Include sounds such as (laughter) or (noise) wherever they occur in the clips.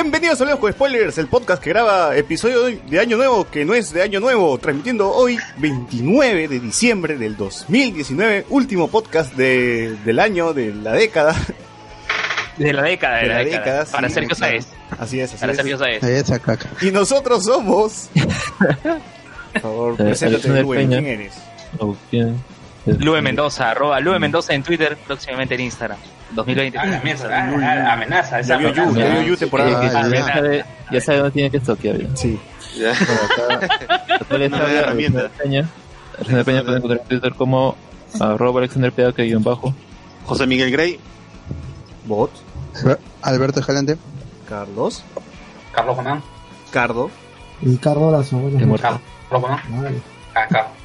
Bienvenidos a Lejos con Spoilers, el podcast que graba episodio de Año Nuevo que no es de Año Nuevo, transmitiendo hoy 29 de diciembre del 2019, último podcast de, del año, de la década. De la década, de, De la, la década. década, sí, Para Sergio. Saez. Así es, así Para es. Sergio Saez. Y nosotros somos... (laughs) Por favor, Eh, preséntate, Peña. ¿quién eres? ¿quién? Lue Mendoza, arroba Lue Mendoza en Twitter, próximamente en Instagram. 2020. Ah, la mierda, ah, ah, amenaza, esa Ya Yu, amenaza. ya vio Yu temporada. Ya, ya. sabe, ya sabe dónde tiene que estoquear. ya. Sí. Bueno, acá, (laughs) acá No herramienta. Alexander Peña. Alexander Peña pueden encontrar en Twitter como arroba Alexander Peña que guion bajo. José Miguel Grey, Bot, Alberto Jalante. Carlos, Carlos Bonán. Cardo, Lazo, De noches. muerto. Carlos Bonán. Vale.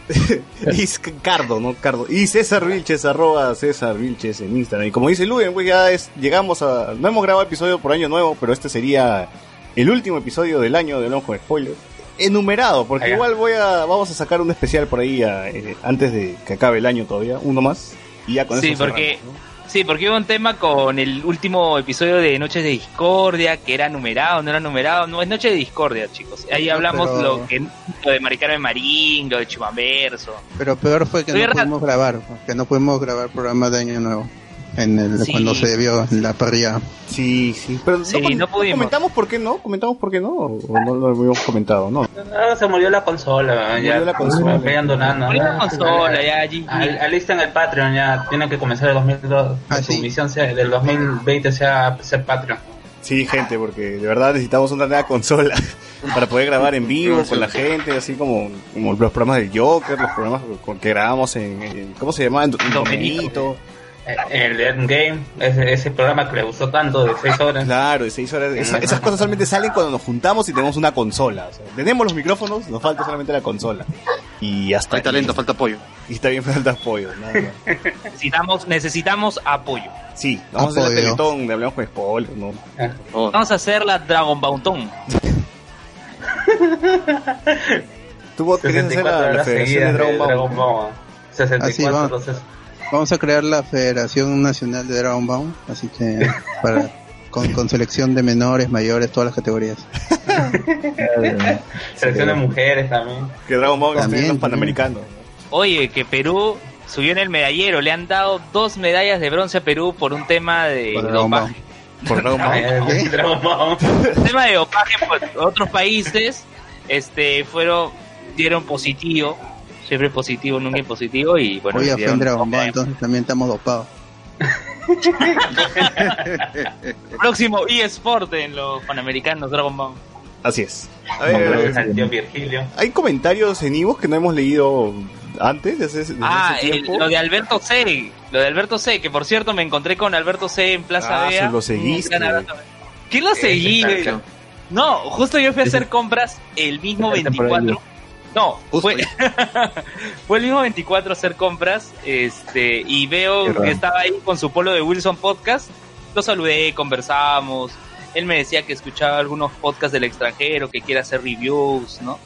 (laughs) Cardo, ¿no? Cardo. Y César Vilches, arroba César Vilches en Instagram. Y como dice Luen, pues ya es, llegamos a... No hemos grabado episodio por año nuevo, pero este sería el último episodio del año de Lonjo de Spoiler. Enumerado, porque Allá. igual voy a... Vamos a sacar un especial por ahí a- eh, antes de que acabe el año todavía, uno más. Y ya con Sí, eso porque- cerramos, ¿no? Sí, porque hubo un tema con el último episodio de Noches de Discordia, que era numerado, no era numerado. No, es Noche de Discordia, chicos. Ahí No, hablamos pero- lo, que, lo de Maricarmen Marín, lo de Chumamverso. Pero peor fue que no pudimos grabar, que no pudimos grabar programa de Año Nuevo. En el, Sí. Cuando se vio en la parrilla. Sí, sí. Pero Sí, com- no pudimos. ¿Comentamos por qué no? ¿Comentamos por qué no? ¿O no lo habíamos comentado? No. Ah, se murió la consola. Ya, Murió la consola. Donando. Murió la consola, ya, GG. Al- Alisten el Patreon, ya tiene que comenzar el 2002. Ah, su sí. misión sea, del 2020 sea ser Patreon. Sí, gente, porque de verdad necesitamos una nueva consola (laughs) para poder grabar en vivo con la gente, así como, como los programas del Joker, los programas con- que grabamos en, en- ¿cómo se llama? En, en Domenito. Eh, El Endgame, ese, ese programa que le gustó tanto de 6 horas. Claro, de seis horas. Esa- esas cosas solamente salen cuando nos juntamos y tenemos una consola. O sea, tenemos los micrófonos, nos falta solamente la consola. Y hasta hay aquí. talento, falta apoyo. Y está bien, falta apoyo. Necesitamos, necesitamos apoyo. Sí, vamos a hacer el teletón, le hablamos con spoiler, ¿no? Oh, Vamos a hacer la Dragon Bauntón. (laughs) Tú vos querías hacer la, la Federación de Dragon Ball. Dragon Ball. 64 Así va. entonces. Vamos a crear la Federación Nacional de Dragon Ball. Así que, para, con, con selección de menores, mayores, todas las categorías. (laughs) Selección de mujeres también. Que Dragon Ball También, los panamericanos. Oye, que Perú subió en el medallero. Le han dado dos medallas de bronce a Perú por un tema de Por Dragon dopaje. Por Dragon Ball. ¿Qué? Dragon Ball. El tema de dopaje por otros países este fueron dieron positivo siempre positivo nunca impositivo y bueno Hoy les fue en Dragon Ball, entonces también estamos dopados. (laughs) próximo eSport en los panamericanos Dragon Ball. Así es. A Gracias ver, al tío Virgilio. hay comentarios en Ivo que no hemos leído antes, desde, desde ah ese el- lo de Alberto C lo de Alberto C que por cierto me encontré con Alberto C en Plaza Ah, Vea se lo seguiste. ¿Quién lo seguí no justo yo fui a hacer compras el mismo Esa temporada 24 no, fue, (laughs) fue el mismo 24 a hacer compras este y veo que estaba ahí con su polo de Wilson Podcast. Lo saludé, conversamos. Él me decía que escuchaba algunos podcasts del extranjero, que quiere hacer reviews, ¿no?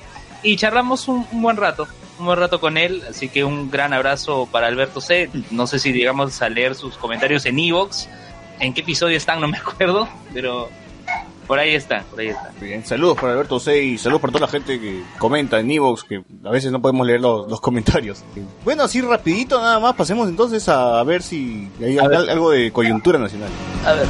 Y charlamos un, un buen rato, un buen rato con él. Así que un gran abrazo para Alberto C. No sé si llegamos a leer sus comentarios en Evox. ¿En qué episodio están? No me acuerdo, pero por ahí están, por ahí están. Bien, saludos para Alberto C y saludos para toda la gente que comenta en Evox, que a veces no podemos leer los, los comentarios. Bueno, así rapidito nada más, pasemos entonces a, ver si hay A al- ver. algo de coyuntura nacional. A ver.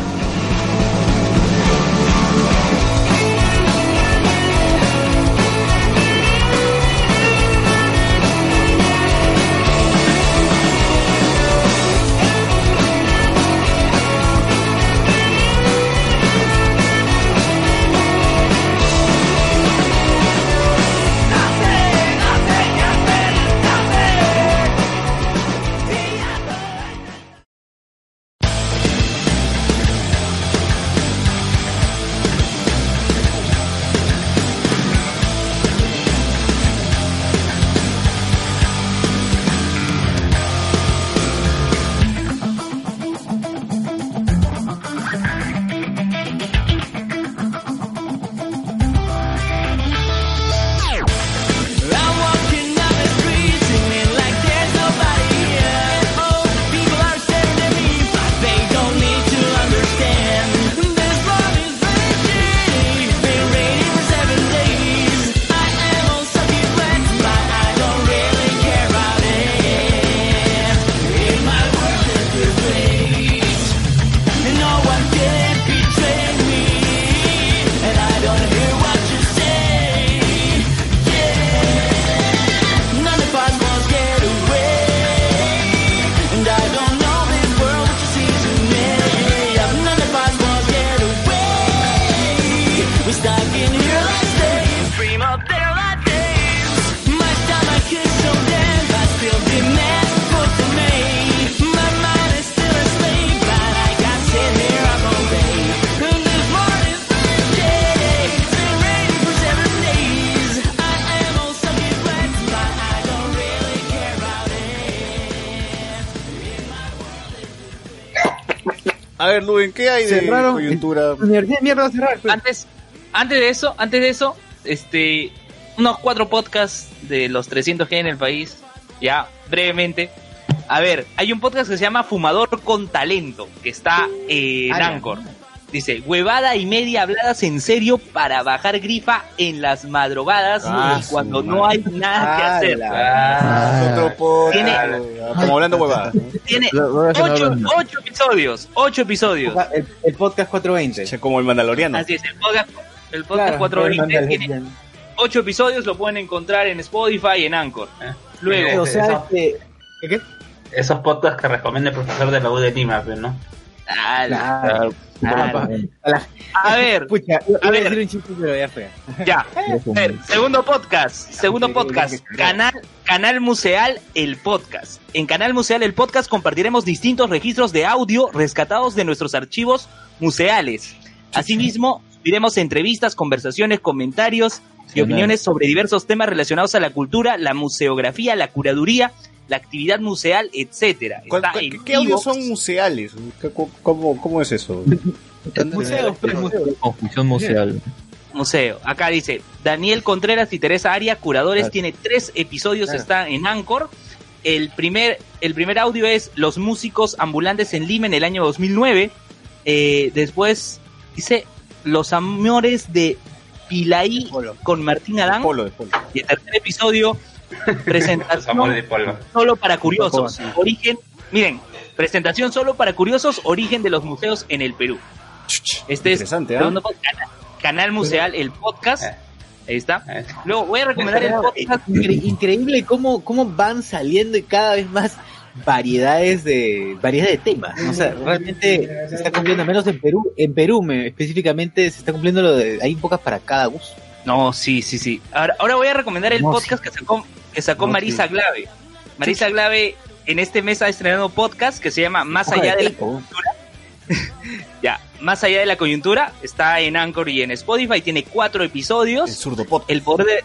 Cerraron- coyuntura? Universidad de mierda va a cerrar. pues. Antes, antes de eso, antes de eso, este, unos cuatro podcasts de los 300 que hay en el país, ya brevemente. A ver, hay un podcast que se llama Fumador con Talento, que está en Ah. Anchor. Dice, huevada y media habladas en serio para bajar grifa en las madrugadas Ah, y cuando no hay nada que Ah, hacer. Ah, Otro podcast, Tiene- como hablando huevadas. Tiene ocho, episodios, ocho episodios. El, el podcast 420. Che, Como el Mandaloriano. Así es, el podcast, el podcast Claro, 420 el tiene ocho episodios, lo pueden encontrar en Spotify y en Anchor. Luego, O sea, Eso. este, ¿qué, qué? Esos podcasts que recomienda el profesor de la U de Lima, pues, ¿no? Claro. A la- a ver, Pucha, A ver. decir un chiste, pero ya (laughs) fue. ya. A ver, segundo podcast, segundo podcast, canal, canal Museal, el podcast. En Canal Museal, el podcast compartiremos distintos registros de audio rescatados de nuestros archivos museales. Asimismo, subiremos entrevistas, conversaciones, comentarios y opiniones sobre diversos temas relacionados a la cultura, la museografía, la curaduría, la actividad museal, etcétera. ¿Cuál- Está cuál- en ¿Qué, qué audios son museales? ¿Qué- cu- ¿Cómo, cómo es eso? (laughs) Museo, museal. museo. Acá dice, Daniel Contreras y Teresa Aria, curadores, Claro. tiene tres episodios, Claro. está en Anchor. El primer, el primer audio es Los músicos ambulantes en Lima en el año 2009. Eh, después dice Los amores de Pilaí con Martín Adán. Polo, de polo. Y el tercer episodio, presentación amores de polvo. solo para curiosos. Origen, miren, presentación solo para curiosos, origen de los museos en el Perú. Este es podcast, canal, canal Museal, el podcast. Eh. Ahí está. Eh, Luego voy a recomendar el podcast. Incre- increíble cómo, cómo van saliendo y cada vez más variedades de variedades de temas. ¿no? O sea, realmente se está cumpliendo, al menos en Perú, en Perú me- específicamente se está cumpliendo lo de hay pocas para cada gusto. No, sí, sí, sí. Ahora, ahora voy a recomendar el No, podcast que sacó, que sacó No, Marisa sí. Glave. Marisa Glave en este mes ha estrenado podcast que se llama Más allá de la (laughs) ya, Más allá de la coyuntura, está en Anchor y en Spotify, tiene cuatro El episodios. zurdo podcast. El poder de,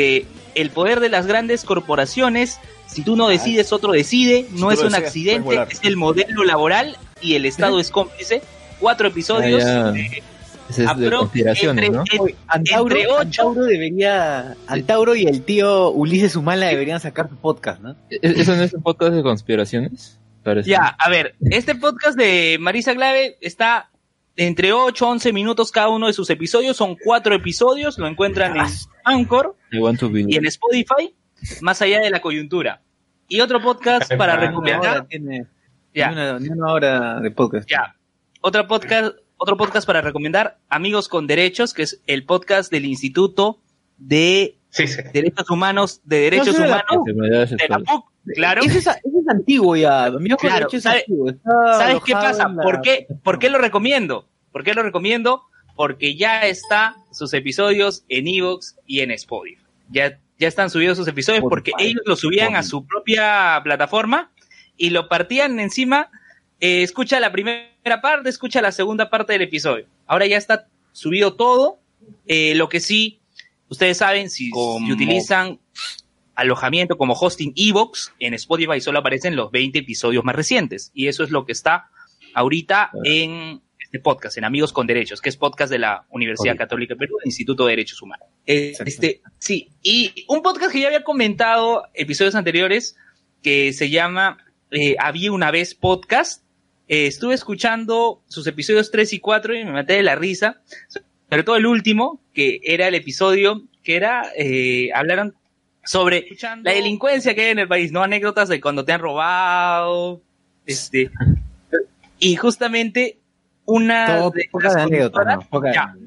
de- el poder de las grandes corporaciones, si tú no decides, otro decide, no es un deseas, accidente, es el modelo laboral y el Estado es cómplice. Cuatro episodios. Ah, ya. eh, Ese es de conspiraciones, entre- ¿no? Oye, Antauro, Entre ocho- Antauro debería Antauro y el tío Ulises Humala deberían sacar su podcast, ¿no? ¿E- ¿Eso no es un podcast de conspiraciones? Parece. Ya, a ver, este podcast de Marisa Glave está entre 8 a 11 minutos cada uno de sus episodios, son cuatro episodios, lo encuentran en Anchor y en Spotify, más allá de la coyuntura. Y otro podcast para Ahora recomendar, tiene ya, ni una, ni una hora de podcast. ya, otro podcast, otro podcast para recomendar, Amigos con Derechos, que es el podcast del Instituto de Sí, sí. Derechos Humanos, de Derechos No, sí, de la Humanos de la. PUC, claro. Ese es, ese es antiguo ya. Amigos con Claro, derechos es ¿sabe- antiguo. Está ¿Sabes qué pasa? la- ¿Por qué, ¿Por qué lo recomiendo? ¿Por qué lo recomiendo? Porque ya está sus episodios en Evox y en Spotify. Ya, ya están subidos sus episodios porque ellos lo subían a su propia plataforma y lo partían encima. Eh, escucha la primera parte, escucha la segunda parte del episodio. Ahora ya está subido todo. Eh, lo que sí, ustedes saben, si, utilizan alojamiento como hosting Evox, en Spotify solo aparecen los 20 episodios más recientes. Y eso es lo que está ahorita en este podcast, en Amigos con Derechos, que es podcast de la Universidad. Católica de Perú, Instituto de Derechos Humanos. Eh, este, sí, y un podcast que ya había comentado episodios anteriores, que se llama eh, Había una vez podcast. Eh, estuve escuchando sus episodios 3 y 4 y me maté de la risa, sobre todo el último, que era el episodio que era, eh, hablaron sobre la delincuencia que hay en el país, ¿no? Anécdotas de cuando te han robado, este, y justamente una Todo- de poca las de anécdotas, conductoras, ¿no?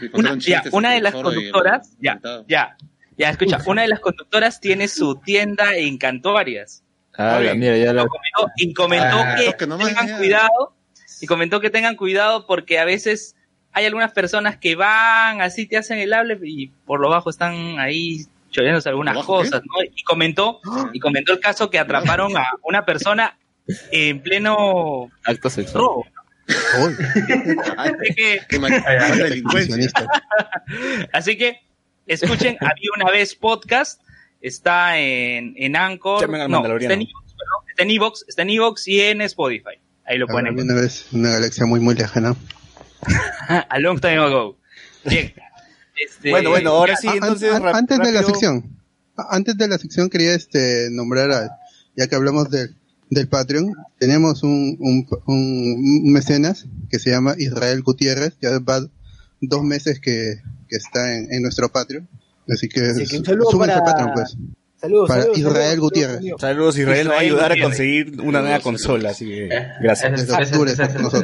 Ya, una, ya, una de las conductoras, ya, ya, ya, escucha, una de las conductoras tiene su tienda en Cantuarias. Ah, Oye, la- mira, ya la. Comentó- y comentó Ah, que tengan cuidado, y comentó que tengan cuidado porque a veces hay algunas personas que van, así te hacen el hable y por lo bajo están ahí choreándose algunas ¿Por lo bajo cosas, ¿no? Y comentó, y comentó el caso que atraparon a una persona en pleno Acto sexual. robo. Que, (laughs) (laughs) así que escuchen, había una vez podcast, está en, en Anchor, Llamen al no, está en Evox, está en Evox, está en Evox y en Spotify. Ahí lo pueden Una vez, una galaxia muy, muy lejana. (laughs) A long time ago. Bien. Este, Bueno, bueno, ahora sí, Ah, an- entonces. an- rap- antes de la sección, antes de la sección quería este nombrar a, ya que hablamos del del Patreon, tenemos un, un, un mecenas que se llama Israel Gutiérrez, ya va dos meses que, que está en, en nuestro Patreon, así que, Así que un saludo para- a Patreon pues. Saludos, Para saludos, Israel saludos, Gutiérrez. saludos. Saludos, Israel, nos va a ayudar a conseguir una nueva consola, así que Eh, gracias.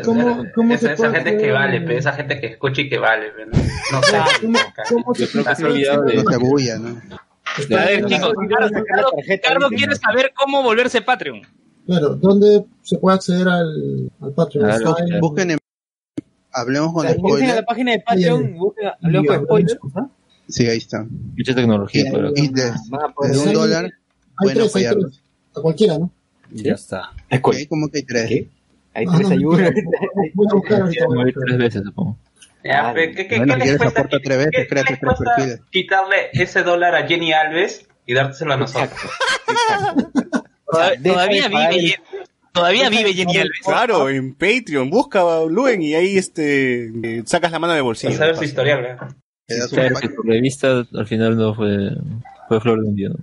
¿Cómo- cómo esa- gente que vale, pe, esa gente que escucha y que vale. pe, ¿no? No sé. ¿Cómo, se abulla, ¿no? A ver, en- chicos, Carlos, quiere saber cómo volverse Patreon. Claro, ¿dónde se puede acceder al, al Patreon? Claro, Está en- claro. Busquen en, hablemos con Busquen a la spoiler, página de Patreon, busquen, hablemos con spoilers, ¿no? Sí, ahí está. Mucha tecnología. Pero- y de- Van a poder desde un dólar, Hay pueden tres. A cualquiera, ¿no? Ya está. Hay como que hay tres. ¿Qué? Hay Ah, tres no, ayudas. Voy a buscar ahorita. Tres veces, supongo. Ya, pe, ¿qué- qué- Bueno, les quieres cuesta- tres veces, qué- tres perfiles. Quitarle ese dólar a Jenny Alves y dárselo a nosotros. Todavía de vive, todavía vive Jenny Alves. Claro, en Patreon, busca a Luen y ahí este eh, sacas la mano de bolsillo. Para saber su historial, Claro, pack. que tu revista al final no fue, fue flor de un día. ¿no?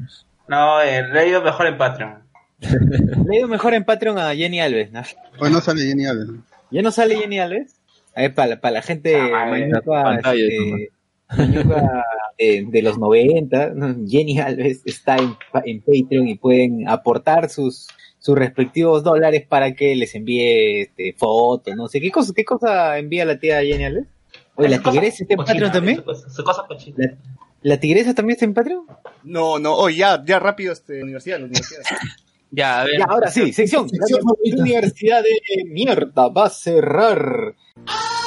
No, eh, le ha ido mejor en Patreon. (laughs) Le he ido mejor en Patreon a Jenny Alves, ¿no? Hoy no sale genial. ¿no? ¿Ya no sale Jenny Alves? A ver, para, la gente Ah, mañuca, pantalla, este, mañuca, (laughs) eh, de los 90, ¿no? Jenny Alves está en, en Patreon y pueden aportar sus sus respectivos dólares para que les envíe este, fotos, no sé qué cosa, qué cosa envía la tía Jenny Alves. Oye, la tigresa está en Patreon también. Su cosa. La, la tigresa también está en Patreon. No, no, oh, ya, ya rápido, este, universidad, la universidad. (laughs) Ya, a ver. Ya, ahora sí, sección. Sección La. Universidad de mierda va a cerrar. First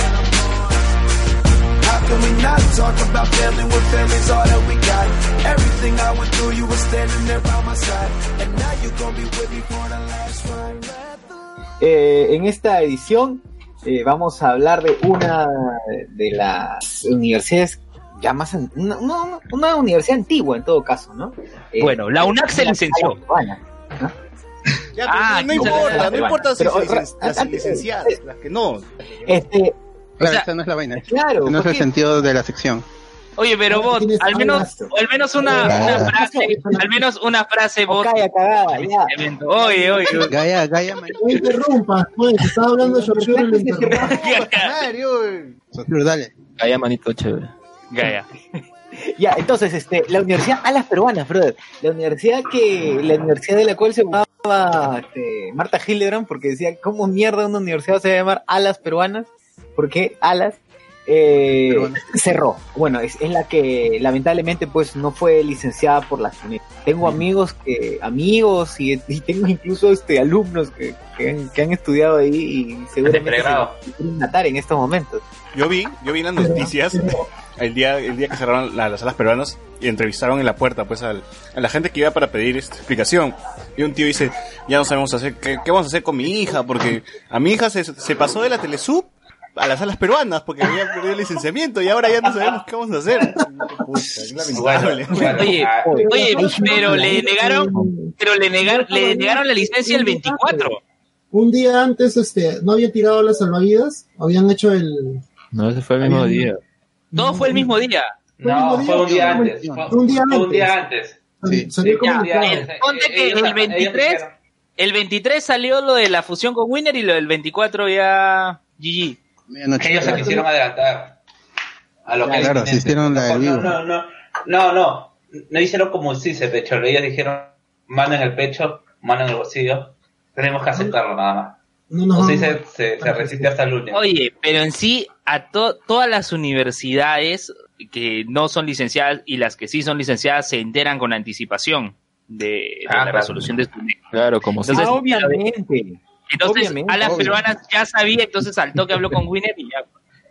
How can we not talk about family when family's all that we got? Everything I went through, you were standing there by my side. And now you gon' be with me for the last ride. Eh, en esta edición eh, vamos a hablar de una de las universidades ya más an- una, una- una universidad antigua en todo caso, ¿no? Eh, Bueno, la UNAC se licenció. Ya, pero Ah, no, no importa, no importa si Pero, se las licenciadas, las que no. Este, Claro, sea, esa no es la vaina. claro, No es el sentido de la sección. Oye, pero vos, al menos, al menos una, una frase, al menos una frase vos. calla, cagada, ya. Evento. Oye, oye, oye. Gaia, man- No interrumpas, pues, estaba hablando de Shorshiro y lo dale. Calla manito chévere. Gaya. Ya, entonces, este, la Universidad Alas Peruanas, brother. La universidad que, la universidad de la cual se llamaba este, Marta Hildebrand, porque decía, ¿cómo mierda una universidad se va a llamar Alas Peruanas? ¿Por qué Alas? Eh, Peruanas. cerró. Bueno, es, es la que lamentablemente pues no fue licenciada por la SUNED. Tengo amigos que, amigos y, y tengo incluso este alumnos que, que, han, que han estudiado ahí y seguramente se quieren matar en estos momentos. Yo vi, yo vi las noticias (laughs) el día, el día que cerraron la- las salas peruanas y entrevistaron en la puerta pues al- a la gente que iba para pedir esta explicación. Y un tío dice, ya no sabemos hacer, ¿qué, qué vamos a hacer con mi hija? Porque a mi hija se, se pasó de la Telesub a las salas peruanas porque había perdido el licenciamiento y ahora ya no sabemos qué vamos a hacer. Puta, es lamentable. Bueno, Oye, oye, pero le negaron, pero le negaron, le negaron la licencia el 24. Un día antes, este, no habían tirado las salvavidas, habían hecho el... No, ese fue el mismo Habían- día. Todo fue el mismo día. no, fue un día antes. Fue Un día fue un día antes. antes. Sí. Ya, el- ponte que ellos- el ellos 23 dijeron, El 23 salió lo de la fusión con Winner y lo del 24 ya GG. Medianoche. Ellos se quisieron adelantar a lo que Claro, se hicieron la no, vivo. no, no, no, no, no hicieron como si se pecho, ellos dijeron mano en el pecho, mano en el bolsillo, tenemos que aceptarlo nada más. No, no, O si no. se, se, se resiste hasta el lunes. Oye, pero en sí, a to- todas las universidades que no son licenciadas y las que sí son licenciadas se enteran con anticipación de, de Ah, la claro. resolución de SUNEDU. Claro, como Ah, obviamente. Entonces, Obviamente, a las peruanas ya sabía, entonces saltó que habló con Winner y ya.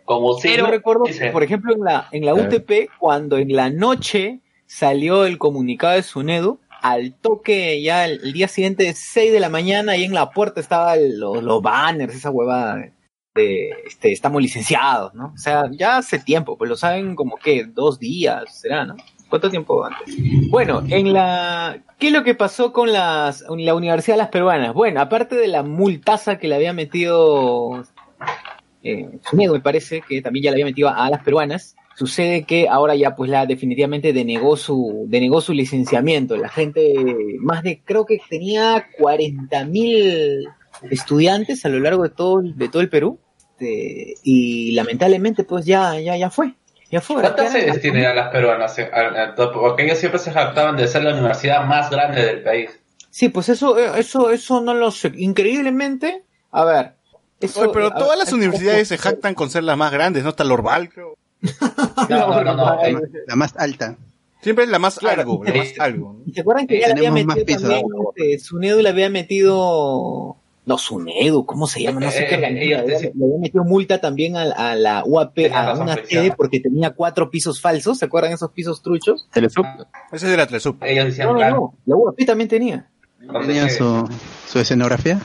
Como si Yo recuerdo, dice, por ejemplo, en la, en la. UTP, cuando en la noche salió el comunicado de Sunedu, al toque ya el, el día siguiente, 6 de la mañana, ahí en la puerta estaban los, los banners, esa huevada de, de, este, estamos licenciados, ¿no? O sea, ya hace tiempo, pues lo saben como que dos días, será, ¿no? ¿Cuánto tiempo antes? Bueno, en la... ¿Qué es lo que pasó con las, la Universidad de las Peruanas? Bueno, aparte de la multaza que le había metido eh, me parece, que también ya le había metido a, las peruanas. Sucede que ahora ya pues la definitivamente denegó su, denegó su licenciamiento. La gente, más de, creo que tenía 40 mil estudiantes a lo largo de todo, de todo el Perú. Este, y lamentablemente pues ya, ya, ya fue. Ya fue. ¿Cuántas sedes tienen las peruanas? en todo? Porque ellos siempre se jactaban de ser la universidad más grande del país. Sí, pues eso, eh, eso, eso no lo sé. Increíblemente, a ver. Eso, Oye, pero a todas ver, las universidades se jactan con ser las más grandes, ¿no? Está Lorval, creo. (laughs) No, no, no, no. eh, La más alta. Siempre es la más Claro. algo, la más algo. ¿Y ¿Se acuerdan que ya le había Tenemos más metido también, este, le había metido, no, Sunedu, ¿cómo se llama? No sé Eh, qué eh, le, le había metido multa también a, a la UAP, a razón, una sede porque tenía cuatro pisos falsos, ¿se acuerdan esos pisos truchos? Telesub. Ese es de la Tresup. Ellos decían, No, no, claro, no, la UAP también tenía. Tenía eh, su, su escenografía.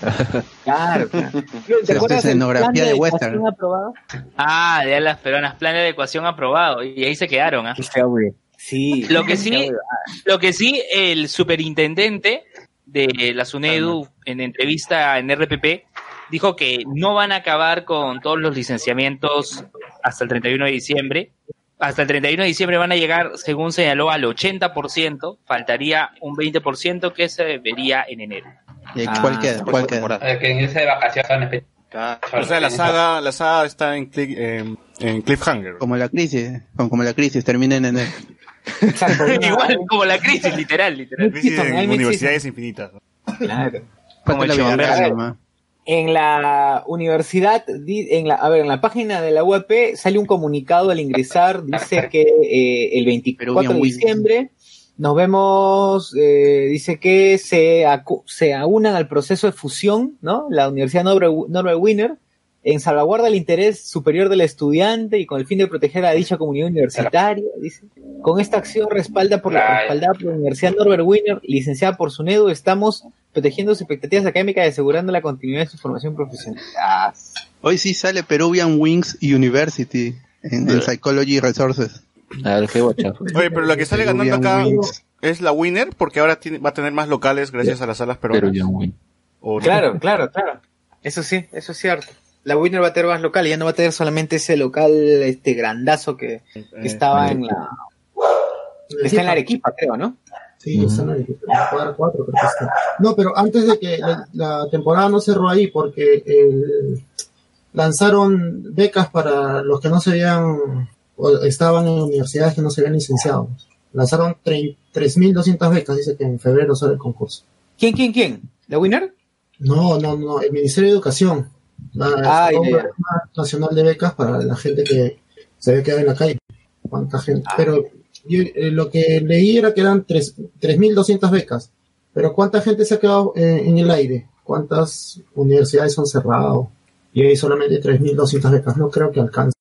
(laughs) Claro, claro. ¿Te acuerdas escenografía de educación western. aprobado? Ah, ya las peruanas, plan de adecuación aprobado. Y ahí se quedaron, ¿ah? Sí. Lo que sí, lo que sí, el superintendente de la SUNEDU en entrevista en RPP dijo que no van a acabar con todos los licenciamientos hasta el 31 de diciembre. Hasta el 31 de diciembre van a llegar, según señaló, al 80%. Faltaría un 20% que se vería en enero. ¿Y Ah, ¿Cuál queda? Eh, que de vacaciones. Claro. O sea, la saga, la saga está en, click- en, en cliffhanger. Como la crisis, como, como la crisis, termina en enero. Exacto, (laughs) Igual como la crisis, literal, literal. Crisis Season, en hay universidades infinitas. ¿no? Claro. Como el la. En la universidad, en la, a ver, en la página de la UAP sale un comunicado al ingresar, dice que eh, el 24 de diciembre nos vemos, eh, dice que se, acu- se aunan al proceso de fusión, ¿no? La Universidad Norbert, Norbert Wiener, en salvaguarda del interés superior del estudiante y con el fin de proteger a dicha comunidad universitaria, dice. Con esta acción respalda por la, respaldada por la Universidad Norbert Wiener, licenciada por SUNEDU, estamos protegiendo sus expectativas académicas y asegurando la continuidad de su formación profesional. Ah, Hoy sí sale Peruvian Wings University en, en Psychology Resources. Ah, el jevo, chao. Oye, pero la que sale ganando Peruvian acá Wings. es la winner porque ahora tiene- va a tener más locales gracias a las salas peruanas. ya muy. O- Claro, claro, claro. Eso sí, eso es cierto. La Winner va a tener más local, ya no va a tener solamente ese local este grandazo que, que Eh, estaba en la está en la Arequipa, creo, ¿no? Sí, está en la en la cuadra 4, creo que está. No, pero antes de que la, la temporada no cerró ahí, porque el- lanzaron becas para los que no se habían, o estaban en universidades que no se habían licenciado. Lanzaron tre- 3.200 becas, dice que en febrero sale el concurso. ¿Quién, quién, quién? ¿La Winner? No, no, no, el Ministerio de Educación. La, Ah, nacional de becas para la gente que se había quedado en la calle. ¿Cuánta gente? Ah. Pero yo, eh, lo que leí era que eran tres- 3.200 becas. Pero ¿cuánta gente se ha quedado eh, en el aire? ¿Cuántas universidades han cerrado? Y hay solamente 3.200 becas. No creo que alcance.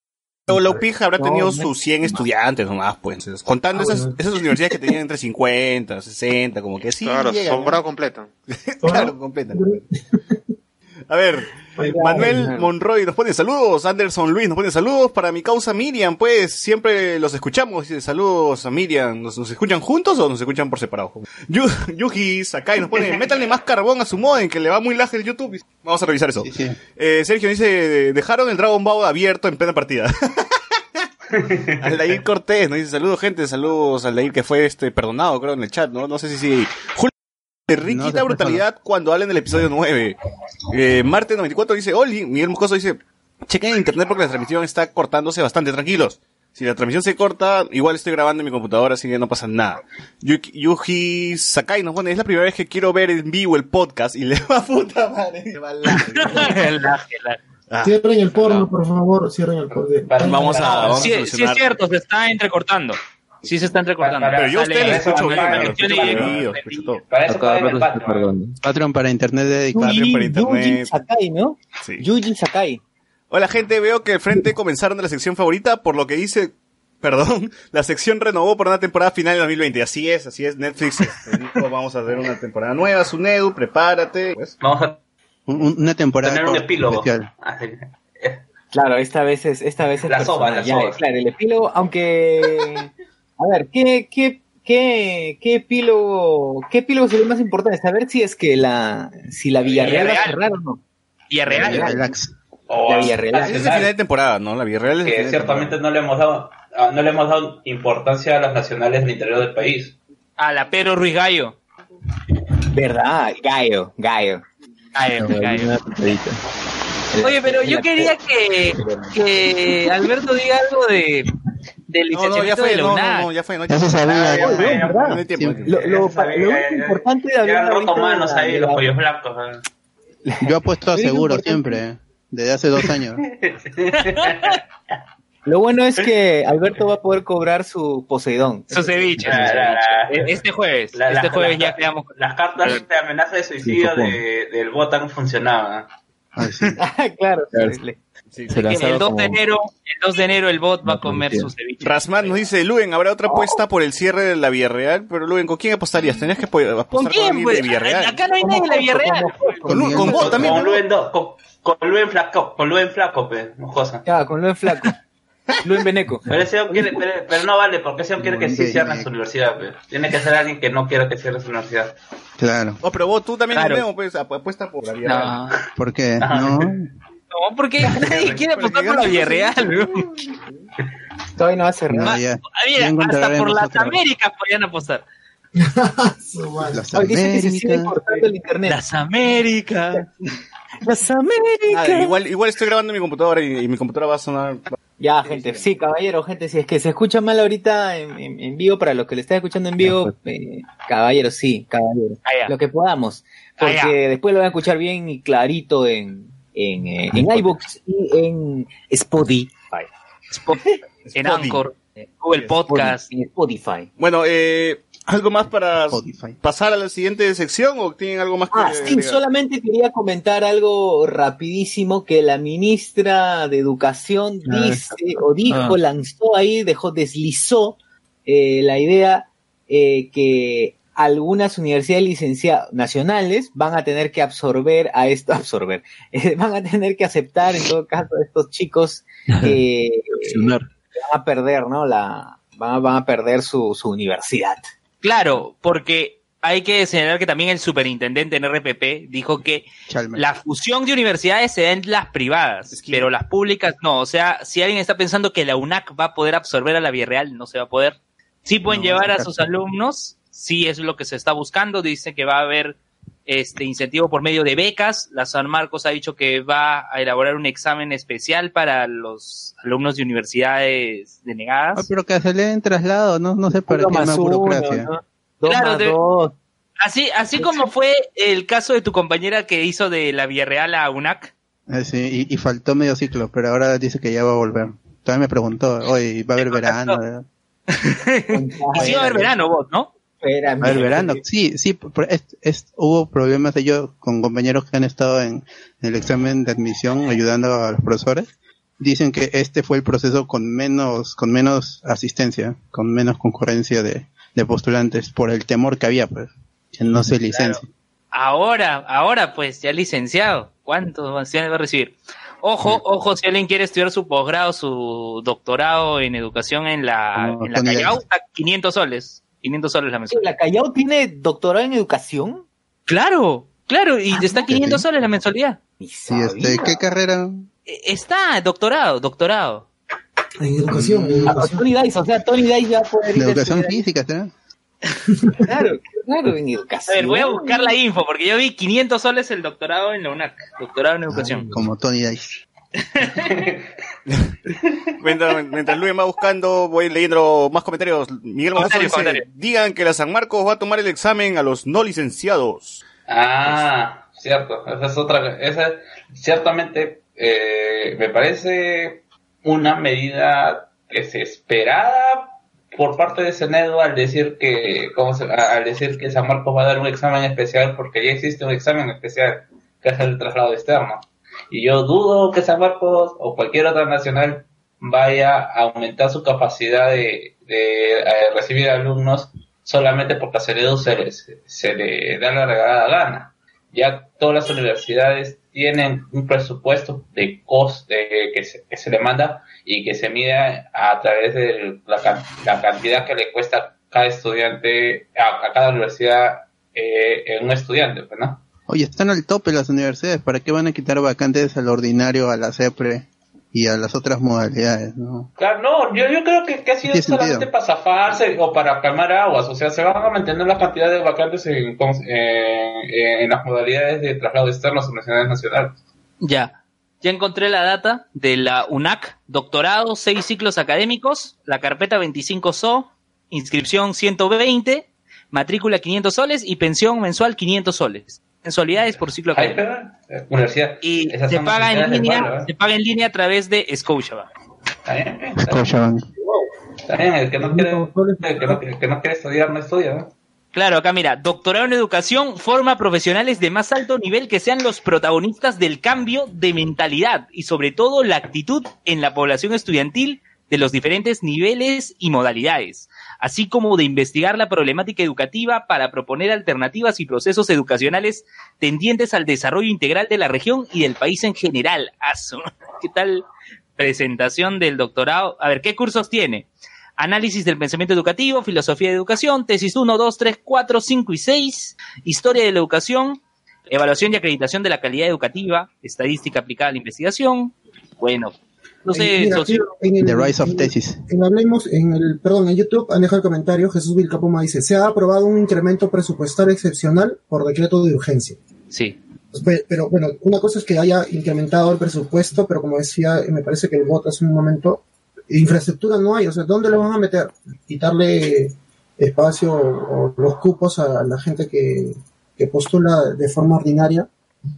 O la UPIJ habrá No, tenido no. sus 100 estudiantes nomás, pues. Entonces, Contando Ah, esas, bueno. esas universidades que tenían entre 50, 60, como que sí. Claro, llegan, ¿no? completo. (laughs) Claro, completa. (laughs) A ver, Manuel Monroy nos pone saludos, Anderson Luis nos pone saludos para mi causa Miriam, pues siempre los escuchamos, dice saludos a Miriam, ¿nos, nos escuchan juntos o nos escuchan por separado? Yu- Yuji Sakai nos pone, métanle más carbón a su modem que le va muy laje el YouTube. Vamos a revisar eso. Sí, sí. Eh, Sergio dice, dejaron el Dragon Ball abierto en plena partida. (laughs) Aldair Cortés nos dice, saludos gente, saludos Aldair que fue este perdonado creo en el chat, ¿no? No sé si sí. Julio Riquita brutalidad cuando hablan del episodio 9. Eh, Marte 94 dice, Oli, Miguel Moscoso dice, chequen en internet porque la transmisión está cortándose bastante, tranquilos. Si la transmisión se corta, igual estoy grabando en mi computadora, así que no pasa nada. Yuki, Yuji Sakai nos pone, es la primera vez que quiero ver en vivo el podcast y le va puta madre. le va. Ah, (laughs) Cierren el porno, por favor, cierren el porno. Vamos a, vamos a Sí, sí es cierto, se está entrecortando. Sí se está entrecortando. Para- Pero yo a ustedes les escucho bien, para- eso Patreon. Patreon para internet dedicado. Patreon para Yuji internet. Sakai, ¿no? Sí. Yuji Sakai. Hola gente, veo que el frente comenzaron de la sección favorita, por lo que dice, (laughs) perdón, la sección renovó por una temporada final en 2020. Así es, así es, Netflix este, (laughs) dijo, vamos a hacer una temporada nueva, Sunedu, prepárate. Pues, Vamos a Un- un- una temporada tener un epílogo. especial. Así. Claro, esta vez es, esta vez es personal, las ya, ovas. Claro, el epílogo, aunque... (laughs) A ver, ¿qué, qué, qué, qué epílogo, qué epílogo sería más importante? Saber si es que la, si la Villarreal va a Villarreal. cerrar o no. Villarreal. Relax. O La Villarreal. es el final de temporada, ¿no? La Villarreal es que ciertamente no le hemos dado ah, no le hemos dado importancia a las nacionales del interior del país. A la Pedro Ruiz Gallo. ¿Verdad? Gallo, gallo. Gallo, Gallo. Oye, pero yo quería que, que Alberto diga algo de del No, no, ya licenciamiento fue, de la no, no, ya fue, no, Ya se sabía. Ah. Lo, importante de haber roto manos ahí los pollos blancos. eh. Yo apuesto a seguro siempre, eh, desde hace dos años. (laughs) Lo bueno es que Alberto va a poder cobrar su Poseidón. Su ceviche. La- su la- la- ceviche. Este jueves. La- Este jueves la- ya quedamos. Las cartas de amenaza de suicidio Sí, de, del Botan funcionaban. Ay, sí. (laughs) claro. Claro. sí. Sí, Se el 2 de enero, el 2 de enero el bot va a comer prometida. su ceviche. Rasman nos dice, Luen, ¿habrá otra apuesta por el cierre de la Villarreal? Pero Luen, ¿con quién apostarías? Tenías que apo- apostar ¿Con quién, pues? de Villarreal. Acá no hay nadie de la Villarreal. Con, Lu- con vos Con, también. con. Luen con, con Luen Flaco, con Luen Flaco, pe, mojosa. Ya, con Luen Flaco. (laughs) Luen Beneco. Pero, ese hombre quiere, pero, pero no vale, porque ese quiere que sí cierre su universidad. Tiene que ser alguien que no quiera que cierre su universidad. Claro. Oh, pero vos, tú también, Claro. Leo, pues, apu- apuesta por la Villarreal. No, ¿Por qué? No. (laughs) no, porque (laughs) nadie quiere apostar por la Villarreal. ¿no? Todavía no va a cerrar. No. Ah, Ya Mira, hasta por las. Américas podrían apostar. Las Hoy dice que se sigue Américas. cortando el internet. Las Américas. (laughs) Las Ah, Américas. igual, igual estoy grabando en mi computadora y, y mi computadora va a sonar. Ya, gente, sí, caballero, gente, si es que se escucha mal ahorita en, en- en vivo, para los que le están escuchando en vivo, eh, caballero, sí, caballero, lo que podamos, porque después lo van a escuchar bien y clarito en, en, eh, en iBooks y en Spotify. Spot- en Anchor, en Google Podcast. En Spotify. Bueno, eh, ¿algo más para Spotify. pasar a la siguiente sección o tienen algo más que Ah, sí, solamente quería comentar algo rapidísimo que la ministra de Educación Ah, dice o dijo, ah. lanzó ahí, dejó, deslizó eh, la idea eh, que algunas universidades licenciadas nacionales van a tener que absorber a esto, (laughs) absorber, eh, van a tener que aceptar en todo caso a estos chicos que Accionar. (laughs) van a perder, ¿no? La, van a, van a perder su, su universidad. Claro, porque hay que señalar que también el superintendente en RPP dijo que Chalmers. la fusión de universidades se da en las privadas, Es que- pero las públicas no. O sea, si alguien está pensando que la UNAC va a poder absorber a la Villarreal, no se va a poder. Sí pueden No, llevar a sus alumnos, sí es lo que se está buscando. Dice que va a haber este incentivo por medio de becas. La San Marcos ha dicho que va a elaborar un examen especial para los alumnos de universidades denegadas. Ah, pero que se le den traslado, no, no sé para qué más uno, burocracia. ¿no? Dos Claro, más de- dos. Así, así como fue el caso de tu compañera que hizo de la Villarreal a UNAC. Eh, sí, y, y faltó medio ciclo, pero ahora dice que ya va a volver. Todavía me preguntó, oye, va a haber verano. (laughs) sí va a haber verano vos, ¿no? Haber verano. Sí, sí, es- es- hubo problemas de ellos con compañeros que han estado en, en el examen de admisión ayudando a los profesores. Dicen que este fue el proceso con menos, con menos asistencia, con menos concurrencia de, de postulantes por el temor que había, pues, que no se licencia. Ahora, ahora pues, ya licenciado. ¿Cuántos menciones va a recibir? Ojo, ojo, si alguien quiere estudiar su posgrado, su doctorado en educación en la, Como en la Callao, Dice. está 500 soles. 500 soles la mensualidad. ¿La Callao tiene doctorado en educación? Claro, claro, y Ah, está no, 500 sí. soles la mensualidad. Sí, este. ¿qué carrera? Eh, Está, doctorado, doctorado. En educación, en Ah, educación. Tony Dice, o sea, Tony Dice ya puede a educación física, ¿será? Claro, claro, en A educación. ver, voy a buscar la info, porque yo vi 500 soles el doctorado en la UNAC, doctorado en educación. Como Tony Dice. (laughs) Mientras, mientras Luis va buscando, voy leyendo más comentarios. Miguel dice, digan que la San Marcos va a tomar el examen a los no licenciados. Ah, cierto. Esa es otra. Esa, ciertamente, eh, me parece una medida desesperada por parte de Senedo al decir que ¿cómo se- al decir que San Marcos va a dar un examen especial porque ya existe un examen especial que es el traslado externo y yo dudo que San Marcos o cualquier otra nacional vaya a aumentar su capacidad de, de, eh, recibir alumnos solamente porque a Senedo se, le- se le da la regalada gana ya todas las universidades tienen un presupuesto de coste que se, que se le manda y que se mide a través de la, la cantidad que le cuesta cada estudiante, a, cada universidad, eh, un estudiante, pues, ¿no? Oye, están al tope las universidades. ¿Para qué van a quitar vacantes al ordinario, a la CEPRE y a las otras modalidades? ¿no? Claro, no, yo, yo creo que, que ha sido solamente sentido. para zafarse o para calmar aguas, o sea, se van a mantener las cantidades de vacantes en, cómo se- en, en las modalidades de traslado externo a las universidades nacionales. Ya. Ya encontré la data de la UNAC, doctorado, seis ciclos académicos, la carpeta 25 SO, inscripción 120, matrícula 500 soles y pensión mensual 500 soles. Mensualidades por ciclo académico. universidad. Y se paga en línea, se paga en línea a través de Scotiabank. Scotiabank. El que no quiere, el que no, el que no quiere estudiar, no estudia, ¿no? Claro, acá mira, doctorado en educación forma profesionales de más alto nivel que sean los protagonistas del cambio de mentalidad y sobre todo la actitud en la población estudiantil de los diferentes niveles y modalidades, así como de investigar la problemática educativa para proponer alternativas y procesos educacionales tendientes al desarrollo integral de la región y del país en general. (laughs) ¿Qué tal presentación del doctorado? A ver, ¿qué cursos tiene? Análisis del pensamiento educativo, filosofía de educación, tesis 1, 2, 3, 4, 5 y 6, historia de la educación, evaluación y acreditación de la calidad educativa, estadística aplicada a la investigación. Bueno, no sé, Mira, socio- en el- The Rise of en- Thesis. En Hablemos, en el, perdón, en YouTube han dejado el comentario, Jesús Vilcapoma dice, se ha aprobado un incremento presupuestal excepcional por decreto de urgencia. sí. Pe- Pero bueno, una cosa es que haya incrementado el presupuesto, pero como decía, me parece que el voto hace un momento, infraestructura no hay, o sea, ¿dónde lo van a meter? Quitarle espacio o, o los cupos a la gente que, que postula de forma ordinaria.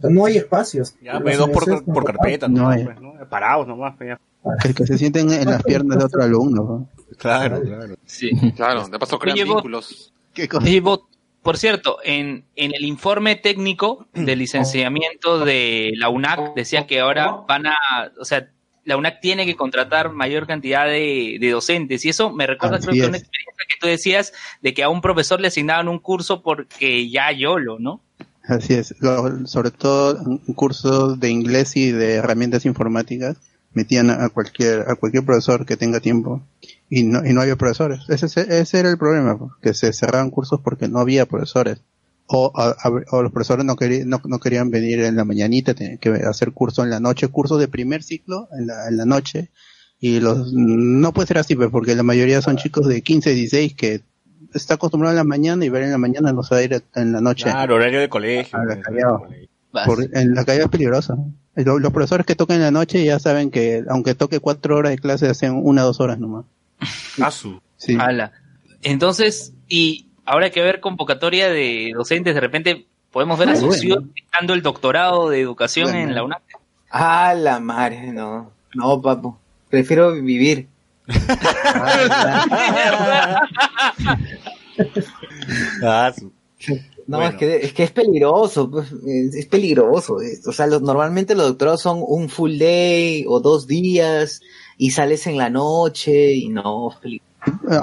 No hay espacios. Ya, pues, dos por, por carpeta, No no, hay. pues, ¿no? Parados nomás, pues, ya. El que se sienten en las piernas de otro alumno. ¿no? Claro, claro. sí. Claro, de paso crean Oye, vos- vínculos. ¿Qué cosa? Oye, Bot, por cierto, en, en el informe técnico de licenciamiento de la UNAC decía que ahora van a, o sea, la UNAC tiene que contratar mayor cantidad de, de docentes y eso me recuerda creo que una experiencia que tú decías de que a un profesor le asignaban un curso porque ya YOLO, ¿no? Así es, Lo- sobre todo cursos de inglés y de herramientas informáticas metían a cualquier a cualquier profesor que tenga tiempo y no y no había profesores. Ese, ese era el problema, que se cerraban cursos porque no había profesores. O, o los profesores no, querían no, no querían venir en la mañanita, tenían que hacer curso en la noche, curso de primer ciclo en la, en la noche. Y los no puede ser así pues, porque la mayoría son chicos de 15, 16 que está acostumbrado en la mañana y ver en la mañana no se va a ir en la noche. Claro, horario de colegio. A la callao. colegio. Por- en la calle es peligrosa. Lo- Los, profesores que tocan en la noche ya saben que aunque toque cuatro horas de clase hacen una o dos horas nomás. (laughs) Asu. Sí. Ala. Entonces, y ahora hay que ver convocatoria de docentes, de repente podemos ver a Ah, bueno. Socio dictando el doctorado de educación Bueno. en la UNAC. Ah, la madre, no. No, papo. Prefiero vivir. Asu. No, Bueno. es, que, es que es peligroso, pues, es, peligroso. o sea, los, normalmente los doctorados son un full day o dos días y sales en la noche y no, es peligroso.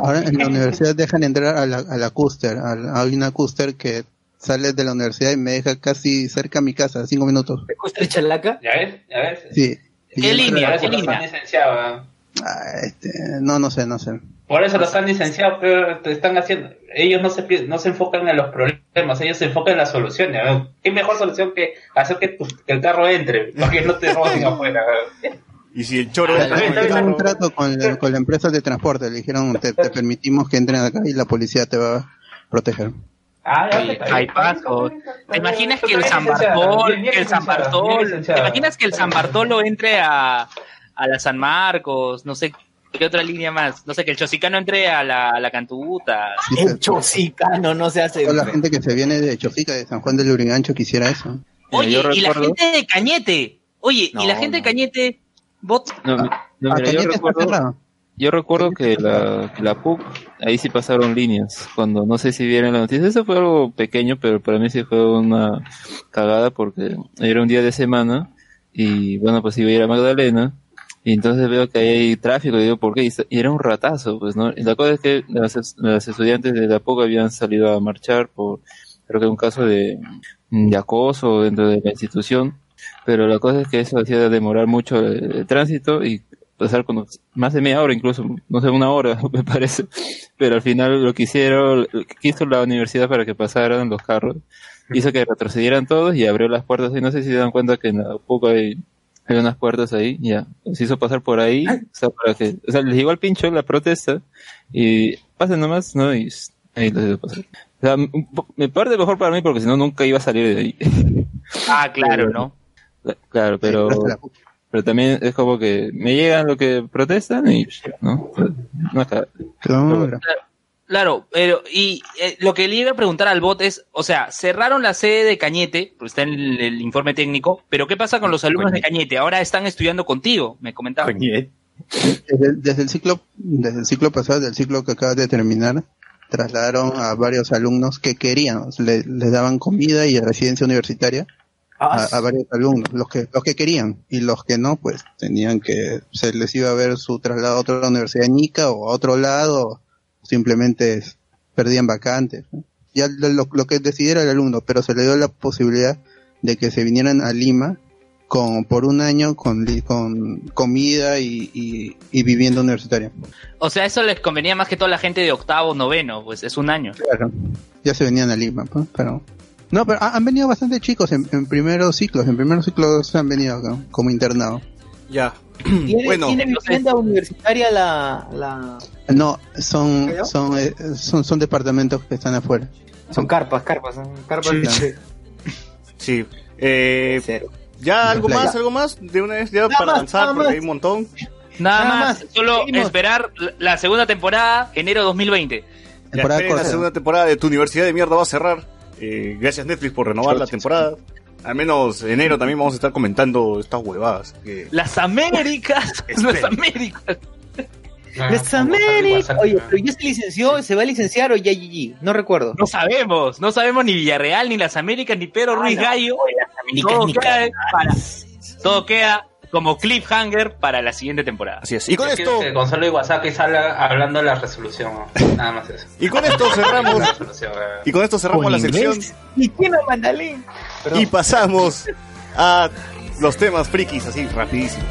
Ahora en la universidad dejan entrar a la, a la Custer. a la- Hay una Custer que sale de la universidad y me deja casi cerca a mi casa, cinco minutos. ¿Te gusta chalaca? ¿Ya ves? ¿Ya ves? Sí. ¿Qué línea? ¿Qué línea? Ah, este, no, no sé, no sé. Por eso los han licenciado, pero te están haciendo. Ellos no se no se enfocan en los problemas, ellos se enfocan en las soluciones. ¿no? ¿Qué mejor solución que hacer que, tu- que el carro entre, para que no te roben (laughs) afuera? Y si el choro Ah, Hicieron carro, un trato con la, con la empresa de transporte. Le dijeron, te, te permitimos que entren acá y la policía te va a proteger. Ah, bien. hay paso. ¿Te imaginas que el San licenciada, Bartol, bien- bien que el San licenciada, bien Bartol, ¿te imaginas que el San Bartolo entre a, a la San Marcos, no sé qué otra línea más, no sé que el Chosicano entre a la, a la Cantuta, Sí, El chocicano no se hace. toda la gente que se viene de Chofica, de San Juan del Lurigancho, quisiera eso. Oye, yo y la gente de Cañete, Oye, ¿y la No, gente de. Cañete, bot? No, no, Ah, mira, yo recuerdo, cerrado. yo recuerdo que la, que la PUC, ahí sí pasaron líneas, cuando no sé si vieron la noticia, eso fue algo pequeño, pero para mí sí fue una cagada porque era un día de semana y bueno, pues iba a ir a Magdalena y entonces veo que ahí hay tráfico y digo, ¿por qué? Y era un ratazo, pues, ¿no? Y la cosa es que las, las estudiantes de la PUC habían salido a marchar por, creo que un caso de, de acoso dentro de la institución, pero la cosa es que eso hacía demorar mucho el, el tránsito y pasar con más de media hora, incluso, no sé, una hora, (laughs) me parece. Pero al final lo que hicieron, lo que hizo la universidad para que pasaran los carros, hizo que retrocedieran todos y abrió las puertas. Y no sé si se dan cuenta que en la hay, hay unas puertas ahí, ya. Se hizo pasar por ahí, o sea, para que, o sea, les llegó al pincho la protesta y pasen nomás, ¿no? Y ahí les hizo pasar. O sea, me parte mejor para mí porque si no nunca iba a salir de ahí. (laughs) Ah, claro, ¿no? Claro, pero, pero también es como que me llegan lo que protestan y, ¿no? No cagada. Claro. Claro, pero y eh, lo que le iba a preguntar al bot es, o sea, cerraron la sede de Cañete, pues está en el, el informe técnico, pero ¿qué pasa con los alumnos de Cañete? Ahora están estudiando contigo, me comentaba. Desde, el- desde el ciclo, desde el ciclo pasado, del ciclo que acaba de terminar, trasladaron a varios alumnos que querían, le- les daban comida y residencia universitaria a, a varios alumnos, los que, los que querían, y los que no, pues tenían que, se les iba a ver su traslado a otra universidad en Ica o a otro lado, simplemente perdían vacantes. ¿no? Ya lo, que decidiera el alumno, pero se le dio la posibilidad de que se vinieran a Lima con por un año con, con comida y, y, y vivienda universitaria. O sea, eso les convenía más que toda la gente de octavo, noveno, pues es un año. Claro. Ya se venían a Lima, pues, pero... No, pero ha- han venido bastante chicos en, en primeros ciclos, en primeros ciclos han venido acá, como internado. Ya. ¿Tiene, Bueno, ¿tiene vivienda universitaria la, la... No, son, son, eh, son, son departamentos que están afuera. Son carpas, carpas, son carpas. Sí, de- sí. Sí. Eh, Cero. ¿Ya algo Playa. más? ¿Algo más? De una vez ya Nada para más, avanzar, porque más. hay un montón. Nada, Nada más, más, solo seguimos. esperar la- segunda temporada, enero 2020. Ya, Temporada esperen, la segunda temporada de Tu Universidad de Mierda va a cerrar. Eh, gracias Netflix por renovar la temporada. Al menos enero también vamos a estar comentando estas huevadas. que- Las Américas, (laughs) las Américas. Ah, Américas. WhatsApp, Oye, ah. pero ya se licenció, ¿se va a licenciar o ya GG? No recuerdo. No sabemos, no sabemos ni Villarreal, ni las Américas, ni Pedro Ruiz Gallo. Todo queda, para- todo queda como cliffhanger para la siguiente temporada. Así es. Y con esto, que Gonzalo Iwasaki salga hablando de la resolución. Nada más eso. y con esto cerramos, eh. y con esto cerramos la sección ¿Y quién no mandalín? y pasamos a los temas frikis así rapidísimo.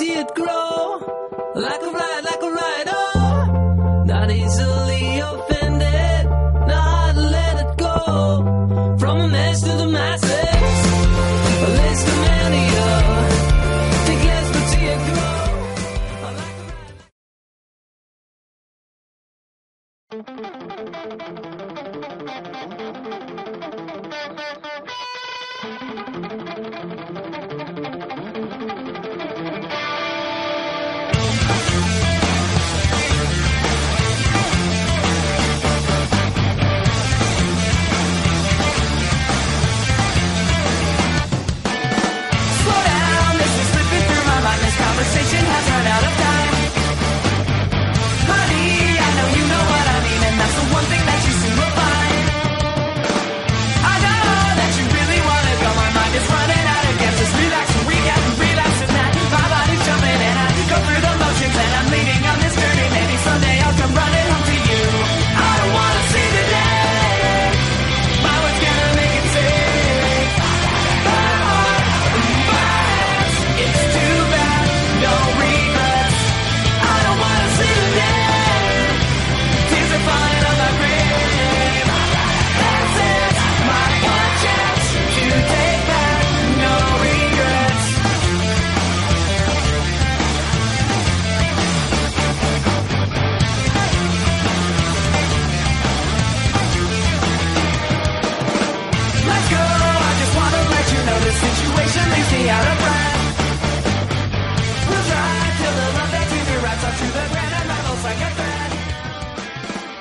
See it grow. Like a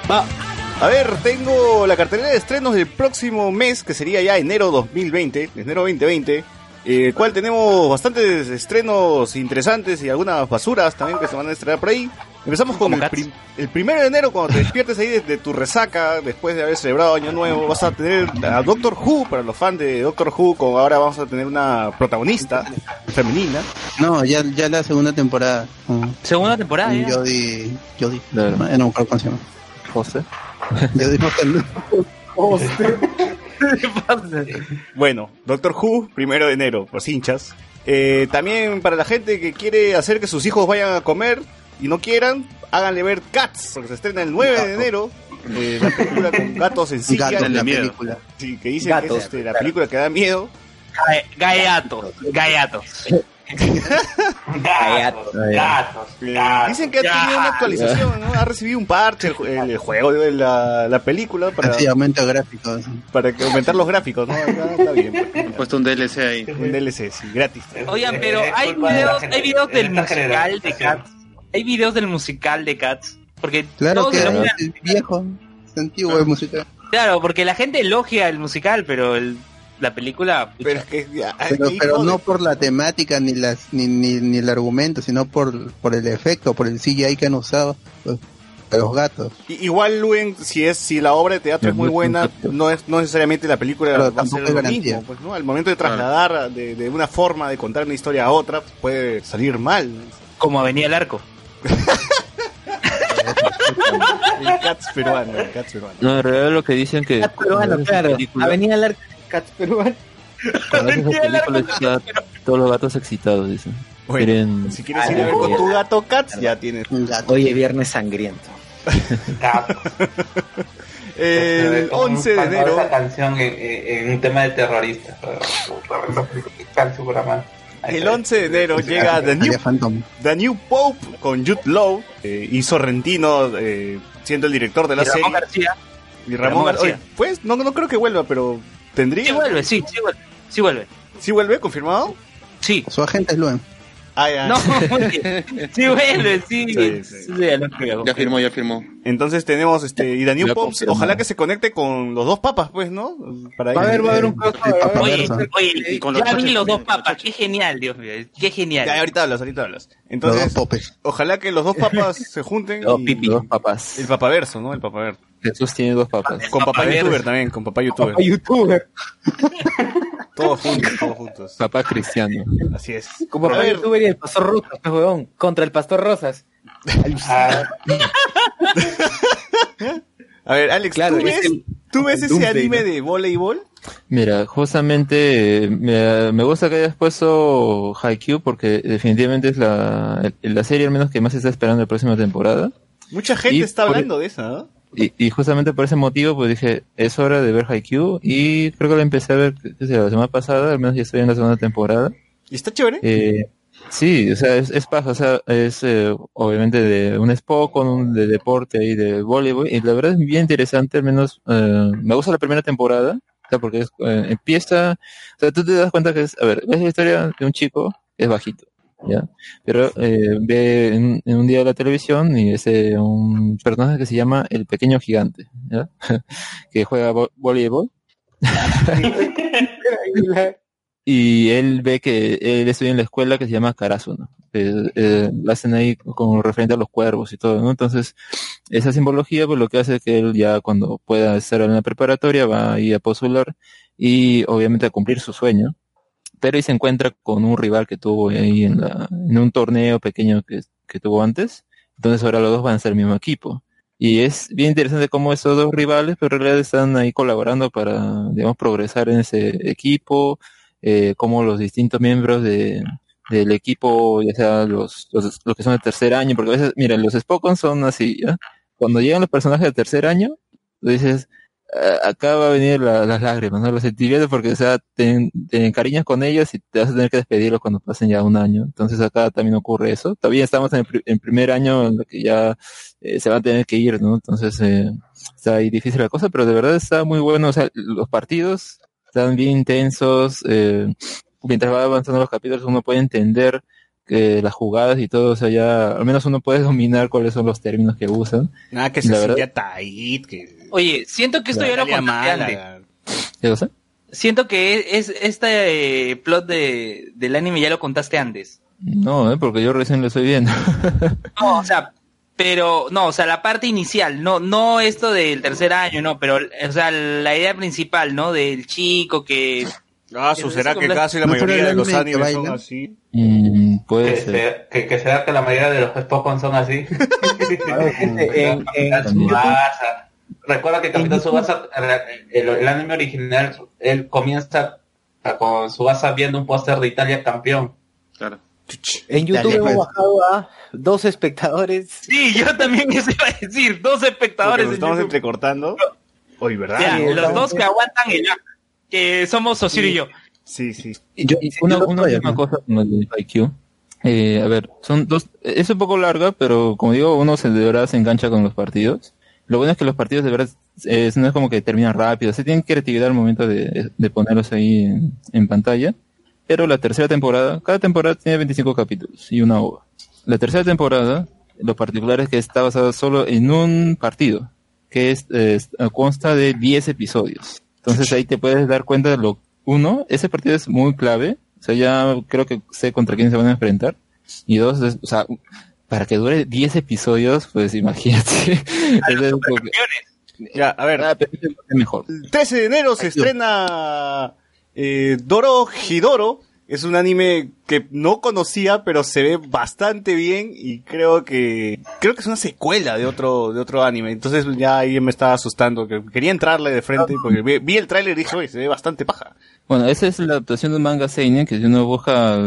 Va. A ver, tengo la cartelera de estrenos del próximo mes, que sería ya enero 2020, enero 2020, eh, cual tenemos bastantes estrenos interesantes y algunas basuras también que se van a estrenar por ahí. Empezamos con el, prim- el primero de enero, cuando te despiertes ahí de, de tu resaca, después de haber celebrado Año Nuevo, vas a tener a Doctor Who, para los fans de Doctor Who, con ahora vamos a tener una protagonista femenina. No, ya, ya la segunda temporada. Segunda temporada. Jodie. Jodie. No me acuerdo cómo se llama. José. Jodie Foster. (laughs) Bueno, Doctor Who, primero de enero, por hinchas. Eh, también para la gente que quiere hacer que sus hijos vayan a comer y no quieran, háganle ver Cats, porque se estrena el 9 de enero. eh, la película con gatos en silla. Gato en la miedo. película. Sí, que dicen que es este, la película que da miedo. Gallatos, gallatos. Gatos, gatos, gatos. dicen que ha tenido una actualización, ¿no? Ha recibido un parche el, ju- el juego de la, la película para, Sí, aumento gráfico. sí. para que aumentar los gráficos, ¿no? Está, está bien. pues. Han puesto un DLC ahí. Un DLC, sí, gratis. Oigan, pero hay videos, hay videos de del musical de. Cats. Hay videos del musical de Cats. Porque Claro todos que es viejo, es antiguo, es musical. claro, porque la gente elogia el musical, pero el- la película. Pero es que ya, Pero, no por la temática ni las ni, ni, ni el argumento, sino por, por el efecto, por el CGI que han usado pues, a los gatos. I- Igual, Luen, si es si la obra de teatro es muy buena, no es no necesariamente la película Pero va a ser lo garantía. mismo. Pues, ¿no? Al momento de trasladar de, de una forma de contar una historia a otra, puede salir mal. Como Avenida el Arco. El Cats peruano, el Cats peruano. No, en realidad lo que dicen que Cats peruano, claro. película- Avenida Larga, Cats peruano. cuando haces esa película está todos los gatos excitados, dicen. Bueno, Quieren- si quieres ir a ver con tu gato Cats, ya tienes. Oye, viernes sangriento. Gatos. (laughs) El 11 de enero. Esa canción en, en- en un tema de terroristas. El 11 de enero llega The New. The New Pope con Jude Law eh, y Sorrentino eh, siendo el director de la Y Ramón serie. García. Y Ramón Ramón García. García. Pues no, no creo que vuelva, pero tendría. Sí vuelve, sí, sí vuelve. Sí vuelve. ¿Sí vuelve? ¿Confirmado? Sí. Su agente es Luen. Ah, ya. No, oye, (laughs) sí vuelve, sí. Sí, sí. Sí, ya lo creo. Ya firmó, ya firmó. Entonces tenemos este y Daniel Pops, ojalá que se conecte con los dos papas, pues, ¿no? Para Va a haber, va a haber un crossover. Oye, oye, Y con los ya vi los dos los papas, qué genial, Dios mío, qué genial. Ya, ahorita hablas, ahorita hablas. Los Entonces, dos popes. ojalá que los dos papas se junten Dos y- pipi. Dos papás. el papaverso, ¿no? El papaverso. Jesús tiene dos papas. Con papá youtuber también, con papá youtuber. Papá youtuber. (laughs) Todos juntos, todos juntos. Papá cristiano. Así es. A papá ver, youtuber y el pastor Rosas, pues, huevón. Contra el pastor Rosas. Ah, (laughs) a ver, Alex, Claro, ¿tú es ves, el- ¿tú ves el ese Doomsday, anime ¿no? de voleibol? Mira, justamente eh, me, me gusta que hayas puesto Haikyuu porque definitivamente es la, la serie al menos que más se está esperando la próxima temporada. Mucha gente Y está por- hablando de esa, ¿no? Y, y justamente por ese motivo pues dije, es hora de ver Haikyuu y creo que la empecé a ver la semana pasada, al menos ya estoy en la segunda temporada. Y está chévere. Eh, sí, o sea, es, es paja, o sea, es eh, obviamente de un Spock con un de deporte ahí de voleibol y la verdad es bien interesante, al menos eh, me gusta la primera temporada, o sea, porque es, eh, empieza, o sea, tú te das cuenta que es, a ver, es la historia de un chico es bajito, ¿ya? Pero eh, ve en, un día de la televisión y es un personaje que se llama El Pequeño Gigante, ¿ya? (laughs) que juega vo- voleibol (laughs) y él ve que él estudia en la escuela que se llama Karasuno. Eh, eh, lo hacen ahí con referente a los cuervos y todo, ¿no? Entonces, esa simbología, pues lo que hace que él ya cuando pueda estar en la preparatoria va a ir a postular y obviamente a cumplir su sueño. Pero se encuentra con un rival que tuvo ahí en, la, en un torneo pequeño que, que tuvo antes. Entonces ahora los dos van a ser el mismo equipo. Y es bien interesante cómo esos dos rivales, pero en realidad están ahí colaborando para, digamos, progresar en ese equipo, eh, cómo los distintos miembros de, del equipo, ya sea los, los, los que son de tercer año, porque a veces, mira, los Spokon son así. Cuando llegan los personajes de tercer año, tú dices, "Ah, acá va a venir la- las lágrimas, ¿no? Los sentimientos, porque, o sea, te, te encariñas con ellos y te vas a tener que despedirlos cuando pasen ya un año. Entonces acá también ocurre eso. Todavía estamos en el en primer año en lo que ya eh, se van a tener que ir, ¿no? Entonces, eh, está ahí difícil la cosa, pero de verdad está muy bueno. O sea, los partidos están bien intensos. Eh, mientras va avanzando los capítulos uno puede entender que las jugadas y todo, o sea, ya al menos uno puede dominar cuáles son los términos que usan. Nada que se verdad- que... Oye, siento que esto ya lo contaste. ¿Qué cosa? Siento que es este eh, plot de, del anime ya lo contaste antes. No, eh, porque yo recién lo estoy viendo. (laughs) No, o sea, pero no, o sea, la parte inicial, no no esto del tercer año, no, pero o sea, la idea principal, ¿no? Del chico que Ah, que su será que casi la ¿No será mayoría de los anime que animes son así. Mm, Que, puede ser. se- que, que será que la mayoría de los Spokon son así. (laughs) (laughs) en- en Tsubasa. Recuerda que Capitán Subasa, el, el anime original, él comienza con Subasa viendo un póster de Italia campeón. Claro. En YouTube hemos pues. bajado a dos espectadores. Sí, yo también (laughs) eso iba a decir, dos espectadores nos en estamos YouTube. entrecortando. Oye, ¿verdad? Ya, Sí, los dos que aguantan el que somos Sosiro y yo. Sí, sí. Yo, una, una última cosa con el IQ. Eh, a ver, son dos, es un poco larga, pero como digo, uno se de verdad se engancha con los partidos. Lo bueno es que los partidos de verdad es- no es como que terminan rápido, se tienen creatividad al momento de, de ponerlos ahí en, en pantalla. Pero la tercera temporada, cada temporada tiene 25 capítulos y una ova. La tercera temporada, lo particular es que está basada solo en un partido, que es, eh, consta de 10 episodios. Entonces ahí te puedes dar cuenta de lo uno, ese partido es muy clave, o sea, ya creo que sé contra quién se van a enfrentar. Y dos, es- o sea, para que dure 10 episodios, pues imagínate. (laughs) Ya, a ver. Ah, mejor. El 13 de enero se estrena eh, Doro Hidoro. Es un anime que no conocía, pero se ve bastante bien y creo que creo que es una secuela de otro de otro anime. Entonces ya ahí me estaba asustando, que quería entrarle de frente porque vi, vi el tráiler y dije, "Oye, se ve bastante paja." Bueno, esa es la adaptación de un manga seinen, que si uno busca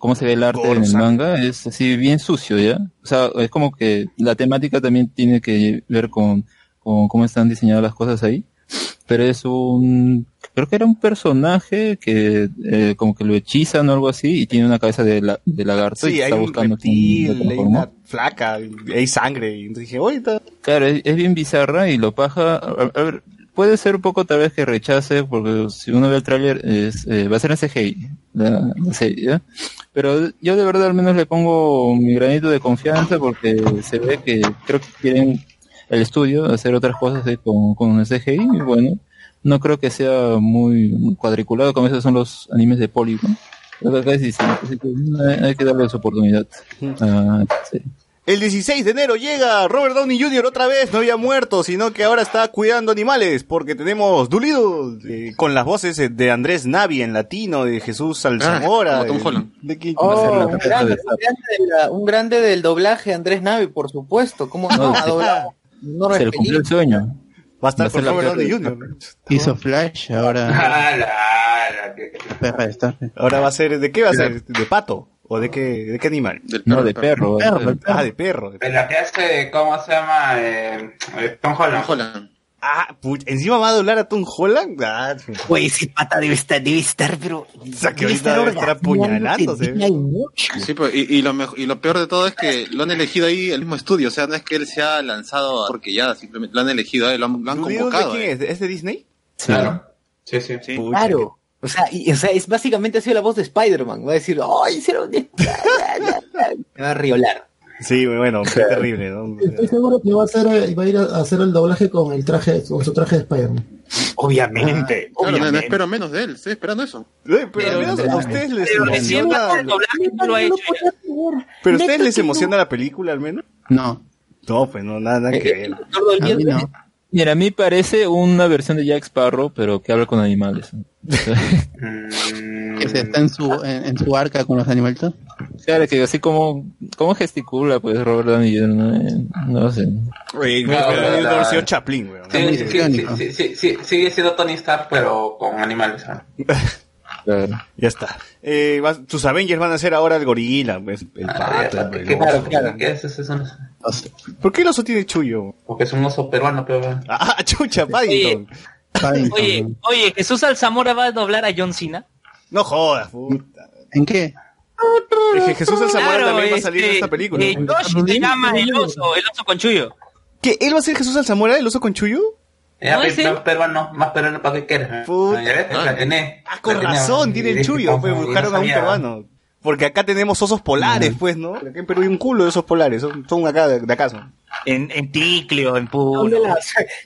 cómo se ve el arte en el manga, es así bien sucio, ¿ya? O sea, es como que la temática también tiene que ver con, con cómo están diseñadas las cosas ahí. Pero es un, creo que era un personaje que eh, como que lo hechizan o algo así y tiene una cabeza de, la, de lagarto y Sí, hay está un buscando quién reptil, hay una flaca, y hay sangre y entonces dije, "Oye, Claro, es, es bien bizarra y lo paja. A, a ver, puede ser un poco tal vez que rechace, porque si uno ve el tráiler, es, eh, va a ser en CGI, la, la serie, ¿ya? Pero yo de verdad al menos le pongo mi granito de confianza porque se ve que creo que quieren el estudio hacer otras cosas eh, con, con el CGI y bueno, no creo que sea muy cuadriculado como esos son los animes de Polygon. Creo que acá es distinto, así que hay, que darle su oportunidad a esta serie. El 16 de enero llega Robert Downey Jr. otra vez, no había muerto, sino que ahora está cuidando animales, porque tenemos Dulido eh, con las voces de Andrés Navi en latino, de Jesús Alzamora. como Tom de- de Oh, un, grande, de un grande de la- un grande del doblaje, Andrés Navi, por supuesto. ¿Cómo no? No, Ha se- doblado enormes Se le cumplió el sueño. Va a estar con la Robert Downey de Jr. Hizo Flash, ahora de Star. Ahora va a ser, ¿de qué va a ser? ¿De pato? ¿O de qué, de qué animal? Del No, perro, de del perro. Perro, el Ah, de perro. de En perro. la que hace, ¿cómo se llama? Eh, eh, Tom Holland. Tom Holland. Ah, puch, encima va a doblar a Tom Holland. Ah, Güey, ese pata debe estar, debe estar, pero. O sea, que ahorita debe estar apuñalándose. Sí, pues, y, y lo y lo peor de todo es que lo han elegido ahí el mismo estudio. O sea, no es que él se ha lanzado a- porque ya simplemente lo han elegido, lo han, lo han ¿Dulido de convocado. quién eh. es? ¿Es de Disney? Claro. Sí, sí. Sí. Pucha, Claro. O sea, y- o sea, es básicamente ha sido la voz de Spider-Man. Va a decir, ¡ay, hicieron! Me (laughs) va a riolar. Sí, bueno, (laughs) qué terrible, ¿no? Estoy seguro que va a, hacer, eh, va a ir a hacer el doblaje con el traje, con su traje de Spider-Man. Obviamente. Claro, no, no obviamente. espero menos de él. Estoy esperando eso. Eh, Pero al menos a ustedes les Pero emociona. el doblaje no lo ha hecho. Pero a ustedes les emociona la película al menos. No, No, pues no, nada, nada que ver. A día- mí no. Mira, a mí parece una versión de Jack Sparrow, pero que habla con animales. Que se está en su, en, en su arca con los animalitos. claro, que así como, como gesticula, pues Robert Downey Jr., no, Eh, no sé. Oye, no, sido Chaplin, weón. Sí, sí, sigue siendo Tony Stark, pero con animales. ¿no? (laughs) Claro. Ya está. Eh, vas- tus Avengers van a ser ahora el gorila, pues, el Ah, pato, el ¿qué- oso. qué- qué es ¿Por qué el oso tiene chullo? Porque es un oso peruano, pero... Ah, (laughs) chucha, Paddington. Paddington. Oye, oye, Jesús Alzamora va a doblar a John Cena. No jodas, puta. ¿En qué? Es que Jesús Alzamora Claro, también va a salir en este, esta película. eh, Yoshi se llama el oso, el oso con chullo. ¿Qué? ¿Él va a ser Jesús Alzamora, el oso con chullo? Ya, ¿No pe- peruano, más peruano para qué quieres. Puta. Ya ves, la tenés. Ah, con La tenés, razón, tiene el chullo, pues buscaron a un peruano. Porque acá tenemos osos polares, pues, ¿no? Acá en Perú hay un culo de osos polares, son, son acá de, de acaso. En, en Ticlio, en ¿Dónde Puno. la-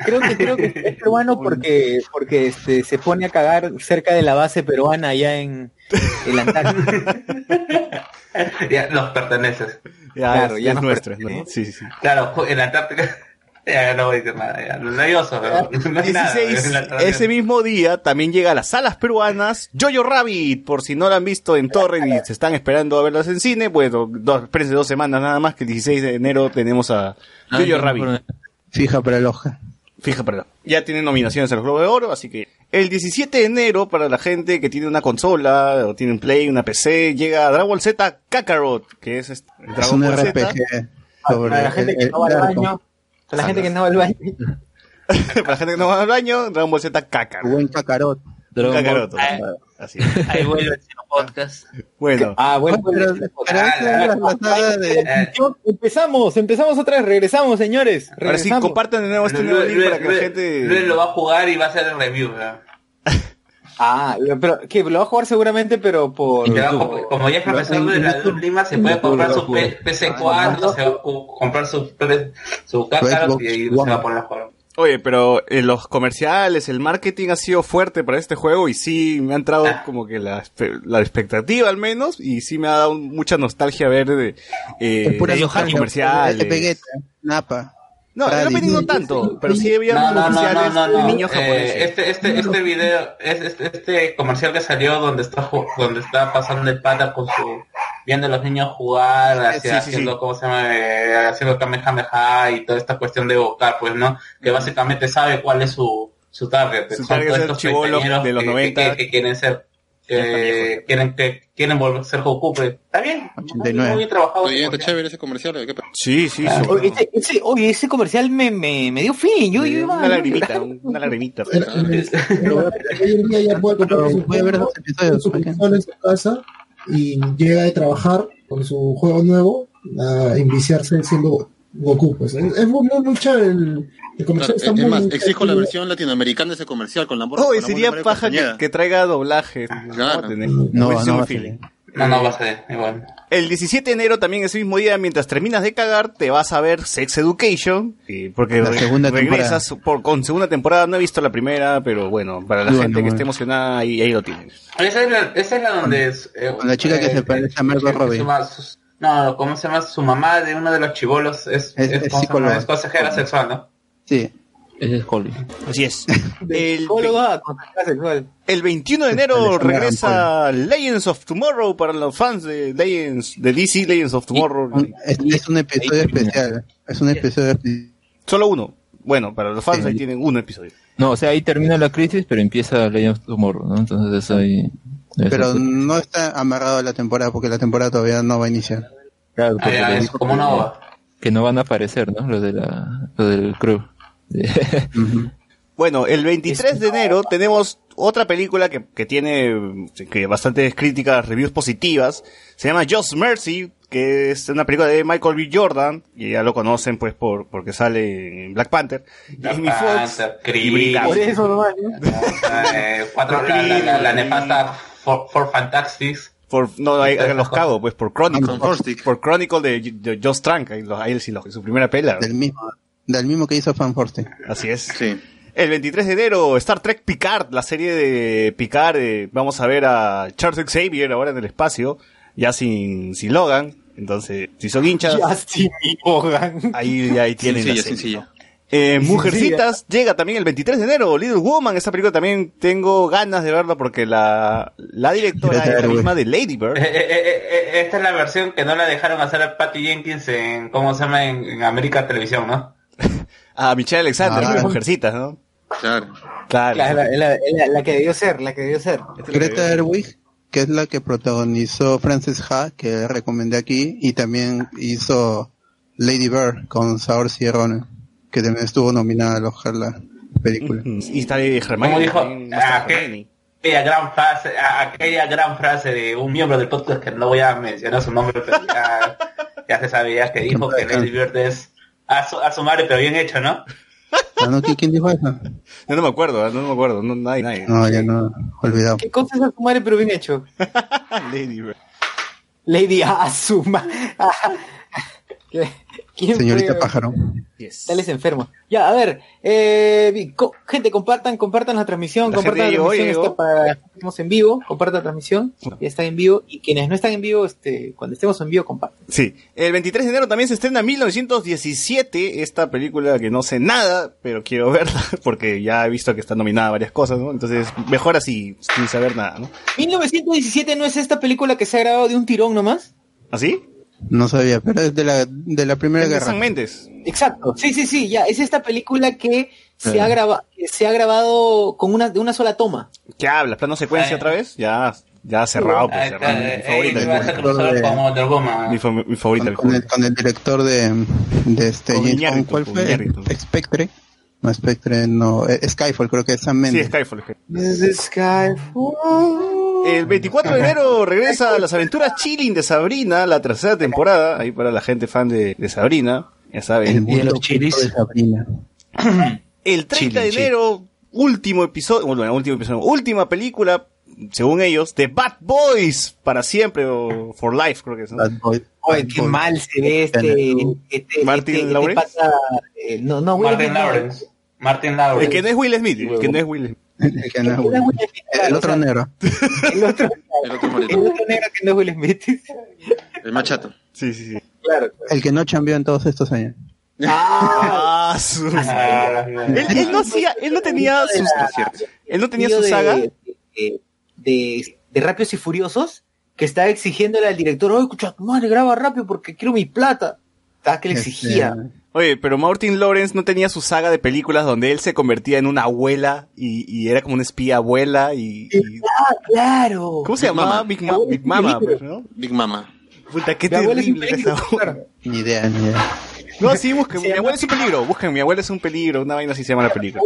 creo que creo que es peruano (laughs) porque porque este se pone a cagar cerca de la base peruana allá en el Antártida. (laughs) Ya, nos perteneces. Ya, Claro, es, ya es nos nuestra, ¿no? Sí, sí, sí. Claro, en la Antártica. Ya no voy a decir nada, ya. No hay oso, pero no hay nada. 16, en la Antártica. ese mismo día también llega a las salas peruanas Jojo Rabbit, por si no la han visto en Torrent y se están esperando a verlas en cine, bueno, dos, espérense dos semanas nada más, que el 16 de enero tenemos a Ah, Jojo ya, Rabbit. Fija para el hoja. Fija, perdón. Ya tienen nominaciones a los Globos de Oro, así que el 17 de enero, para la gente que tiene una consola, o tiene un Play, una PC, llega Dragon Ball Z Kakarot, que es este- Es Dragon un Ball Z. RPG sobre Para la gente que el- no va el al baño, para la gente que no va al baño. (laughs) para la gente que no va al baño, Dragon Ball Z Kakarot. Buen Kakarot. Dragon. Ah. Así es. Ahí vuelve el Podcast. Bueno, Ah, bueno, Pero, pero empezamos, empezamos otra vez, regresamos, señores. ahora sí, regresamos. compartan de nuevo este nuevo link para que la gente... Luis lo va a jugar y va a hacer el review. ¿verdad? Ah, pero que lo va a jugar seguramente, pero por como ya es profesor de la de Lima, se puede comprar su P- PC4, se va a comprar su, su y se va a poner a jugar. Oye, pero eh, los comerciales, el marketing ha sido fuerte para este juego y sí me ha entrado Ah. como que la, la expectativa al menos y sí me ha dado mucha nostalgia ver de, eh, Es pura los nostalgia, comerciales. es Vegeta, Napa. No, el opening no tanto, pero sí había No, no, no, comerciales no, no, de no. niños Eh, japoneses. este, este, este video, es- este, este comercial que salió donde está, donde está pasando el pata con su, viendo a los niños jugar, hacia- Sí, sí, sí. haciendo, ¿cómo se llama? Eh, haciendo Kamehameha y toda esta cuestión de evocar, pues, ¿no? Que básicamente sabe cuál es su, su target. Su Son target todos es estos chibolos treintañeros de los que- 90. Que, que- que quieren ser, que quieren, que quieren volver a ser Goku, pues, está bien. 89. Muy bien trabajado. Oye, ese está comercial. chévere ese comercial. ¿o qué? Sí, sí, Ah, sí. Oye, ese, ese- oye, ese comercial me, me, me dio fin. Yo, yo iba- una lagrimita, (laughs) una lagrimita. Pero, pero hoy en día ya puede comprar su Voy a ver esos episodios. su en su casa y llega de trabajar con su juego nuevo a enviciarse siendo Goku. Pues. Es, es muy, muy, chévere el, el comercial. Claro, está es muy más, exijo la versión latinoamericana de ese comercial con la voz Oh, de sería paja que, que traiga doblaje. Claro. tener- No, no feeling. No, no va a ser igual. El 17 de enero, también ese mismo día, mientras terminas de cagar, te vas a ver Sex Education, y porque La segunda regresas por, con segunda temporada. No he visto la primera, pero bueno, para la Bueno, gente que bueno. esté emocionada, ahí, ahí lo tienen. Esa es la, esa es la donde es, eh, con la chica que se parece a Margot que- que Robbie. su no, ¿cómo se llama? Su mamá de uno de los chivolos es, Es- es, es ¿cómo se llama? psicóloga. es consejera sexual, ¿no? Sí. Ese es Holly. Así es. (laughs) El, el 21 de enero regresa Legends of Tomorrow para los fans de Legends, de DC Legends of Tomorrow. Es, es un episodio especial. Es un episodio especial. Solo uno. Bueno, para los fans Sí. ahí tienen un episodio. No, o sea, ahí termina la crisis, pero empieza Legend of Tomorrow, ¿no? Entonces eso ahí... Pero no está amarrado a la temporada porque la temporada todavía no va a iniciar. claro, Ah, ya, como una que- ova. Que no van a aparecer, ¿no? Los de la, los del crew. (laughs) Bueno, el 23 de enero tenemos otra película que, que tiene que bastantes críticas, reviews positivas. Se llama Just Mercy, que es una película de Michael B. Jordan, y ya lo conocen pues por porque sale en Black Panther. Jamie Foxx Por eso nomás, ¿no? Eh, cuatro, la, la, la, la nefasta For, For Fantastics. Por, no, ahí, ahí los cago, pues por Chronicle. Fantastic. Por Chronicle de, de Josh Trank, ahí, ahí sí su primera pela. Del mismo, del mismo que hizo Fan Force. Así es. Sí. El 23 de enero, Star Trek Picard, la serie de Picard, eh, vamos a ver a Charles Xavier ahora en el espacio, ya sin, sin Logan, entonces, si son hinchas, Justin Hogan. ahí, ahí tienen la Sencilla, serie. ¿no? Eh, Mujercitas llega también el 23 de enero, Little Woman, esta película también tengo ganas de verla porque la, la directora es la misma de Lady Bird. Eh, eh, eh, esta es la versión que no la dejaron hacer a Patty Jenkins en, ¿cómo se llama? En, en América Televisión, ¿no? A (laughs) Michelle Alexander, Ah. Mujercitas, ¿no? Claro. Claro. La, la, la, la- la que debió ser, la que debió ser. Greta Erwig, que es la que protagonizó Frances Ha, que recomendé aquí, y también hizo Lady Bird con Saoirse Ronan, que también estuvo nominada al Oscar la película. Y está. Como dijo, a ah, aquella gran frase, a- aquella gran frase de un miembro del podcast que no voy a mencionar su nombre, pero ya, (laughs) ya se sabía que dijo que Lady Bird es a su, a su madre, pero bien hecho, ¿no? Ah, no, ¿quién, dijo eso? Yo no me acuerdo, no me acuerdo, no, nadie, nadie. No, ya no, olvidado. ¿Qué cosa es a su madre, pero bien hecho? (laughs) Lady Bird. Lady Asuma. (laughs) ¿Qué? ¿Quién Señorita fue? Pájaro. Yes. Tales enfermos. Ya, a ver, eh, co- gente, compartan, compartan la transmisión, La compartan la llegó, transmisión, está para, estamos en vivo, compartan la transmisión, ya está en vivo, y quienes no están en vivo, este, cuando estemos en vivo, compartan. Sí, el 23 de enero también se estrena 1917, esta película que no sé nada, pero quiero (laughs) verla, porque ya he visto que está nominada a varias cosas, ¿no? Entonces, mejor así, sin saber nada, ¿no? 1917 no es esta película que se ha grabado de un tirón nomás. ¿Así? No sabía, pero es de la, de la Primera Es de Guerra. San Méndez. Exacto, sí, sí, sí, ya, es esta película que se ha grabado, se ha grabado con una, de una sola toma. ¿Qué hablas? ¿Plano secuencia otra vez? Ya, ya cerrado, pues, cerrado. Mi eh, favorita. eh, con. Mi, favorita. el, favorita. con el director de, de este Con Iñárritu, ¿cuál con fue? Iñárritu. Spectre. No, Spectre, no. eh, Skyfall, creo que es Sam Sí. Skyfall. El 24 de enero regresa a las aventuras chilling de Sabrina, la tercera temporada, ahí para la gente fan de, de Sabrina, ya saben. el los chilis. de Sabrina. (clears throat) El 30 de enero, último episodio, bueno, último episodio, última película, según ellos, de Bad Boys, para siempre, o For Life, creo que es, ¿no? Bad Boy. Oye, qué mal se ve este, este Martin este, este Lawrence. pata, eh, no, no, Martin. Lawrence. Martin El Lawrence. que no es Will Smith, el que no es Will Smith. (laughs) El, que no es Era Will. Will Smith, El claro, (laughs) otro negro. El otro, El otro el moreno. otro negro que no es Will Smith. El machato. Sí, sí, sí. Claro. El que no cambió en todos estos años. (laughs) Ah, su... Ah, él, él no hacía, él no tenía sus, él no tenía su de- saga. De, de, de Rápidos y Furiosos que estaba exigiéndole al director, oye, escucha, madre, graba rápido porque quiero mi plata. Estaba que le exigía. Este, Oye, pero Martin Lawrence no tenía su saga de películas donde él se convertía en una abuela y, y era como una espía abuela y, y- Ah, claro. ¿cómo se Big llamaba? Mama. Big, Ma- Big Mama, ¿no? Big Mama. Puta, qué terrible peligro, esa. Ni idea, ni idea. No, sí, busquen. Mi abuela es un peligro. Busquen, mi abuela es un peligro. Una vaina así se llama la película.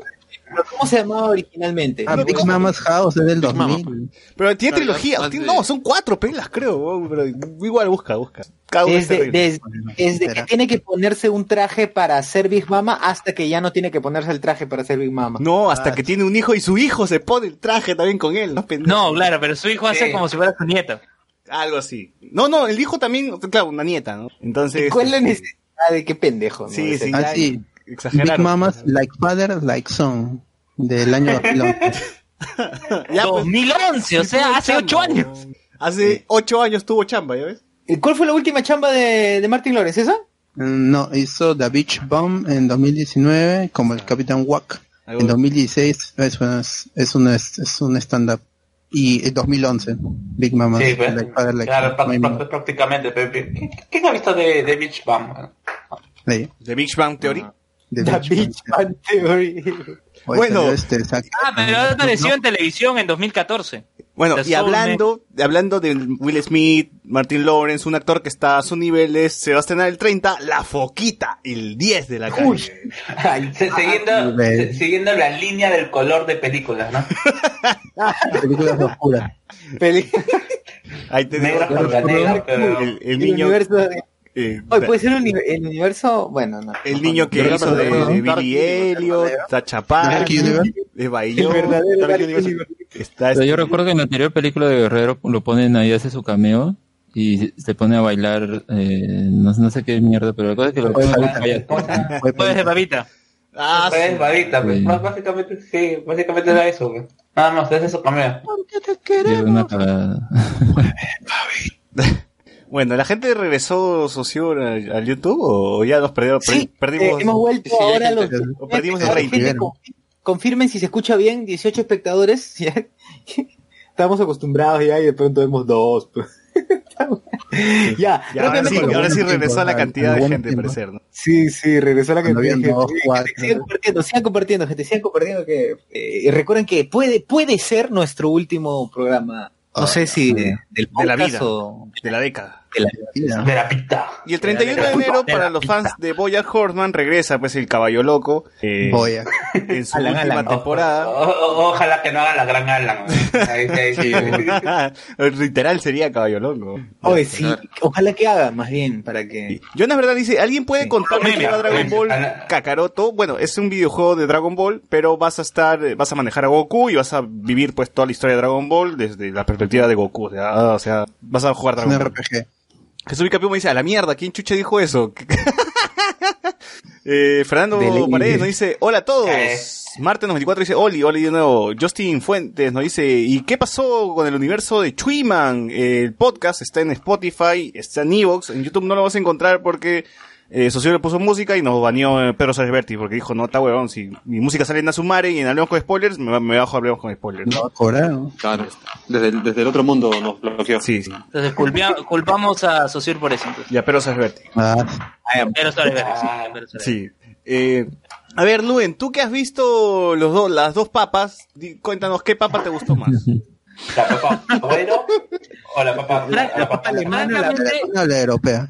Pero ¿Cómo se llamaba originalmente? Ah, Big Mama's House es del Big Mama. 2000. Pero tiene trilogía. no, son cuatro pelas, creo. Pero igual busca, busca. Cada uno es Desde, desde, desde que tiene que ponerse un traje para ser Big Mama hasta que ya no tiene que ponerse el traje para ser Big Mama. No, hasta que tiene un hijo y su hijo se pone el traje también con él. No, claro, pero su hijo hace Sí. como si fuera su nieto. Algo así. No, no, el hijo también, claro, una nieta, ¿no? Entonces. ¿Cuál es la este, necesidad de qué pendejo? ¿no? Sí, sí. Ah, detalle. Sí. Big Exageraron. Mamas Like Father, Like Son. Del año 2011. (laughs) Ya, pues, 2011, o sí sea, hace chamba, ocho años. weón. Hace ocho años tuvo chamba, ¿ya ves? ¿Y ¿Cuál fue la última chamba de, de Martin Lawrence? ¿Esa? No, hizo The Beach Bomb en 2019 como el Capitán Wack. En 2016 es, una- es un, es un stand-up. Y en 2011, Big Mama. Sí, pues, Like Father, Like claro, prácticamente. pero- pero- ¿Qué- ¿Quién ha visto de, de Beach Bum? Ahí, The Big Bang Theory. The The Beach. Band Theory. Hoy Bueno. este, Ah, pero ha aparecido en televisión en 2014. Bueno, The y hablando, hablando de Will Smith, Martin Lawrence, un actor que está a sus niveles, se va a estrenar el 30, La Foquita, el 10 de la calle. Uy. Se- siguiendo, Nivel. se- siguiendo la línea del color de películas, ¿no? (laughs) películas oscuras. Peli- (laughs) Ahí tenemos Negra contra negra, pero... el, el el niño, universo de- eh, Oye, puede ser un el universo, bueno, no. el niño que hizo de, de Billy Elliot, Universe. de Bailó, El verdadero Dark Dark Universe. Universe. Está Pero yo este- recuerdo que en la anterior película de Guerrero lo ponen ahí, hace su cameo y se pone a bailar, eh, no, no sé qué mierda, pero la cosa es que lo ponen Babita. a ¿Cómo se llama? Fue Puedes de babita. Ah, Es babita, pues. Sí. Básicamente, sí, básicamente era eso, pues. Nada más, es eso cameo. de una cagada. (laughs) Bueno, ¿la gente regresó socio al, al YouTube o ya nos perdieron? Sí, perdimos, eh, hemos vuelto sí, ahora a hay los... gente o perdimos el rating. confirmen si se escucha bien, 18 espectadores. (laughs) ya. Estamos acostumbrados ya y de pronto vemos dos. (laughs) pues. ya, Ya, ahora, sí, rápidamente, ahora sí Tiempo, regresó la al- cantidad de gente, tiempo. parecer, ¿no? Sí, sí, regresó la cantidad de gente. dos, cuatro. Sigan compartiendo, sigan compartiendo, gente, sigan compartiendo que eh, recuerden que puede puede ser nuestro último programa. No Ah, sé si de, del De la vida. o De la década. De la pita. Y el 31 de enero, De para los fans de Bojack Horseman, regresa pues el caballo loco. eh, Bojack. En su Alan, última Alan. temporada. O- o- ojalá que no haga la gran Alan. Ahí, ahí, sí. (laughs) Literal sería caballo loco. Oye, sí, ojalá que haga más bien para que. Jonas Verdad dice, ¿alguien puede contarme qué va Dragon. Ball Kakaroto? Bueno, es un videojuego de Dragon Ball, pero vas a estar, vas a manejar a Goku y vas a vivir pues toda la historia de Dragon Ball desde la perspectiva de Goku. O sea, ah, o sea vas a jugar Dragon un Ball. RPG. Jesús Vicapión me dice, a la mierda, ¿quién chucha dijo eso? (laughs) eh, Fernando Paredes nos dice, hola a todos. Marte94 dice, Oli, Oli de nuevo. Justin Fuentes nos dice, ¿y qué pasó con el universo de Chuiman? El podcast está en Spotify, está en Evox, en YouTube no lo vas a encontrar porque eh, Socio le puso música y nos baneó eh, Pedro Salberti porque dijo, no, está huevón, si mi música sale en Azumare y en Hablemos con Spoilers, me, me bajo a Hablemos con Spoilers. No, cobrar, ¿no? Claro. Desde el, desde el otro mundo nos bloqueó. Sí, sí. Entonces culpia- culpamos a Sociur por eso. Entonces. Ya, Pedro Salberti. Pero Salberti, sí, Salberti. Sí. Eh, a ver, Luen, tú que has visto los dos, las dos papas, di- cuéntanos qué papa te gustó más. ¿La papa abuelo o la papa, la, la papa alemana, la, la europea.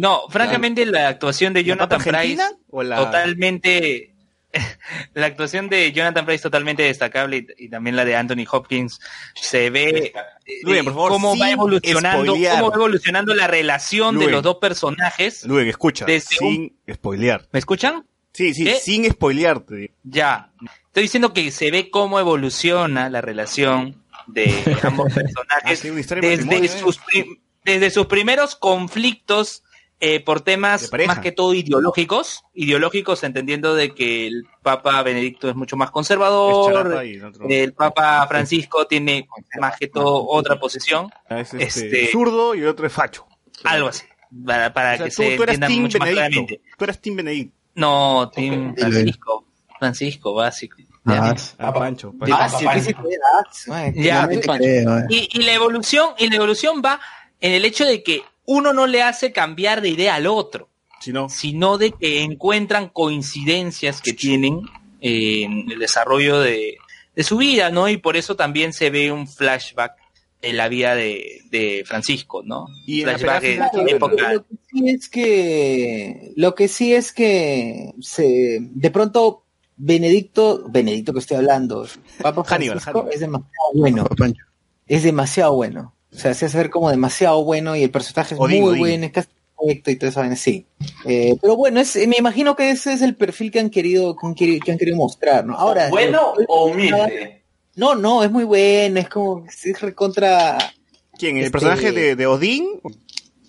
No, francamente la actuación de Jonathan Price o la- totalmente (laughs) la actuación de Jonathan Price totalmente destacable y, y también la de Anthony Hopkins se ve eh, Luen, por favor, cómo va evolucionando spoilear. cómo va evolucionando la relación de los dos personajes. Luen, escucha, Desde sin spoilear. ¿Me escuchan? Sí, sí, sin spoilearte. Ya. Estoy diciendo que se ve cómo evoluciona la relación de (laughs) ambos personajes Ah, desde, ¿eh? sus, pri- desde sus primeros conflictos eh, por temas más que todo ideológicos, ideológicos entendiendo de que el Papa Benedicto es mucho más conservador, otro- el Papa Francisco tiene más que todo otra posición, Ah, es este, este- zurdo y el otro es facho. algo así, para, para O sea, que tú, se tú eras Team mucho más Benedicto. claramente. Tú eras Team Benedicto. No, Tim Francisco, Francisco, básico. Ah, Ah, Pancho. De Pancho. Ya, eh. Y, y la evolución, y la evolución va en el hecho de que uno no le hace cambiar de idea al otro, Si no, sino de que encuentran coincidencias que tienen eh, en el desarrollo de, de su vida, ¿no? Y por eso también se ve un flashback en la vida de, de Francisco, ¿no? Y en la flashback en final, época. Lo que sí es que, lo que sí es que se, de pronto Benedicto, Benedicto que estoy hablando, Papa Hannibal, Francisco Hannibal. es demasiado bueno, es demasiado bueno. O sea, se hace ver como demasiado bueno y el personaje es Odín, muy Odín. bueno, es casi perfecto y todo eso, sí. Eh, pero bueno, es, me imagino que ese es el perfil que han querido, que han querido, que han querido mostrar, ¿no? Ahora, ¿Bueno eh, o humilde? No, no, es muy bueno, es como, es recontra, ¿quién? ¿El Este- personaje de, de Odín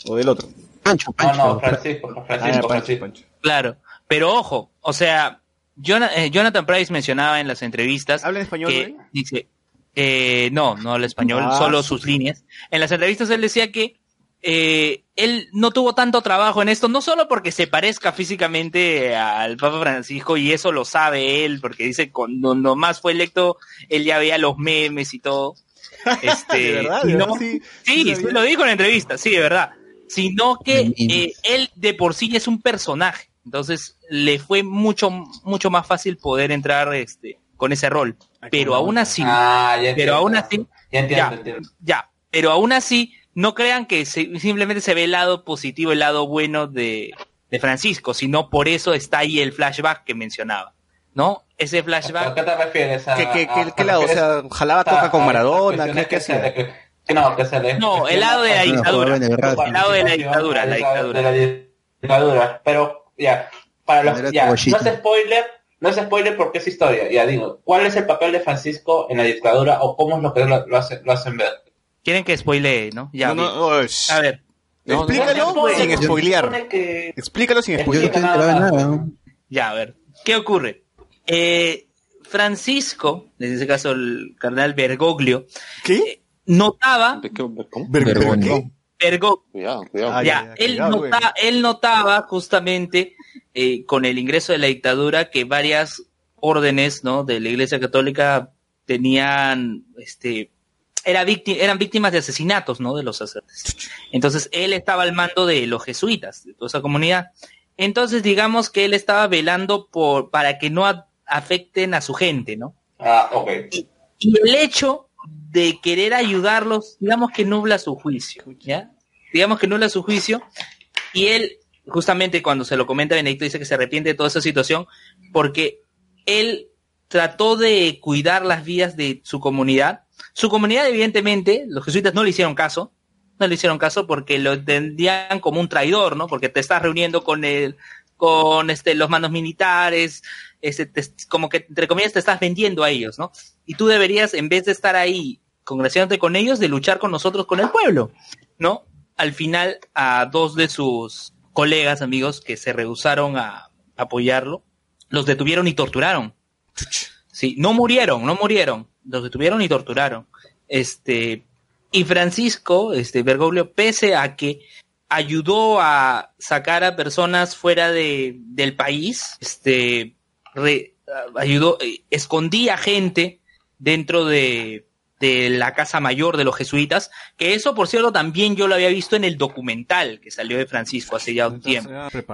o del otro? Pancho, No, Pancho. no, Francisco, Ah, Francisco, Pancho, Francisco. Pancho. Claro, pero ojo, o sea, eh, Jonathan Price mencionaba en las entrevistas ¿Habla en español, que dice, eh, no, no habla español, Ah, solo sus líneas. En las entrevistas él decía que eh, él no tuvo tanto trabajo en esto, no solo porque se parezca físicamente al Papa Francisco y eso lo sabe él, porque dice cuando nomás fue electo él ya veía los memes y todo. (laughs) Este, ¿De verdad? y ¿De no- verdad? Sí, Sí, lo dijo en la entrevista, sí, de verdad. Sino que eh, él de por sí es un personaje. Entonces le fue mucho, mucho más fácil poder entrar este, con ese rol. Pero aún así, Ah, ya entiendo. pero aún así, Ya entiendo, ya, entiendo. ya, pero aún así, no crean que se- simplemente se ve el lado positivo, el lado bueno de, de Francisco, sino por eso está ahí el flashback que mencionaba. ¿No? Ese ¿A flashback. qué te refieres? A, ¿Qué, qué, a- qué, a- qué lado? O sea, jalaba a- coca con a- Maradona, a ¿qué, hacía? que que no, que se le- No, el lado de la dictadura. el lado de la dictadura, la dictadura. De la dictadura. Pero, ya, para los, ya, no es spoiler, no es spoiler porque es historia. Ya digo, ¿cuál es el papel de Francisco en la dictadura o cómo es lo que lo, lo hace- lo hacen ver? Quieren que spoilee, ¿no? Ya. No, no, oh, shh. A ver, No, Explícalo no, sin spoilear. que- Explícalo sin Yo no spoilear. ya, a ver. ¿Qué ocurre? Eh, Francisco, en este caso el cardenal Bergoglio, ¿Qué? notaba, ¿Cómo? Vergüenza. ¿Qué? Bergo- Cuidado, cuidado. Ah, ya, ya, él, cuidado, nota- él notaba justamente eh, con el ingreso de la dictadura que varias órdenes ¿no? de la Iglesia Católica tenían, este, era vícti- eran víctimas de asesinatos ¿no? de los sacerdotes. Entonces él estaba al mando de los jesuitas, de toda esa comunidad. Entonces digamos que él estaba velando por, para que no a- afecten a su gente, ¿no? Ah, ok. Y el hecho de querer ayudarlos, digamos que nubla su juicio, ¿ya? digamos que nula su juicio, y él, justamente cuando se lo comenta Benedicto, dice que se arrepiente de toda esa situación, porque él trató de cuidar las vidas de su comunidad. Su comunidad, evidentemente, los jesuitas no le hicieron caso, no le hicieron caso porque lo entendían como un traidor, ¿no? Porque te estás reuniendo con el, con este, los mandos militares, este, te- como que entre comillas te estás vendiendo a ellos, ¿no? Y tú deberías, en vez de estar ahí congraciándote con ellos, de luchar con nosotros, con el pueblo, ¿no? Al final, a dos de sus colegas, amigos, que se rehusaron a apoyarlo, los detuvieron y torturaron. Sí, no murieron, no murieron, los detuvieron y torturaron. Este, y Francisco, este, Bergoglio, pese a que ayudó a sacar a personas fuera de, del país, este, re- ayudó, eh, escondía gente dentro de, de la casa mayor de los jesuitas, que eso, por cierto, también yo lo había visto en el documental que salió de Francisco hace ya un tiempo.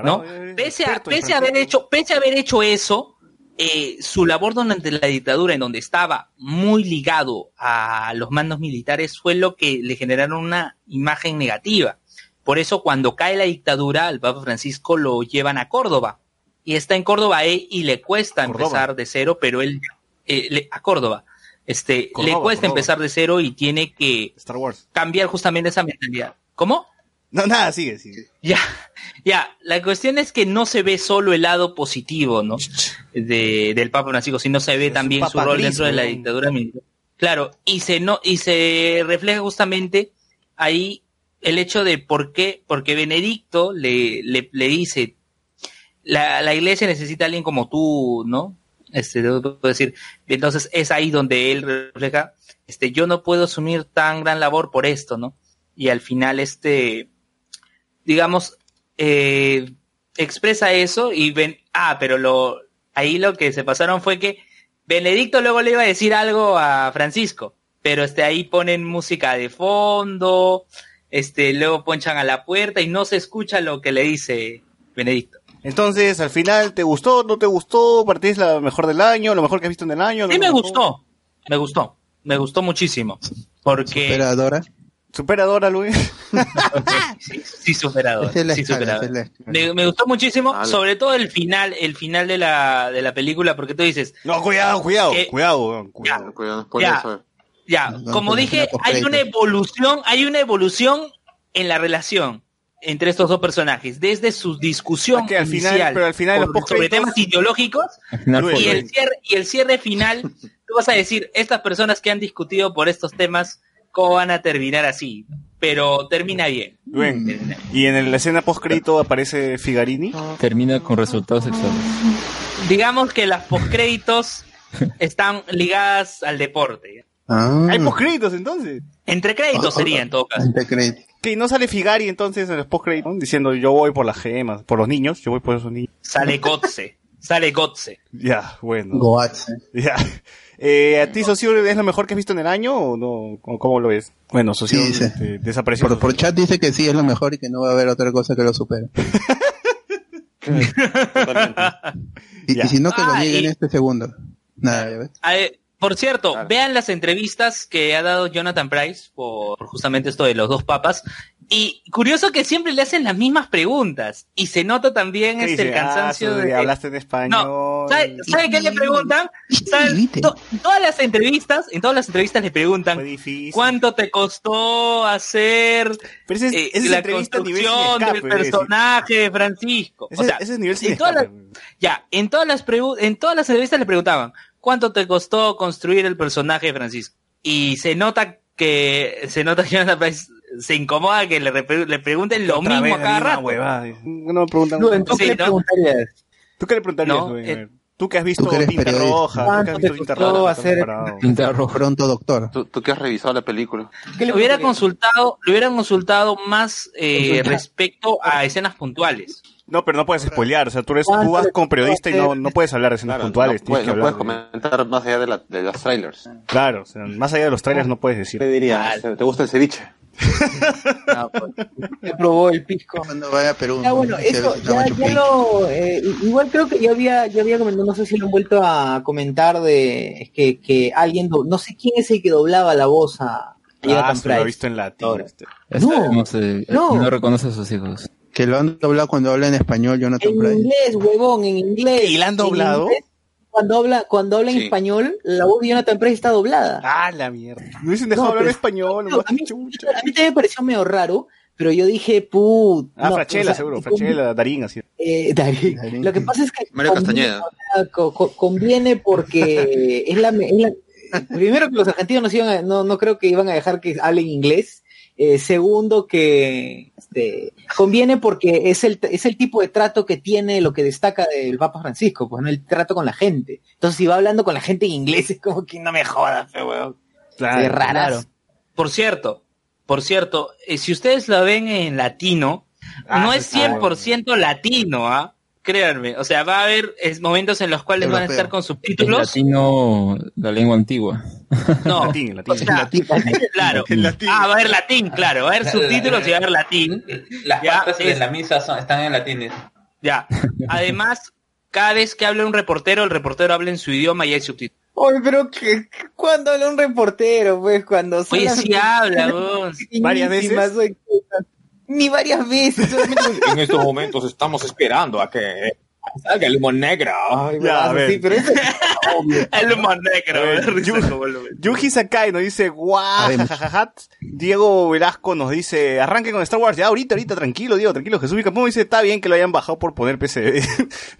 ¿no? Pese a, pese a haber hecho, pese a haber hecho eso, eh, su labor durante la dictadura, en donde estaba muy ligado a los mandos militares, fue lo que le generaron una imagen negativa. Por eso, cuando cae la dictadura, al Papa Francisco lo llevan a Córdoba. Y está en Córdoba eh, y le cuesta Córdoba. empezar de cero, pero él, eh, le- a Córdoba. Este, le cuesta empezar de cero y tiene que Star Wars. cambiar justamente esa mentalidad. ¿Cómo? No, nada, sigue, sigue. Ya, ya, la cuestión es que no se ve solo el lado positivo, ¿no? De, del Papa Francisco, sino se ve también su rol gris, dentro de la dictadura militar. Claro, y se no, y se refleja justamente ahí el hecho de por qué, porque Benedicto le, le, le dice, la, la iglesia necesita a alguien como tú, ¿no? Este, debo decir, entonces es ahí donde él refleja, este, yo no puedo asumir tan gran labor por esto, ¿no? Y al final, este, digamos, eh, expresa eso y ven, ah, pero lo, ahí lo que se pasaron fue que Benedicto luego le iba a decir algo a Francisco, pero este, ahí ponen música de fondo, este, luego ponchan a la puerta y no se escucha lo que le dice Benedicto. Entonces, al final, ¿te gustó? ¿No te gustó? ¿Para ti es la mejor del año? ¿Lo mejor que has visto en el año? ¿No Sí me gustó, me gustó, me gustó muchísimo, porque... Superadora. Superadora, Luis. (laughs) sí, sí, superador. Esa es la sí, escala, superador. esa es la Me, me gustó muchísimo, sobre todo el final, el final de la, de la película, porque tú dices, No, cuidado, cuidado, que- cuidado, cuidado. Cuidado, Ya. eh. ya, No, como dije, hay una evolución, hay una evolución en la relación entre estos dos personajes, desde su discusión que al final- inicial pero al final los sobre temas ideológicos final y el cierre, y el cierre final, tú vas a decir, estas personas que han discutido por estos temas, ¿cómo van a terminar así? Pero termina bien. Bien. Y en la escena post-crédito aparece Figarini. Termina con resultados sexuales. Digamos que las postcréditos están ligadas al deporte. Ah, Hay post-créditos entonces. Entre créditos sería en todo caso. te crees. Que no sale Figari entonces en los post-créditos diciendo yo voy por las gemas, por los niños, yo voy por esos niños. Sale (laughs) Gotze. Sale Gotze. Ya, bueno. Goats. Ya. Eh, ¿A ti, Socio, es lo mejor que has visto en el año o no? ¿Cómo, cómo lo ves? Bueno, Socio Sí, este, desapareció. Por, por chat dice que sí es lo mejor y que no va a haber otra cosa que lo supere. (laughs) Y, y si no, que lo Ah, niegue en y- este segundo. Nada, ya ves. Por cierto, vean las entrevistas que ha dado Jonathan Price por, por justamente esto de los dos papas. Y curioso que siempre le hacen las mismas preguntas. Y se nota también ¿Qué este, el dice? Ah, cansancio de... hablaste en español. No, ¿sabe, ¿sabe qué le preguntan? ¿Sabe? To- todas las entrevistas, en todas las entrevistas le preguntan cuánto te costó hacer Pero ese es, eh, la construcción escape, del personaje de Francisco. Ese, o sea, ese es nivel sin en todas escape. las- ya, en todas las en todas las entrevistas le preguntaban cuánto te costó construir el personaje de Francisco. Y se nota que se nota que Jonathan Price se incomoda que le, le pregunten lo Otra mismo vez a cada rato. huevada. No me preguntan. Lu, ¿tú Sí, qué le ¿no? preguntarías? ¿Tú qué le preguntarías, No, eh, Tú que has visto Tinta. Roja, tú que has ¿Cuánto visto Tinta Roja, hacer-. Tinta roja. Pronto, doctor. ¿Tú, tú que has revisado la película. ¿Qué le hubiera consultado, le hubieran consultado más eh, respecto a escenas puntuales. No, pero no puedes spoilear. O sea, tú, eres, ¿Cuánto tú vas como periodista y no, no puedes hablar de escenas Claro, puntuales. no, puedes, que no puedes comentar más allá de, la, de los trailers. Claro, o sea, más allá de los trailers no puedes decir. ¿Qué dirías? ¿Te gusta el ceviche? No, pues, ¿qué probó el pisco? Cuando vaya a Perú. Ya bueno, eso ya, ya lo eh, igual creo que ya había ya había comentado, no sé si lo han vuelto a comentar de que, que alguien do- no sé quién es el que doblaba la voz a, Ah, se lo Pryce. visto en latino. este. Este no, sé, no. no reconoce a sus hijos. Que lo han doblado cuando habla en español, Jonathan En inglés, huevón, en inglés. ¿Y la han En doblado? inglés, Cuando habla, cuando habla en Sí. español, la voz de Jonathan Price está doblada. Ah, la mierda. Me hubiesen dejado No, hablar pero- español. No, a, mí, a mí también me pareció medio raro, pero yo dije, put. Ah, no, Frachela, o sea, seguro. Frachela, Darín, así. Eh, Darín. Darín. Lo que pasa es que Mario conviene, Castañeda. o sea, conviene porque (laughs) es la, es la- primero que los argentinos no, se iban a- no, no creo que iban a dejar que hablen inglés. Eh, segundo que este, conviene porque es el, es el tipo de trato que tiene lo que destaca del Papa Francisco, pues no el trato con la gente. Entonces si va hablando con la gente en inglés (laughs) es como que no me jodas, fe, weón. Claro. Claro. Por cierto, por cierto, eh, si ustedes la ven en latino, Ah, no es sí. 100% latino, ¿ah? Créanme, o sea, va a haber es, momentos en los cuales van a estar con subtítulos. latino, la lengua antigua. No, Latín, latín. o sea, (laughs) claro. Latín. Ah, va a haber latín, claro, va a haber subtítulos y va a haber latín. Las Ya, partes de es- la misa son, están en latines. Ya. Además, cada vez que habla un reportero, el reportero habla en su idioma y hay subtítulos. Oye, pero que cuando habla un reportero, pues, cuando Oye, las- sí habla, weón. (laughs) ¿Varias veces? Ni varias veces, (laughs) En estos momentos estamos esperando a que salga el humo negro. Ay, Ya, a brazo, ver. sí, pero eso es obvio. (laughs) El humor negro, A ver. (laughs) Yuji Sakai nos dice, guau, jajajat. Diego Velasco nos dice, arranquen con Star Wars. Ya, ahorita, ahorita, tranquilo, Diego, tranquilo. Jesús Vicapón dice, está bien que lo hayan bajado por poner PCB.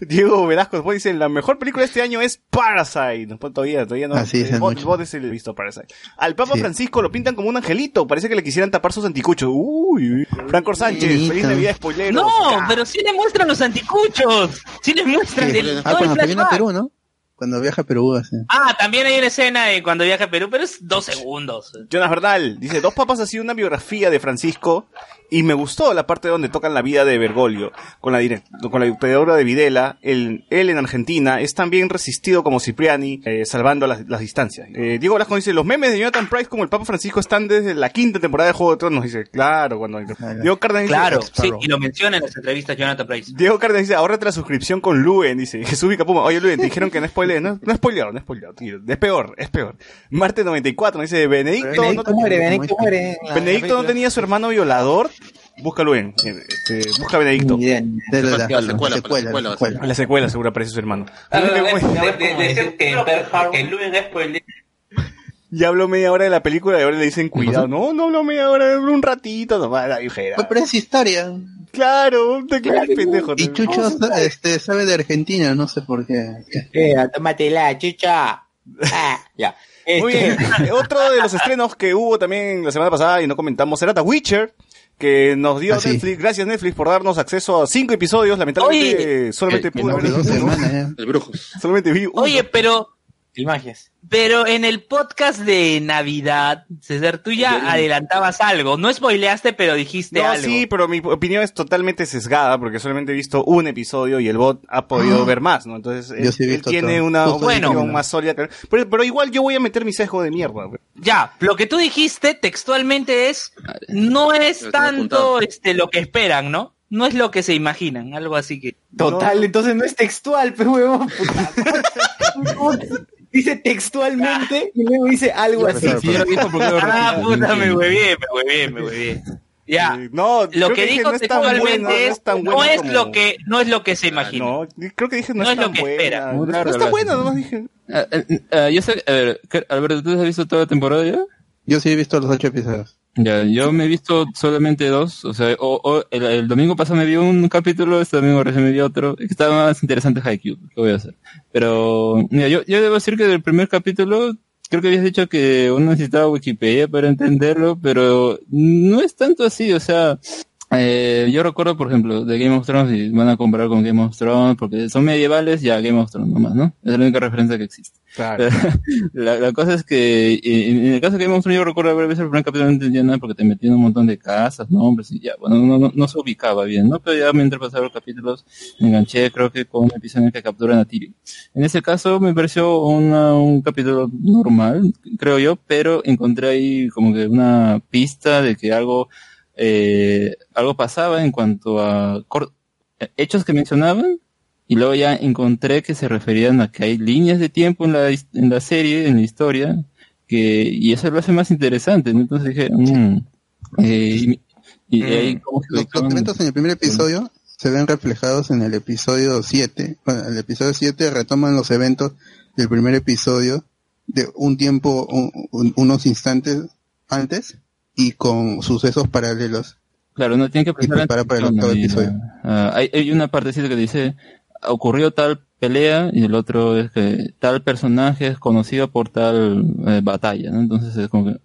(laughs) Diego Velasco después dice, la mejor película de este año es Parasite. Después todavía, todavía no. Así es, bot, mucho. bot es el visto Parasite. Al Papa Sí. Francisco lo pintan como un angelito. Parece que le quisieran tapar sus anticuchos. Uy, Franco Sánchez, feliz Navidad, spoilero. No, Ah, pero sí le muestran los anticuchos. Sí le muestran Sí. el, Ah, todo el cuando viene a. Perú, ¿no? Cuando viaja a Perú, así. Ah, también hay una escena de cuando viaja a Perú, pero es dos segundos. Jonas Bernal dice, Dos Papas ha sido una biografía de Francisco y me gustó la parte donde tocan la vida de Bergoglio con la, direct- con la dictadura de Videla. Él, él en Argentina es tan bien resistido como Cipriani, eh, salvando las, las distancias. Eh, Diego Velasco dice, los memes de Jonathan Price como el Papa Francisco están desde la quinta temporada de Juego de Tronos. Dice, claro, cuando... Diego Cárdenas dice, Claro, sí, Sparrow. y lo menciona en las entrevistas Jonathan Price. Diego Cárdenas dice, ahórrate la suscripción con Luen, dice Jesús Vicapuma. Oye, Luen, te dijeron que no spoilees, no, no spoileado, no spoileado, tío. Es peor, es peor. Marte 94 dice, Benedicto, no, Benedicto muere, Benedicto muere. Benedicto no tenía su hermano violador. Búscalo en, este, busca Benedicto. Ni idea, ni idea. De la, la, La secuela, la secuela, la la secuela. secuela. En la secuela seguro aparece su hermano. Ah, de, creo que- de- de- decir que, Per- que Luen es spoiler. Ya habló media hora de la película y ahora le dicen cuidado. No, no habló media hora, habló un ratito nomás. La dijera. Pero es historia. Claro, te quedas pendejo. Y Chucho este, sabe de Argentina, no sé por qué. Eh, tómatela, chucha. Ah, ya. Muy Este, bien. Otro de los estrenos que hubo también la semana pasada y no comentamos era The Witcher, que nos dio Ah, sí. Netflix. Gracias Netflix por darnos acceso a cinco episodios. Lamentablemente solamente que pude ver dos semanas. El Brujos. Solamente vi uno. Oye, pero, magias. pero en el podcast de Navidad, César, tú ya adelantabas algo. No spoileaste, pero dijiste No, algo. sí, pero mi opinión es totalmente sesgada porque solamente he visto un episodio y el bot ha podido ver más, ¿no? Entonces, él, sí tiene todo. una Justo opinión bueno. más sólida. Pero, pero igual yo voy a meter mi sesgo de mierda. güey. Ya, lo que tú dijiste textualmente es, no es tanto este lo que esperan, ¿no? No es lo que se imaginan, algo así que. Total, entonces no es textual, (laughs) pero huevón. (laughs) dice textualmente y luego dice algo así. Si yo lo dijo, ¿por qué lo Ah, puta, me huevé, me huevé, me huevé. Ya. No, Lo que dije, dijo no textualmente es, no es tan no buena es como- lo que, no es lo que se Ah, imagina. No, creo que dije no, No es es lo que buena. espera. No, está buena, nomás dije. Ah, ah, yo sé, a ver, ¿qué- Alberto, ¿tú has visto toda la temporada ya? Yo sí he visto los ocho episodios. Ya, yo me he visto solamente dos, o sea, o, el, domingo pasado me vi un capítulo, este domingo recién me vi otro, estaba más interesante Haikyuu, ¿qué voy a hacer? Pero, mira, yo, yo debo decir que del primer capítulo, creo que habías dicho que uno necesitaba Wikipedia para entenderlo, pero no es tanto así, o sea, eh, yo recuerdo, por ejemplo, de Game of Thrones, y van a comparar con Game of Thrones, porque son medievales, ya Game of Thrones nomás, ¿no? Es la única referencia que existe. Claro. (laughs) la, la cosa es que en el caso de Game of Thrones yo recuerdo haber visto el primer capítulo no entendía nada porque te metían un montón de casas, nombres y ya, bueno, no, no, no se ubicaba bien, ¿no? Pero ya mientras pasaban los capítulos me enganché creo que con un episodio en el que capturan a Tyrion. En ese caso me pareció una, un capítulo normal, creo yo, pero encontré ahí como que una pista de que algo, eh, algo pasaba en cuanto a hechos que mencionaban y luego ya encontré que se referían a que hay líneas de tiempo en la, en la serie, en la historia, que, y eso lo hace más interesante, ¿no? Entonces dije, mm, eh, y, y Mm. ahí como que Los, elementos en el primer episodio se ven reflejados en el episodio 7. Bueno, el episodio 7 retoman los eventos del primer episodio de un tiempo, un- un- unos instantes antes y con sucesos paralelos. Claro, no tiene que prepara para el. Ah, hay, hay una partecita que dice, ocurrió tal pelea y el otro es que tal personaje es conocido por tal eh, batalla, ¿no? Entonces es como que,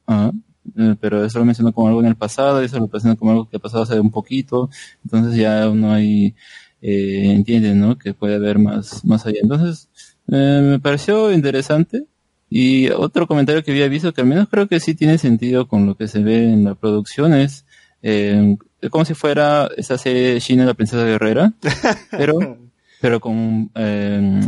eh, pero eso lo mencionó como algo en el pasado, eso lo menciona como algo que ha pasado hace un poquito, entonces ya uno ahí eh, entiende, ¿no? Que puede haber más, más allá. Entonces, eh, me pareció interesante. Y otro comentario que había visto, que al menos creo que sí tiene sentido con lo que se ve en la producción, es eh, como si fuera esa serie China la princesa guerrera, (laughs) pero, pero con eh,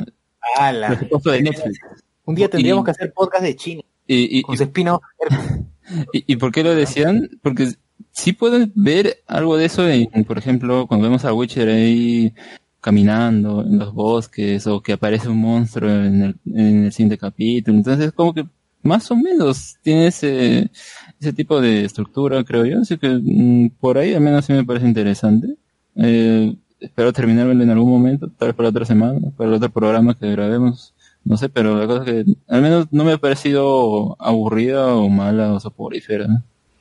Ala. presupuesto de Netflix. Un día tendríamos Y- que hacer podcast de China. Y, y, Con su espino. (laughs) ¿Y, y por qué lo decían? Porque sí pueden ver algo de eso, en, por ejemplo, cuando vemos a Witcher ahí caminando en los bosques o que aparece un monstruo en el, en el siguiente capítulo. Entonces, como que más o menos tiene ese, ese tipo de estructura, creo yo. Así que mm, por ahí al menos sí me parece interesante. Eh, espero terminármelo en algún momento, tal vez para la otra semana, para el otro programa que grabemos. No sé, pero la cosa es que al menos no me ha parecido aburrida o mala o soporífera.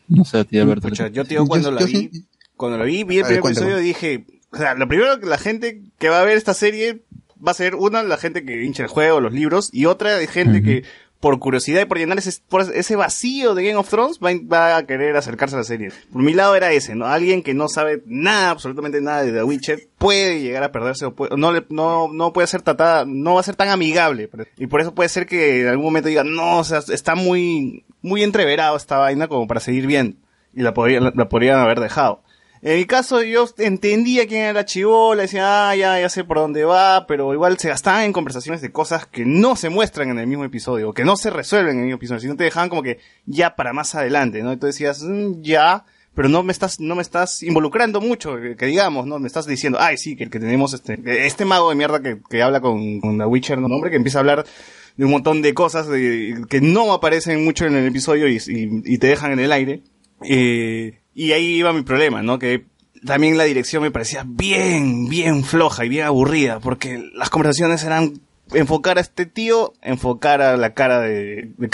No sé a ti, Alberto. Pucha, yo te digo cuando la vi, cuando la vi, vi el primer episodio dije, o sea, lo primero que la gente que va a ver esta serie va a ser una, la gente que hincha el juego, los libros, y otra de gente que por curiosidad y por llenar ese, por ese vacío de Game of Thrones va, va a querer acercarse a la serie. Por mi lado era ese, ¿no? Alguien que no sabe nada, absolutamente nada de The Witcher, puede llegar a perderse o puede- no, le- no, no puede ser tratada, no va a ser tan amigable. Y por eso puede ser que en algún momento diga, no, o sea, está muy, muy entreverado esta vaina como para seguir bien. Y la, podría, la, la podrían haber dejado. En mi caso, yo entendía quién era la chivola, decía, ah, ya, ya sé por dónde va, pero igual se gastaban en conversaciones de cosas que no se muestran en el mismo episodio, que no se resuelven en el mismo episodio, sino te dejaban como que ya para más adelante, ¿no? Entonces decías, "Mm, ya, pero no me estás, no me estás involucrando mucho, que, que digamos, ¿no? Me estás diciendo, ay, sí, que el que tenemos este, este mago de mierda que, que habla con, con Witcher, ¿no? Hombre, que empieza a hablar de un montón de cosas de- que no aparecen mucho en el episodio y, y- y te dejan en el aire. Eh, y ahí iba mi problema, ¿no? Que también la dirección me parecía bien, bien floja y bien aburrida, porque las conversaciones eran enfocar a este tío, enfocar a la cara de, de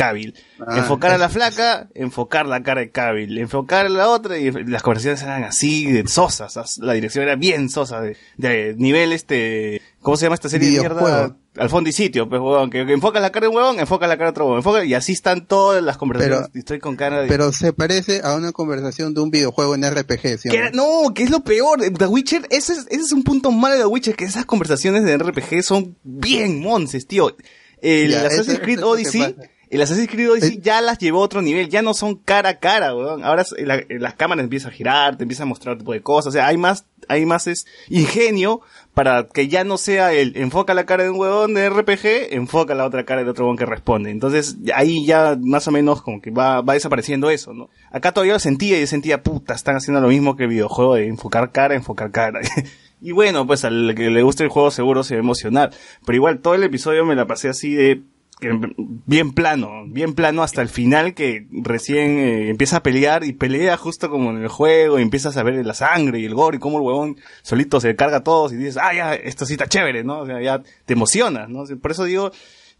Ah, enfocar a la (laughs) flaca, enfocar la cara de Cavill, enfocar a la otra y las conversaciones eran así de sosas, as- la dirección era bien sosa, de, de nivel este, ¿cómo se llama esta serie de mierda? Al fondo y sitio, pues huevón, que, que enfoca la cara de un huevón, enfoca la cara de otro huevón, enfoca, y así están todas las conversaciones, Pero- y estoy con cara de... Pero se parece a una conversación de un videojuego en RPG, ¿sí Que no? que es lo peor. The Witcher, ese es, ese es un punto malo de The Witcher, que esas conversaciones de RPG son bien monces, tío. El Ya, Assassin's Creed Odyssey. El Assassin's Creed Odyssey ya las llevó a otro nivel, ya no son cara a cara, weón. Ahora la- las cámaras empiezan a girar, te empiezan a mostrar otro tipo de cosas, o sea, hay más, hay más es ingenio para que ya no sea el enfoca la cara de un huevón de RPG, enfoca la otra cara del otro huevón que responde. Entonces, ahí ya más o menos como que va, va desapareciendo eso, ¿no? Acá todavía lo sentía y yo sentía, puta, están haciendo lo mismo que el videojuego de enfocar cara, enfocar cara. (laughs) y bueno, pues al que le guste el juego seguro se va a emocionar. Pero igual todo el episodio me la pasé así de, bien plano, bien plano hasta el final que recién eh, empieza a pelear y pelea justo como en el juego y empiezas a ver la sangre y el gore y cómo el huevón solito se carga a todos y dices, ah, ya, esto sí está chévere, ¿no? O sea, ya te emocionas, ¿no? Por eso digo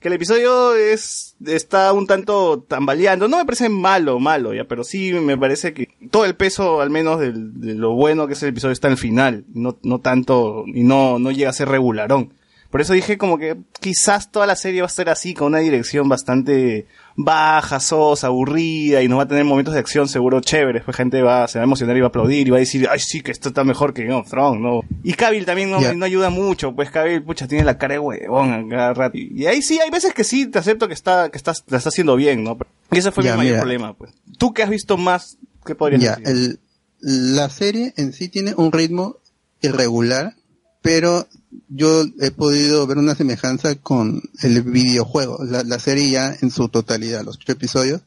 que el episodio es, está un tanto tambaleando. No me parece malo, malo, ya, pero sí me parece que todo el peso, al menos de lo bueno que es el episodio, está al final, no, no tanto, y no, no llega a ser regularón. Por eso dije como que quizás toda la serie va a ser así, con una dirección bastante baja, sosa, aburrida, y no va a tener momentos de acción seguro chéveres, pues gente va, se va a emocionar y va a aplaudir y va a decir, ay sí, que esto está mejor que Game of Thrones, ¿no? Y Cavill también no, ayuda mucho, pues Cavill, pucha, tiene la cara de huevón cada rato. Y ahí sí, hay veces que sí, te acepto que está, que estás, la está haciendo bien, ¿no? Y ese fue mi mayor mira. problema, pues. Tú que has visto más, ¿qué podrías decir? el, la serie en sí tiene un ritmo irregular, pero yo he podido ver una semejanza con el videojuego. La, serie ya en su totalidad, los ocho episodios,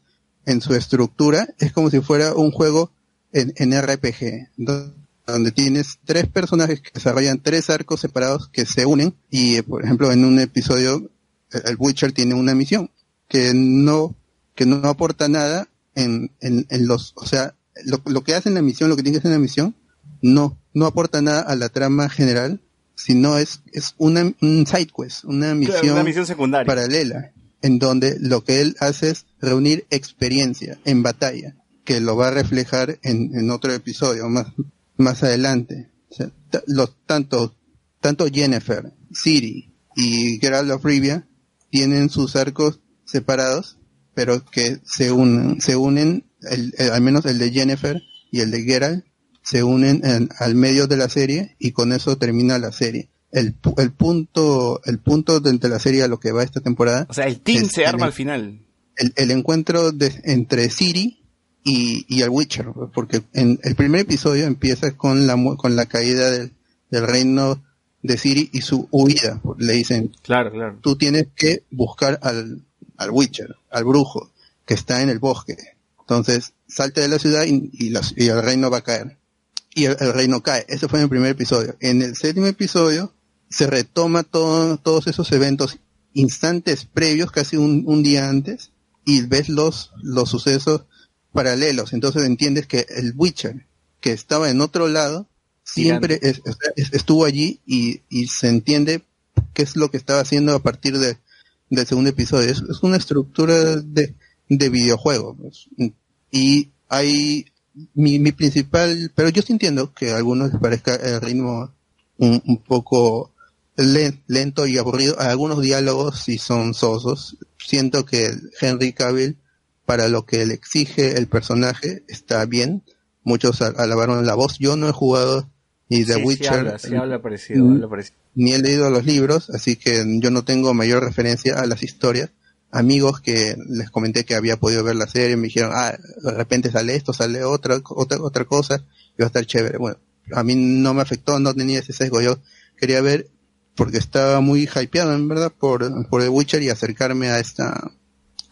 en su estructura, es como si fuera un juego en, en RPG, do- donde tienes tres personajes que desarrollan tres arcos separados que se unen y, eh, por ejemplo, en un episodio, el Witcher tiene una misión que no que no aporta nada en, en, en los, o sea, lo, lo que hace en la misión, lo que tiene que hacer en la misión, no, no aporta nada a la trama general, sino es, es una, un side quest, una misión, una misión secundaria. paralela, en donde lo que él hace es reunir experiencia en batalla, que lo va a reflejar en, en otro episodio más, más adelante. O sea, ta- los, tanto, tanto Jennifer, Siri y Geralt of Rivia tienen sus arcos separados, pero que se unen, se unen, el, el- al menos el de Jennifer y el de Geralt, se unen en- al medio de la serie y con eso termina la serie. El, el punto, el punto de, de la serie a lo que va esta temporada. O sea, el team es se arma el- al final. el, el encuentro de, entre Siri y, y el Witcher, porque en el primer episodio empieza con la con la caída del, del reino de Siri y su huida. Le dicen, Claro, claro. tú tienes que buscar al, al Witcher, al brujo, que está en el bosque. Entonces, salte de la ciudad y, y el reino va a caer. Y el, el reino cae. Ese fue en el primer episodio. En el séptimo episodio se retoma todo, todos esos eventos instantes previos, casi un, un día antes, y ves los, los sucesos paralelos. Entonces entiendes que el Witcher, que estaba en otro lado, siempre es- es- estuvo allí y, y se entiende qué es lo que estaba haciendo a partir de, del segundo episodio. Es, es una estructura de, de videojuego. pues. Y hay mi, mi principal, pero yo sí entiendo que a algunos les parezca el ritmo un, un poco len- lento y aburrido. Algunos diálogos sí son sosos. Siento que Henry Cavill, para lo que le exige el personaje, está bien. Muchos al- alabaron la voz. Yo no he jugado ni The Sí, sí Witcher, habla, sí habla parecido, habla parecido. ni he leído los libros, así que yo no tengo mayor referencia a las historias. Amigos que les comenté que había podido ver la serie me dijeron, ah, de repente sale esto, sale otra, otra, otra cosa, y va a estar chévere. Bueno, a mí no me afectó, no tenía ese sesgo. Yo quería ver, porque estaba muy hypeado, en verdad, por, por The Witcher y acercarme a esta,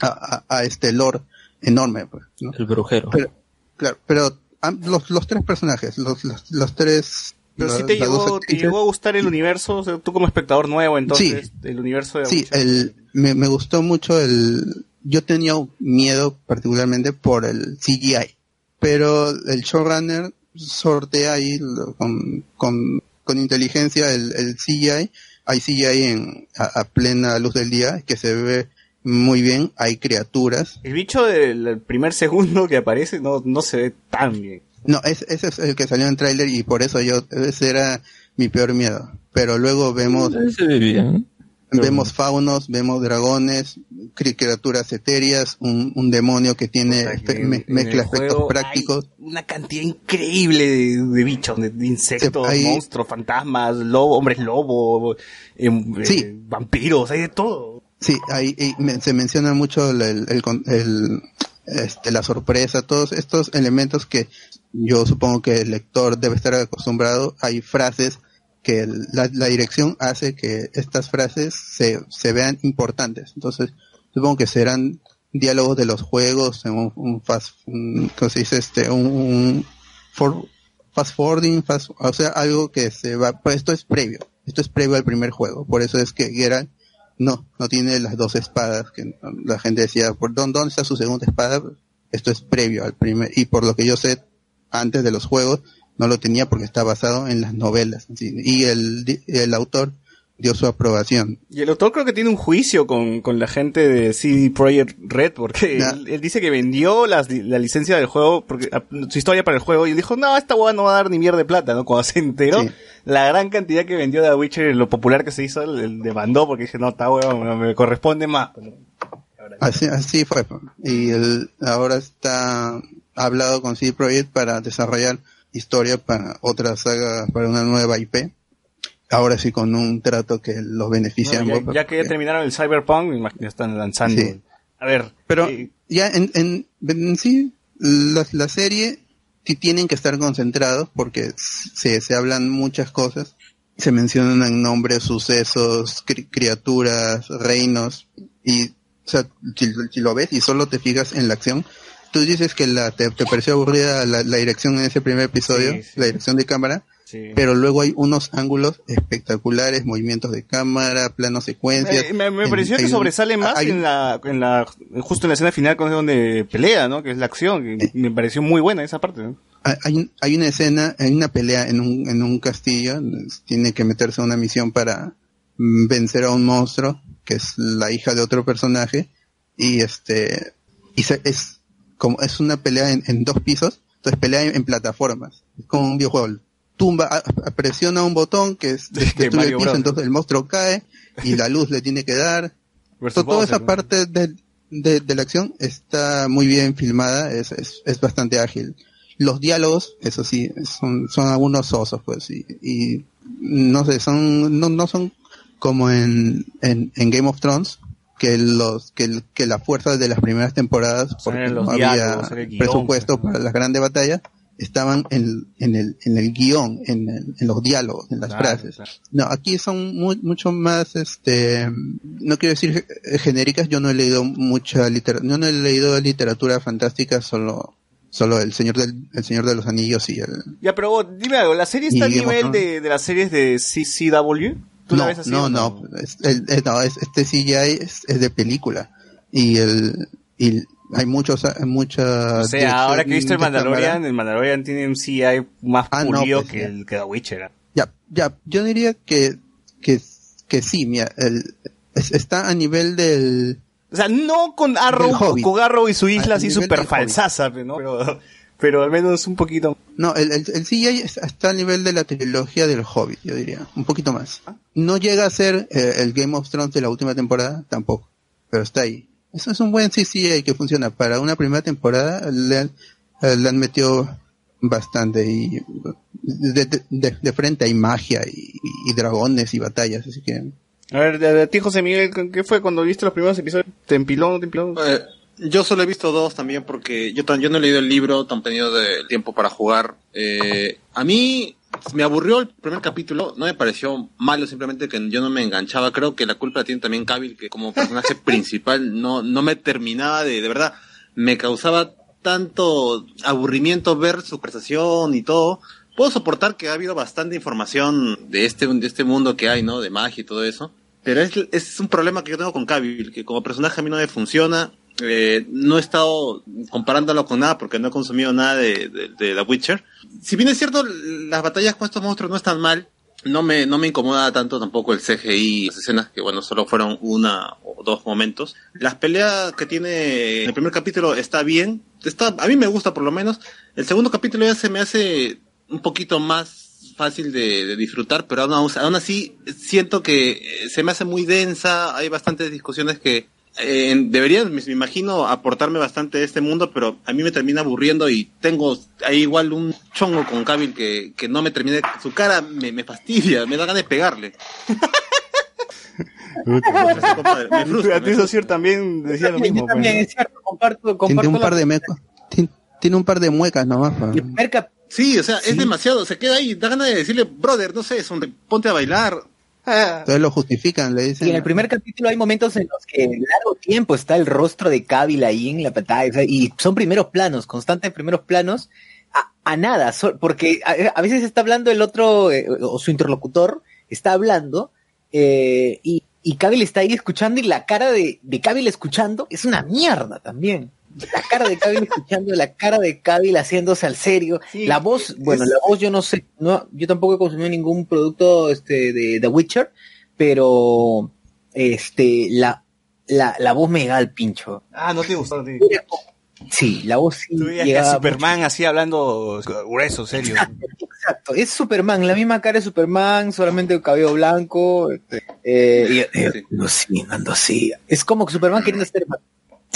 a, a- a este lore enorme, pues, ¿no? El brujero. Pero, claro, pero los, los tres personajes, los, los, los tres... Pero si te llegó, te llegó a gustar el universo, o sea, tú como espectador nuevo, entonces, el universo de Sí, Witcher. el, me, me gustó mucho el... Yo tenía miedo particularmente por el CGI, pero el showrunner sortea ahí lo- con, con, con inteligencia el, el CGI. Hay CGI en, a, a plena luz del día que se ve muy bien. Hay criaturas. El bicho del primer segundo que aparece no, no se ve tan bien. No, es- ese es el que salió en tráiler y por eso yo, ese era mi peor miedo. Pero luego vemos... Se ve bien. Vemos faunos, vemos dragones, cri- criaturas etéreas, un, un demonio que tiene efe- me- en mezcla aspectos prácticos. Una cantidad increíble de, de bichos, de, de insectos, hay- monstruos, fantasmas, lobo, hombres lobo, em, eh, Sí. vampiros, hay de todo. Sí, ahí ahí me- se menciona mucho el, el- el con- el, este, la sorpresa, todos estos elementos que yo supongo que el lector debe estar acostumbrado. Hay frases que la, la dirección hace que estas frases se, se vean importantes. Entonces, supongo que serán diálogos de los juegos, un, un fast, un. Este, un, fast forwarding, o sea, algo que se va, pues esto es previo, esto es previo al primer juego, por eso es que Geralt no, no tiene las dos espadas que la gente decía, ¿por dónde, dónde está su segunda espada? Esto es previo al primer, y por lo que yo sé, antes de los juegos, no lo tenía porque está basado en las novelas, ¿sí? y el, el autor dio su aprobación. Y el autor creo que tiene un juicio con, con la gente de CD Projekt Red, porque Ya. él, él dice que vendió las, la licencia del juego, porque a- su historia para el juego, y dijo, no, esta hueá no va a dar ni mierda de plata, ¿no? Cuando se enteró, Sí. la gran cantidad que vendió de The Witcher, lo popular que se hizo, él, él demandó, porque dice, no, esta hueá me, me corresponde más. Así, así fue. Y el, ahora está hablado con CD Projekt para desarrollar historia para otra saga, para una nueva IP. Ahora sí con un trato que los beneficia ya, ya que ya terminaron el Cyberpunk, que están lanzando. Sí. A ver, Pero eh, ya en, en, en sí, la, la serie sí tienen que estar concentrados porque se, se hablan muchas cosas. Se mencionan nombres, sucesos, cri- criaturas, reinos. Y, o sea, si, si lo ves y solo te fijas en la acción, tú dices que la, te, te pareció aburrida la, la dirección en ese primer episodio, Sí, sí. la dirección de cámara. pero luego hay unos ángulos espectaculares, movimientos de cámara, planos secuencias. Me, me- me En- pareció que un- sobresale más hay- en la, en la, justo en la escena final donde pelea, ¿no? Que es la acción. que Me pareció muy buena esa parte, ¿no? hay- hay una escena, hay una pelea en un, en un castillo, tiene que meterse a una misión para mm, vencer a un monstruo, que es la hija de otro personaje, y este, y se- es como, es una pelea en, en dos pisos, entonces pelea en, en plataformas, es como un videojuego. Tumba, a- a- presiona un botón que es (laughs) destruye el piso, entonces el monstruo cae, y la luz le tiene que dar. To- toda esa parte de, de, de la acción está muy bien filmada, es, es, es bastante ágil. Los diálogos, eso sí, son, son algunos sosos, pues, y, y no sé, son, no, no son como en, en, en Game of Thrones, que los, que, que la fuerza de las primeras temporadas, porque no había guion, presupuesto para las grandes batallas, estaban en, en el, en el guion, en, el- en los diálogos, en las Claro, frases. claro. No, aquí son muy, mucho más, este, no quiero decir genéricas, yo no he leído mucha literatura, no he leído literatura fantástica, solo, solo el Señor del, el Señor de los Anillos y el, Ya, pero vos, dime algo, ¿la serie está a nivel de, de las series de CCW? ¿Tú la no, ves así no, no, es- el- no, es- este CGI es, es de película y el, y hay muchos, muchas. O sea, ahora que he visto el cámara. Mandalorian, el Mandalorian tiene un CGI más Ah, no, pulido pues, que ya. el que The Witcher. Ya, ya, yo diría que, que, que sí, mira, el, es- está a nivel del, O sea, no con Arrow, con Arrow y su isla A así súper falsaza, ¿no? Pero, pero al menos un poquito. No, el, el, el CGI es- está a nivel de la trilogía del Hobbit, yo diría, un poquito más. No llega a ser eh, el Game of Thrones de la última temporada, tampoco, pero está ahí. Eso es un buen CGI que funciona. Para una primera temporada le han, eh, le han metido bastante y de, de- frente hay magia y, y dragones y batallas, así que A ver, de, de ti, José Miguel, ¿qué fue cuando viste los primeros episodios? ¿Te empiló no te empiló? Eh, yo solo he visto dos también porque yo, tan- yo no he leído el libro, tan tenido de tiempo para jugar. Eh, a mí me aburrió el primer capítulo, no me pareció malo, simplemente que yo no me enganchaba. Creo que la culpa la tiene también Cavill, que como personaje (laughs) principal no, no me terminaba de, de verdad, me causaba tanto aburrimiento ver su prestación y todo. Puedo soportar que ha habido bastante información de este, de este mundo que hay, ¿no? De magia y todo eso. Pero es, es un problema que yo tengo con Cavill, que como personaje a mí no me funciona. Eh, no he estado comparándolo con nada porque no he consumido nada de, de, de The Witcher. Si bien es cierto, las batallas con estos monstruos no están mal, no me, no me incomoda tanto tampoco el CGI, las escenas que bueno, solo fueron una o dos momentos. Las peleas que tiene en el primer capítulo está bien, está, a mí me gusta por lo menos. El segundo capítulo ya se me hace un poquito más fácil de, disfrutar, pero aún, aún así siento que eh, se me hace muy densa, hay bastantes discusiones que eh, deberían, me me imagino, aportarme bastante a este mundo, pero a mí me termina aburriendo y tengo ahí igual un chongo con Cavill que, que no me termina, su cara me, me fastidia, me da ganas de pegarle. (laughs) me frustra, a ti, Sociur, también decía lo mismo. también, pues, es cierto, comparto, tiene un par de mecos, tiene, tiene un par de muecas nomás. pa. Sí, o sea, es demasiado, se queda ahí, da ganas de decirle, brother, no sé, es un- ponte a bailar. Entonces lo justifican, le dicen. Y en el primer capítulo hay momentos en los que largo tiempo está el rostro de Cavill ahí en la sea, y son primeros planos, constantes primeros planos, a, nada, porque a, veces está hablando el otro, eh, o su interlocutor, está hablando, eh, y, y está ahí escuchando, y la cara de, de escuchando es una mierda también. La cara de Cavill escuchando, la cara de Cavill haciéndose al serio, la voz, bueno, la voz yo no sé, no, yo tampoco he consumido ningún producto este de The Witcher, pero este la, la, la voz me llega al pincho. Ah, no te gustó. Sí, Sí, la voz sí Tú que Superman así hablando grueso, serio. Exacto, es Superman, la misma cara de Superman, solamente el cabello blanco, este, eh, y, eh, ando así, ando así. Es como que Superman queriendo ser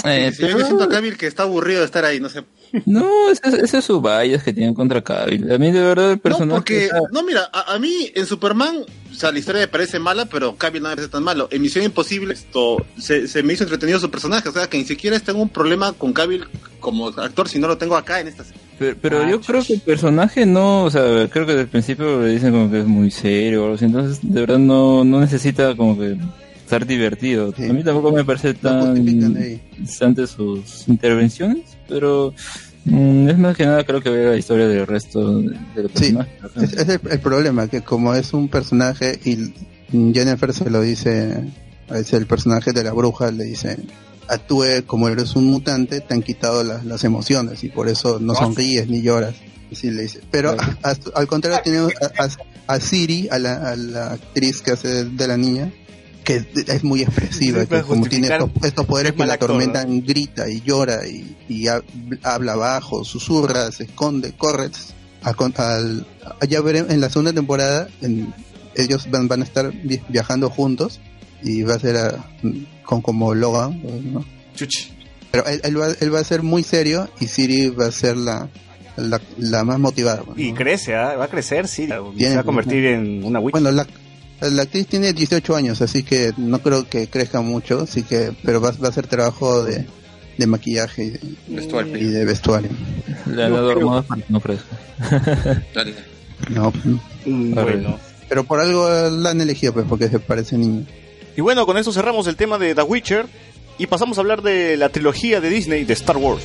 Eh, Sí, yo siento a Cavill que está aburrido de estar ahí, no sé. No, ese, ese es su bias que tienen contra Cavill. A mí de verdad el personaje... No, porque, está- no, mira, a, a mí en Superman, o sea, la historia me parece mala, pero Cavill no me parece tan malo. En Misión Imposible, esto, se, se me hizo entretenido su personaje, o sea, que ni siquiera tengo un problema con Cavill como actor, si no lo tengo acá en esta serie. Pero, pero Ah, yo creo que el personaje no, o sea, creo que desde el principio le dicen como que es muy serio o algo así, entonces de verdad no, no necesita como que estar divertido. A mí tampoco me parece tan interesante sus intervenciones, pero Mm, es más que nada creo que ver la historia del resto de los Sí, personajes. es, es el, el problema, que como es un personaje y Jennifer se lo dice, es el personaje de la bruja, le dice, actúe como eres un mutante, te han quitado las, las emociones y por eso no sonríes ni lloras. Así le dice. Pero a- a- al contrario tenemos a, a- a Siri, a la, a la actriz que hace de la niña, que es muy expresiva, Sí, que como tiene estos, estos poderes es que la actor, atormentan, grita y llora y, y ha- habla bajo, susurra, se esconde, corre. A al, ya veremos en la segunda temporada, en- ellos van, van a estar vi- viajando juntos y va a ser a- con como Logan, ¿no? Pero él, él va, él va a ser muy serio y Siri va a ser la, la, la más motivada. ¿no? Y crece, ¿ah? va a crecer, sí. Se Tiene- va a convertir en una witch. Bueno, la, la actriz tiene 18 años, así que no creo que crezca mucho, así que pero va, va a ser trabajo de, de maquillaje y de Vestuario. y de vestuario. Le han dado hormonas para que no crezca. No, Mm, bueno. pero por algo la han elegido, pues, porque se parece niño. Y bueno, con eso cerramos el tema de The Witcher y pasamos a hablar de la trilogía de Disney de Star Wars.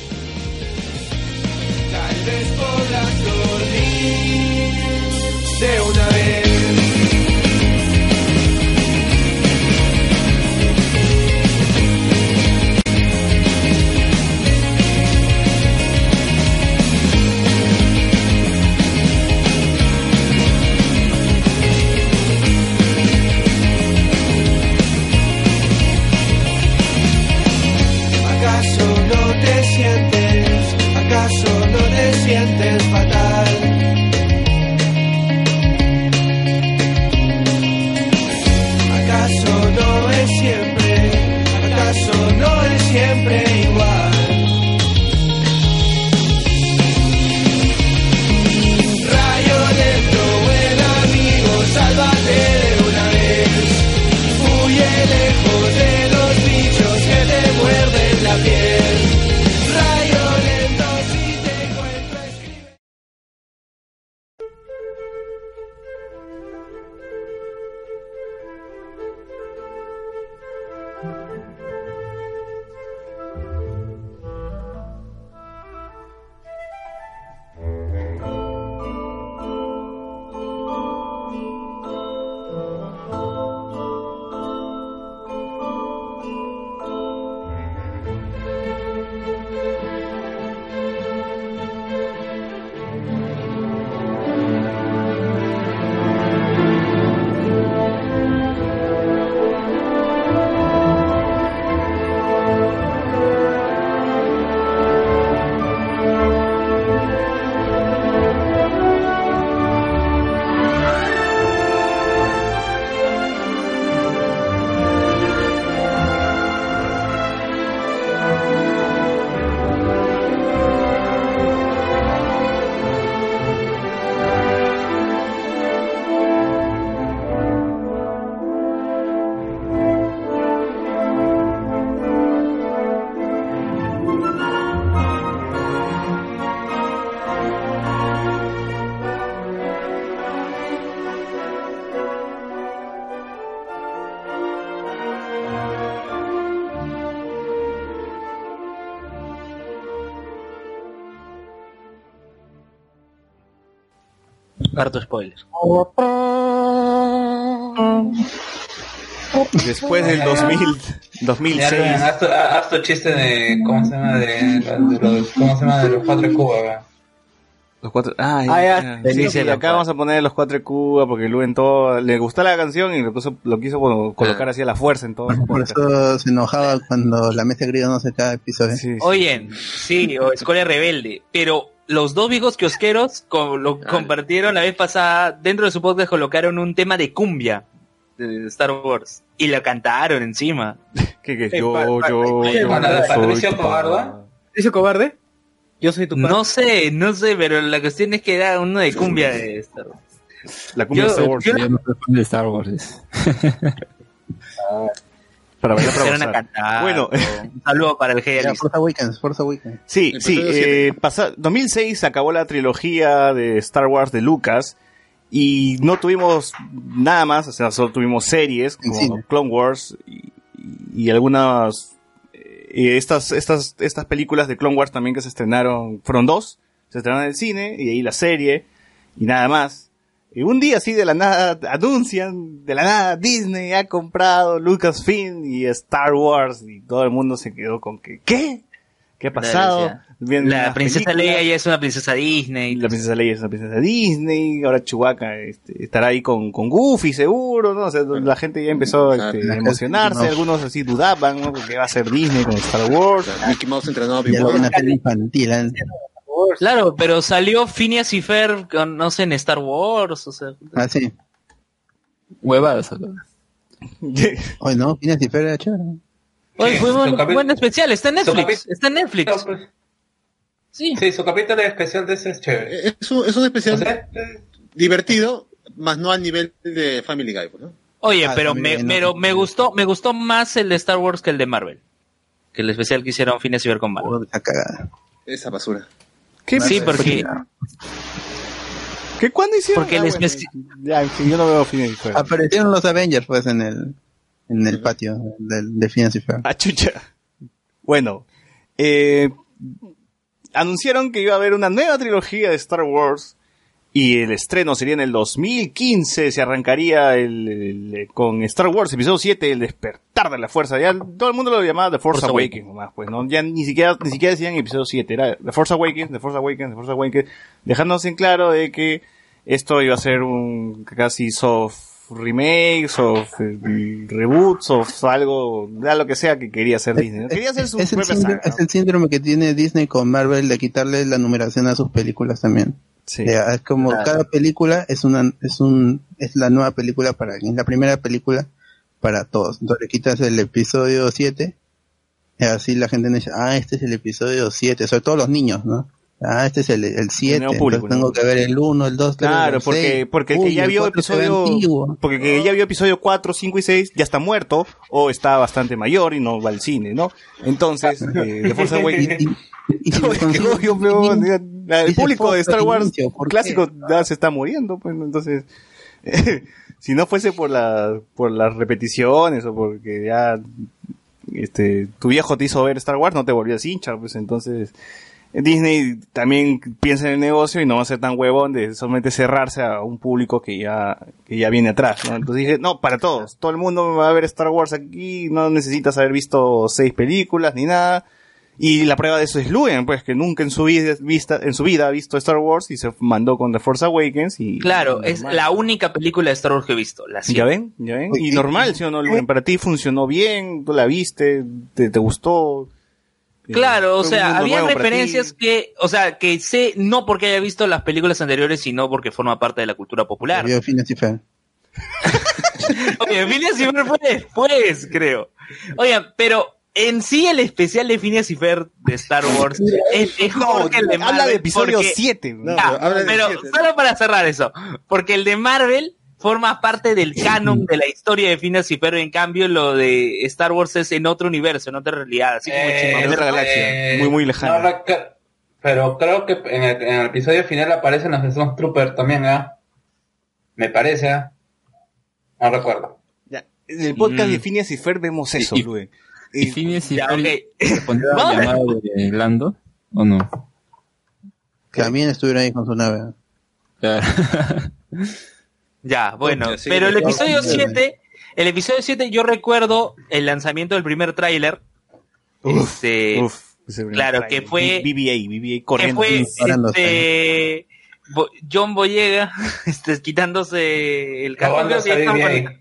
Tal vez podrás dormir de una vez. Harto spoiler. Después del 2000, 2006. Ya, Haz tu- haz tu chiste de. ¿Cómo se llama? De, de los, ¿Cómo se llama? De los cuatro de Cuba. Los cuatro. Ah, Ah, ya. ya. Sí, sí, Venía acá vamos a poner los cuatro de Cuba porque Lu en todo. Le gustó la canción y lo, puso, lo quiso bueno, colocar así a la fuerza en todo. Por eso se enojaba cuando la mesa griega no se cada episodio. Sí, sí. Oye, sí, o Escuela Rebelde, pero los dos viejos kiosqueros co- lo compartieron la vez pasada, dentro de su podcast colocaron un tema de cumbia de Star Wars y lo cantaron encima. (laughs) ¿Qué, qué? Yo, yo, yo Patricio papá. ¿Dice cobarde? Yo soy tu padre. No sé, no sé, pero la cuestión es que era uno de cumbia de Star Wars. La cumbia Yo- de Star Wars. yo- Yo no soy fan de Star Wars. Para bailar, para Empezaron a gozar. cantar. Bueno, (laughs) un saludo para el Ya, G. Forza Awakens, Forza Awakens. Sí, sí. Eh, pasa- 2006 se acabó la trilogía de Star Wars de Lucas y no tuvimos nada más, o sea, solo tuvimos series como. Clone Wars y, y algunas eh, y estas, estas, estas películas de Clone Wars también que se estrenaron, fueron dos, se estrenaron en el cine, y ahí la serie, y nada más. Y un día así de la nada anuncian, de la nada Disney ha comprado Lucasfilm y Star Wars, y todo el mundo se quedó con que, ¿qué? ¿Qué ha pasado? Claro, o sea, Vienen La princesa. Leia ya es una princesa Disney. La princesa Leia es una princesa Disney, ahora Chewbacca este, estará ahí con, con Goofy seguro, ¿no? O sea, la gente ya empezó este, Claro. (laughs) a emocionarse, No. algunos así dudaban, ¿no? Porque va a ser Disney con Star Wars. Mickey Mouse entrenó a Ya una peli infantil. ¿eh? Claro, pero salió Phineas y Fer, con, no sé, en Star Wars, o sea. Ah, sí. Huevadas. Hoy (laughs) no, Phineas y Fer era chévere. Oye, fue su buen, especial, está en Netflix, está en Netflix. Sí. sí, su capítulo especial de ese es chévere. Es un, es un especial O sea, divertido, más no al nivel de Family Guy, pues, ¿no? Oye, Ah, pero me, pero me gustó, me gustó más el de Star Wars que el de Marvel. Que el especial que hicieron Phineas y Fer con Marvel. Cagada. Esa basura. ¿Qué Sí, porque, ¿Qué cuándo hicieron? porque Ah, bueno, especial... ya, en fin, yo no veo Phineas y Ferb. Aparecieron los Avengers, pues, en el, en el patio del, de Phineas y Fer. Ah, chucha. Bueno, eh, anunciaron que iba a haber una nueva trilogía de Star Wars y el estreno sería en el 2015, se arrancaría el, el- con Star Wars episodio 7, el despertar de la fuerza. Ya todo el mundo lo llamaba The Force, Force Awakens, nomás, pues, ¿no? Ya ni siquiera, ni siquiera decían episodio 7, era The Force Awakens, The Force Awakens, The Force Awakens, dejándose en claro de que esto iba a ser un casi soft remake, soft eh, reboot, soft algo, da lo que sea que quería hacer Disney. ¿no? Quería hacer su es, el propia síndrome, saga, ¿no? es el síndrome que tiene Disney con Marvel de quitarle la numeración a sus películas también. Sí. Ya, es como Claro. cada película es una es un es la nueva película para alguien, la primera película para todos. Entonces le quitas el episodio 7 y así la gente dice, ah, este es el episodio 7, sobre todo los niños, ¿no? Ah, este es el, el 7, nuevo público, tengo ¿no? que ver el 1, el 2, 3, Claro, el porque, 6. porque el que Uy, ya vio se ve episodio, porque el que ya vio episodio 4, 5 y 6 ya está muerto o está bastante mayor y no va al cine, ¿no? Entonces, eh, The Force (laughs) Awakens, el público de Star Wars inicio, ¿por clásico ya se está muriendo, pues entonces (laughs) si no fuese por la por las repeticiones o porque ya este tu viejo te hizo ver Star Wars no te volvías hincha, pues entonces Disney también piensa en el negocio y no va a ser tan huevón de solamente cerrarse a un público que ya, que ya viene atrás, ¿no? Entonces dije, no, para todos, todo el mundo va a ver Star Wars aquí, no necesitas haber visto seis películas ni nada. Y la prueba de eso es Luen, pues que nunca en su vida, vista, en su vida ha visto Star Wars y se mandó con The Force Awakens y... Claro, es normal. la única película de Star Wars que he visto. La ¿Ya ven? ¿Ya ven? Y y- normal, ¿sí o no, Luen? Para ti funcionó bien, tú la viste, te, te gustó. Claro, o sea, había referencias que, o sea, que sé no porque haya visto las películas anteriores, sino porque forma parte de la cultura popular. (laughs) Oye, Phineas y Fer fue después, creo. Oigan, pero en sí el especial de Phineas y Fer de Star Wars es mejor No, que el de Marvel. habla de episodio porque- 7. No, Ya, pero solo para cerrar eso, porque el de Marvel forma parte del canon de la historia de Phineas y Fer, en cambio lo de Star Wars es en otro universo, en otra realidad, así como Eh, Chimamanda. en otra galaxia, muy, muy lejana. no pero creo que en el, en el episodio final aparecen los Stormtroopers también, ¿ah? Me parece, ¿ah? No recuerdo. Ya, En el podcast Mm. de Phineas y Fer vemos eso, Y-. ¿Y Y- Phineas y Ya, Fer llamada de Lando? ¿O no? También estuvieron ahí con su nave. Claro. (laughs) Ya, bueno, Sí, pero el episodio sí. 7, el episodio 7 yo recuerdo el lanzamiento del primer tráiler. Este, Uf, ese primer claro, trailer. que fue- BBA, BBA que corriendo. fue disparándose. este, John Boyega (laughs) este, quitándose el que de.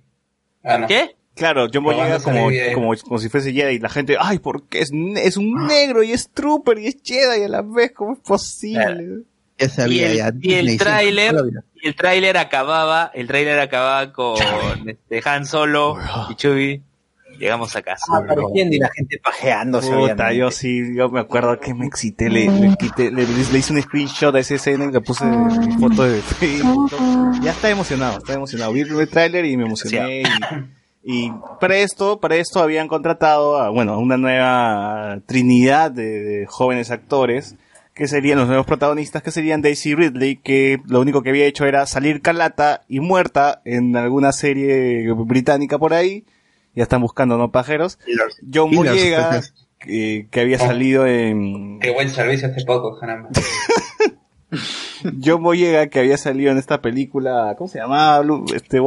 Ah, no. ¿Qué? Claro, John Boyega como, como, como si fuese Jedi y la gente, ay, porque es, es un negro y es trooper y es Jedi a la vez, ¿cómo es posible? Ya sabía, Y ya. el, y el Disney, el tráiler acababa, el tráiler acababa con (laughs) este, Han Solo y Chewie. Llegamos a casa. Apareciendo y la gente pajeándose. Puta, yo sí, yo me acuerdo que me excité, le, le quité, le, le hice un screenshot a esa escena y le puse mi foto de Facebook. Ya está emocionado, está emocionado. Vi el tráiler y me emocioné. Y, y para esto, para esto habían contratado a, bueno, a una nueva trinidad de, de jóvenes actores que serían los nuevos protagonistas, que serían Daisy Ridley, que lo único que había hecho era salir calata y muerta en alguna serie británica por ahí. Ya están buscando, ¿no? Pajeros. John pues, (laughs) que, que había salido en Qué buen servicio hace poco, caramba. (laughs) John Boyega que había salido en esta película, ¿cómo se llamaba? Este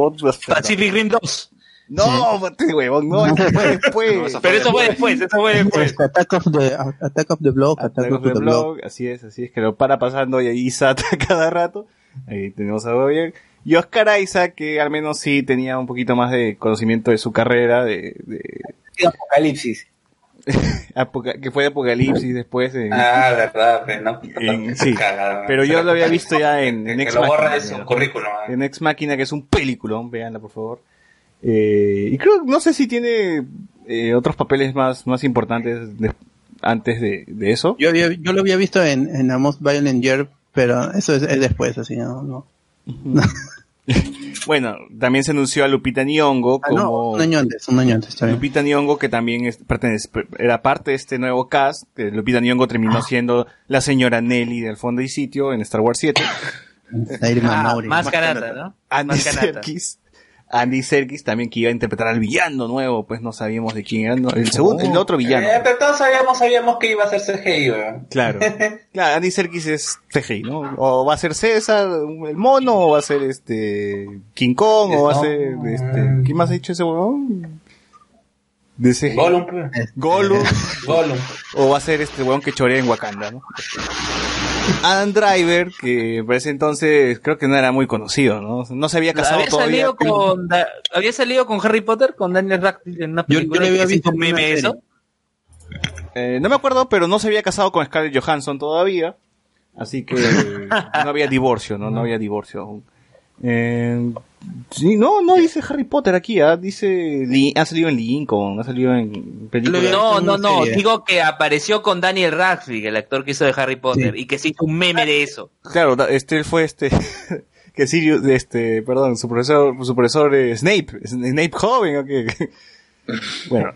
Pacific Rim 2. No, este huevón, no, eso fue después. Pero eso fue después, eso fue después. Este, Attack of the, Attack of the Block, Attack, of the, the Block. blog, así es, así es, que lo para pasando y ahí Sata (laughs) cada rato. Ahí tenemos a Boyer. Y Oscar Isaac, que al menos sí tenía un poquito más de conocimiento de su carrera, de, de Apocalipsis. (laughs) Apoca- que fue de Apocalipsis después. en- Ah, verdad, pero no. en- sí, (laughs) Cagada. pero yo lo había visto ya en, en Que Ex lo borra Machina, de su ¿no? currículum. ah. En Ex Máquina, que es un peliculón, véanla por favor. Eh, y creo, no sé si tiene eh, otros papeles más, más importantes de- antes de, de eso. Yo, había, yo lo había visto en, en A Most Violent Year, pero eso es, es después, así, ¿no? no. (laughs) Bueno, también se anunció a Lupita Nyong'o Ah, no, como un año antes, un año antes. Lupita Nyong'o que también es, pertenece, era parte de este nuevo cast. que Lupita Nyong'o terminó siendo la señora Nelly del fondo y sitio en Star Wars 7. Ah, más canata, ¿no? Andy Más canata. Serkis. Andy Serkis también que iba a interpretar al villano nuevo, pues no sabíamos de quién era, no, el segundo, el otro villano. Eh, pero todos sabíamos, sabíamos que iba a ser CGI, weón. Claro. (laughs) Claro, Andy Serkis es CGI, ¿no? O va a ser César, el mono, o va a ser este King Kong, o va a ser este, ¿quién más ha dicho ese huevón? De ese Gollum. Gollum. (laughs) Gollum. O va a ser este huevón que chorea en Wakanda, ¿no? (laughs) Adam Driver, que por ese entonces creo que no era muy conocido, ¿no? No se había casado había todavía. salido con Da- había salido con Harry Potter con Daniel Radcliffe en una Yo- yo lo había visto un meme eso Eh, no me acuerdo, pero no se había casado con Scarlett Johansson todavía. Así que (laughs) no había divorcio, ¿no? No había divorcio aún. Eh, sí, no, no dice Harry Potter aquí, ¿ah? dice, ha salido en Lincoln, ha salido en películas. no no no digo que apareció con Daniel Radcliffe el actor que hizo de Harry Potter y que se hizo un meme de eso Claro, da- este fue este, (laughs) que Sirius, este, perdón, su profesor, su profesor eh, Snape, Snape joven, ¿o qué? Bueno.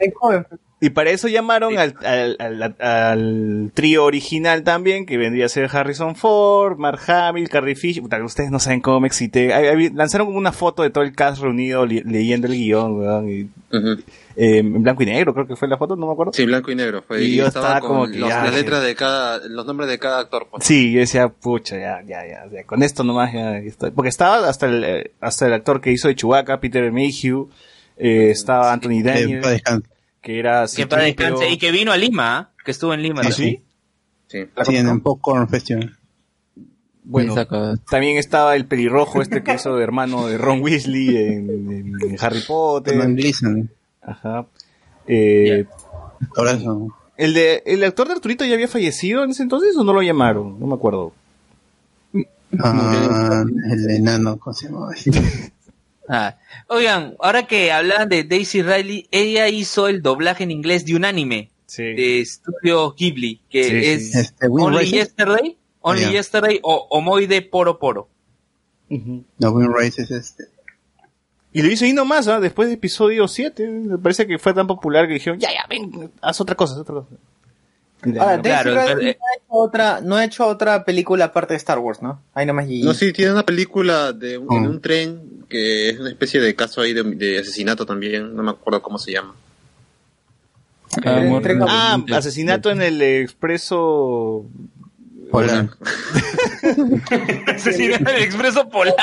Y para eso llamaron al, al, al- al trío original también, que vendría a ser Harrison Ford, Mark Hamill, Carrie Fisher. Puta, ustedes no saben cómo me excité. Lanzaron como una foto de todo el cast reunido li- leyendo el guion, weón, y, eh, en blanco y negro, creo que fue la foto, no me acuerdo. Sí, blanco y negro. Fue, Y y yo estaba estaba con como que los- ya, las letras de cada, los nombres de cada actor. pues. Sí, yo decía, pucha, ya, ya, ya, ya, con esto nomás ya estoy. Porque estaba hasta el, eh, hasta el actor que hizo de Chewbacca, Peter Mayhew, eh, estaba Anthony Daniels, que era que para C-3PO. descanse y que vino a Lima ¿ah? que estuvo en Lima ¿Ah, también. sí? Sí, en el Popcorn Festival. Bueno, también estaba el pelirrojo este que hizo de hermano de Ron Weasley en, en- en Harry Potter. Gleason. Ajá. Eh, Actorazo. el de el actor de Arturito ya había fallecido en ese entonces o no lo llamaron, no me acuerdo. Ah, el enano, ¿cómo se llama? (laughs) Ah. Oigan, ahora que hablaban de Daisy Riley, ella hizo el doblaje en inglés de un anime de estudio Ghibli, que Sí, sí. es Este, Only Racer. Yesterday, Only. Yesterday o Omoide Poro Poro. No, Wind Race es este. Y lo hizo ahí nomás, ¿ah? después de episodio 7. Me parece que fue tan popular que dijeron, ya, ya, ven, haz otra cosa, haz otra cosa. Ahora, Claro, eh, no, ha hecho otra, no ha hecho otra película aparte de Star Wars, ¿no? Ahí nomás y... No, sí, tiene una película de un, Oh. en un tren que es una especie de caso ahí de, de asesinato también. No me acuerdo cómo se llama. Eh, ah, asesinato en el expreso Polar. (laughs) Asesinato en el expreso polar.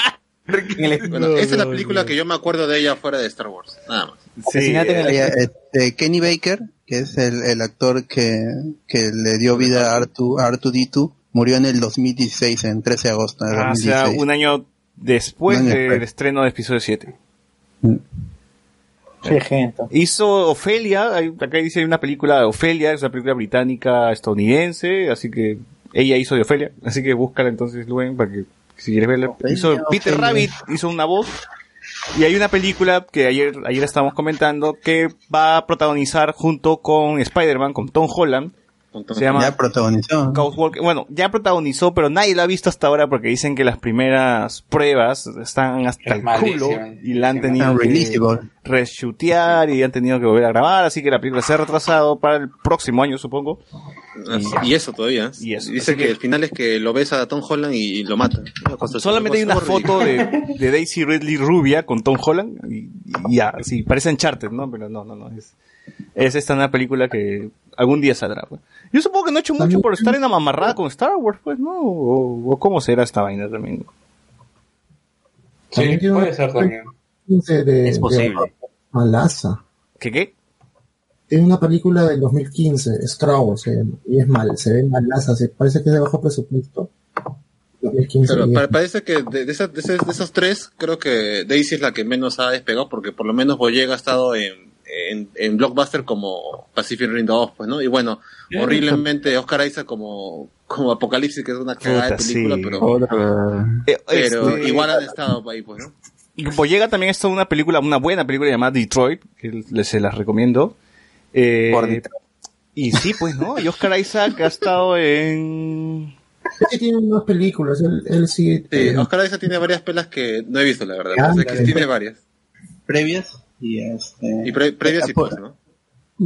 Bueno, esa es la película que yo me acuerdo de ella fuera de Star Wars. Nada más. Oye, este, Kenny Baker, que es el, el actor que, que le dio vida a Artu, a R2D2, murió en el 2016, en 13 de agosto de Ah, o sea, 2016. un año después Un año del después. estreno de episodio 7. Sí, gente. Hizo Ofelia, hay- acá dice hay una película de Ofelia, es una película británica estadounidense, así que ella hizo de Ofelia, así que búscala entonces, Luen, para que si quieres verla. hizo Peter. Rabbit, hizo una voz. Y hay una película que ayer, ayer estábamos comentando que va a protagonizar junto con Spider-Man, con Tom Holland. Se llama Ya protagonizó. Walker. Bueno, ya protagonizó, pero nadie lo ha visto hasta ahora porque dicen que las primeras pruebas están hasta el culo y la han tenido que reshutear y han tenido que volver a grabar, así que la película se ha retrasado para el próximo año, supongo. Y, eso todavía. Y eso. Dice que, que- el final es que lo ves a Tom Holland y, y lo mata. Solamente hay una foto de, (laughs) de Daisy Ridley rubia con Tom Holland y, y ya, sí, parece Uncharted, ¿no? Pero no, no, no, es, Es esta una película que algún día saldrá. pues. Yo supongo que no he hecho mucho por estar en la mamarrada con Star Wars, pues, ¿no? O, o cómo será esta vaina también. También tiene puede una- ser también. de, de- Es posible. de Malaza. ¿Qué qué? Tiene una película del 2015, Scrabble, se llama, y es mal, se ve malaza, se parece que es de bajo presupuesto. 2015. Pero pa- parece que de, de esas- de esos tres, creo que Daisy es la que menos ha despegado, porque por lo menos Boyega ha estado en, en, en Blockbuster como Pacific Rim 2, pues, ¿no? Y bueno, horriblemente Oscar Isaac como, como Apocalipsis, que es una cagada de película, sí. pero. Eh, pero este- igual han estado ahí, pues, ¿no? Boyega también está una película, una buena película llamada Detroit, que les, se las recomiendo. Eh, Por y sí, pues, ¿no? Y Oscar Isaac ha estado en... Sí, tiene unas películas, él, él sí. Sí, eh, Oscar Isaac tiene varias pelas que no he visto, la verdad. Ah, O sea, que tiene varias. Previas y este. Y pre- previas y Apo- post, ¿no?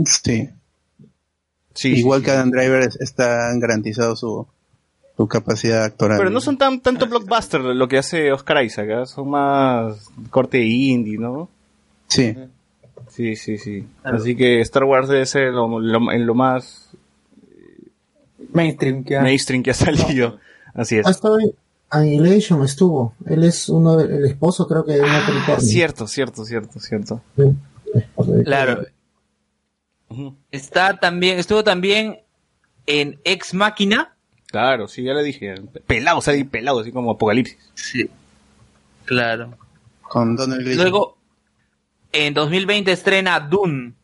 Sí. Sí, Igual sí, que sí. Adam Driver es- está garantizado su, su capacidad actoral. Pero no son tan tanto blockbuster lo que hace Oscar Isaac, ¿ah? son más corte indie, ¿no? Sí. Sí, sí, sí. Así que Star Wars debe ser lo, lo- en lo más Mainstream, que mainstream que ha salido. (laughs) Así es. Ha estado en Annihilation, estuvo. Él es uno del el esposo, creo que de una Ah, cierto, cierto, cierto, cierto. De- Claro. Está también, estuvo también en Ex Máquina. Claro, sí, ya le dije. Pelado, sale pelado, así como Apocalipsis. Sí. Claro. Con Donald. Luego, en 2020 estrena Dune.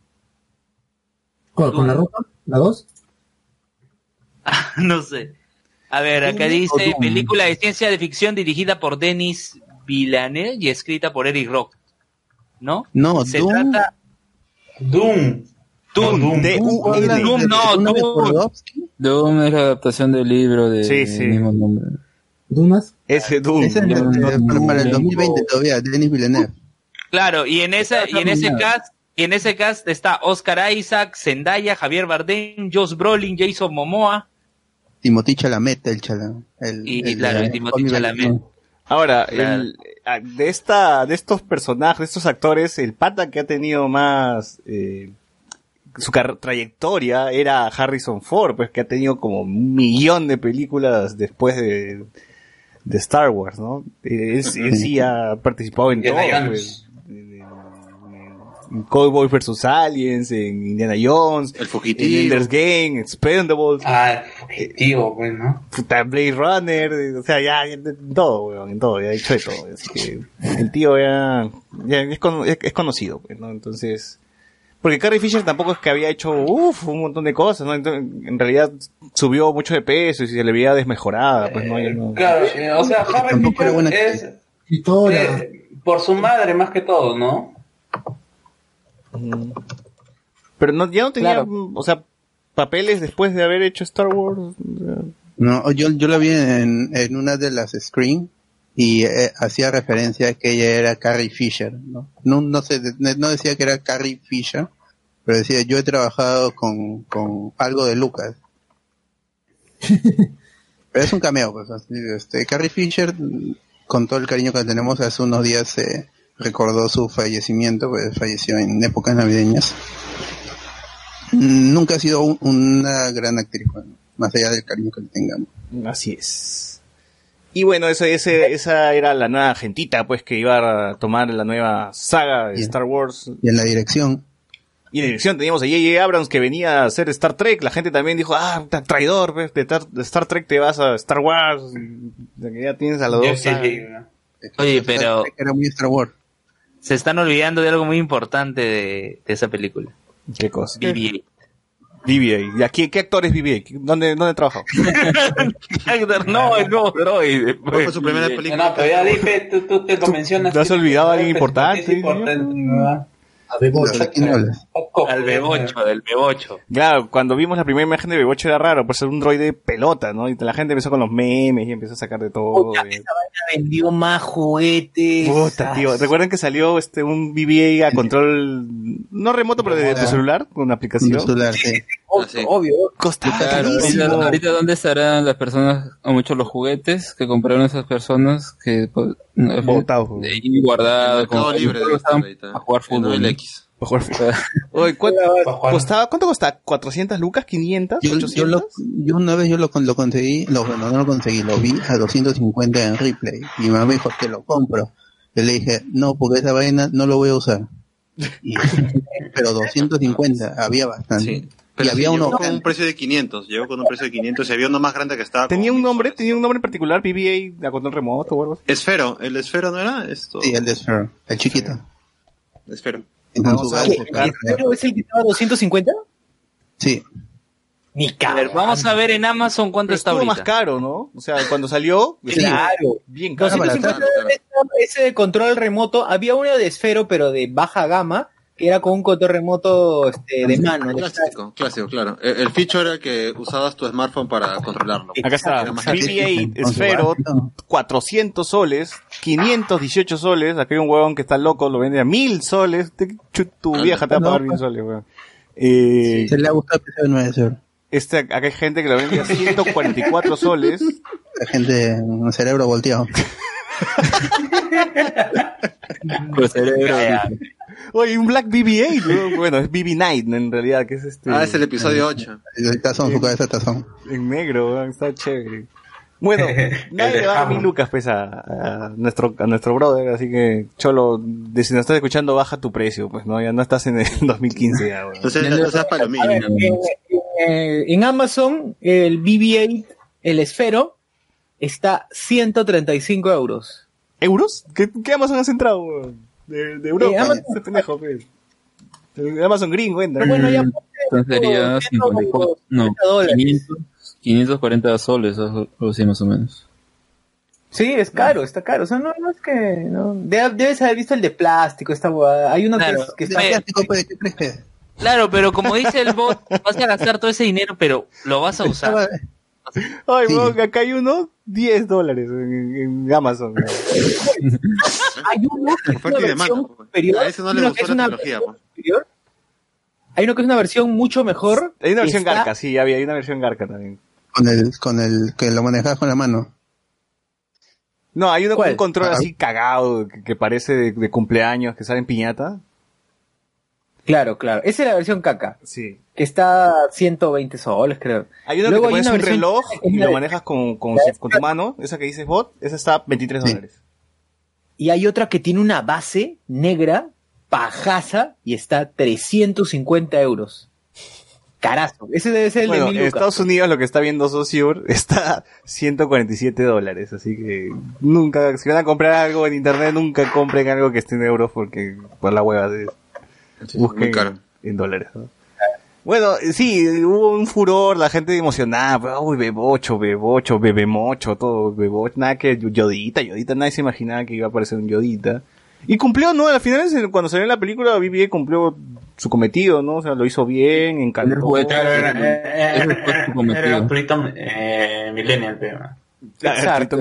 ¿Con, con la ropa? ¿La dos? (laughs) no sé. A ver, acá dice película de ciencia de ficción dirigida por Denis Villeneuve y escrita por Eric Rock. ¿No? No, Se Dune. trata Doom. Doom, no, ¿Una de Dune. Jodorowsky? Doom es la adaptación del libro de Sí, mismo nombre. ¿Dunas? Ese Doom. Ese es no- de- no- para el no- 2020 todavía, Denis Villeneuve. Claro, y en esa, y en ese cast, y en ese cast está Oscar Isaac, Zendaya, Javier Bardem, Josh Brolin, Jason Momoa. Timothy Chalamet, el chala. El, Y, el claro, de y Timothée Call Me By Your Chalamet. Ahora, Claro. el- de esta, de estos personajes, de estos actores, el pata que ha tenido más eh, su trayectoria era Harrison Ford, pues que ha tenido como un millón de películas después de, de Star Wars, ¿no? Eh, Él, (laughs) él sí ha participado en todo, Indiana pues. En- en- en Cowboys vs Aliens, en Indiana Jones, El en fugitivo. Ender's Game, Expendables, Ah, el fugitivo, pues, ¿no? puta, Blade Runner, o sea, ya, ya, en todo, weón, en todo, ya ha hecho de todo. Así que el tío ya, ya es, cono- es- es conocido, pues, ¿no? Entonces, porque Carrie Fisher tampoco es que había hecho, uff, un montón de cosas, ¿no? Entonces, en realidad subió mucho de peso y se le veía desmejorada, pues, ¿no? Ya no- Claro, o sea, Harry Tampoco era buena Fisher es eh, por su madre más que todo, ¿no? Pero no, ya no tenía, Claro. o sea, papeles después de haber hecho Star Wars. No, yo, yo la vi en, en una de las screen y eh, hacía referencia a que ella era Carrie Fisher, ¿no? No, no, sé, de- no decía que era Carrie Fisher, pero decía, yo he trabajado con, con algo de Lucas. (laughs) pero es un cameo, pues. Este, Carrie Fisher, con todo el cariño que tenemos, hace unos días se recordó su fallecimiento, pues falleció en épocas navideñas. Nunca ha sido un- una gran actriz, bueno, más allá del cariño que le tengamos. Así es. Y bueno, eso, ese, esa era la nueva gentita, pues, que iba a tomar la nueva saga de Bien. Star Wars. Y en la dirección, Y en dirección teníamos a J.J. Abrams que venía a hacer Star Trek. La gente también dijo, ah, traidor, pues, de, Tar- de Star Trek te vas a Star Wars. Ya tienes a los dos. sí, sagas. sí, ¿no? Oye, pero era muy Star Wars. Se están olvidando de algo muy importante de, de esa película. ¿Qué cosa? BB-8. BB-8. ¿Y aquí, qué actor es BB-8? ¿Dónde, dónde trabajó? (laughs) no, el nuevo droid. ¿Cuál fue su primera No, película? no, pero ya dije, tú, tú te lo mencionas. te has olvidado a alguien que es importante, importante, ¿no? A Bebocho. ¿De quién? Poco, Al B8, del B8. Claro, cuando vimos la primera imagen de BB-8 era raro, por ser un droide pelota, ¿no? Y la gente empezó con los memes y empezó a sacar de todo. Puta, y- esa vendió más juguetes. Puta, tío. ¿Recuerdan que salió este un BB-8 a control, no remoto, pero de, de tu celular, con una Un aplicación? celular, sí. Obvio, sí. obvio. Costaba Claro, ahorita, ahorita dónde estarán las personas, o muchos los juguetes que compraron esas personas que pues, Botados. de ahí guardados, Mercado como Libre ahorita. a jugar fútbol. el. X. Para jugar (laughs) FIFA. Oye, ¿cuánto, costaba, ¿Cuánto costaba? ¿400 lucas? ¿500? Yo, ¿800? yo, lo, yo una vez yo lo, con- lo conseguí, lo, bueno, no lo conseguí, lo vi a 250 en replay. Y mi mamá me dijo, te lo compro. Yo le dije, no, porque esa vaina no lo voy a usar. Y- (laughs) pero 250, había bastante. Pero y había sí, uno llegó con un precio de 500. Llegó con un precio de 500 y había uno más grande que estaba. ¿Tenía un nombre? ¿Tenía un nombre en particular? ¿BBA a control remoto o algo así? Esfero. ¿El esfero no era? Esto. Sí, el de Sphero, el chiquito. Esfero. Gato, ¿Pero es el que estaba a 250? Sí. Ni A ver, vamos a ver en Amazon cuánto Pero está estuvo ahorita. más caro, ¿no? O sea, cuando salió, (laughs) Claro. bien caro. 250 ese de control remoto. Había uno de esfero, pero de baja gama, que era con un control remoto este, de mano. de Clásico, clásico, claro. El, el feature era que usabas tu smartphone para controlarlo. Acá está, Era más BB-8 Con su Esfero, 400 soles, 518 soles, acá hay un huevón que está loco, lo vende a 1000 soles, te- chu- tu vieja te va a pagar 1000 soles, huevón. Eh, Se le ha gustado el PC 9 Sphero. este, acá hay gente que lo vende a 144 soles, La gente, un cerebro volteado. Pues (laughs) cerebro. Oye, un Black BB-8, huevón. bueno, es BB-9 en realidad, que es este... Ah, es el episodio 8. El tazón, su cabeza tazón. En negro, está chévere. Bueno, (laughs) nadie le va a mil lucas pues a, a nuestro a nuestro brother, así que Cholo, de si nos estás escuchando baja tu precio, pues no, ya no estás en el (laughs) 2015 ya, weón. Entonces, no seas palomino. Ver, en, en- en Amazon, el BB-8, el esfero, está 135 euros. ¿Euros? ¿Qué, qué Amazon has entrado, weón? De, de Europa, Eh, Amazon- pendejo, pues. Amazon Green, cuenta. Pero bueno, ya Entonces sería 54, no, 500, 540 soles, algo así más o menos. Sí, es caro, está caro. O sea, no, no es que. No. De- debes haber visto el de plástico, esta huevada. Hay uno Claro, que, es- que está. plástico. Claro, pero como dice el bot, vas a gastar todo ese dinero, pero lo vas a usar. Ay, weón, acá hay uno, 10 dólares en, en Amazon. (laughs) Hay uno que es una versión superior. A ese no le gustó la una tecnología. Hay uno que es una versión mucho mejor. Hay una versión Está- Garca, sí, había, hay una versión Garca también. Con el, con el, que lo manejas con la mano. No, hay uno con un control Ah. así cagado, que, que parece de, de cumpleaños, que sale en piñata. Claro, claro. Esa es la versión caca. Sí. Que está a 120 soles, creo. Hay uno Luego que te pones una un reloj y lo manejas con, con, tu mano, esa que dices bot, esa está a 23 dólares. Y hay otra que tiene una base negra, pajaza, y está a 350 euros. Carazo. Ese debe ser el Bueno, de en mil lucas. Estados Unidos lo que está viendo Saussure (laughs) está a 147 dólares, así que nunca, si van a comprar algo en internet, nunca compren algo que esté en euros porque por la hueva de busquen muy caro. en dólares. ¿no? Bueno, sí, hubo un furor, la gente emocionada, pues, uy, bebocho, bebocho, bebemocho, todo, bebocho, nada que yodita, yodita, nadie se imaginaba que iba a aparecer un yodita. Y cumplió, ¿no? Al final, cuando salió la película, BB cumplió su cometido, ¿no? O sea, lo hizo bien, encantó. Era, era- era Arturito eh, Millennial, pero. Claro, Exacto.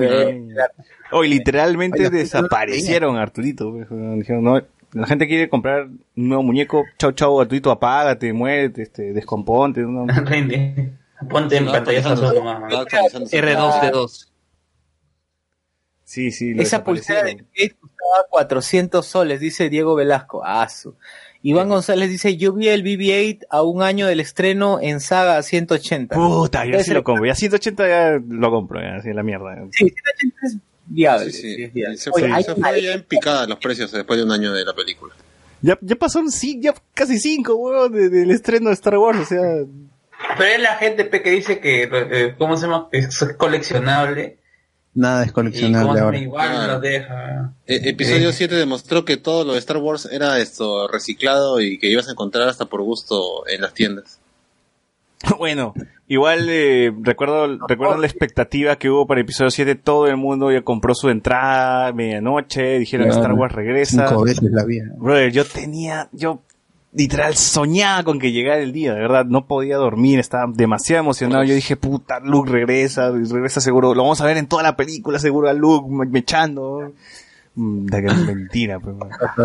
Hoy literalmente desaparecieron Arturito. pues, Dijeron, no, la gente quiere comprar un nuevo muñeco. Chau, chau, Arturito, apágate, muérete, este, descomponte. ¿no? (laughs) Ponte en pantallazo azul nomás. R2D2. Sí, sí. lo Esa pulsera de costaba 400 soles, dice Diego Velasco. Ah, su. Iván González dice, yo vi el BB-8 a un año del estreno en Saga 180. Puta, yo sí lo compro. Ya 180 ya lo compro, ya, así la mierda. Sí, 180 es viable. Sí, sí. sí, es viable. Se Oye, fue, hay se fue ya en picada los precios después de un año de la película. Ya, ya pasaron sí, ya casi cinco, weón, de- del estreno de Star Wars, o sea... Pero es la gente pe, que dice que, eh, ¿cómo se llama? Es coleccionable. Nada es coleccionable ahora. igual Ah. lo deja. Eh, episodio. 7 demostró que todo lo de Star Wars era esto reciclado y que ibas a encontrar hasta por gusto en las tiendas. (laughs) Bueno, igual eh, recuerdo, recuerdo la expectativa que hubo para episodio 7, todo el mundo ya compró su entrada, medianoche, dijeron Claro. Star Wars regresa. Cinco veces la vida. Brother, yo tenía, yo literal soñaba con que llegara el día, de verdad, no podía dormir, estaba demasiado emocionado. Yo dije, puta, Luke regresa, regresa seguro, lo vamos a ver en toda la película, seguro a Luke me- mechando. Mm, da que es mentira, pues. (laughs)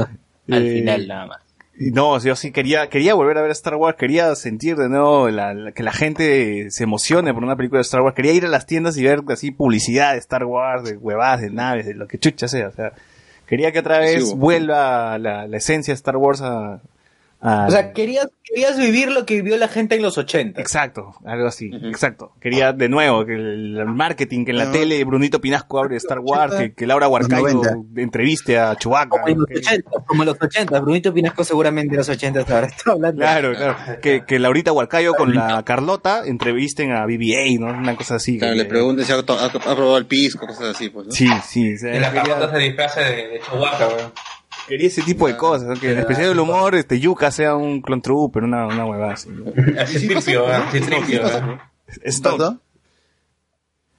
Al Eh, final nada más. Y No, yo sí quería, quería volver a ver Star Wars, quería sentir de nuevo la- la- que la gente se emocione por una película de Star Wars, quería ir a las tiendas y ver así publicidad de Star Wars, de huevadas, de naves, de lo que chucha sea, o sea, quería que otra vez vuelva la, la esencia de Star Wars a, al- O sea, querías, querías vivir lo que vivió la gente en los 80. Exacto, algo así, exacto. Quería de nuevo que el, marketing, que en la No. tele Brunito Pinasco abre Star Wars, que, que Laura Huarcayo 90. entreviste a Chewbacca. Como en los que- 80, como en los 80. Brunito Pinasco seguramente en los 80 ahora está hablando. Claro, claro. Que, que Laurita Huarcayo con la Carlota entrevisten a BB-8, ¿no? Una cosa así. Claro, que- le pregunten si ha, to- ha- ha probado el pisco, cosas así, pues, ¿no? Sí, sí. o sea, Y la quería, carlota se disfraza de, de Chewbacca, weón. Quería ese tipo de cosas, ¿no? que en especial del humor, este Yuka sea un clon trooper, una, una huevada así. (laughs) Así tripio, weón, así tripio, weón. Stone.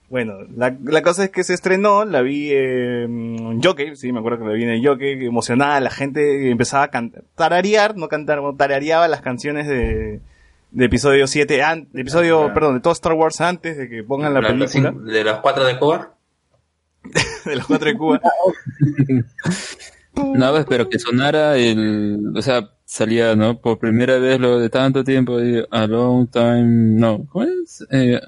Bueno, la, la cosa es que se estrenó, la vi en Jockey, sí, me acuerdo que la vi en el Jockey, emocionada, la gente empezaba a cantar, tararear, no cantar, tarareaba las canciones de, de episodio 7, an- de episodio, Ajá. perdón, de todo Star Wars antes de que pongan la La- película De los cuatro de Cuba. (laughs) de los cuatro de Cuba. (laughs) No, pues, pero que sonara el, o sea, salía, ¿no? Por primera vez lo de tanto tiempo, y a long time, no, ¿cómo es? Eh,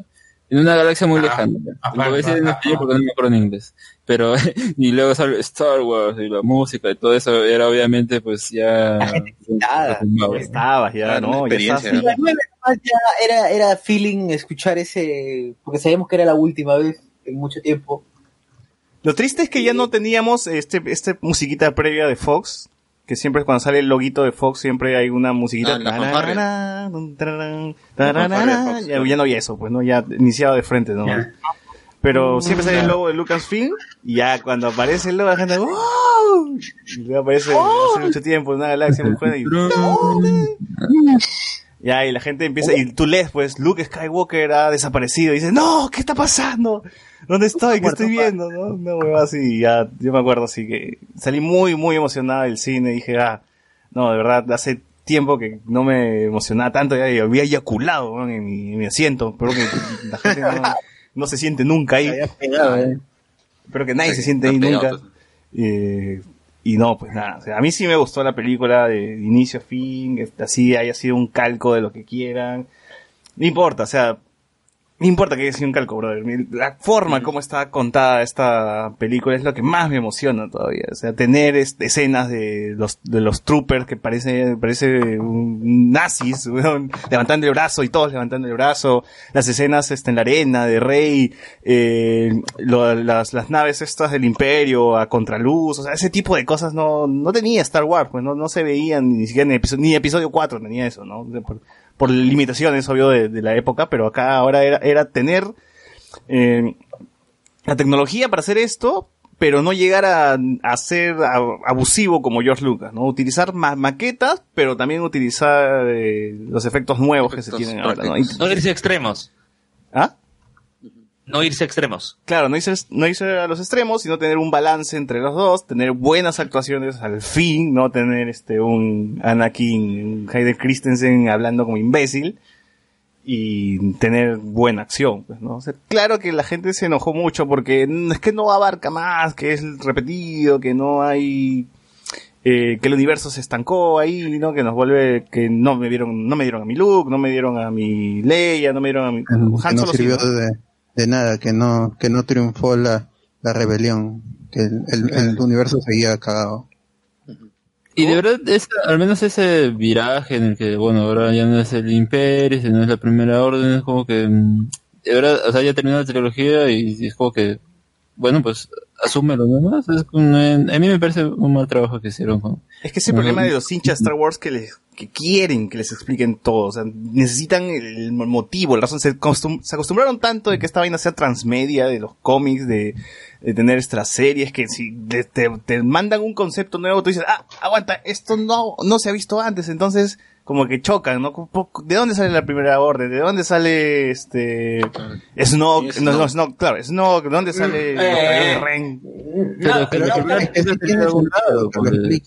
en una galaxia muy Ah, lejana. ajá, Lo voy a decir en español porque no me acuerdo en inglés. Pero, (laughs) y luego sale Star Wars y la música y todo eso era obviamente pues ya... excitada. Ya estabas, ya, Claro, una no, ya nomás ya era, era feeling escuchar ese, porque sabíamos que era la última vez en mucho tiempo. Lo triste es que ya no teníamos este, este musiquita previa de Fox, que siempre cuando sale el loguito de Fox siempre hay una musiquita. Ah, Ya, ¿no? ya no había eso, pues no, ya iniciaba de frente, ¿no? Ya. Pero siempre sale el logo de Lucasfilm y ya cuando aparece el logo la gente ¡Wow! Y luego aparece hace mucho tiempo una galaxia muy buena y ya y la gente empieza y tú lees pues Luke Skywalker ha desaparecido y dices no qué está pasando dónde estoy qué estoy viendo no una hueva así ya yo me acuerdo así que salí muy muy emocionada del cine y dije ah no de verdad hace tiempo que no me emocionaba tanto ya había eyaculado ¿no? en, mi, en mi asiento pero que la gente no, (laughs) no se siente nunca ahí Espero que nadie se siente ahí pegado, nunca. Eh, y no, pues nada. o sea, a mí sí me gustó la película de inicio a fin, que así haya sido un calco de lo que quieran. No importa, o sea, no importa que haya sido un calco, brother. La forma como está contada esta película es lo que más me emociona todavía. O sea, tener escenas de los, de los troopers que parece, parece un nazis, (laughs) levantando el brazo y todos levantando el brazo. Las escenas este, en la arena de Rey, eh, lo- las, las naves estas del imperio a contraluz, o sea, ese tipo de cosas no, no tenía Star Wars, pues no, no se veían ni siquiera en episodio, ni episodio 4 tenía eso, ¿no? Por, limitaciones, obvio, de, de la época, pero acá ahora era, era tener eh, la tecnología para hacer esto, pero no llegar a, a ser a- abusivo como George Lucas, ¿no? Utilizar ma- maquetas, pero también utilizar eh, los efectos nuevos que se tienen ahora, ¿no? Y- No extremos. ¿Ah? No irse a extremos. Claro, no irse, no irse a los extremos, sino tener un balance entre los dos, tener buenas actuaciones al fin, no tener este un Anakin, un Hayden Christensen hablando como imbécil y tener buena acción, pues, ¿no? O sea, claro que la gente se enojó mucho porque mm, es que no abarca más, que es repetido, que no hay eh, que el universo se estancó ahí, ¿no? Que nos vuelve, que no me dieron, no me dieron a mi Luke, no me dieron a mi Leia, no me dieron a mi Han no Solo sí, sirvió ¿no? de, de nada, que no, que no triunfó la, la rebelión, que el, el- el universo seguía cagado. Y de verdad, esa- al menos ese viraje en el que, bueno, ahora ya no es el imperio, sino es la primera orden, es como que, mm, de verdad, o sea, ya terminó la trilogía y es como que, bueno, pues, asúmelo nomás. Es eh, a mí me parece un mal trabajo que hicieron con... Es que ese Ajá. problema de los hinchas Star Wars que les que quieren que les expliquen todo, o sea, necesitan el motivo, la razón, se, acostum- se acostumbraron tanto de que esta vaina sea transmedia de los cómics, de, de tener estas series, que si de- te, te mandan un concepto nuevo, tú dices, ah, aguanta, esto no, no se ha visto antes, entonces como que chocan, ¿no? ¿De dónde sale la primera orden? ¿De dónde sale este Snoke? No, no, Snoke. Claro, Snoke, ¿de dónde sale los Eh, de Ren? No, pero no, que- creen- Es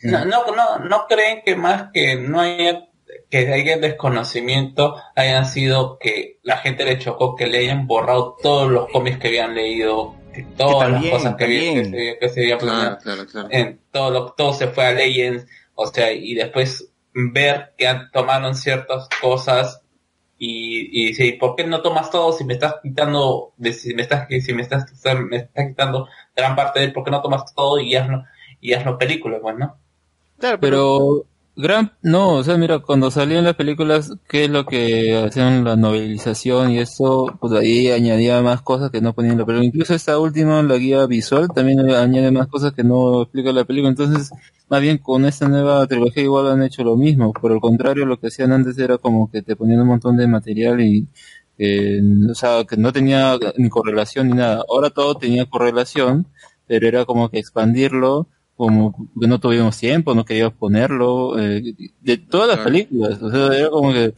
no, no, no, creen que más que no haya que haya desconocimiento hayan sido que la gente le chocó que le hayan borrado todos los cómics que habían leído, todas también, las cosas que, había- que se, que se había planeado. Claro, claro, claro. en todo lo, todo se fue a Legends, o sea, y después ver que han- tomaron ciertas cosas y, y sí, ¿por qué no tomas todo si me estás quitando, si me estás, si me estás, me estás quitando gran parte de, ¿por qué no tomas todo y hazlo, y hazlo película, pues, ¿no? Claro, Pero Gran, no, o sea, mira, cuando salían las películas, ¿qué es lo que hacían la novelización y eso? Pues ahí añadía más cosas que no ponían en la película. Incluso esta última, la guía visual, también añade más cosas que no explica la película. Entonces, más bien con esta nueva trilogía igual han hecho lo mismo. Por el contrario, lo que hacían antes era como que te ponían un montón de material y, eh, o sea, que no tenía ni correlación ni nada. Ahora todo tenía correlación, pero era como que expandirlo como que no tuvimos tiempo, no queríamos ponerlo, eh, de todas las películas, o sea, era como que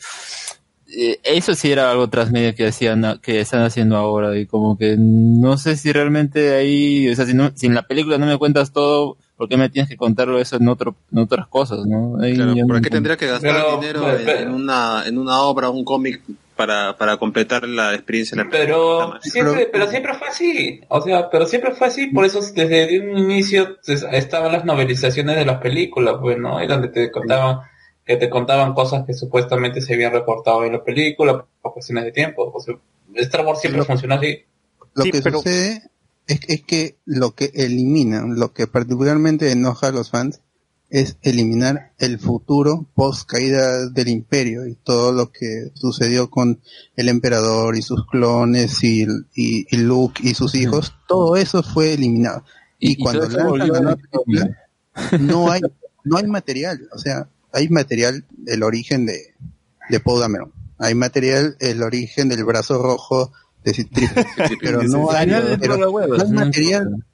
eh, eso sí era algo transmedia que hacían, que están haciendo ahora y como que no sé si realmente ahí, o sea, si, no, si en la película no me cuentas todo, ¿por qué me tienes que contarlo eso en otro, en otras cosas, no? Ahí Claro, ¿Por no- qué tendría que gastar Pero- dinero pero- en, pero- en una, en una obra, un cómic para, para completar la experiencia de la Pero siempre, pero siempre fue así, o sea, pero siempre fue así, por eso desde un inicio pues, estaban las novelizaciones de las películas, pues, ¿no? Y donde te contaban, que te contaban cosas que supuestamente se habían reportado en la película por cuestiones de tiempo. O sea, Star Wars siempre funciona así. Lo que sucede es, es que lo que eliminan, lo que particularmente enoja a los fans, es eliminar el futuro post caída del imperio y todo lo que sucedió con el emperador y sus clones y, y, y Luke y sus hijos, todo eso fue eliminado. Y, y cuando lanzan la nueva la película, no hay, no hay material, o sea, hay material del origen de, de Poe Dameron, hay material el origen del brazo rojo de Citripe, (laughs) pero no hay, pero no hay material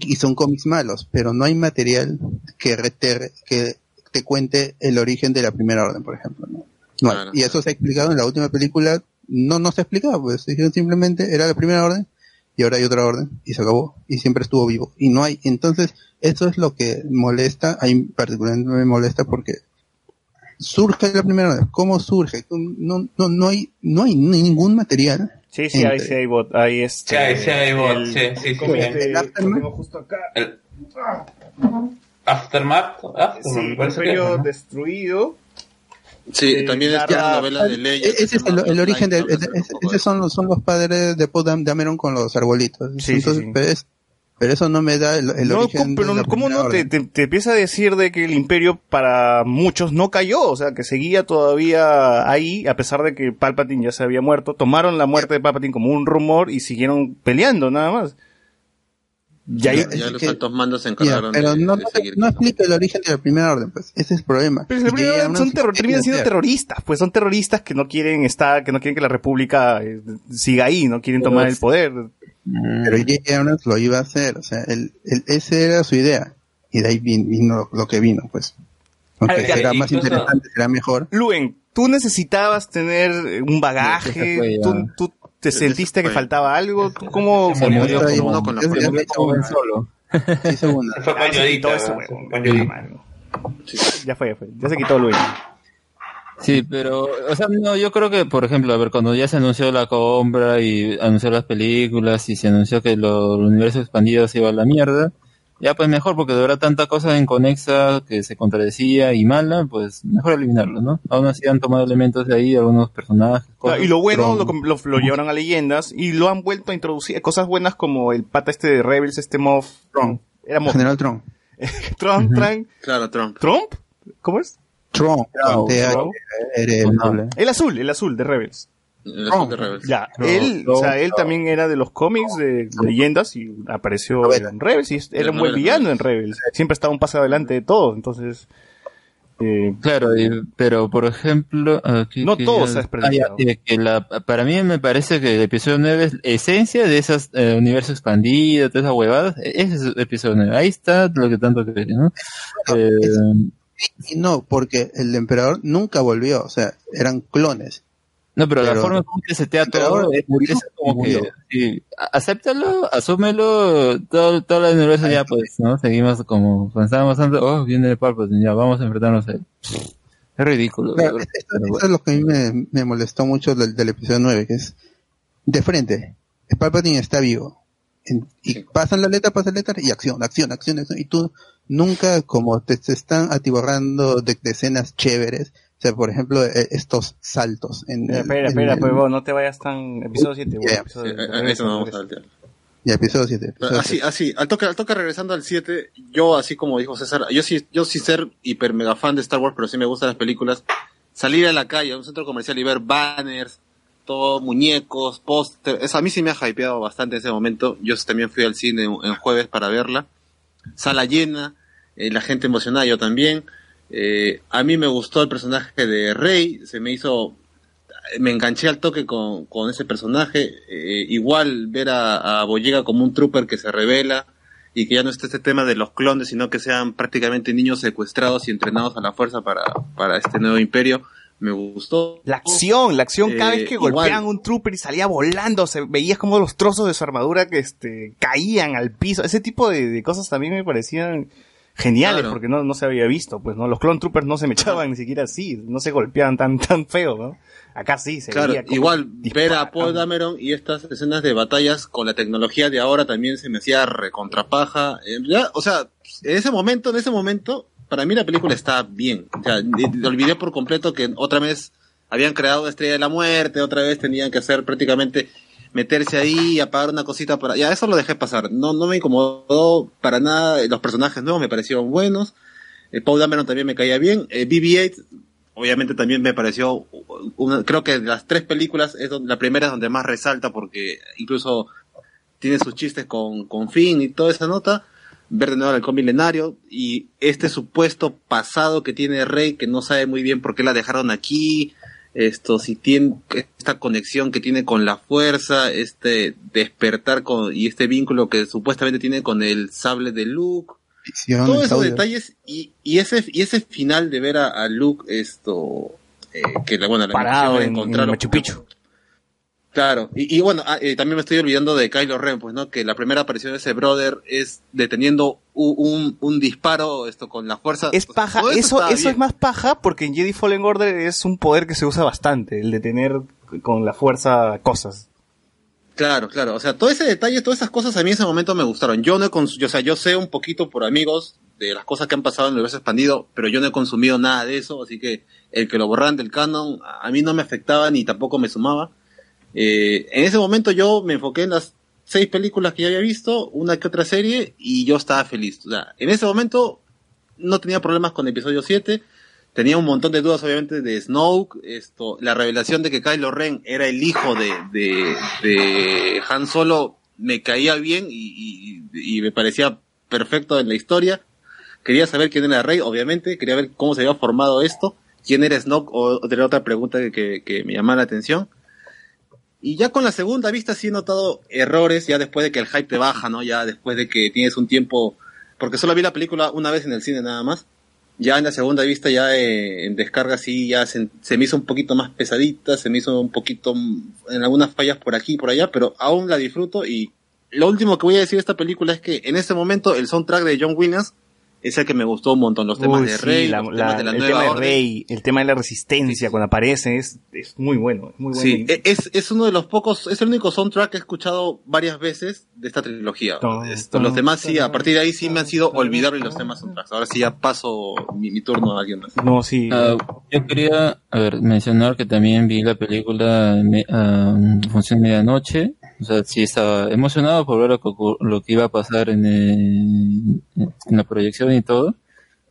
y son cómics malos, pero no hay material que rete- que te cuente el origen de la primera orden, por ejemplo. ¿no? No hay. y eso se ha explicado en la última película, no no se ha explicado, pues dijeron simplemente era la primera orden y ahora hay otra orden y se acabó y siempre estuvo vivo y no hay. Entonces eso es lo que molesta, a mí particularmente me molesta porque surge la primera orden. ¿Cómo surge? No no no hay no hay ningún material. Sí, sí, entre- sí hay bot. Hay este. Sí, hay- sí hay bot, el- sí, sí, sí, ¿cómo sí. este? El Aftermath. Justo acá. El Aftermath, Aftermath, Sí, Imperio destruido. Sí, también es la novela de Leia. Ese es el, el origen de, ese- esos son los, son los padres de Poe Dam- Dameron con los arbolitos. Sí, sí, Entonces, sí. Pero, es- pero eso no me da el, el No, origen. ¿cómo- pero de la ¿cómo primera no te, te, te empieza a decir de que el imperio para muchos no cayó? O sea, que seguía todavía ahí, a pesar de que Palpatine ya se había muerto. Tomaron la muerte de Palpatine como un rumor y siguieron peleando, nada más. Ya, ahí- Ya los altos mandos se Ya, encargaron pero de, no, de no, seguir. no explica el origen de la primera orden, pues. Ese es el problema. Pero orden son terror- terminan siendo terroristas, pues son terroristas que no quieren estar, que no quieren que la república eh, siga ahí, no quieren tomar el poder. Pero J.J. Abrams lo iba a hacer, o sea, él, él- esa era su idea. Y de ahí vin- vino lo que vino, pues. Aunque ya, será más interesante, será mejor. Luen, tú necesitabas tener un Sí, bagaje, fue ya. tú, tú te sentiste que faltaba algo, ¿Tú ¿cómo? Se murió como- con la Solo. sí, segunda. Fue Ah, mano. Ya fue, ya fue. Ya se quitó Luen. Sí, pero, o sea, no, yo creo que, por ejemplo, a ver, cuando ya se anunció la compra y anunció las películas y se anunció que lo- el universo expandido se iba a la mierda, ya pues mejor, porque de verdad tanta cosa inconexa que se contradecía y mala, pues mejor eliminarlo, ¿no? Aún así han tomado elementos de ahí, algunos personajes. cosas, y lo bueno pero- lo, lo, lo llevaron a leyendas y lo han vuelto a introducir. Cosas buenas como el pata este de Rebels, este Moff. Tron. Era Moff. General Tron. Trump, (laughs) Trump. Claro, Trump. ¿Trump? ¿Cómo es? Tron. El azul, el azul de Rebels. El azul de Rebels. Ya, No, él, no, o sea, él no. también era de los cómics de leyendas y apareció en Rebels y era un buen villano en Rebels. Siempre estaba un paso adelante de todo, entonces... eh, Claro, y- pero por ejemplo, aquí No que todo ya- se ha Ah, ya, eh, que la, para mí me parece que el episodio 9 es la esencia de esos eh, universo expandido, toda esa huevada. e- Ese es el episodio 9. Ahí está lo que tanto quería, ¿no? Eh, no, porque el emperador nunca volvió, o sea, eran clones. no, pero, la forma como que se te todo es, murió es como que sí, acéptalo, asúmelo, todo, todo el universo ya pues, ¿no? Seguimos como, cuando estábamos antes, oh, viene el Palpatine, ya vamos a enfrentarnos a él. Es ridículo. Claro, esto, es lo que a mí me, me molestó mucho del, del episodio 9, que es de frente. El Palpatine está vivo. En- y pasan la letra, pasan la letra, y acción, acción, acción, acción. Y tú nunca, como te, te están atiborrando de, de escenas chéveres, o sea, por ejemplo, eh, estos saltos. En, espera, en- espera, en- pues vos, no te vayas tan... Episodio 7, Ya, ya. episodio Sí, a- a eso no vamos a saltear. Ya, episodio 7. Pero Así, así, al toque, al toque regresando al 7, yo así como dijo César, yo sí, yo sí ser hiper mega fan de Star Wars, pero sí me gustan las películas. Salir a la calle, a un centro comercial y ver banners, todo, muñecos, póster, eso a mí sí me ha hypeado bastante en ese momento. Yo también fui al cine en, en jueves para verla. Sala llena, eh, la gente emocionada, yo también. Eh, a mí me gustó el personaje de Rey, se me hizo me enganché al toque con, con ese personaje. Eh, igual ver a, a Boyega como un trooper que se revela y que ya no esté este tema de los clones, sino que sean prácticamente niños secuestrados y entrenados a la fuerza para, para este nuevo imperio. Me gustó. La acción, la acción cada Eh, vez que igual. golpeaban un trooper y salía volando, se veías como los trozos de su armadura que este caían al piso. Ese tipo de, de cosas también me parecían geniales Claro. porque no, no se había visto, pues no, los clone troopers no se me echaban ni siquiera así, no se golpeaban tan tan feo, ¿no? Acá sí se Claro, veía como igual ver a Paul Dameron y estas escenas de batallas con la tecnología de ahora también se me hacía recontrapaja. En realidad, o sea, en ese momento, en ese momento, para mí la película está bien. O sea, y- y olvidé por completo que otra vez habían creado estrella de la muerte, otra vez tenían que hacer prácticamente meterse ahí, apagar una cosita para... Ya, eso lo dejé pasar. No, no me incomodó para nada. Los personajes nuevos me parecieron buenos. Eh, Paul Dameron también me caía bien. Eh, BB-8 obviamente también me pareció una, creo que de las tres películas es donde, la primera es donde más resalta porque incluso tiene sus chistes con Finn y toda esa nota ver de nuevo el halcón milenario y este supuesto pasado que tiene Rey que no sabe muy bien por qué la dejaron aquí esto si tiene esta conexión que tiene con la fuerza este despertar con y este vínculo que supuestamente tiene con el sable de Luke todos esos audio. detalles y, y ese y ese final de ver a, a Luke esto eh, que la bueno la Parado en- en encontrarlo- Machu Picchu. Claro y, y bueno ah, eh, también me estoy olvidando de Kylo Ren pues no que la primera aparición de ese brother es deteniendo un, un, disparo esto con la fuerza Es paja, eso, eso es más paja porque en Jedi Fallen Order es un poder que se usa bastante, el de tener con la fuerza cosas. Claro, claro. O sea, todo ese detalle, todas esas cosas a mí en ese momento me gustaron. Yo no he yo, o sea, yo sé un poquito por amigos de las cosas que han pasado en el universo expandido, pero yo no he consumido nada de eso, así que el que lo borraran del canon a mí no me afectaba ni tampoco me sumaba. Eh, en ese momento yo me enfoqué en las seis películas que ya había visto, una que otra serie, y yo estaba feliz. En ese momento no tenía problemas con episodio 7. Tenía un montón de dudas, obviamente, de Snoke, esto, la revelación de que Kylo Ren era el hijo de, de, Han Solo me caía bien y, me parecía perfecto en la historia. Quería saber quién era Rey, obviamente, quería ver cómo se había formado esto, quién era Snoke, o otra pregunta que, que me llamaba la atención. Y ya con la segunda vista sí he notado errores, ya después de que el hype te baja, ¿no? Ya después de que tienes un tiempo, porque solo vi la película una vez en el cine nada más. Ya en la segunda vista, ya eh, en descarga sí, ya se, me hizo un poquito más pesadita, se me hizo un poquito, mm, en algunas fallas por aquí y por allá, pero aún la disfruto y lo último que voy a decir de esta película es que en este momento el soundtrack de John Williams es el que me gustó un montón, los temas Uy, de sí, Rey, la- los la- temas de la el nueva tema de orden. Rey, el tema de la resistencia cuando aparece es, es muy bueno, es muy bueno. Sí, e- es, es uno de los pocos, es el único soundtrack que he escuchado varias veces de esta trilogía. Esto, los demás sí, a partir de ahí sí me han sido olvidables los temas soundtracks. Ahora sí ya paso mi, mi turno a alguien más. No, sí. Ah, yo quería, a ver, mencionar que también vi la película me- ah, Función Medianoche. O sea, sí estaba emocionado por ver lo que, lo que iba a pasar en, el- en la proyección y todo.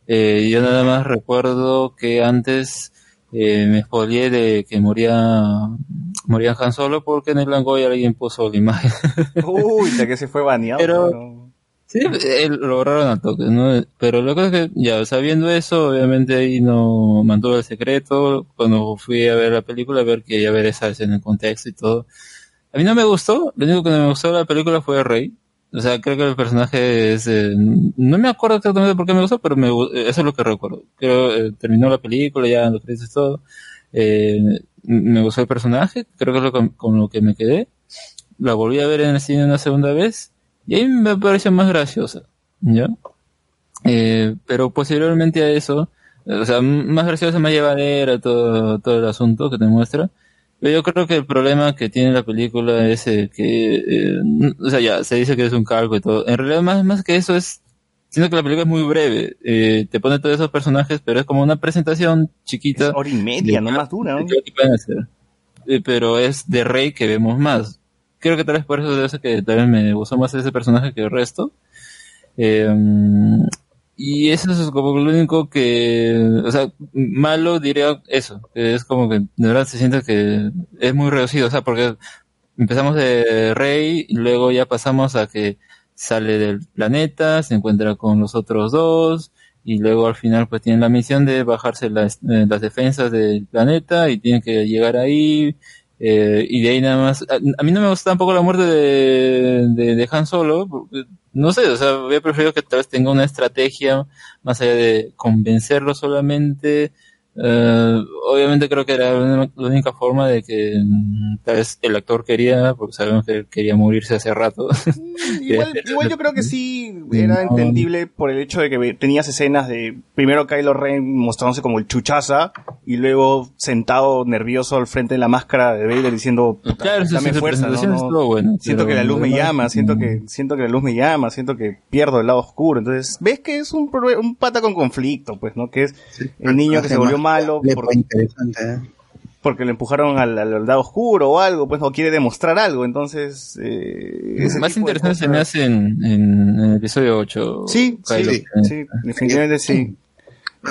Eh, yo nada más recuerdo que antes eh, me spoileé de que moría, moría Han Solo porque en el Langoy alguien puso la imagen. (laughs) Uy, ya que se fue baneado. Pero- ¿no? Sí, eh, lo borraron al toque, ¿no? Pero lo que es que, ya sabiendo eso, obviamente ahí no mantuve el secreto. Cuando fui a ver la película, a ver que ya ver esa escena en contexto y todo. A mí no me gustó, lo único que me gustó de la película fue Rey. O sea, creo que el personaje es, eh, no me acuerdo exactamente por qué me gustó, pero me, gu- eso es lo que recuerdo. Creo, eh, terminó la película, ya los créditos y todo. Eh, me gustó el personaje, creo que es lo con, con lo que me quedé. La volví a ver en el cine una segunda vez y ahí me pareció más graciosa, ¿ya? Eh, pero posteriormente a eso, o sea, más graciosa, más llevadera, todo, todo el asunto que te muestra. Yo creo que el problema que tiene la película es eh, que, eh, o sea, ya, se dice que es un calco y todo. En realidad, más, más que eso es, siento que la película es muy breve. Eh, te pone todos esos personajes, pero es como una presentación chiquita. Hora y media, no más dura. ¿no? Eh, pero es de Rey que vemos más. creo que tal vez por eso ser que también me gustó más ese personaje que el resto. Eh, y eso es como lo único que, o sea, malo diría eso, que es como que de verdad se siente que es muy reducido, o sea, porque empezamos de Rey y luego ya pasamos a que sale del planeta, se encuentra con los otros dos y luego al final pues tienen la misión de bajarse las, eh, las defensas del planeta y tienen que llegar ahí eh, y de ahí nada más. A, a mí no me gusta tampoco la muerte de, de, de Han Solo. no sé, o sea, hubiera preferido que tal vez tenga una estrategia más allá de convencerlo solamente. Eh, obviamente creo que era la única- forma de que mm, tal vez el actor quería, porque sabemos que quería morirse hace rato. (laughs) Igual, igual yo creo que sí era No. entendible por el hecho de que tenías escenas de primero Kylo Ren mostrándose como el chuchaza y luego sentado nervioso al frente de la máscara de Vader diciendo "Puta, Claro, dame su fuerza, siento que la luz me llama, siento que siento que la luz me llama, siento que pierdo el lado oscuro, entonces ves que es un, un pata con conflicto, pues, ¿no? Que es el niño que se volvió malo interesante, ¿eh? porque le empujaron al, al lado oscuro o algo, pues no quiere demostrar algo, entonces eh, Más interesante se me hace en, el episodio 8. Sí, sí, sí, definitivamente sí.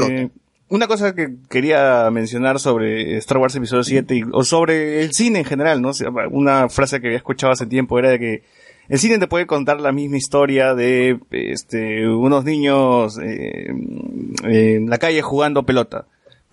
Eh, una cosa que quería mencionar sobre Star Wars Episodio 7 y- o sobre el cine en general, ¿no? O Una frase que había escuchado hace tiempo era de que el cine te puede contar la misma historia de este, unos niños eh, en la calle jugando pelota.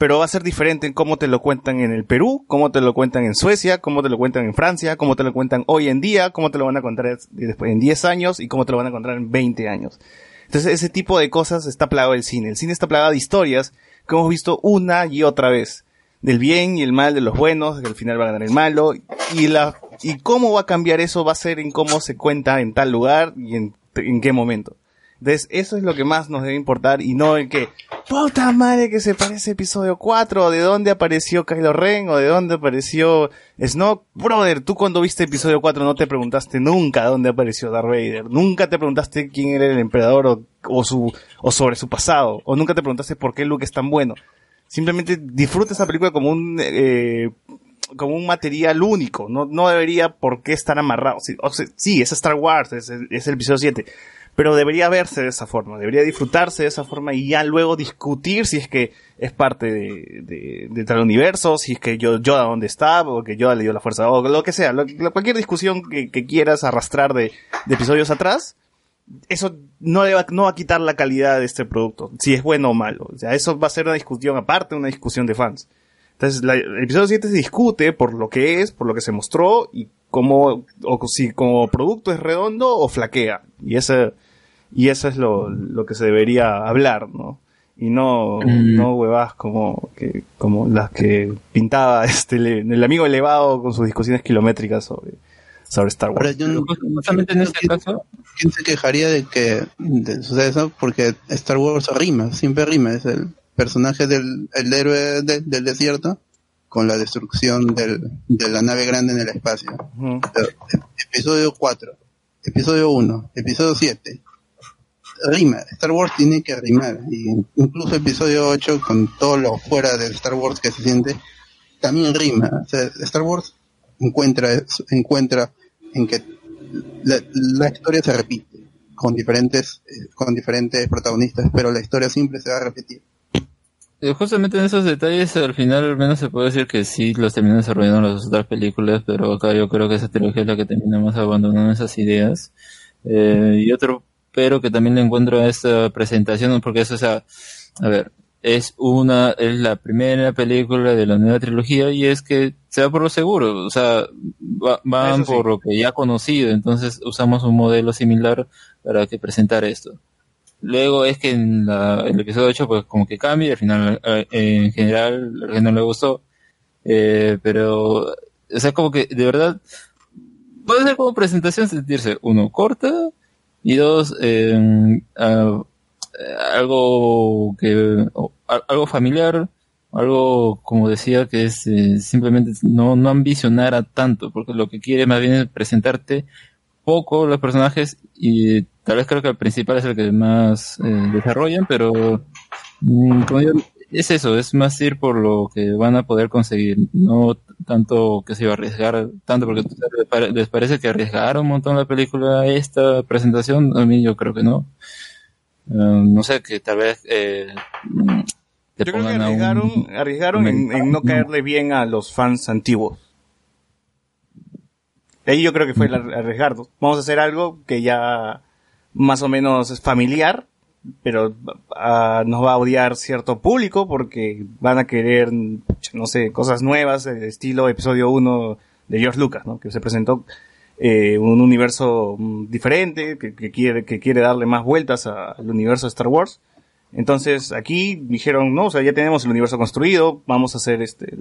Pero va a ser diferente en cómo te lo cuentan en el Perú, cómo te lo cuentan en Suecia, cómo te lo cuentan en Francia, cómo te lo cuentan hoy en día, cómo te lo van a contar en 10 años y cómo te lo van a contar en 20 años. Entonces ese tipo de cosas está plagado del cine. El cine está plagado de historias que hemos visto una y otra vez. Del bien y el mal de los buenos, que al final va a ganar el malo. Y la, y cómo va a cambiar eso va a ser en cómo se cuenta en tal lugar y en, en qué momento. Entonces eso es lo que más nos debe importar y no en que, puta madre que se parece episodio 4, o de dónde apareció Kylo Ren, o de dónde apareció Snoke. Brother, tú cuando viste episodio 4 no te preguntaste nunca dónde apareció Darth Vader. Nunca te preguntaste quién era el emperador o, su, o sobre su pasado. O nunca te preguntaste por qué Luke es tan bueno. Simplemente disfruta esa película como un, eh, como un material único. No, no debería por qué estar amarrado. O sí, es Star Wars, es, es el episodio 7. Pero debería verse de esa forma, debería disfrutarse de esa forma y ya luego discutir si es que es parte de, tal universo, si es que yo, Yoda dónde está, o que Yoda le dio la fuerza, o lo que sea, cualquier discusión que, quieras arrastrar de, de episodios atrás, eso no, le va, no va a quitar la calidad de este producto, si es bueno o malo. O sea, eso va a ser una discusión aparte, una discusión de fans. Entonces, la- el episodio 7 se discute por lo que es, por lo que se mostró y cómo, o si como producto es redondo o flaquea. Y ese, y eso es lo, lo que se debería hablar, ¿no? Y no, Mm. no huevas como, que, como las que pintaba (laughs) este, el, el amigo elevado con sus discusiones kilométricas sobre, sobre Star Wars. Ahora, yo no- Justamente en este caso, ¿Quién se quejaría de que de- suceda eso? Porque Star Wars rima, siempre rima. Es el personaje del el héroe de- del desierto con la destrucción del, de la nave grande en el espacio. Episodio 4, episodio 1, episodio 7. Rima, Star Wars tiene que rimar. Y incluso episodio 8, con todo lo fuera de Star Wars que se siente, también rima. O sea, Star Wars encuentra, encuentra en que la, la historia se repite con diferentes eh, con diferentes protagonistas, pero la historia siempre se va a repetir. Eh, justamente en esos detalles, al final al menos se puede decir que sí los terminan desarrollando las otras películas, pero acá yo creo que esa trilogía es la que termina más abandonando esas ideas. Eh, y otro pero que también le encuentro a esta presentación, porque eso, o sea, a ver, es una, es la primera película de la nueva trilogía y es que se va por lo seguro, o sea, va- van sí. por lo que ya conocido, entonces usamos un modelo similar para que presentar esto. Luego es que en la- el episodio 8 pues como que cambia, al final eh, en general la gente no le gustó, eh, pero, o sea, como que de verdad puede ser como presentación sentirse, uno, corta, y dos, eh, algo que, algo familiar, algo como decía que es eh, simplemente no, no ambicionar a tanto, porque lo que quiere más bien es presentarte poco los personajes y tal vez creo que el principal es el que más eh, desarrollan, pero mm, como es eso, es más ir por lo que van a poder conseguir, no tanto que se iba a arriesgar, tanto porque les pare- les parece que arriesgaron un montón la película esta presentación, a mí yo creo que no. Eh, no sé, que tal vez eh, te Yo creo que un- arriesgaron, arriesgaron en, en no caerle bien a los fans antiguos. Ahí yo creo que fue el ar- arriesgar. Vamos a hacer algo que ya más o menos es familiar, pero ah, nos va a odiar cierto público porque van a querer, no sé, cosas nuevas, estilo episodio 1 de George Lucas, ¿no? Que se presentó eh, un universo mm, diferente, que, que quiere, que quiere darle más vueltas al universo de Star Wars. Entonces aquí dijeron, no, o sea, ya tenemos el universo construido, vamos a hacer este,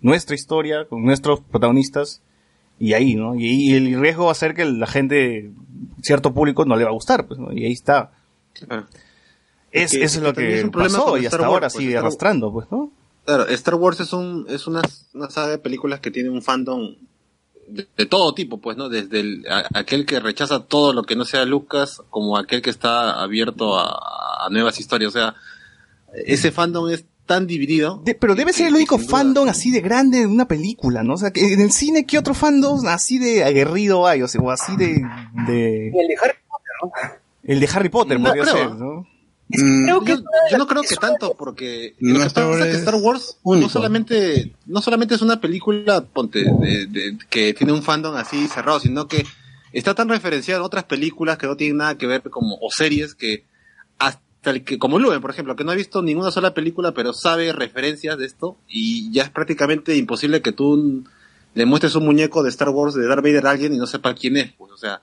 nuestra historia con nuestros protagonistas y ahí, ¿no? Y, y el riesgo va a ser que la gente, cierto público no le va a gustar, pues, ¿no? Y ahí está. Es, que- es lo que es un problema pasó y Star hasta Wars, ahora pues, sigue Star- arrastrando, pues, ¿no? Claro, Star Wars es un es una, una saga de películas que tiene un fandom de, de todo tipo, pues, ¿no? Desde el, a- aquel que rechaza todo lo que no sea Lucas, como aquel que está abierto a, a nuevas historias. O sea, ese fandom es tan dividido. De- pero debe ser el único fandom así de grande de una película, ¿no? O sea, que en el cine, ¿qué otro fandom así de aguerrido hay? O sea, o así de... de... El de Harry Potter, ¿no? El de Harry Potter, No podría creo. ser, ¿no? yo, yo no creo que tanto, porque No, lo que Star pasa Wars es que Star Wars no solamente, no solamente es una película ponte, de- de- que tiene un fandom así cerrado, sino que está tan referenciada en otras películas que no tienen nada que ver como, o series que hasta el que, como Luen, por ejemplo, que no ha visto ninguna sola película, pero sabe referencias de esto, y ya es prácticamente imposible que tú le muestres un muñeco de Star Wars de Darth Vader a alguien y no sepa quién es, pues, o sea,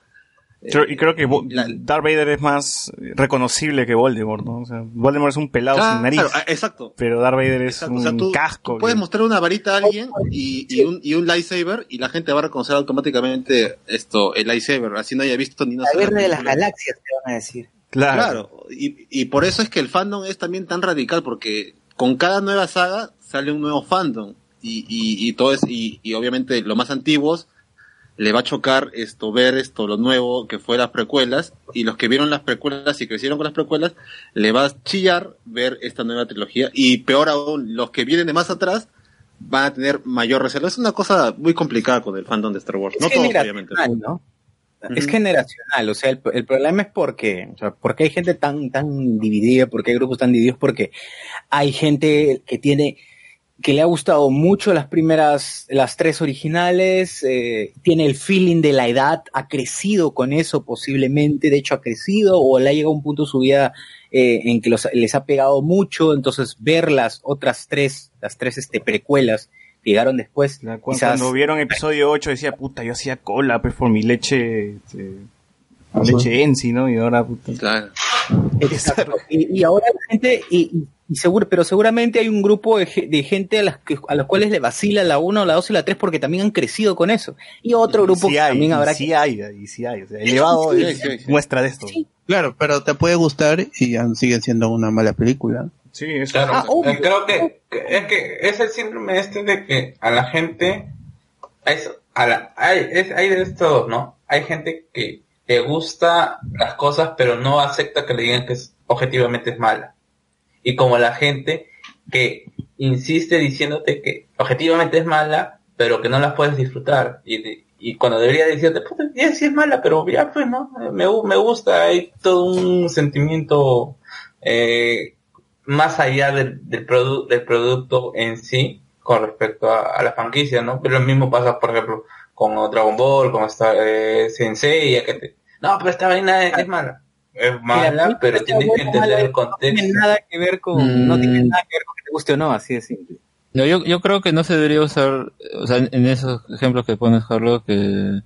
Creo- y creo que Vo- Darth Vader es más reconocible que Voldemort, ¿no? O sea, Voldemort es un pelado Claro, sin nariz. ah, exacto. Pero Darth Vader es Exacto, un o sea, tú, casco. tú puedes mostrar una varita a alguien y, y un, y un lightsaber y la gente va a reconocer automáticamente esto, el lightsaber, así no haya visto ni una La de las galaxias, te van a decir. Claro, y, y por eso es que el fandom es también tan radical, porque con cada nueva saga sale un nuevo fandom y, y, y todo es, y, y obviamente los más antiguos le va a chocar esto, ver esto, lo nuevo que fue las precuelas, y los que vieron las precuelas y crecieron con las precuelas, le va a chillar ver esta nueva trilogía, y peor aún, los que vienen de más atrás van a tener mayor reserva. Es una cosa muy complicada con el fandom de Star Wars. Es no todos, obviamente. Es generacional, o sea, el, el problema es porque, o sea, porque hay gente tan, tan dividida, porque hay grupos tan divididos, porque hay gente que tiene, que le ha gustado mucho las primeras, las tres originales, eh, tiene el feeling de la edad, ha crecido con eso posiblemente, de hecho ha crecido, o le ha llegado a un punto de su vida eh, en que los- les ha pegado mucho, entonces ver las otras tres, las tres este, precuelas llegaron después, Cuando, quizás cuando vieron episodio 8 decía, puta, yo hacía cola pues, por mi leche, este, mi leche Ensi, ¿no? Y ahora, puta. Claro. Exacto. Y, y ahora la gente, y, y- y seguro, pero seguramente hay un grupo de, ge- de gente a las que, a los cuales le vacila la 1, la 2 y la 3 porque también han crecido con eso. Y otro grupo sí que hay, también y habrá sí que... hay, y sí hay. O sea, elevado Sí, es sí, muestra de esto. Claro, pero te puede gustar y ya sigue siendo una mala película. Sí, eso. Claro, Ah, obvio. creo que, que- es que es el síndrome este de que a la gente es, a la- hay, es, hay de estos, ¿no? Hay gente que le gusta las cosas pero no acepta que le digan que es, objetivamente es mala. Y como la gente que insiste diciéndote que objetivamente es mala pero que no las puedes disfrutar. Y, de- y cuando debería decirte, puta, ya sí es mala, pero ya pues, ¿no? Me, me gusta, hay todo un sentimiento eh, más allá del, del, produ- del producto en sí con respecto a, a la franquicia, ¿no? Pero lo mismo pasa, por ejemplo, con Dragon Ball, con esta eh, Sensei, ya que te... No, pero esta vaina es, es mala. Es mala, pero tienes que entender el No contexto. tiene nada que ver con, no tiene nada que ver con que te guste o no, así de simple. No, yo, yo creo que no se debería usar, o sea, en, en esos ejemplos que pones, Carlos, que,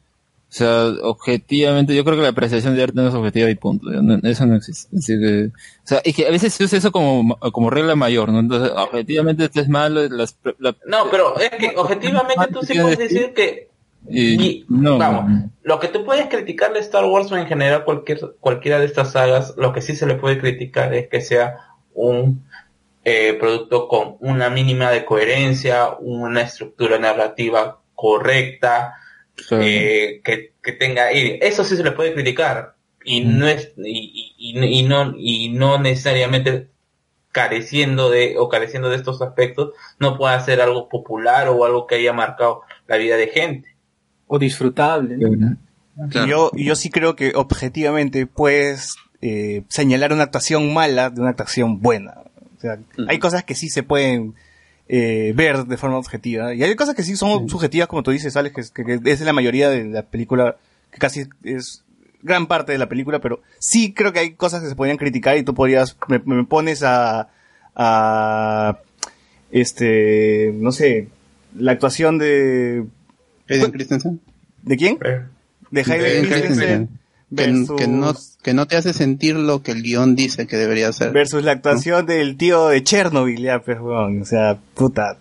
o sea, objetivamente, yo creo que la apreciación de arte no es objetiva y punto, no- eso no existe. Así que, o sea, y que a veces se usa eso como, como regla mayor, ¿no? Entonces, objetivamente esto es malo, las, la- No, pero es que objetivamente tú sí puedes decir que y, Y, no, vamos, lo que tú puedes criticar de Star Wars o en general cualquier, cualquiera de estas sagas, lo que sí se le puede criticar es que sea un eh, producto con una mínima de coherencia, una estructura narrativa correcta, eh, que, que tenga, y eso sí se le puede criticar y no es y, y, y- y no y no necesariamente careciendo de o careciendo de estos aspectos no pueda ser algo popular o algo que haya marcado la vida de gente. O disfrutable. ¿no? Yo, yo sí creo que objetivamente puedes eh, señalar una actuación mala de una actuación buena. O sea, hay cosas que sí se pueden eh, ver de forma objetiva y hay cosas que sí son subjetivas, como tú dices, Alex, que, que- que es la mayoría de la película, que casi es gran parte de la película, pero sí creo que hay cosas que se podrían criticar y tú podrías, me, me pones a, a, este, no sé, la actuación de... Hayden Christensen. ¿De quién? De Hayden Hayden Christensen. Que, versus- que no, que no te hace sentir lo que el guion dice que debería ser. Versus la actuación del tío de Chernobyl, ya, pues, weón, o sea, puta.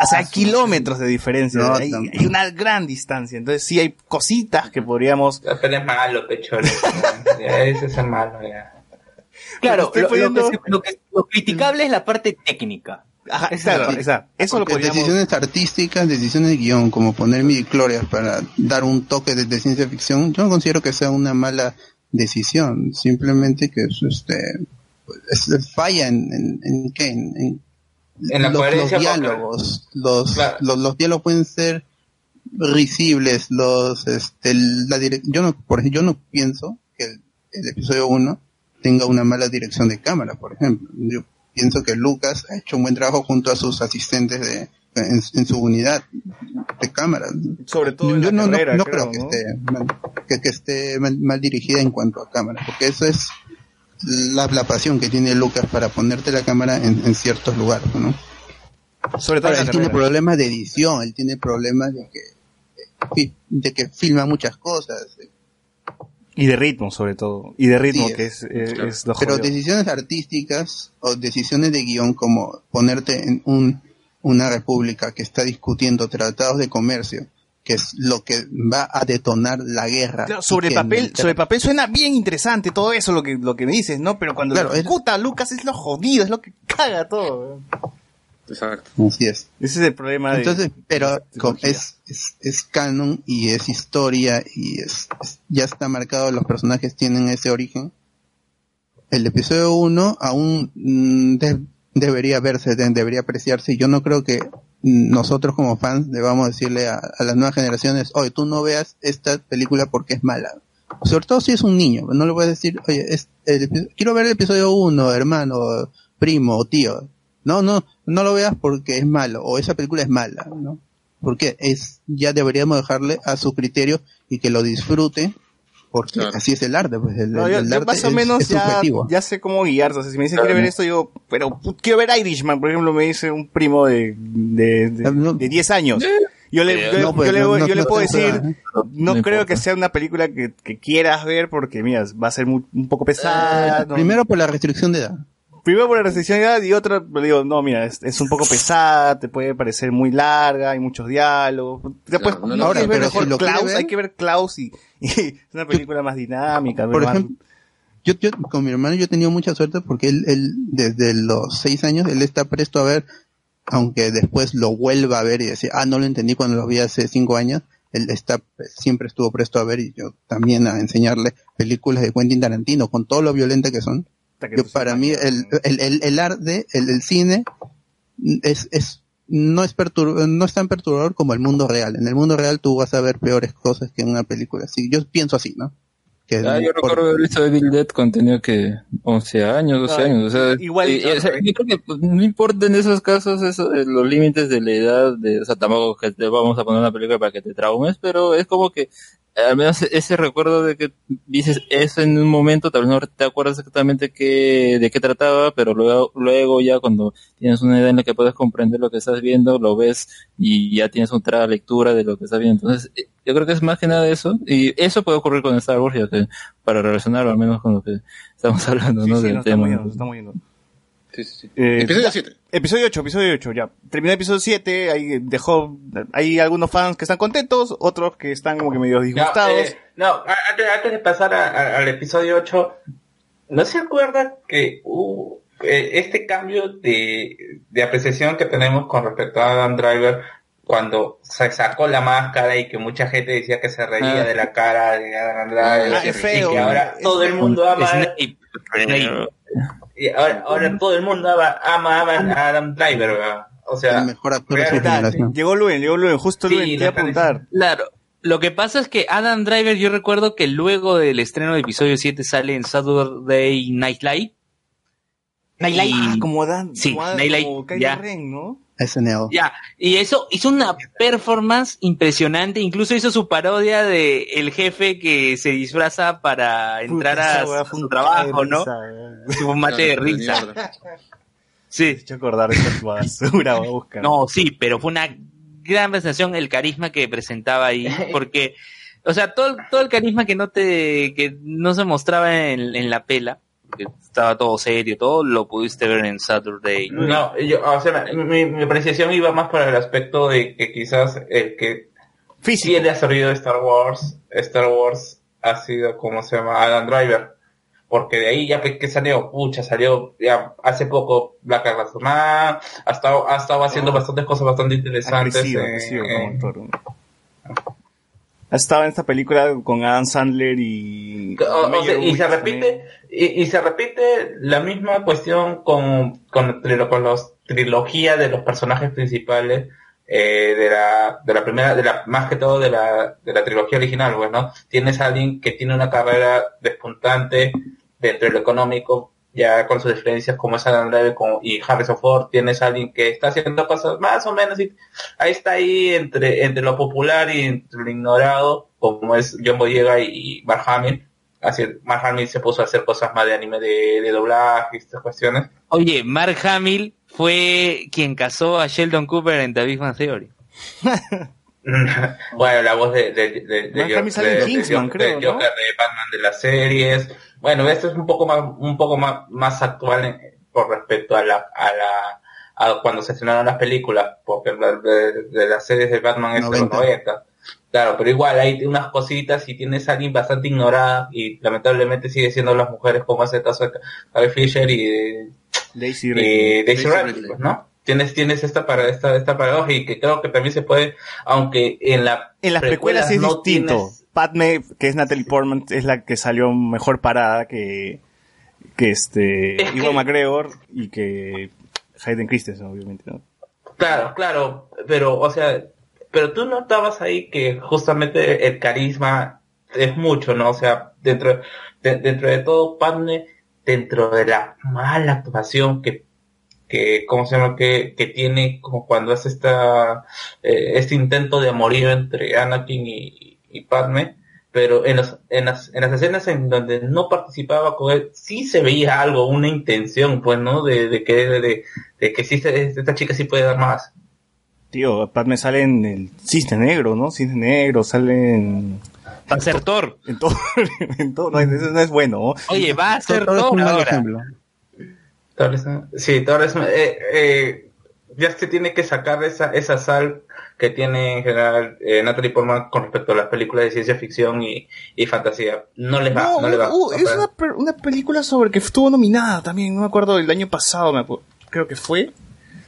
O sea, hay kilómetros de diferencia. No, hay, hay una gran distancia. Entonces, sí hay cositas que podríamos. Pero es malo, ya, ese es el malo, ya. Claro, lo, lo que se- lo que- lo criticable es la parte técnica. Ajá, Esa es la exacto, parte. exacto. Eso lo podríamos. decisiones artísticas, decisiones de guion, como poner midichlorians para dar un toque de, de ciencia ficción, yo no considero que sea una mala decisión. Simplemente que es, este pues, es- falla en, en, en qué, en, en En la los, coherencia los vocal. diálogos. Los, Claro. los, los diálogos pueden ser risibles, los, este, la direc- yo no, por ejemplo, yo no pienso que el, el episodio 1 tenga una mala dirección de cámara, por ejemplo. Yo pienso que Lucas ha hecho un buen trabajo junto a sus asistentes de, en, en su unidad de cámara. Sobre todo en yo la no, no- carrera, no creo, creo, que esté mal, que, que esté mal, mal dirigida en cuanto a cámara, porque eso es la, la pasión que tiene Lucas para ponerte la cámara en, en ciertos lugares, ¿no? Sobre todo Ahora, él tiene problemas de edición, él tiene problemas de que de, de que filma muchas cosas, Y de ritmo, sobre todo. Y de ritmo, Sí, que es, es, Claro. es lo Pero jodido. decisiones artísticas o decisiones de guion como ponerte en un, una república que está discutiendo tratados de comercio, que es lo que va a detonar la guerra. Claro, sobre papel, sobre papel suena bien interesante todo eso lo que, lo que me dices, ¿no? Pero cuando Claro, lo es- Lucas es lo jodido, es lo que (laughs) caga todo. Exacto. Así es. Ese es el problema de- Entonces, pero de con- tecnología. es, es, es canon y es historia y es, es- ya está marcado, los personajes tienen ese origen. El episodio 1 aún mm, de- debería verse, de- debería apreciarse y yo no creo que nosotros como fans debamos decirle a, a las nuevas generaciones, oye, tú no veas esta película porque es mala. Sobre todo si es un niño, no le voy a decir, oye, es el quiero ver el episodio 1, hermano, primo o tío. No, no, no lo veas porque es malo o esa película es mala, ¿no? Porque es ya deberíamos dejarle a su criterio y que lo disfrute porque así es el arte, pues el, No, yo, el yo arte más o es- menos es ya, subjetivo. ya sé cómo guiarse. O sea, si me dicen Claro. quiere ver esto, yo, pero quiero ver Irishman, por ejemplo, me dice un primo de, de, de, de 10 años. Yo le, yo, No, pues, yo le, no, yo no, le no puedo decir, ¿eh? no, No creo importa. que sea una película que, que quieras ver porque, mira, va a ser muy- un poco pesada. ¿no? Eh, Primero por la restricción de edad. Primero por la edad y otra, le digo, no, mira, es, es un poco (laughs) pesada, te puede parecer muy larga, hay muchos diálogos. Pues, no, ahora, ver mejor si Klaus, ver- hay que ver Klaus y, (laughs) y es una película más dinámica. Por ejemplo, yo, yo con mi hermano yo he tenido mucha suerte porque él, él desde los seis años él está presto a ver, aunque después lo vuelva a ver y decir, ah, no lo entendí cuando lo vi hace cinco años, él está siempre estuvo presto a ver y yo también a enseñarle películas de Quentin Tarantino con todo lo violenta que son. Yo, para mí el, el, el, el arte, el, el cine es, es no es pertur- no es tan perturbador como el mundo real. En el mundo real tú vas a ver peores cosas que en una película. Sí, yo pienso así, ¿no? Que Ah, yo por- recuerdo haber visto Evil Dead cuando tenía que 11 años, 12 Ah, años. O sea, igual- y- y, o sea, yo creo que pues, no importa en esos casos eso, eh, los límites de la edad, de, o sea, tampoco que te vamos a poner una película para que te traumes, pero es como que al menos ese recuerdo de que dices eso en un momento, tal vez no te acuerdas exactamente qué, de qué trataba, pero luego, luego ya cuando tienes una edad en la que puedes comprender lo que estás viendo, lo ves y ya tienes otra lectura de lo que estás viendo. Entonces, eh, yo creo que es más que nada eso, y eso puede ocurrir con Star Wars, ya que para relacionarlo al menos con lo que estamos (laughs) hablando, Sí, ¿no? sí, Del tema. estamos yendo, nos estamos yendo. Sí, sí, sí. Eh, Episodio ya. 7. Episodio 8, episodio 8, ya. Terminó el episodio 7, ahí dejó, hay algunos fans que están contentos, otros que están como que medio disgustados. No, eh, no, antes, antes de pasar a- a- al episodio 8, ¿no se acuerdan que hubo eh, este cambio de, de apreciación que tenemos con respecto a Adam Driver cuando se sacó la máscara y que mucha gente decía que se reía Ah. de la cara de Adam Driver Ah, es feo, y que ahora es todo el mundo ama Snape, Snape. Y ahora, ahora todo el mundo ama, ama, ama a Adam Driver. O sea, El mejor actor de su generación. Llegó Luen, llegó Luen, justo Sí, Luen, te a la preguntar. Claro. Lo que pasa es que Adam Driver, yo recuerdo que luego del estreno del episodio 7 sale en Saturday Night Live. Nightlight. Y- Ah, como Dan, Sí, Nightlight, como Kylo ya. Ren, ¿no? SNL. Ya, y eso hizo una performance impresionante, incluso hizo su parodia de el jefe que se disfraza para entrar Puta, a, esa weá a su un trabajo, ¿no? Su mate de risa. Sí. He acordar esta basura, voy a buscar. No, sí, pero fue una gran presentación el carisma que presentaba ahí, (laughs) porque, o sea, todo, todo el carisma que no te, que no se mostraba en, en la pela, que estaba todo serio, todo lo pudiste ver en Saturday. No, yo, o sea, mi, mi apreciación iba más para el aspecto de que quizás el que Físico. le ha servido Star Wars, Star Wars ha sido, como se llama? Adam Driver. Porque de ahí ya que salió, pucha, salió ya hace poco Black Matter, ha estado, ha estado haciendo bastantes cosas bastante interesantes. Ha estado en esta película con Adam Sandler y... O- o sea, y se repite y, y se repite la misma cuestión con con, con los trilogía de los personajes principales eh, de la de la primera de la más que todo de la de la trilogía original pues no tienes a alguien que tiene una carrera despuntante dentro de lo económico ya con sus diferencias como es Adam Driver como- y Harrison Ford tienes a alguien que está haciendo cosas más o menos y ahí está ahí entre entre lo popular y entre lo ignorado como es John Boyega y Mark Hamill así Mark Hamill se puso a hacer cosas más de anime de, de doblaje y estas cuestiones Oye, Mark Hamill fue quien casó a Sheldon Cooper en The Big Theory. (laughs) bueno la voz de, de, de, de, Kingsman, Joker- creo, de ¿no? Joker de Batman de las series bueno esto es un poco más un poco más más actual en- por respecto a la a la a cuando se estrenaron las películas porque de, de las series de Batman es de los 90. 90 Claro, pero igual hay unas cositas y tienes a alguien bastante ignorada y lamentablemente sigue siendo las mujeres como hace el caso de Carrie Fisher y Daisy Ridley. pues, ¿no? Tienes, tienes esta, para, esta, esta paradoja y que creo que también se puede, aunque en la En las precuelas es no distinto. tienes- Padme, que es Natalie Portman, es la que salió mejor parada que, que este, Es que- Iwan McGregor y que Hayden Christensen, obviamente, ¿no? Claro, claro, pero, o sea, pero tú notabas ahí que justamente el carisma es mucho, ¿no? O sea, dentro, de- dentro de todo, Padme, dentro de la mala actuación que, que, ¿cómo se llama? Que, que tiene como cuando hace esta, eh, este intento de amorío entre Anakin y, y Padme, pero en, los, en, las, en las escenas en donde no participaba con él, sí se veía algo, una intención, pues, ¿no? De, de que, de, de que sí, se- esta chica sí puede dar más. Tío, Padme sale en el Cisne Negro, ¿no? Cisne Negro, sale en, Va a ser Thor. en todo, (laughs) en todo, no, eso no es bueno, ¿no? Oye, va a ser Thor ahora. ejemplo. Torres, sí, Torres, eh, eh, ya se tiene que sacar esa, esa sal que tiene en general eh, Natalie Portman con respecto a las películas de ciencia ficción y, y fantasía. No les va, no, No, les va. uh, O es una, una película sobre que estuvo nominada también, no me acuerdo, el año pasado, me acuerdo, creo que fue.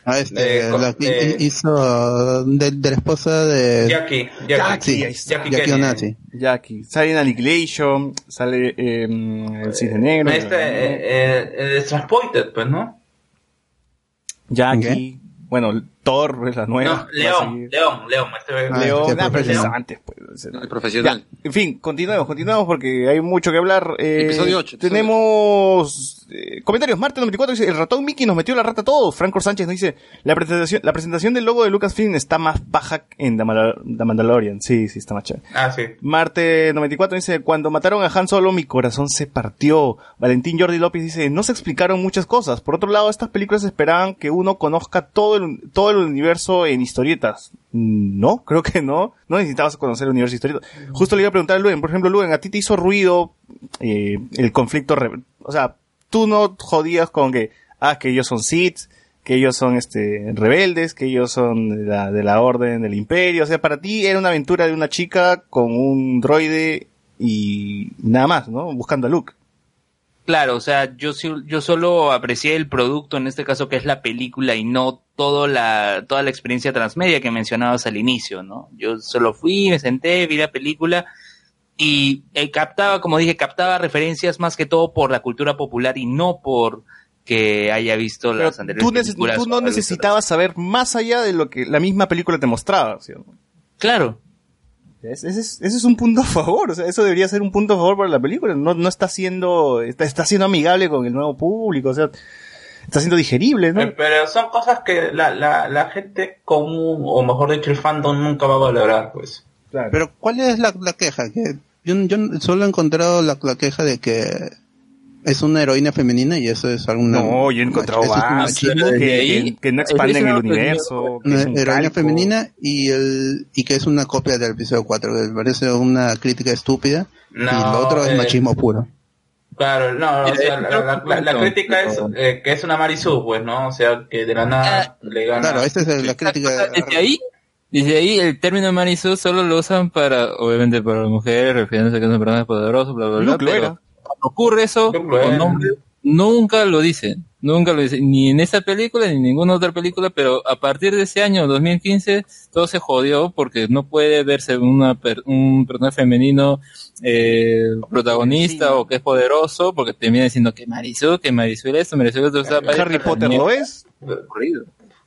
Ah, este, Eh, con- la que eh, hizo de, de la esposa de Jackie, Jackie, Jackie, sí. Jackie Jackie Kennedy. Onassi. Jackie. Sale en Annihilation, sale em, el Cisne Negro. Este, eh, eh, eh, Transported, pues, ¿no? Jackie. Bueno, Thor es la nueva. No, León. León, León, este León, ah, pero es antes, pues. El profesional. En fin, continuemos, continuemos porque hay mucho que hablar. Eh, Episodio ocho, episodio tenemos eh, comentarios. Marte 94 dice, el ratón Mickey nos metió la rata a todos. Franco Sánchez nos dice, la presentación, la presentación del logo de Lucasfilm está más baja en The, Mandal- The Mandalorian. Sí, sí, está más chévere. Ah, sí. Marte 94 dice, cuando mataron a Han Solo mi corazón se partió. Valentín Jordi López dice, no se explicaron muchas cosas. Por otro lado, estas películas esperaban que uno conozca todo el, todo el universo en historietas. No, creo que no. No necesitabas conocer el universo historietas. Justo le iba a preguntar a Luen, por ejemplo, Luen, ¿a ti te hizo ruido eh, el conflicto? O sea, tú no jodías con que, ah, que ellos son Sith, que ellos son este rebeldes, que ellos son de la, de la orden del imperio, o sea, para ti era una aventura de una chica con un droide y nada más, ¿no? Buscando a Luke. Claro, o sea, yo, yo solo aprecié el producto, en este caso que es la película y no todo la, toda la experiencia transmedia que mencionabas al inicio, ¿no? Yo solo fui, me senté, vi la película y eh, captaba, como dije, captaba referencias más que todo por la cultura popular y no por que haya visto Pero las anteriores tú, películas tú no necesitabas saber más allá de lo que la misma película te mostraba. ¿sí? Claro. Ese ese es, ese es un punto a favor, o sea, eso debería ser un punto a favor para la película. No, no está siendo, está, está siendo amigable con el nuevo público, o sea, está siendo digerible, ¿no? Eh, Pero son cosas que la, la, la gente común, o mejor dicho, el fandom nunca va a valorar, pues. Pero ¿cuál es la, la queja? Que yo, yo solo he encontrado la, la queja de que es una heroína femenina y eso es alguna... No, yo he encontrado más, machismo. que, que- que no expanden el universo. Una es un heroína calco. femenina y el y que es una copia del episodio 4, que me parece una crítica estúpida y No, lo otro es eh, machismo puro. Claro, no, o sea, la, la- la- la crítica es eh, que es una Marisú, pues, ¿no? O sea, que de la nada le gana. Claro, esta es la crítica. Desde ahí, desde ahí el término Marisol solo lo usan para, obviamente para las mujeres, refiriéndose a que son personas poderosas, bla, bla, bla. Pero cuando ocurre eso, con hombres, nunca lo dicen. Nunca lo dicen. Ni en esta película, ni en ninguna otra película, pero a partir de ese año, 2015, todo se jodió porque no puede verse una per- un personaje femenino eh, protagonista o que es poderoso, porque termina diciendo que Marisol, que Marisol esto, Marisol esto. o sea, parece Harry Potter lo es.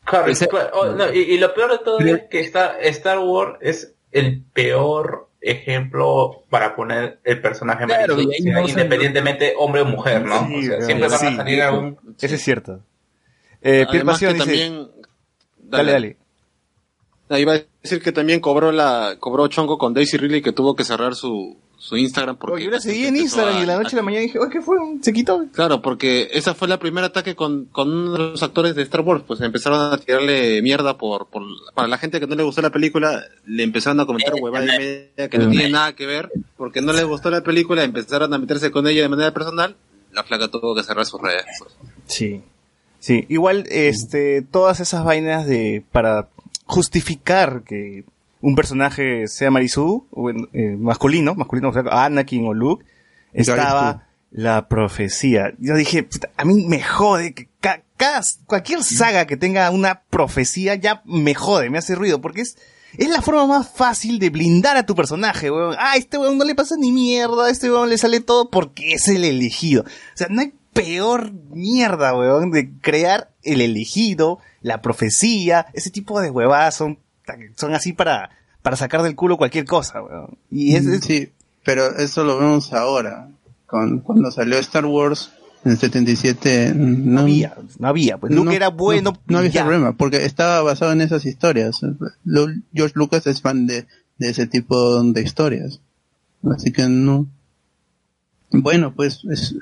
Harry, pues, oh, no, y, y lo peor de todo es que Star, Star Wars es el peor ejemplo para poner el personaje Claro, Marisol, y ahí o sea, no se- independientemente hombre o mujer, ¿no? Sí, o sea, sí, siempre van a salir algún... Eso es cierto. Eh, Pierre Además que dice, también... dale, dale. Ah, Iba a decir que también cobró la cobró chongo con Daisy Ridley que tuvo que cerrar su, su Instagram porque Oye, yo la seguí en Instagram a- y la noche a la mañana dije, oye, ¿qué fue? Se quitó. Claro, porque esa fue la primer ataque con, con uno de los actores de Star Wars, pues empezaron a tirarle mierda por, por para la gente que no le gustó la película, le empezaron a comentar huevada y media que no tiene nada que ver, porque no les gustó la película, empezaron a meterse con ella de manera personal, la flaca tuvo que cerrar sus redes. pues. Sí. Sí, igual este todas esas vainas de para justificar que un personaje sea Marisú, o eh, masculino, masculino, o sea, Anakin o Luke, estaba la profecía. Yo dije, "Puta, a mí me jode que ca- cada- cualquier saga que tenga una profecía ya me jode, me hace ruido, porque es es la forma más fácil de blindar a tu personaje, weón. Ah, este weón no le pasa ni mierda, a este weón le sale todo porque es el elegido. O sea, no hay peor mierda, weón, de crear el elegido, la profecía, ese tipo de huevadas son, son así para, para sacar del culo cualquier cosa, weón. Y es, es- Sí, pero eso lo vemos ahora. Con, cuando salió Star Wars en el 77, no, había, no había, pues Luke era bueno, No, no había ya. problema, porque estaba basado en esas historias. George Lucas es fan de, de ese tipo de historias. Así que no. Bueno, pues es-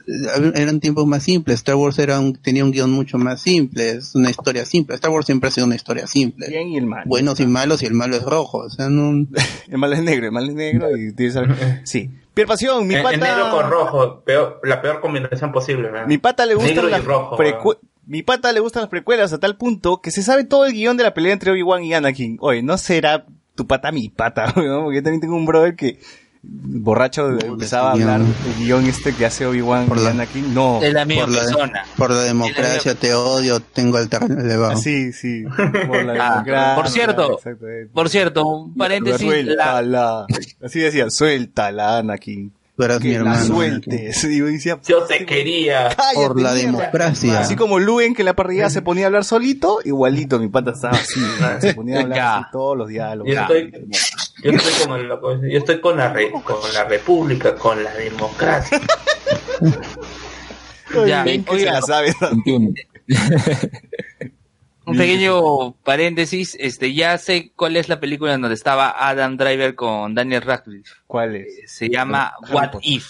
eran tiempos más simples. Star Wars era un, tenía un guion mucho más simple, es una historia simple. Star Wars siempre ha sido una historia simple. Bien y el mal. Buenos y malos y el malo es rojo. O sea, no... (laughs) El mal es negro, el mal es negro y tienes al- Sí. Pierre Pasión, mi pata... en negro con rojo, peor- la peor combinación posible, ¿verdad? Mi pata le gustan Negro y las rojo, precue- Mi pata le gustan las precuelas a tal punto que se sabe todo el guion de la pelea entre Obi-Wan y Anakin. Oye, no será tu pata mi pata, (laughs) weón, porque yo también tengo un brother que borracho empezaba a hablar guion. del guion este que hace Obi-Wan Por y la- Anakin. No. Es la misma por la- persona. Por la democracia te odio, tengo el terreno elevado. Ah, Sí, sí. (laughs) Por la Ah, democracia, por cierto. Por cierto, un paréntesis, la, Suéltala. Así decía, suéltala, Anakin. Tú eras mi Que la hermano. sueltes. Y yo decía, Yo te quería. cállate, Por la mierda. democracia. Así como Luen que en la parrilla se ponía a hablar solito, igualito mi pata estaba así, (laughs) ¿no? se ponía a hablar así todos los diálogos. Yo estoy, yo estoy con, el- yo estoy con la re- con la república, con la democracia. Ya, Ven que oiga, se la sabe. (laughs) 21. un pequeño paréntesis, este, ya sé cuál es la película en donde estaba Adam Driver con Daniel Radcliffe. ¿Cuál es? Se llama Harry What Potter. If.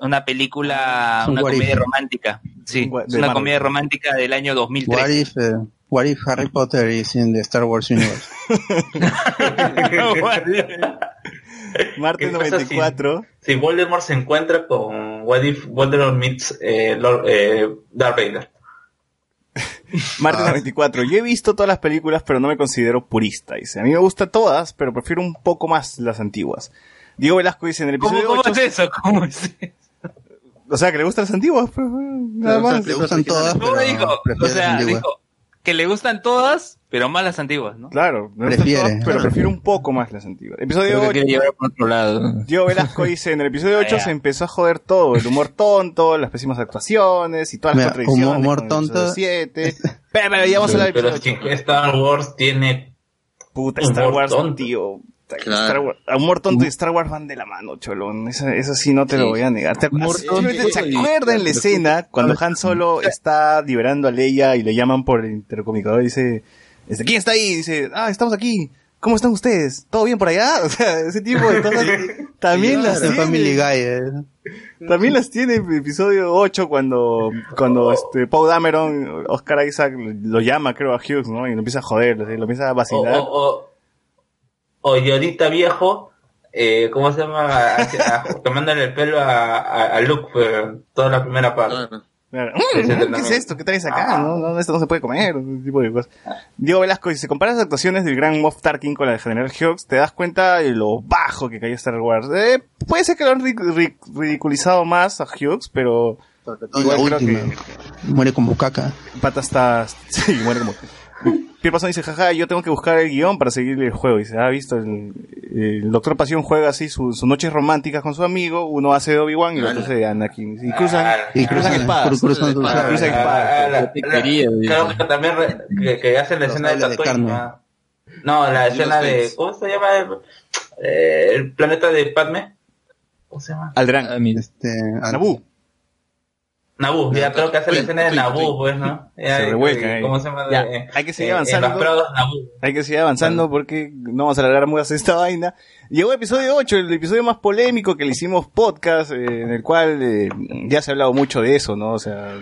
Una película, Un una what if. comedia romántica. Sí, what- es una Marvel. comedia romántica del año What 2003. if, eh, what if Harry Potter is in the Star Wars universe? (laughs) Marte ¿Qué pasa 94. Si Voldemort se encuentra con What If Voldemort meets eh, Lord, eh, Darth Vader. (laughs) Marte Ah. 94. Yo he visto todas las películas, pero no me considero purista. Dice, a mí me gustan todas, pero prefiero un poco más las antiguas. Diego Velasco dice en el ¿Cómo, episodio cómo 8, es eso? ¿Cómo es eso? o sea, que le gustan las antiguas, pues, nada Claro, o sea, más. Le gustan todas, ¿Cómo pero dijo? O sea, antiguas. dijo que le gustan todas, pero más las antiguas, ¿no? Claro, no Prefiere. todas, pero prefiero un poco más las antiguas. Episodio Creo que 8. quiere llevar por otro lado. Diego Velasco (laughs) dice, en el episodio 8 Ah, se empezó a joder todo, el humor tonto, las pésimas actuaciones y todas las Mira, contradicciones. humor- con tonto. 7. Pero, pero ya vamos a hablar del Pero episodio es 8. que Star Wars tiene Puta, humor Star Wars, tonto. tío. Claro. Star Wars- humor tonto y Star Wars van de la mano, cholón. Eso, eso sí no te lo voy a negar. ¿Te ¿Se acuerdan la escena cuando Han Solo está liberando a Leia y le llaman por el intercomunicador y dice, este, ¿quién está ahí? Dice, ah, estamos aquí. ¿Cómo están ustedes? ¿Todo bien por allá? (laughs) O sea, ese tipo de cosas también las En Family tiene. Guy. eh. También las tiene en episodio 8 cuando, cuando este, Paul Dameron, Oscar Isaac lo llama, creo, a Hughes, ¿no? Y lo empieza a joder, lo empieza a o, vacilar. o, o, o Yorita viejo, eh, ¿cómo se llama? (laughs) A- a- Tomándole el pelo a, a, a Luke toda la primera parte. Claro. (laughs) ¿Qué también. es esto? ¿Qué traes acá? No, no, esto no se puede comer, ese tipo de cosas. Diego Velasco, si se comparas las actuaciones del gran Moff Tarkin con la del General Hughes, te das cuenta de lo bajo que cayó Star Wars. Eh, puede ser que lo han ri- ri- ridiculizado más a Hughes, pero igual creo última. que Muere como caca. Pata está... (laughs) Sí, muere como... Pierre Pasón dice, jaja, yo tengo que buscar el guion para seguir el juego. Dice, ha visto, el, el Doctor Pasión juega así sus noches románticas con su amigo, uno hace de Obi-Wan y el otro hace de Anakin. Y cruzan, Ah, Y cruzan cruzan, espadas. cru- cruzan Cruzan Ah, espadas. creo que también re- que, que hacen la Los escena de Tatooine. ¿no? La escena de... ¿Cómo se llama? El, eh, el planeta de Padme. ¿Cómo se llama? Ah, mira. Este, ah, Naboo. Naboo, ya creo que hace la escena de Naboo, pues, ¿no? Ya, Se eh, revuelca ahí. ¿Cómo se llama? Ya, Eh, hay que seguir eh, avanzando. En los prados. Hay que seguir avanzando porque no vamos a alargar más esta (laughs) vaina. Llegó el episodio 8, el episodio más polémico que le hicimos podcast, eh, en el cual eh, ya se ha hablado mucho de eso, ¿no? O sea,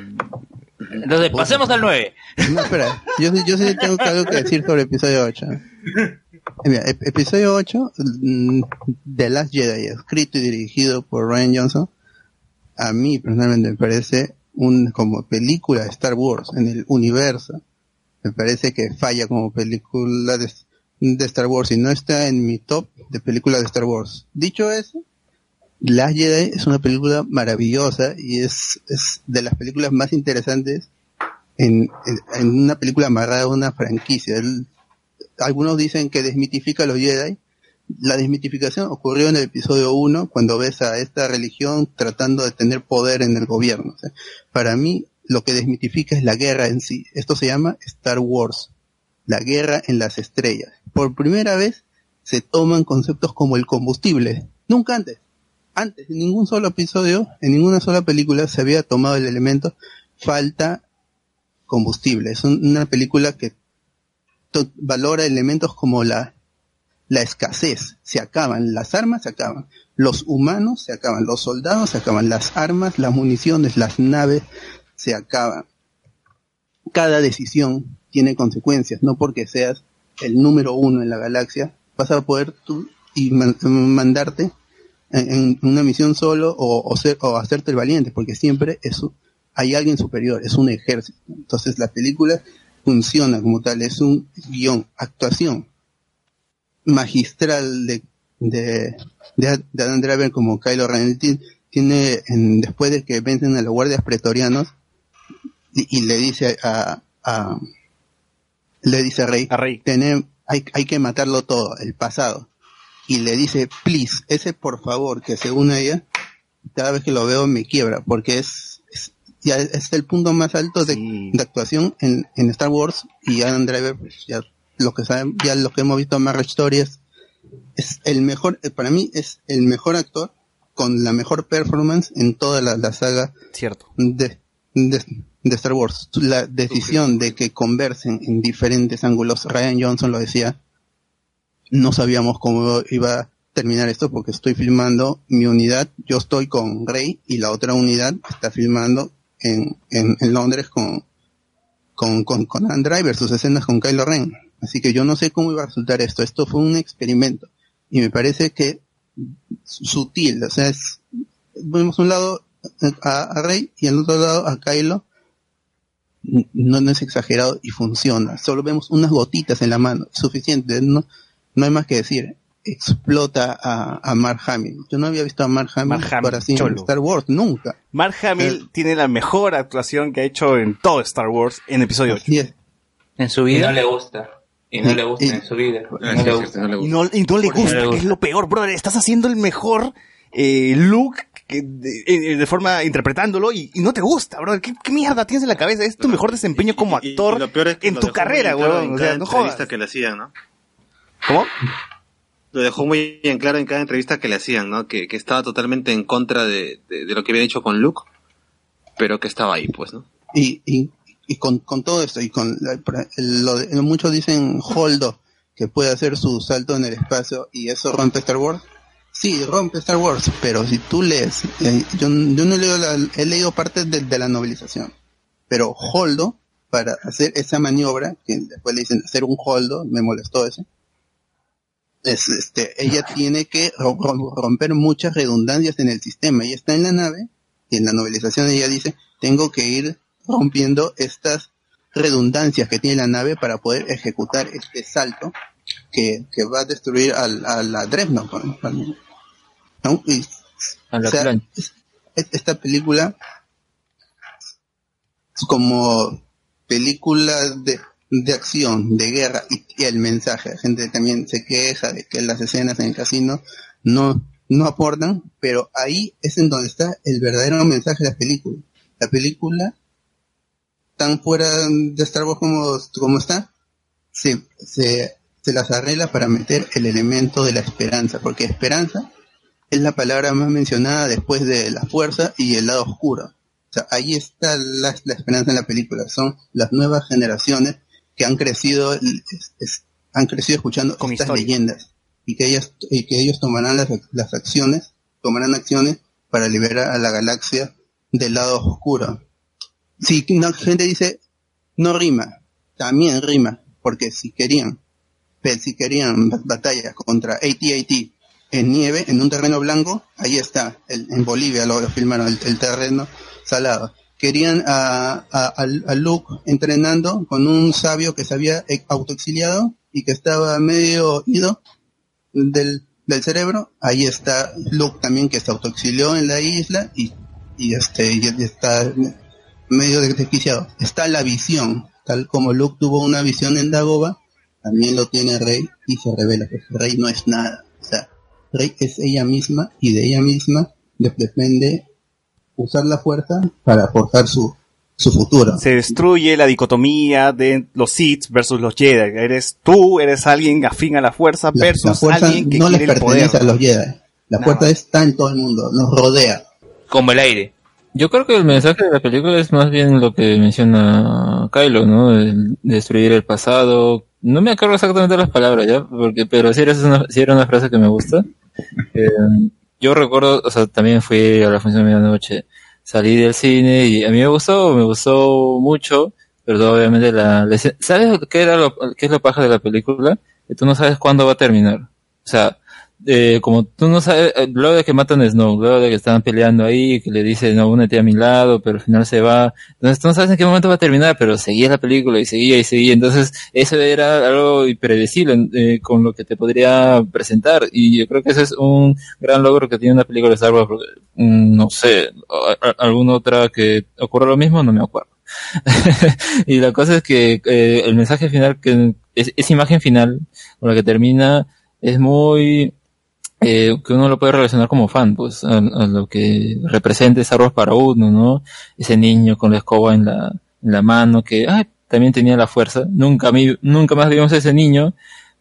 Entonces, pasemos al 9. No, espera, yo, sí- yo sí tengo algo que decir sobre el episodio 8. Eh, mira, ep- episodio 8, mm, The Last Jedi, escrito y dirigido por Ryan Johnson, a mí personalmente me parece un como película de Star Wars en el universo. Me parece que falla como película de, Star Wars y no está en mi top de películas de Star Wars. Dicho eso, Last Jedi es una película maravillosa y es, es de las películas más interesantes en, en, una película amarrada a una franquicia. Algunos dicen que desmitifica los Jedi. La desmitificación ocurrió en el episodio 1 cuando ves a esta religión tratando de tener poder en el gobierno. Para mí lo que desmitifica es la guerra en sí. Esto se llama Star Wars, la guerra en las estrellas. Por primera vez se toman conceptos como el combustible. Nunca antes. Antes, en ningún solo episodio, en ninguna sola película se había tomado el elemento falta combustible. Es un- una película que valora elementos como la, la escasez. Se acaban, las armas se acaban, los humanos se acaban, los soldados se acaban, las armas, las municiones, las naves se acaban. Cada decisión tiene consecuencias, no porque seas el número uno en la galaxia, vas a poder tú y man- mandarte en, una misión solo o, ser, o hacerte el valiente, porque siempre es, hay alguien superior, es un ejército. Entonces la película funciona como tal, es un guion, actuación magistral de, de, de, de Adam Driver como Kylo Ren. Tiene, en- después de que vencen a los guardias pretorianos, y, y le dice a, a- le dice a Rey, a Rey. tener, hay, hay que matarlo todo, el pasado. Y le dice, please, ese por favor, que según ella, cada vez que lo veo me quiebra, porque es, es- ya es el punto más alto de, Sí. de actuación en, en Star Wars y Adam Driver, pues, ya lo que saben, ya lo que hemos visto en Marriage Story es, es el mejor, eh, para mí es el mejor actor con la mejor performance en toda la, la saga Cierto. de, de, de Star Wars. La decisión de que conversen en diferentes ángulos, Ryan Johnson lo decía, no sabíamos cómo iba a terminar esto porque estoy filmando mi unidad, yo estoy con Rey y la otra unidad está filmando en, en, en Londres con, con, con, con Driver, sus escenas con Kylo Ren. Así que yo no sé cómo iba a resultar esto. Esto fue un experimento. Y me parece que sutil, o sea, es, vemos un lado a, a Rey y al otro lado a Kylo. No, no es exagerado y funciona. Solo vemos unas gotitas en la mano, suficiente. No, no hay más que decir. Explota a, a Mark Hamill. Yo no había visto a Mark Hamill Mark Hamill, para así en. Star Wars, nunca. Mark Hamill Eh. tiene la mejor actuación que ha hecho en todo Star Wars en episodio 8. Así es. En su Y no vida. le gusta. Y no le gusta en su vida. No sí, le es gusta. cierto, no le Y gusta. no, y le gusta, que es lo peor, brother. Estás haciendo el mejor eh, look que de, eh, de forma interpretándolo y, y no te gusta, brother. ¿Qué, ¿Qué mierda tienes en la cabeza? Es tu mejor desempeño como Y- y actor lo peor es que en lo tu carrera, weón. En O cada sea, no entrevista jodas. que le hacían, ¿no? ¿Cómo? Lo dejó muy en claro en cada entrevista que le hacían, ¿no? Que, que estaba totalmente en contra de, de, de lo que había hecho con Luke, pero que estaba ahí, pues, ¿no? Y, y, y con, todo esto, y con lo de- muchos dicen Holdo, que puede hacer su salto en el espacio y eso rompe Star Wars. Sí, rompe Star Wars, pero si tú lees, eh, yo, yo no leo la, he leído parte de, de la novelización, pero Holdo, para hacer esa maniobra, que después le dicen hacer un Holdo, me molestó eso, es, este, ella tiene que ro- ro- romper muchas redundancias en el sistema. Ella está en la nave y en la novelización ella dice, tengo que ir rompiendo estas redundancias que tiene la nave para poder ejecutar este salto que, que va a destruir al, a la Dreadnought. ¿no? Y, A la o sea, esta película como película de, de acción, de guerra y, y el mensaje. La gente también se queja de que las escenas en el casino no, no aportan, pero ahí es en donde está el verdadero mensaje de la película. La película, tan fuera de Star Wars como, como está, se, se, se las arregla para meter el elemento de la esperanza, porque esperanza es la palabra más mencionada después de la fuerza y el lado oscuro. O sea, ahí está la, la esperanza en la película. Son las nuevas generaciones que han crecido, es- es- han crecido escuchando Con estas historia. leyendas y que ellas, y que ellos tomarán las, las acciones, tomarán acciones para liberar a la galaxia del lado oscuro. Si la gente dice no rima, también rima, porque si querían, pero si querían bat- batalla contra AT-AT en nieve, en un terreno blanco, ahí está, el- en Bolivia lo, lo filmaron, el, terreno salado. Querían a, a, Luke entrenando con un sabio que se había autoexiliado y que estaba medio ido del, del cerebro, ahí está Luke también que se autoexilió en la isla y, y este y está medio desquiciado. Está la visión, tal como Luke tuvo una visión en Dagoba, también lo tiene Rey y se revela que Rey no es nada. O sea, Rey es ella misma y de ella misma le depende usar la fuerza para forjar su, su futuro. Se destruye la dicotomía de los Sith versus los Jedi. Eres tú, eres alguien afín a la fuerza La, versus la fuerza alguien que no les quiere el poder. pertenece a los Jedi. La Nada fuerza está en todo el mundo, nos rodea. Como el aire. Yo creo que el mensaje de la película es más bien lo que menciona Kylo, ¿no? El destruir el pasado. No me acuerdo exactamente las palabras ya, porque, pero sí era una, sí era una frase que me gusta. (laughs) Eh, yo recuerdo, o sea, también fui a la función de medianoche, salí del cine y a mí me gustó, me gustó mucho, pero obviamente la, ¿sabes qué era lo, qué es lo paja de la película? Que tú no sabes cuándo va a terminar. O sea, eh, como tú no sabes, eh, luego de que matan a Snow, luego de que están peleando ahí, que le dice, no, únete a mi lado, pero al final se va. Entonces tú no sabes en qué momento va a terminar, pero seguía la película y seguía y seguía. Entonces eso era algo impredecible eh, con lo que te podría presentar. Y yo creo que ese es un gran logro que tiene una película de Star Wars, mm, no sé, alguna otra que ocurra lo mismo, no me acuerdo. (laughs) y la cosa es que eh, el mensaje final, que es, esa imagen final con la que termina, es muy eh, que uno lo puede relacionar como fan, pues, a, a lo que representa Star Wars para uno, ¿no? Ese niño con la escoba en la, en la mano que, ay, también tenía la fuerza. Nunca, mi- nunca más vimos a ese niño,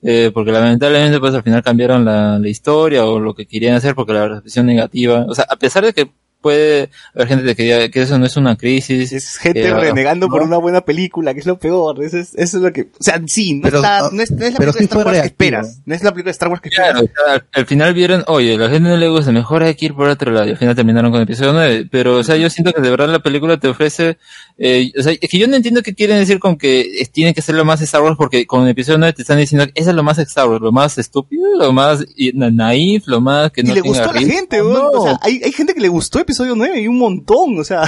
eh, porque lamentablemente, pues, al final cambiaron la, la historia o lo que querían hacer porque la recepción negativa, o sea, a pesar de que puede haber gente que diga que eso no es una crisis. Es gente eh, renegando por una buena película, que es lo peor. Eso es, eso es lo que. O sea, sí, no, Pero, está, ah, no, es, no es la película de Star Wars que esperas. No es la película de Star Wars que Claro, esperas. al, al final vieron, oye, la gente no le gusta, mejor hay que ir por otro lado. Y al final terminaron con el episodio 9. Pero, o sea, yo siento que de verdad la película te ofrece, eh, o sea, es que yo no entiendo qué quieren decir con que es- tiene que ser lo más Star Wars, porque con el episodio 9 te están diciendo que eso es lo más Star Wars, lo más estúpido, lo más naif, lo más que no y le gustó a la gente. No. O sea, hay, hay gente que le gustó episodio 9 y un montón, o sea,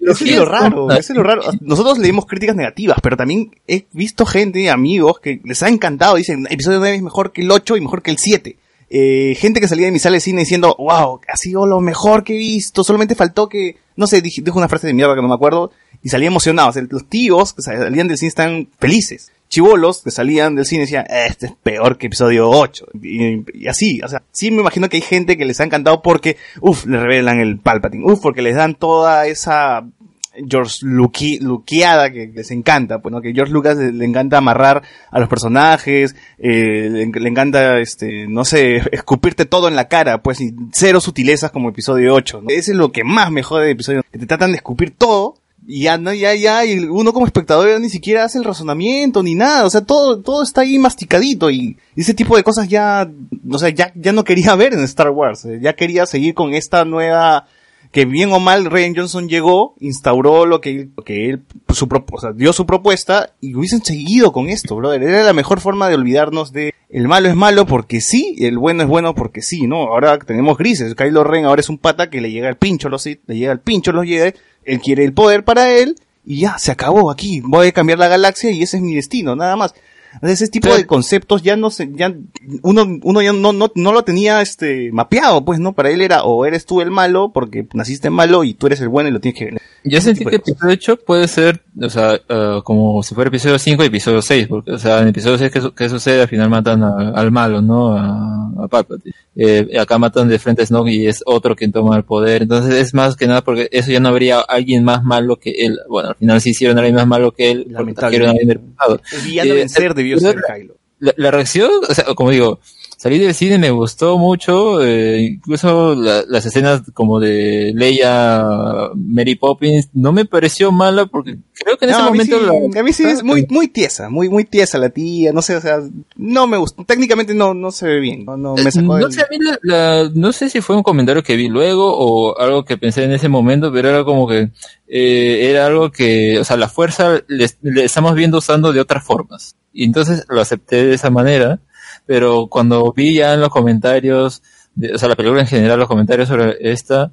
eso es lo raro, eso es lo raro. Nosotros leímos críticas negativas, pero también he visto gente, amigos, que les ha encantado, dicen, episodio 9 es mejor que el 8 y mejor que el 7. Eh, gente que salía de mi sala de cine diciendo, wow, ha sido lo mejor que he visto, solamente faltó que, no sé, dijo una frase de mierda que no me acuerdo, y salía emocionados. El- Los tíos que salían del cine están felices. Chivolos que salían del cine y decían, este es peor que episodio 8. Y, así, o sea, sí me imagino que hay gente que les ha encantado porque, uff, le revelan el Palpatine, uff, porque les dan toda esa George Luqui, que les encanta, pues, ¿no? Que George Lucas le, encanta amarrar a los personajes, eh, le, encanta, este, no sé, escupirte todo en la cara, pues, y cero sutilezas como episodio 8, ¿no? Ese es lo que más me jode de episodio, que te tratan de escupir todo, y ya, no, ya, ya, y uno como espectador ya ni siquiera hace el razonamiento ni nada, o sea, todo, todo está ahí masticadito y ese tipo de cosas ya, o sea, ya, ya no quería (laughs) ver en Star Wars, eh, ya quería seguir con esta nueva, que bien o mal Ryan Johnson llegó, instauró lo que, lo que él, su o sea, dio su propuesta y hubiesen seguido con esto, brother. Era la mejor forma de olvidarnos de el malo es malo porque sí, el bueno es bueno porque sí, ¿no? Ahora tenemos grises. Kylo Ren ahora es un pata que le llega el pincho los le llega el pincho los Jedi, él quiere el poder para él y ya, se acabó aquí. Voy a cambiar la galaxia y ese es mi destino, nada más. Ese tipo de conceptos ya no se, ya, uno, uno ya no, no, no lo tenía este, mapeado, pues, ¿no? Para él era, o eres tú el malo, porque naciste malo y tú eres el bueno y lo tienes que, Yo sentí que episodio 8 puede ser, o sea, eh, como si fuera episodio 5 y episodio 6, porque, o sea, en episodio 6, ¿qué, su- qué sucede? Al final matan a- al malo, ¿no? A, a Palpatine. Eh, acá matan de frente a Snoke y es otro quien toma el poder. Entonces es más que nada porque eso ya no habría alguien más malo que él. Bueno, al final sí hicieron a alguien más malo que él, pasado. el villano Eh, vencer debió ser la- Kylo. la, la reacción, o sea, como digo, salí del cine me gustó mucho, eh, incluso la- las escenas como de Leia, Mary Poppins, no me pareció mala porque creo que en ese No, a mí momento sí, la- a mí sí es muy, muy tiesa, muy, muy tiesa la tía, no sé, o sea, no me gusta, técnicamente no, no se ve bien, no, no me sacó no el- sé, a mí la- la- no sé si fue un comentario que vi luego o algo que pensé en ese momento, pero era como que eh, era algo que, o sea, la fuerza le, le estamos viendo usando de otras formas. Y entonces lo acepté de esa manera, pero cuando vi ya en los comentarios, de- o sea, la película en general, los comentarios sobre esta,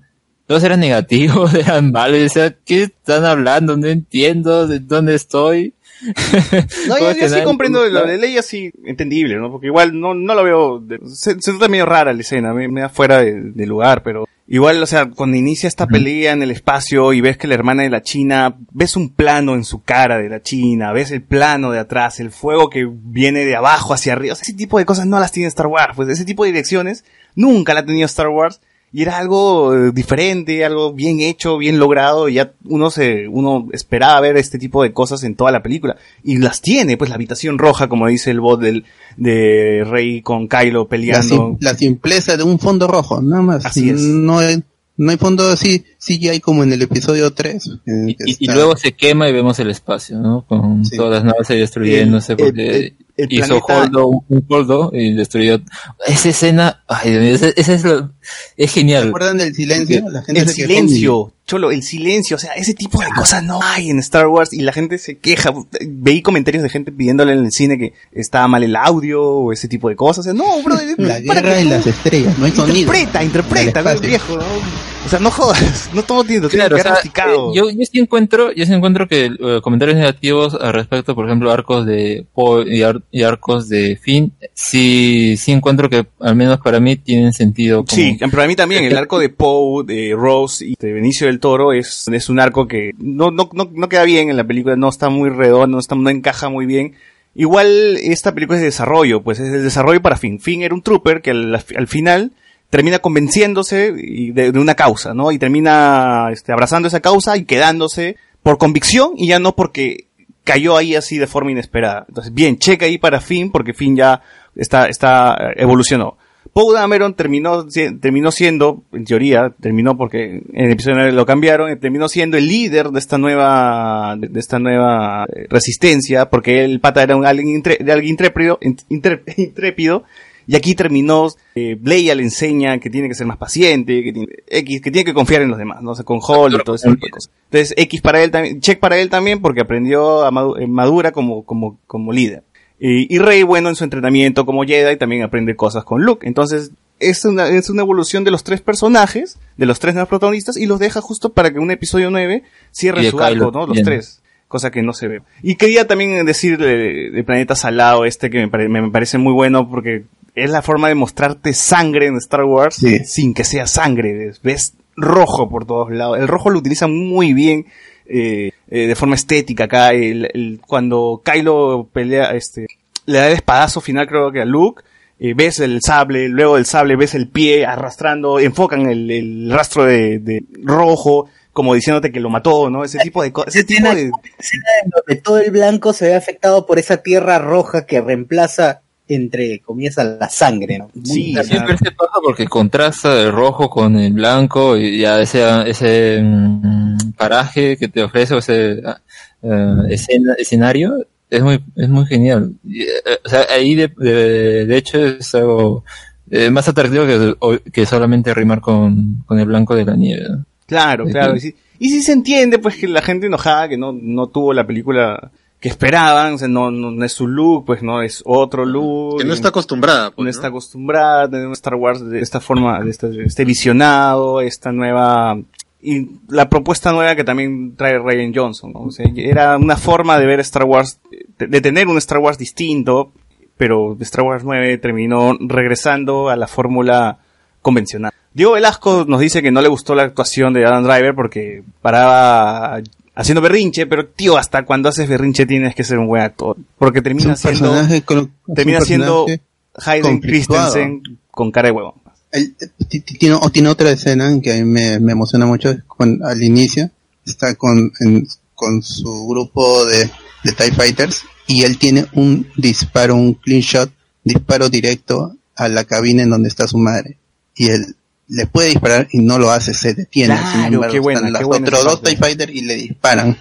todos eran (laughs) negativos, eran malos, y decía, ¿qué están hablando? No entiendo de dónde estoy. (laughs) No, ¿Cómo yo, yo sí comprendo lo de Leia, sí, entendible, ¿no? Porque igual no, no lo veo, de- se, se nota medio rara la escena, me, me da fuera de, de lugar, pero igual, o sea, cuando inicia esta pelea en el espacio y ves que la hermana de la China, ves un plano en su cara de la China, ves el plano de atrás, el fuego que viene de abajo hacia arriba, o sea, ese tipo de cosas no las tiene Star Wars, pues ese tipo de direcciones nunca la ha tenido Star Wars. Y era algo eh, diferente, algo bien hecho, bien logrado, y ya uno se, uno esperaba ver este tipo de cosas en toda la película. Y las tiene, pues la habitación roja, como dice el bot del, de Rey con Kylo La, peleando. sim- la simpleza de un fondo rojo, nada más. Así es. No hay, no hay fondo así, CGI como en el episodio 3. Y, y luego se quema y vemos el espacio, ¿no? Con todas las naves ahí destruyéndose El- el- porque el- el hizo planeta- Holdo, un Holdo y destruyó. Esa escena, ay, Dios mío, esa, esa es, lo- es genial. ¿Se acuerdan del silencio? La gente el se quejó. silencio, cholo, el silencio, o sea, ese tipo de cosas no hay en Star Wars y la gente se queja. Veí comentarios de gente pidiéndole en el cine que estaba mal el audio o ese tipo de cosas. O sea, no, bro, (laughs) La guerra y las estrellas, no hay sonido. Interpreta, interpreta, En el ¿no, viejo. ¿no? O sea, no jodas, no todo tiene, Claro, que o sea, eh, yo, yo sí encuentro, yo sí encuentro que eh, comentarios negativos al respecto, por ejemplo, arcos de Poe y, ar- y arcos de Finn, sí, sí encuentro que al menos para mí tienen sentido. Como, Sí, pero a mí también el arco de Poe, de Rose y de Benicio del Toro es, es un arco que no, no, no, no queda bien en la película, no está muy redondo, no, está, no encaja muy bien. Igual esta película es de desarrollo, pues es de desarrollo para Finn. Finn era un trooper que al, al final termina convenciéndose de, de una causa, ¿no? Y termina este, abrazando esa causa y quedándose por convicción y ya no porque cayó ahí así de forma inesperada. Entonces, bien, checa ahí para Finn porque Finn ya está, está, evolucionó. Poe Dameron terminó, terminó siendo, en teoría, terminó porque en el episodio 9 lo cambiaron, terminó siendo el líder de esta nueva, de, esta nueva eh, resistencia, porque el pata era un alguien, intre- de alguien intrépido, intre- (laughs) intrépido, y aquí terminó, eh, le enseña que tiene que ser más paciente, que tiene, X, que tiene que confiar en los demás, no sé, con Hall y todo ese tipo de cosas. Entonces, X para él también, check para él también porque aprendió a madu- eh, madura como, como, como líder. Y, y Rey, bueno, en su entrenamiento como Jedi también aprende cosas con Luke. Entonces, es una, es una evolución de los tres personajes, de los tres nuevos protagonistas, y los deja justo para que un episodio 9 Y cierre su arco, ¿no? Los tres. Cosa que no se ve. Y quería también decir de, de Planeta Salado este que me, pare- me- me parece muy bueno porque es la forma de mostrarte sangre en Star Wars sin que sea sangre. Ves rojo por todos lados. El rojo lo utiliza muy bien eh, eh, de forma estética acá. El, el- cuando Kylo pelea, este, le da el espadazo final creo que a Luke, eh, ves el sable, luego del sable ves el pie arrastrando, enfocan el, el rastro de, de rojo, como diciéndote que lo mató, ¿no? Ese tipo de cosas, ese tipo de... todo el blanco se ve afectado por esa tierra roja que reemplaza, entre comillas, a la sangre, ¿no? Sí, Siempre se pasa porque contrasta el rojo con el blanco y ya ese, ese mm, paraje que te ofrece, o ese ah, eh, escena- escenario, es muy, es muy genial. Y, eh, o sea, ahí de, de, de hecho es algo eh, más atractivo que, que solamente rimar con, con el blanco de la nieve. ¿no? Claro, claro. Y sí, y sí se entiende, pues, que la gente enojada que no, no tuvo la película que esperaban, o sea, no, no, no es su look, pues no es otro look. Que no está acostumbrada, pues, no está acostumbrada a tener un Star Wars de esta forma, de este, este visionado, esta nueva, y la propuesta nueva que también trae Ryan Johnson, ¿no? O sea, era una forma de ver Star Wars, de, de tener un Star Wars distinto, pero Star Wars 9 terminó regresando a la fórmula convencional. Diego Velasco nos dice que no le gustó la actuación de Adam Driver porque paraba haciendo berrinche, pero tío, hasta cuando haces berrinche tienes que ser un buen actor, porque termina siendo con- termina siendo Hayden. Christensen con cara de huevo. El- ti- ti- tiene, o tiene otra escena que a mí me, me emociona mucho con- al inicio está con en- con su grupo de, de TIE Fighters y él tiene un disparo, un clean shot, disparo directo a la cabina en donde está su madre y él le puede disparar y no lo hace, se detiene. Claro, Sin embargo, qué buena, están qué los buena dos. TIE Fighters y le disparan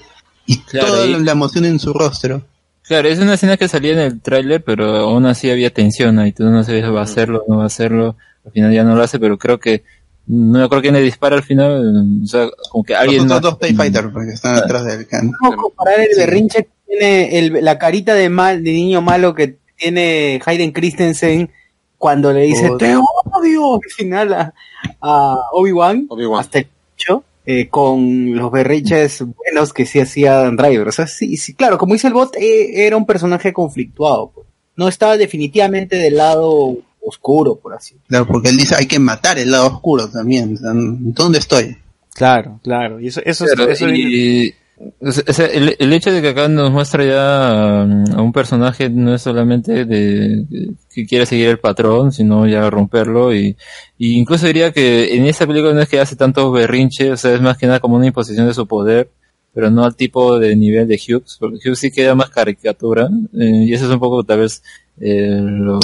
y Claro, toda y- la emoción en su rostro. Claro, es una escena que salía en el tráiler, pero aún así había tensión ahí, tú no sabías va a hacerlo, no va a hacerlo, al final ya no lo hace, pero creo que, no me acuerdo quién le dispara al final, o sea, como que alguien los dos TIE Fighters porque están atrás del can. ¿Cómo comparar el berrinche que tiene el- la carita de mal de niño malo que tiene Hayden Christensen cuando le dice Oh. te odio al final a, a Obi-Wan hasta el pecho eh, con los berrinches buenos que sí hacía Dan Driver. O sea, sí, sí, claro, como dice el bot, eh, era un personaje conflictuado. pues. No estaba definitivamente del lado oscuro, por así. Claro, porque él dice hay que matar el lado oscuro también. ¿Dónde estoy? Claro, claro. Y eso, eso, es- Claro, eso y, o sea, el, el hecho de que acá nos muestra ya um, a un personaje no es solamente de que quiere seguir el patrón, sino ya romperlo y, y incluso diría que en esta película no es que hace tanto berrinche, o sea, es más que nada como una imposición de su poder, pero no al tipo de nivel de Hughes, porque Hughes sí queda más caricatura eh, y eso es un poco tal vez eh, lo,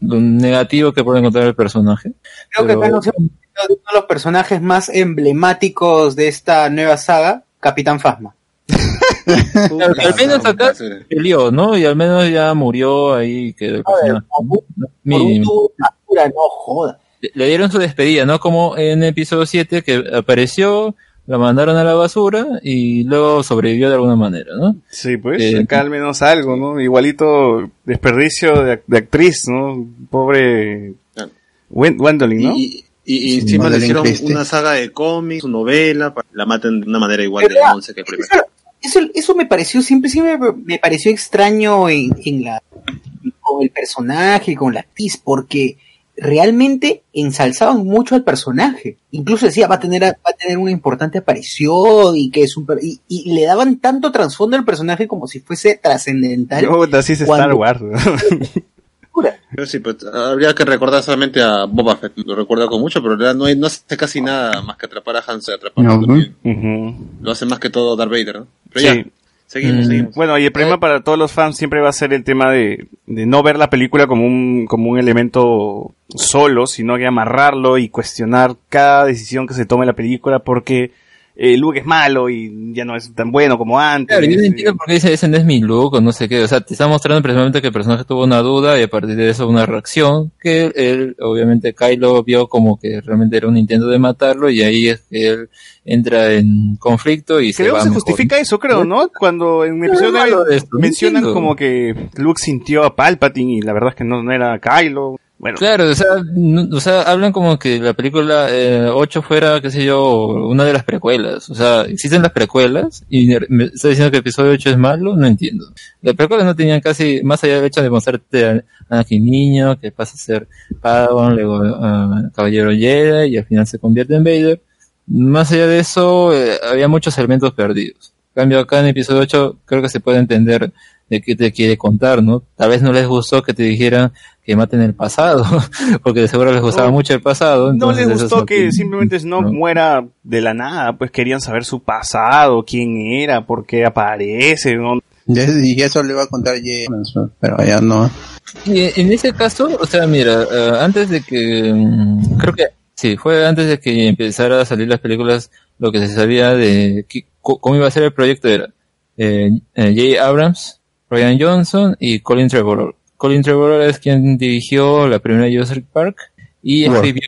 lo negativo que puede encontrar el personaje. Creo que acá nos hemos uno de los personajes más emblemáticos de esta nueva saga, Capitán Fasma. (laughs) Claro, al menos acá peleó, ¿no? Y al menos ya murió ahí, que ¿no? Mínimo. Pura, no joda. Le- dieron su despedida, ¿no? Como en episodio 7 que apareció, la mandaron a la basura y luego sobrevivió de alguna manera, ¿no? Sí, pues, Eh, acá al menos algo, ¿no? Igualito desperdicio de, ac- de actriz, ¿no? Pobre Wen- Gwendolyn, ¿no? Y, y, y encima le hicieron una saga de cómics, una novela, la maten de una manera igual de ¿Verdad? once que el primero. Eso, eso me pareció, siempre, siempre me pareció extraño en, en la, con el personaje, con la actriz, porque realmente ensalzaban mucho al personaje. Incluso decía, va a tener, va a tener una importante aparición y que es un, y, y le daban tanto trasfondo al personaje como si fuese trascendental. Puta, así es Star Wars. (laughs) ¿no? Pero sí, pues, habría que recordar solamente a Boba Fett, lo recuerdo con mucho, pero en realidad no, hay, no hace casi nada más que atrapar a Han, atrapar a Ujú. Lo hace más que todo Darth Vader, ¿no? Pero Sí. ya, seguimos, Mm, seguimos. Bueno, y el problema para todos los fans siempre va a ser el tema de, de no ver la película como un, como un elemento solo, sino que amarrarlo y cuestionar cada decisión que se tome en la película porque eh, Luke es malo y ya no es tan bueno como antes. Claro, yo no entiendo por qué dice ese no es mi look o no sé qué. O sea, te está mostrando precisamente que el personaje tuvo una duda y a partir de eso una reacción que él, obviamente Kylo vio como que realmente era un intento de matarlo y ahí es que él entra en conflicto y Que se va se mejor. justifica eso, creo, ¿no? Cuando en Pero episodio no mencionan como que Luke sintió a Palpatine y la verdad es que no, no era Kylo. Bueno, Claro, o sea, o sea, hablan como que la película eh, 8 fuera, qué sé yo, una de las precuelas. O sea, existen las precuelas y me está diciendo que el episodio 8 es malo, no entiendo. Las precuelas no tenían casi, más allá del hecho de mostrarte a Anakin niño, que pasa a ser Padawan, luego ah, Caballero Jedi y al final se convierte en Vader. más allá de eso, eh, había muchos elementos perdidos. En cambio, acá en episodio 8 creo que se puede entender de qué te quiere contar, ¿no? Tal vez no les gustó que te dijeran que maten el pasado, (laughs) porque de seguro les gustaba No. mucho el pasado. No les es gustó que simplemente Snoke ¿no? muera de la nada, pues querían saber su pasado, quién era, por qué aparece, ¿no? Y eso le iba a contar Jay, pero ya no. Y en ese caso, o sea, mira, eh, antes de que, mm, creo que, sí, fue antes de que empezara a salir las películas, lo que se sabía de cómo iba a ser el proyecto era eh, eh, Jay Abrams, Ryan Johnson y Colin Trevorrow. Colin Trevorrow es quien dirigió la primera Jurassic Park y Wow. escribió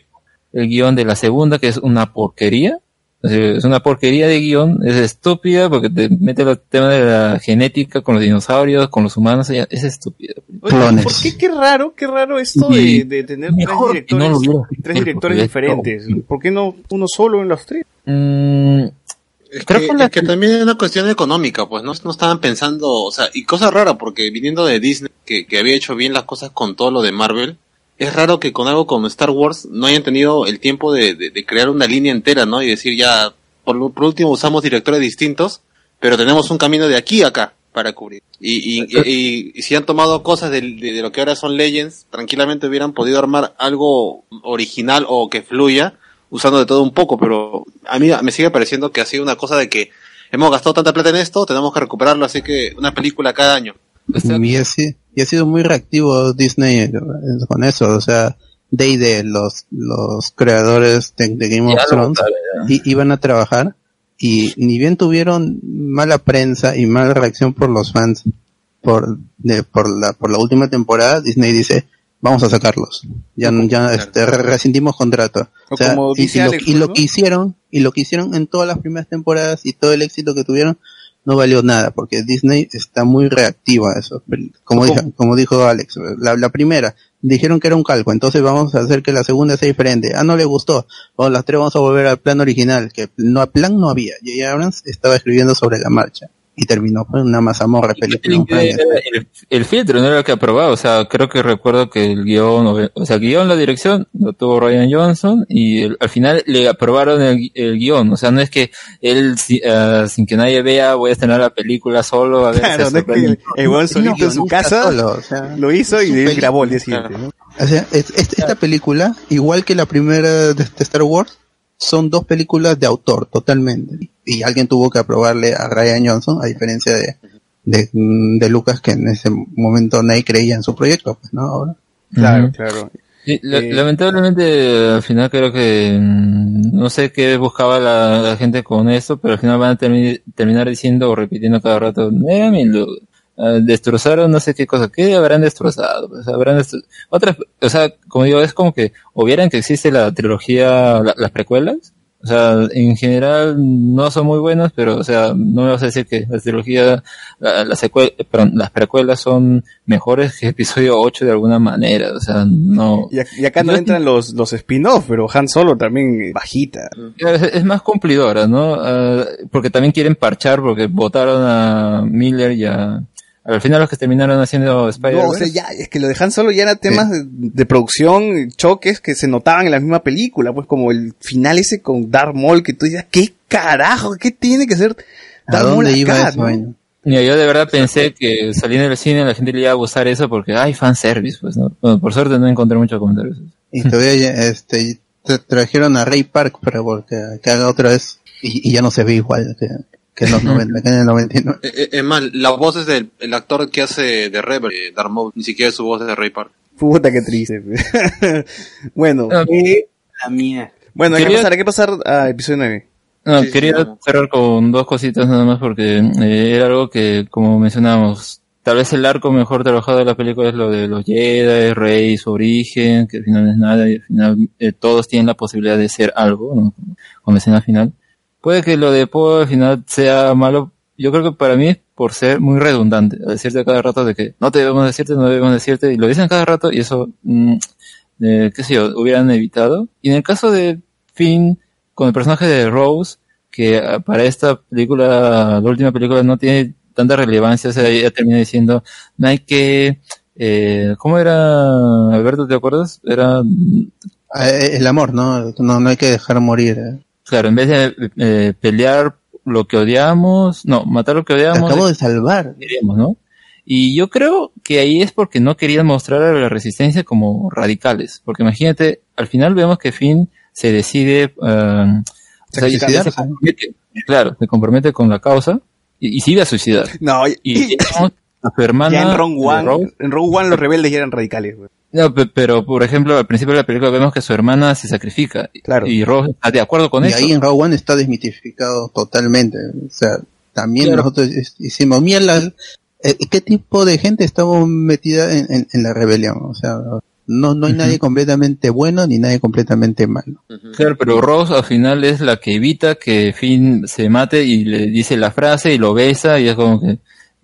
el guion de la segunda, que es una porquería. Es una porquería de guion, es estúpida porque te mete el tema de la genética con los dinosaurios, con los humanos, es estúpida. Oye. ¿Por qué? Qué raro, qué raro esto de, tener tres no directores, hubiera tres directores diferentes. ¿Por qué no uno solo en los tres? Mm, Es Creo que, que la- es que también es una cuestión económica, pues no, no estaban pensando, o sea, y cosa rara, porque viniendo de Disney, que, que había hecho bien las cosas con todo lo de Marvel, es raro que con algo como Star Wars no hayan tenido el tiempo de, de- de crear una línea entera, ¿no? Y decir ya, por, último usamos directores distintos, pero tenemos un camino de aquí a acá para cubrir. Y, y, y- y si han tomado cosas de lo que ahora son Legends, tranquilamente hubieran podido armar algo original o que fluya, usando de todo un poco, pero a mí me sigue pareciendo que ha sido una cosa de que hemos gastado tanta plata en esto, tenemos que recuperarlo, así que una película cada año. Y ha, si- y ha sido muy reactivo Disney eh, con eso, o sea, Day de los, los creadores de, de Game of Thrones i- iban a trabajar y ni bien tuvieron mala prensa y mala reacción por los fans por, de, por la, por la última temporada, Disney dice, vamos a sacarlos. Ya, ya este, re- rescindimos contrato. O sea, como y, lo, Alex, y lo ¿no? que hicieron, y lo que hicieron en todas las primeras temporadas y todo el éxito que tuvieron, no valió nada, porque Disney está muy reactiva a eso. Como, dijo, como dijo Alex, la, la primera, dijeron que era un calco, entonces vamos a hacer que la segunda sea diferente. Ah, no le gustó. O las tres vamos a volver al plan original, que no, plan no había. J. Abrams estaba escribiendo sobre la marcha. Y terminó con una mazamorra el, el- el filtro no era el que aprobaba, o sea, creo que recuerdo que el guion, o sea, el guion, la dirección, lo tuvo Ryan Johnson y el- al final le aprobaron el, el guion, o sea, no es que él, si- ah, sin que nadie vea, voy a estrenar la película solo, a ver Claro, si no es que el, el weón solito en su casa solo, o sea, lo hizo y él grabó el día siguiente, ¿no? O sea, es- es- esta película, igual que la primera de, de Star Wars, son dos películas de autor, totalmente. Y alguien tuvo que aprobarle a Ryan Johnson, a diferencia de, de, de Lucas, que en ese momento nadie creía en su proyecto, pues, ¿no? Ahora. Claro, claro. Sí, Eh, lamentablemente al final creo que mm, no sé qué buscaba la, la gente con esto, pero al final van a termi- terminar diciendo o repitiendo cada rato, "Eh, mi lo- ah, destrozaron no sé qué cosa, ¿qué habrán destrozado? Pues, habrán destro- otras, o sea, como digo, es como que o vieran que existe la trilogía, la- las precuelas, o sea, en general no son muy buenas, pero o sea, no me vas a decir que la trilogía, la, la perdón, las precuelas son mejores que episodio 8 de alguna manera, o sea, no, Y, y acá no Yo- entran los, los spin-off, pero Han Solo también bajita. Es, es más cumplidora, ¿no? Ah, porque también quieren parchar, porque votaron a Miller y a... Al final los que terminaron haciendo spider No, o sea, ya, es que lo de Han Solo ya era temas de, de producción, choques que se notaban en la misma película, pues como el final ese con Darth Maul, que tú dices, ¿qué carajo? ¿Qué tiene que ser ¿A Darth Maul dónde iba acá, eso? no? Mira, yo de verdad pensé que saliendo del cine a la gente le iba a gustar eso porque hay fanservice, pues, ¿no? Bueno, por suerte no encontré muchos comentarios. Y todavía, este, tra- trajeron a Ray Park para que, que haga otra vez, y, y ya no se ve igual que, que en los (laughs) 90, que en el 99. Eh, eh, Es más, la voz es del el actor que hace de Rebel, eh, Darth Maul, ni siquiera es su voz es de Ray Park. Puta, qué triste. (laughs) bueno, Ah, La mía. bueno, hay que pasar, hay que pasar a episodio 9. No, Sí, sí, quería cerrar con dos cositas nada más porque eh, era algo que, como mencionábamos, tal vez el arco mejor trabajado de la película es lo de los Jedi, Rey, su origen, que al final no es nada y al final eh, todos tienen la posibilidad de ser algo, ¿no? Con la escena final. Puede que lo de Poe al final sea malo, yo creo que para mí por ser muy redundante, decirte a cada rato de que no te debemos decirte, no debemos decirte, y lo dicen cada rato y eso, mm, eh, qué sé yo, hubieran evitado. Y en el caso de Finn, con el personaje de Rose, que ah, para esta película, la última película, no tiene tanta relevancia, o sea, ella termina diciendo, no hay que, eh, ¿cómo era, Alberto, te acuerdas? Era, Ah, eh, El amor, ¿no? No, no hay que dejar morir. eh. Claro, en vez de eh, pelear lo que odiamos, no, matar lo que Te odiamos, acabo de salvar. queríamos, ¿no? Y yo creo que ahí es porque no querían mostrar a la resistencia como radicales. Porque imagínate, al final vemos que Finn se decide, eh, o sea, se compromete, claro, se compromete con la causa y, y sigue a suicidar. No, y, Y (laughs) a su hermana. ya en Rogue de One, Rose. en Rogue One los rebeldes ya eran radicales. güey. No, pe- pero por ejemplo, al principio de la película vemos que su hermana se sacrifica. Claro. Y Rose está de acuerdo con y eso. ahí en Rogue One está desmitificado totalmente. O sea, también Claro. nosotros hicimos, mira, la- eh, ¿qué tipo de gente estaba metida en, en- en la rebelión? O sea, no, no hay nadie completamente bueno ni nadie completamente malo. Claro, pero Rose al final es la que evita que Finn se mate y le dice la frase y lo besa y es como que...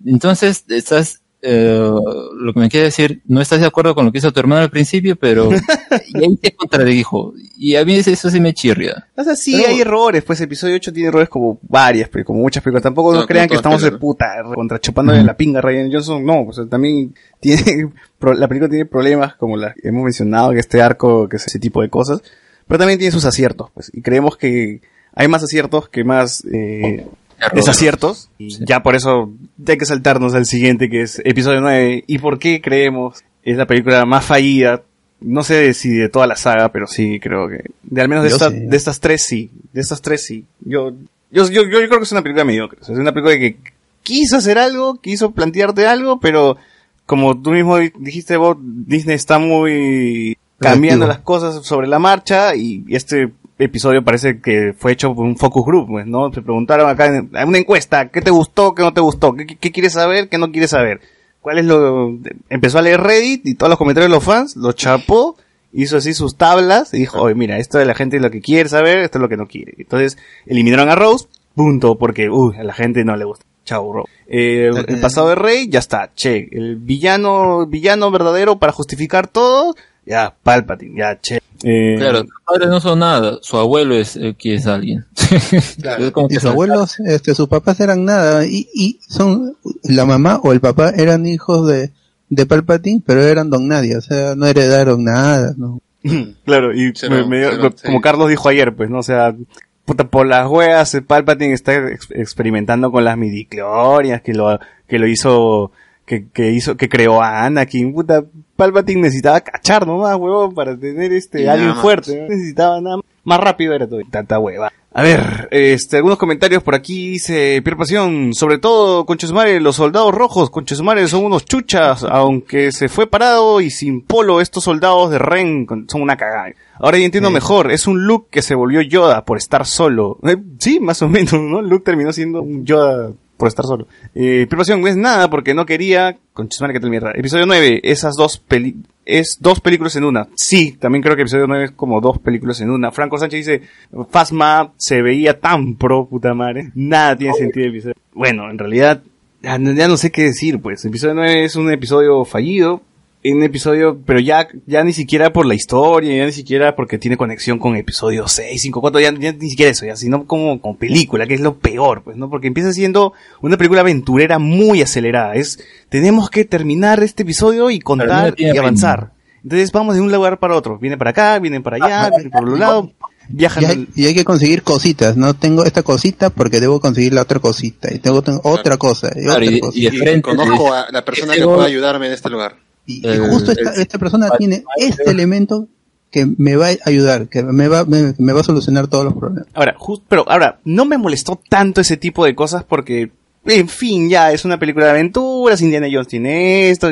Entonces, estás... eh, lo que me quiere decir, no estás de acuerdo con lo que hizo tu hermano al principio, pero... (laughs) y ahí te contradijo. Y a mí eso sí me chirria. O sea, sí, Pero- hay errores, pues episodio 8 tiene errores como varias, pero como muchas películas. Tampoco No, no, crean que estamos de puta contra chupándole la pinga a Ryan Johnson. No, o sea, también tiene, (laughs) pro- la película tiene problemas como la que hemos mencionado, que este arco, que es ese tipo de cosas. Pero también tiene sus aciertos, pues. Y creemos que hay más aciertos que más, eh, desaciertos. Y ya por eso hay que saltarnos al siguiente, que es episodio 9. ¿Y por qué creemos es la película más fallida? No sé si de toda la saga, pero sí creo que... De al menos de, esta- sí. de estas tres sí. De estas tres sí. Yo, yo, yo, yo creo que es una película mediocre. Es una película que quiso hacer algo, quiso plantearte algo, pero como tú mismo di- dijiste, vos, Disney está muy cambiando las cosas sobre la marcha y este episodio parece que fue hecho por un focus group, pues, ¿no? Se preguntaron acá en una encuesta, ¿qué te gustó, qué no te gustó? ¿Qué, quieres saber, qué no quieres saber? ¿Cuál es lo...? Empezó a leer Reddit y todos los comentarios de los fans, lo chapó, hizo así sus tablas y dijo, oye, mira, esto de la gente es lo que quiere saber, esto es lo que no quiere. Entonces, eliminaron a Rose, punto, porque, uy, a la gente no le gusta. Chao, Rose. Eh, el, el pasado de Rey, ya está, che. El villano, villano verdadero para justificar todo, ya, Palpatine, ya, che. Eh, Claro, sus padres no son nada, su abuelo es el que es alguien. (laughs) Es como Y sus abuelos, este, sus papás eran nada, y, y son, la mamá o el papá eran hijos de, de Palpatine, pero eran don nadie, o sea, no heredaron nada, ¿no? (clears throat) Claro, y me- me lo- sí. como Carlos dijo ayer, pues, ¿no? O sea, puta, por las huevas, eh, Palpatine está ex- experimentando con las midichlorians, que lo, que lo hizo, que, que hizo, que creó a Anakin, puta, Palpatine necesitaba cachar nomás, huevón, para tener este, alguien más. fuerte, ¿no? necesitaba nada más, más rápido era todo, tanta hueva. A ver, este, algunos comentarios por aquí dice Pierre Pasión, sobre todo, Conchesumare, los soldados rojos, Conchesumare son unos chuchas, aunque se fue parado y sin polo, estos soldados de Ren son una cagada. Ahora ya entiendo mejor, es un Luke que se volvió Yoda por estar solo. Eh, sí, más o menos, ¿no? Luke terminó siendo un Yoda por estar solo. Eh, Pierre Pasión, no es nada porque no quería, Conchesumare, que tal mierda. Episodio 9, esas dos peli es dos películas en una. Sí, también creo que episodio 9 es como dos películas en una. Franco Sánchez dice, Fasma se veía tan pro, puta madre. Nada tiene sentido el episodio. Bueno, en realidad, ya, no- ya no sé qué decir, pues. Episodio 9 es un episodio fallido. Un episodio, pero ya, ya ni siquiera por la historia, ya ni siquiera porque tiene conexión con episodio 6, 5, 4, ya, ya ni siquiera eso, ya, sino como, como película, que es lo peor, pues, ¿no? Porque empieza siendo una película aventurera muy acelerada. Es, tenemos que terminar este episodio y contar y avanzar. Entonces vamos de un lugar para otro. Viene para acá, vienen para allá, vienen por un lado, viajan. Y hay, y hay que conseguir cositas, ¿no? Tengo esta cosita porque debo conseguir la otra cosita, y tengo, tengo otra cosa, y Claro, otra y- cosa. y de Y frente, conozco a la persona que puede ayudarme en este lugar. Y, justo esta, el- esta persona tiene este elemento que me va a ayudar, que me va, me, me va a solucionar todos los problemas. Ahora, just, pero ahora, no me molestó tanto ese tipo de cosas porque, en fin, ya es una película de aventuras, Indiana Jones tiene esto,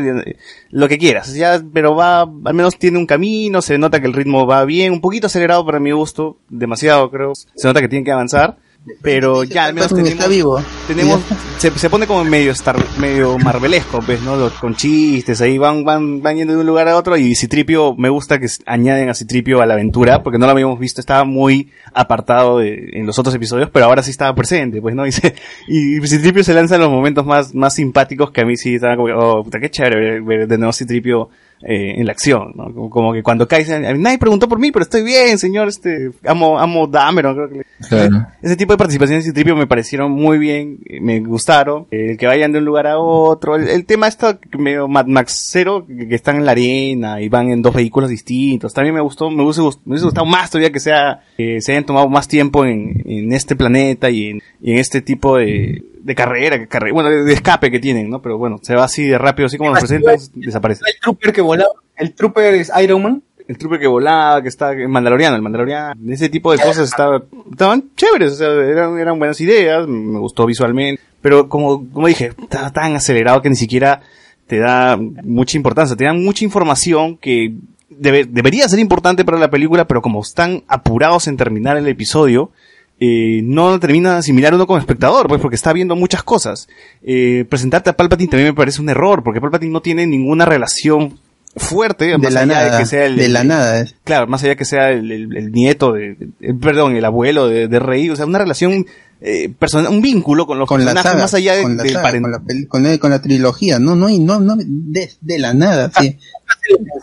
lo que quieras, ya, pero va, al menos tiene un camino, se nota que el ritmo va bien, un poquito acelerado para mi gusto, demasiado creo, se nota que tiene que avanzar, pero ya al menos está tenemos, vivo. tenemos, se, se pone como medio star, medio marvelesco, pues, ¿no? Los- Con chistes, ahí van, van, van yendo de un lugar a otro y Citripio, me gusta que añaden a Citripio a la aventura, porque no lo habíamos visto, estaba muy apartado de- en los otros episodios, pero ahora sí estaba presente, pues, ¿no? (laughs) Y, se- y Citripio se lanza en los momentos más, más simpáticos que a mí sí estaba como, oh, puta, qué chévere ver, ver de nuevo Citripio eh, en la acción, ¿no? Como, que cuando caes, nadie preguntó por mí, pero estoy bien, señor, este, amo, amo Dameron, creo que le- Claro. ese tipo de participaciones de Citripio me parecieron muy bien, eh, me gustaron. Eh, El que vayan de un lugar a otro. El, el tema está medio Mad Max Zero, que, que están en la arena y van en dos vehículos distintos. También me gustó, me hubiese, me hubiese gustado más todavía que sea, que se hayan tomado más tiempo en, en este planeta y en, y en este tipo de, de carrera, que carre- bueno, de, de escape que tienen, ¿no? Pero bueno, se va así de rápido, así como nos presentan, desaparece. El trooper que volaba, el trooper es Iron Man. El trooper que volaba, que está el mandaloriano, el mandaloriano, ese tipo de cosas estaba, estaban chéveres, o sea, eran, eran buenas ideas, me gustó visualmente, pero como, como dije, estaba tan acelerado que ni siquiera te da mucha importancia, te dan mucha información que debe- debería ser importante para la película, pero como están apurados en terminar el episodio, eh, no termina de asimilar uno como espectador, pues porque está viendo muchas cosas. Eh, presentarte a Palpatine también me parece un error, porque Palpatine no tiene ninguna relación fuerte, De más la allá nada, de que sea el, de la nada. Claro, más allá que sea el, el- el nieto de, perdón, el abuelo de, de Rey, o sea, una relación eh, personal, un vínculo con los Con la personajes saga, más allá de, con la del saga, paren- con la, con la- con la trilogía. No, no, y no, no, de, de la nada, sí.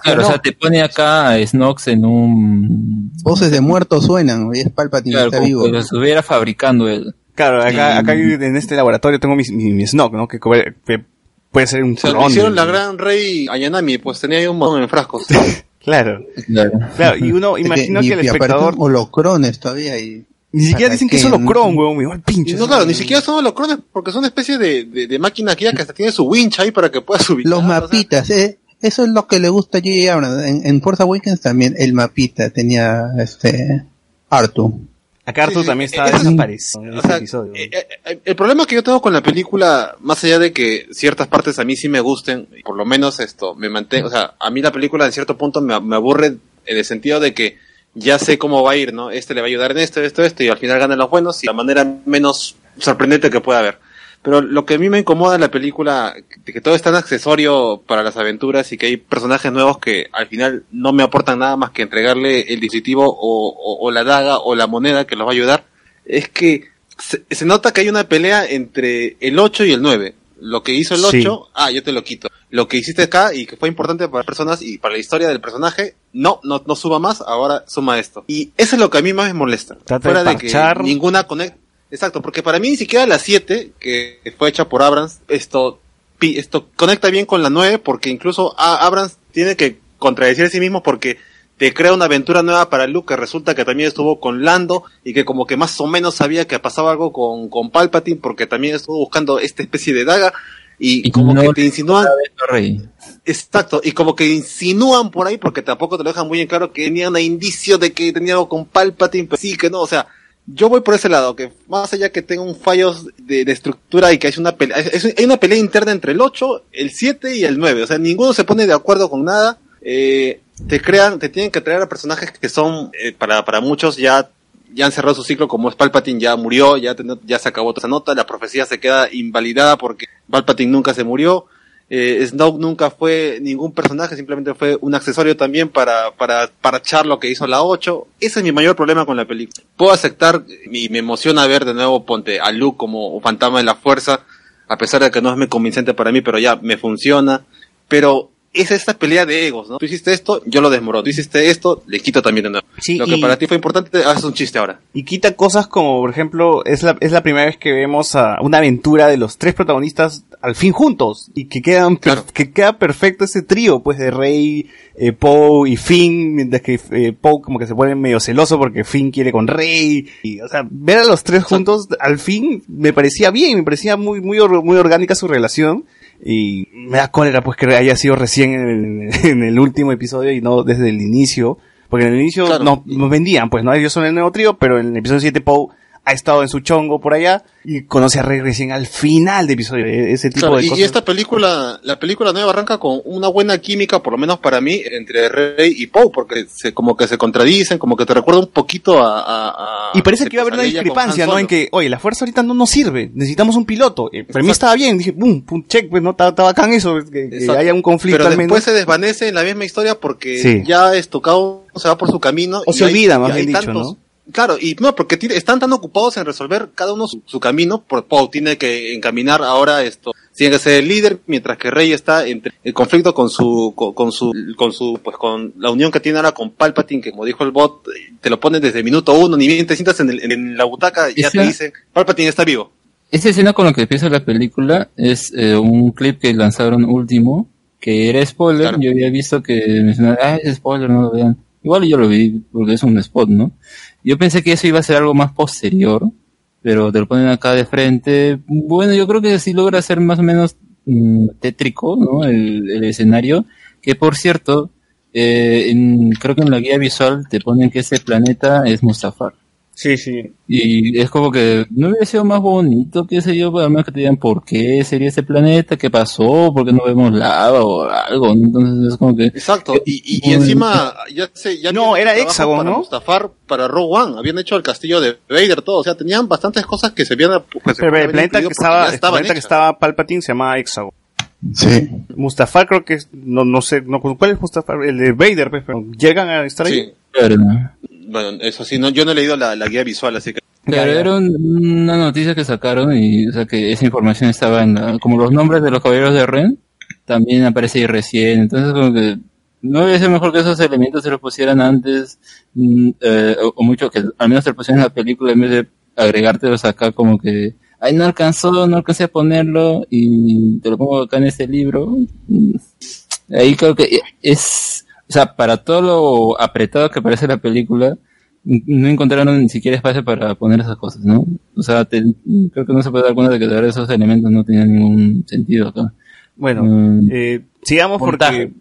Claro, o sea, te pone acá a Snox en un... Voces de muertos suenan, y es Palpatine Claro, está como vivo. que lo estuviera fabricando él. Claro, acá, acá en este laboratorio tengo mi, mi, mi Snoke, ¿no? Que, que puede ser un O sea, hicieron la gran rey Ayanami, pues tenía ahí un montón en frascos. (laughs) Claro. Claro. Claro, y uno Es imagina y- que el espectador... holocrones todavía y Ni siquiera ¿para dicen que qué? es holocron, weón, el pinche. No, claro, ni siquiera son holocrones, porque son una especie de, de, de máquina que hasta tiene su winch ahí para que pueda subir. los mapitas, eh, eso es lo que le gusta a J.J. Abrams. En, en Force Awakens también el mapita tenía este Artu. Acá Sí, sí, también está es- desaparecido en O ese sea, episodio. eh, eh, el problema que yo tengo con la película, más allá de que ciertas partes a mí sí me gusten, por lo menos esto, me mantengo, o sea, a mí la película en cierto punto me, me aburre en el sentido de que ya sé cómo va a ir, ¿no? Este le va a ayudar en esto, esto, esto, y al final ganan los buenos y la manera menos sorprendente que pueda haber. Pero lo que a mí me incomoda en la película, que todo es tan accesorio para las aventuras y que hay personajes nuevos que al final no me aportan nada más que entregarle el dispositivo o, o- o la daga o la moneda que los va a ayudar, es que se, se nota que hay una pelea entre el 8 y el 9. Lo que hizo el Sí. 8, ah, yo te lo quito. Lo que hiciste acá y que fue importante para las personas y para la historia del personaje, no, no, no suba más, ahora suma esto. Y eso es lo que a mí más me molesta. Trata Fuera de, que ninguna conect... Exacto, porque para mí ni siquiera la 7, que fue hecha por Abrams, esto, esto conecta bien con la 9 porque incluso a- Abrams tiene que contradecir a sí mismo porque te crea una aventura nueva para Luke que resulta que también estuvo con Lando y que como que más o menos sabía que pasaba algo con, con Palpatine porque también estuvo buscando esta especie de daga y, Y como no que te insinúan. Exacto, y como que insinúan por ahí, porque tampoco te lo dejan muy en claro, que tenía un indicio de que tenía algo con Palpatine, pero sí, que no, o sea, yo voy por ese lado, que más allá que tenga un fallo de, de estructura y que hay una pelea, es- hay una pelea interna entre el 8, el 7 y el 9, o sea, ninguno se pone de acuerdo con nada, eh, te crean, te tienen que traer a personajes que son, eh, para, para muchos ya, ya han cerrado su ciclo, como es Palpatine, ya murió, ya, ten- ya se acabó toda esa nota, la profecía se queda invalidada porque Palpatine nunca se murió, eh, Snoke nunca fue ningún personaje, simplemente fue un accesorio también para, para, para echar lo que hizo la 8. Ese es mi mayor problema con la película. Puedo aceptar y me emociona ver de nuevo, ponte a Luke como fantasma de la fuerza, a pesar de que no es muy convincente para mí, pero ya me funciona. Pero es esta pelea de egos, ¿no? Tú hiciste esto, yo lo desmorono. Tú hiciste esto, le quito también de nuevo. Sí, lo que y- para ti fue importante, haces un chiste ahora. Y quita cosas como, por ejemplo, es la, es la primera vez que vemos a una aventura de los tres protagonistas al fin juntos. Y que quedan, Claro. que queda perfecto ese trío, pues, de Rey, eh, Poe y Finn, mientras que eh, Poe como que se pone medio celoso porque Finn quiere con Rey. Y, o sea, ver a los tres juntos al fin me parecía bien, me parecía muy, muy, or- muy orgánica su relación. Y me da cólera pues que haya sido recién en, el- (laughs) en el último episodio y no desde el inicio. Porque en el inicio Claro. no- nos vendían, pues, ¿no? Ellos son el nuevo trío, pero en el episodio 7 Poe ha estado en su chongo por allá y conoce a Rey recién al final de episodio. E- Ese tipo Claro, de y, cosas. y esta película, la película nueva arranca con una buena química, por lo menos para mí, entre Rey y Poe, porque se, como que se contradicen, como que te recuerda un poquito a... a- a- Y parece que iba a haber una discrepancia, ¿no? En que, oye, la fuerza ahorita no nos sirve, necesitamos un piloto. Eh, para mí estaba bien, dije, pum, pum, check, pues no, está, bacán eso, que, haya un conflicto Pero al menos. después se desvanece en la misma historia porque Sí. ya es tocado, se va por su camino. O y se olvida, más bien dicho, tantos- ¿no? Claro, y no, porque están tan ocupados en resolver cada uno su, su camino, por Poe tiene que encaminar ahora esto, tiene que ser el líder, mientras que Rey está entre el conflicto con su, con, con su, con su, pues con la unión que tiene ahora con Palpatine, que como dijo el bot, te lo ponen desde minuto uno, ni bien te sientas en, el- en la butaca, ya Esa- te dice, Palpatine está vivo. Esa escena con la que empieza la película es eh, un clip que lanzaron último, que era spoiler. Yo había visto que mencionaban, ah, es spoiler, no lo vean. Igual yo lo vi porque es un spot, ¿no? Yo pensé que eso iba a ser algo más posterior, pero te lo ponen acá de frente. Bueno, yo creo que sí logra ser más o menos mm, tétrico, ¿no? El, escenario. Que por cierto, eh, creo que en la guía visual te ponen que ese planeta es Mustafar. Sí, sí. Y es como que no hubiera sido más bonito, qué sé yo, para menos que te digan por qué sería ese planeta, qué pasó, por qué no vemos lava o algo. Entonces es como que. Exacto, y, y, y encima, ya sé, ya No, era Hexagon, para ¿no? Mustafar, para Rogue One, habían hecho el castillo de Vader, todo, o sea, tenían bastantes cosas que se habían, que se Pero el planeta que estaba, el planeta que estaba Palpatine se llamaba Hexagon. Sí. Mustafar creo que es, no, no sé, no, ¿cuál es Mustafar? El de Vader, pues, pero llegan a estar ahí. Sí. Bueno, eso sí, no, yo no he leído la, la guía visual, así que... Claro, era un- una noticia que sacaron y, o sea, que esa información estaba en la, como los nombres de los caballeros de Ren, también aparece ahí recién, entonces como que no hubiera sido mejor que esos elementos se los pusieran antes, mm, eh, o, o mucho que al menos se los pusieran en la película en vez de agregártelos acá como que, ay, no alcanzó, no alcancé a ponerlo y te lo pongo acá en este libro. Mm, Ahí creo que es, sea, para todo lo apretado que parece la película, no encontraron ni siquiera espacio para poner esas cosas, ¿no? O sea, te- creo que no se puede dar cuenta de que de verdad esos elementos no tenían ningún sentido acá. Bueno, Mm. eh, sigamos Montaje.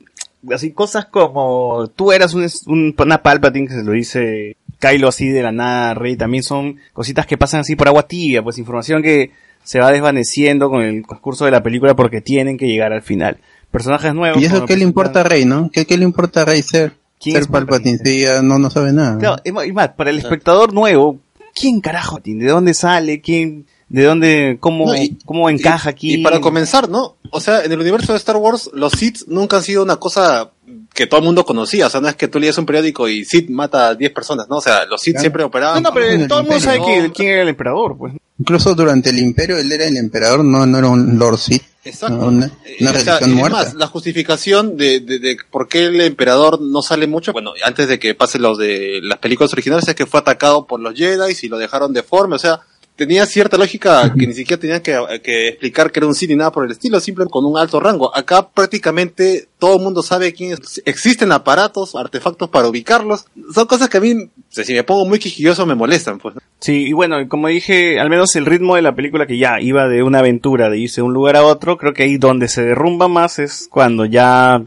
porque así cosas como tú eras un, un- una Palpatine que se lo dice Kylo así de la nada, Rey, también son cositas que pasan así por agua tibia, pues información que se va desvaneciendo con el transcurso de la película porque tienen que llegar al final. Personajes nuevos. ¿Y eso qué le importa a Rey, no? ¿Qué, qué le importa a Rey ser? ¿Quién ser Palpatine, no, no sabe nada. Claro, y más, para el espectador nuevo, ¿quién carajo tiene? ¿De dónde sale? ¿Quién? ¿De dónde? ¿Cómo, No, y- cómo encaja aquí? Y para comenzar, ¿no? O sea, en el universo de Star Wars, los Sith nunca han sido una cosa que todo el mundo conocía. O sea, no es que tú leías un periódico y Sith mata a 10 personas, ¿no? O sea, los Sith Claro. siempre operaban. No, no, pero el todo el mundo sabe que- quién era el emperador, pues. Incluso durante el Imperio él era el emperador, no, no era un Lord Sith. Exacto. Una, Eh, una o sea, religión y muerta. además, la justificación de, de, de por qué el emperador no sale mucho, bueno, antes de que pasen los de las películas originales, es que fue atacado por los Jedi y lo dejaron deforme, o sea, tenía cierta lógica que ni siquiera tenían que, que explicar que era un Sith ni nada por el estilo, simplemente con un alto rango. Acá prácticamente todo el mundo sabe quién es. Existen aparatos, artefactos para ubicarlos. Son cosas que a mí, si me pongo muy quisquilloso, me molestan, pues. Sí, y bueno, como dije, al menos el ritmo de la película que ya iba de una aventura, de irse de un lugar a otro, creo que ahí donde se derrumba más es cuando ya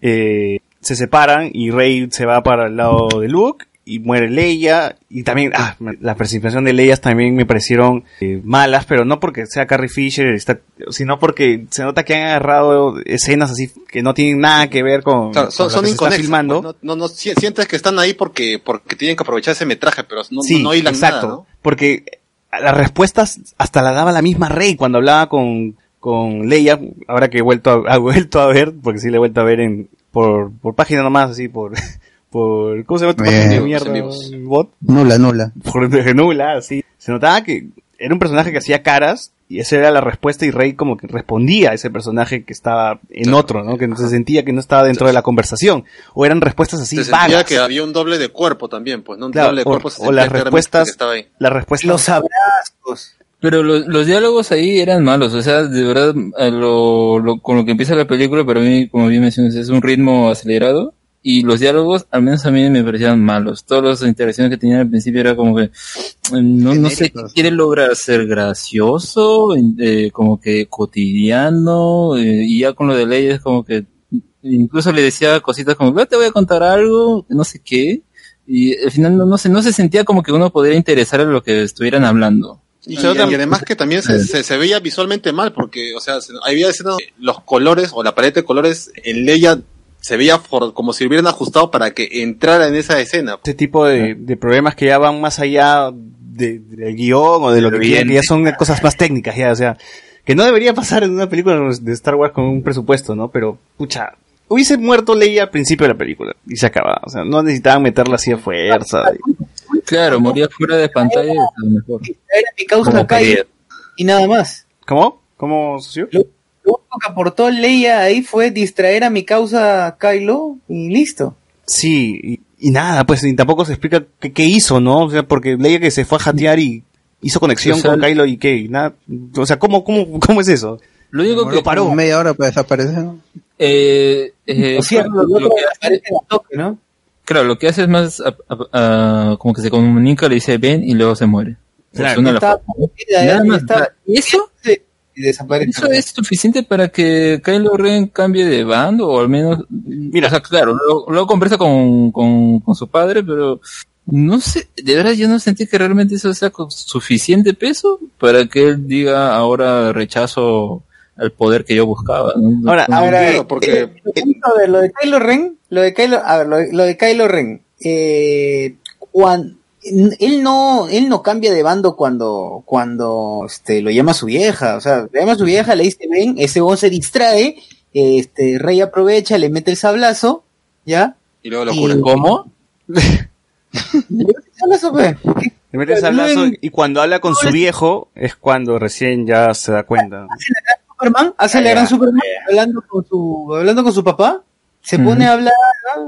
eh, se separan y Rey se va para el lado de Luke y muere Leia y también ah, la participación de Leia también me parecieron eh, malas, pero no porque sea Carrie Fisher, está- sino porque se nota que han agarrado escenas así que no tienen nada que ver con, Claro, son, con lo son que se está filmando. pues, No, no, no, si- sientes que están ahí porque, porque tienen que aprovechar ese metraje, pero no, sí, no, no exacto. Porque las respuestas hasta la daba la misma Rey cuando hablaba con, con Leia, ahora que he vuelto a, (laughs) ha vuelto a ver, porque sí le he vuelto a ver en, por, por página nomás, así, por, (laughs) por, ¿cómo se llama tu Bien. página de mierda? Bot. Nula, nula. Por nula, así. Se notaba que era un personaje que hacía caras, y esa era la respuesta, y Rey como que respondía a ese personaje que estaba en otro, ¿no? Que no se sentía que no estaba dentro de la conversación. O eran respuestas así Se sentía vagas. que había un doble de cuerpo también, pues, ¿no? Un Claro, doble de o, cuerpo se o las respuestas, que estaba ahí. las respuestas. Los abrazos. Pero los, los diálogos ahí eran malos, o sea, de verdad, a lo, lo- con lo que empieza la película, para mí, como bien mencionas, es un ritmo acelerado, y los diálogos, al menos a mí me parecían malos. Todas las interacciones que tenían al principio era como que, eh, no, no sé, quiere lograr ser gracioso, eh, como que cotidiano, eh, y ya con lo de ley es como que, incluso le decía cositas como, "Ah, te voy a contar algo, no sé qué, y al final no, no sé, no se sentía como que uno podría interesar en lo que estuvieran hablando. Y, y además que también se, se, se veía visualmente mal, porque, o sea, se- había escenas, los colores o la paleta de colores en Leia se veía for- como si hubieran ajustado para que entrara en esa escena. este tipo de, de problemas que ya van más allá de- del guion o de lo que quieran, que ya son cosas más técnicas ya, o sea, que no debería pasar en una película de Star Wars con un presupuesto, ¿no? Pero, pucha, hubiese muerto Leia al principio de la película y se acababa, o sea, no necesitaban meterla así a fuerza. Claro, moría fuera de pantalla. a lo mejor. Era mi causa Kylo quería. y nada más. ¿Cómo? ¿Cómo, socio? Lo único que aportó Leia ahí fue distraer a mi causa Kylo y listo. Sí, y, y nada, pues y tampoco se explica qué, qué hizo, ¿no? O sea, porque leía que se fue a jatear y hizo conexión O sea, con Kylo y qué, nada, o sea, ¿cómo, cómo, cómo es eso? Lo único que Lo paró media hora para desaparecer. ¿no? Eh, eh, O sea, claro, lo lo, otro que hace, toque, ¿no? claro, lo que hace es más a- a- a- como que se comunica, le dice ven y luego se muere. Claro. Suena la Nada eh, más, estaba- nada. ¿Y eso? Y desaparece. Eso es suficiente para que Kylo Ren cambie de bando o al menos, Mira. o sea, claro, luego, luego conversa con, con, con su padre, pero no sé, de verdad yo no sentí que realmente eso sea con suficiente peso para que él diga ahora rechazo al poder que yo buscaba. ¿no? Ahora, A ver, a ver, Claro, porque A ver, lo de Kylo Ren, lo de Kylo, a ver, lo de, lo de Kylo Ren, eh, cuan- él no, él no cambia de bando cuando, cuando, este, lo llama su vieja, o sea, le llama a su vieja, le dice ven, ese bon se distrae, este, Rey aprovecha, le mete el sablazo, ¿ya? y luego lo Y- cura. ¿Cómo? (laughs) Le mete el sablazo, pues. Le mete el sablazo y cuando habla con su viejo es cuando recién ya se da cuenta. Superman, hace la gran Superman, hablando con su, hablando con su papá, se pone a hablar.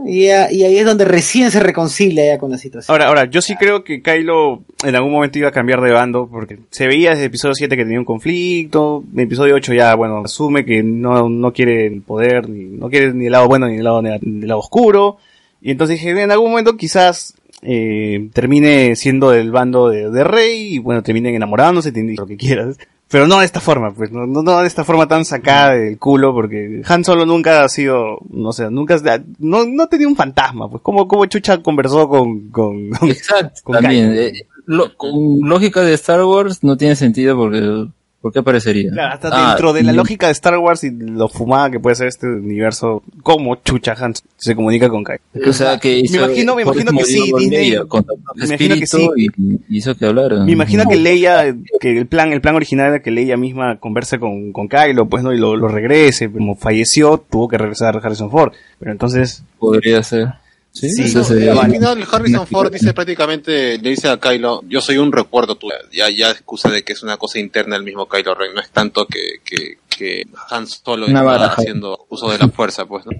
Y, a- y ahí es donde recién se reconcilia ya con la situación. Ahora, ahora, yo sí creo que Kylo en algún momento iba a cambiar de bando, porque se veía desde episodio 7 que tenía un conflicto, en episodio 8 ya, bueno, asume que no, no quiere el poder, ni, no quiere ni el lado bueno ni el lado, ni el lado oscuro, y entonces dije, en algún momento quizás eh, termine siendo del bando de, Rey, y bueno, terminen enamorándose, lo que quieras. Pero no de esta forma, pues, no, no, no de esta forma tan sacada del culo, porque Han Solo nunca ha sido, no sé, nunca, no, no tenía un fantasma, pues, como, como Chucha conversó con, con, con- Exacto, con también. Eh, lo- con lógica de Star Wars no tiene sentido porque, ¿por qué aparecería? Claro, hasta Ah, dentro de la y- lógica de Star Wars y lo fumada que puede ser este universo, como Chucha Han se comunica con Kylo. O sea, que hizo- me imagino, me imagino que sí, Disney, Leia, con tanto me imagino que espíritu y, y hizo que hablara. Me imagino que Leia, que el plan, el plan original era que Leia misma converse con, con Kylo, pues no, y lo, lo regrese, como falleció, tuvo que regresar Harrison Ford. Pero entonces, Podría ser. Sí, Sí, no, sería- al final Harrison Ford dice prácticamente, le dice a Kylo, yo soy un recuerdo tuyo. Ya, ya excusa de que es una cosa interna del mismo Kylo Ren, no es tanto que, que, que Han Solo está haciendo uso de la fuerza, pues, ¿no?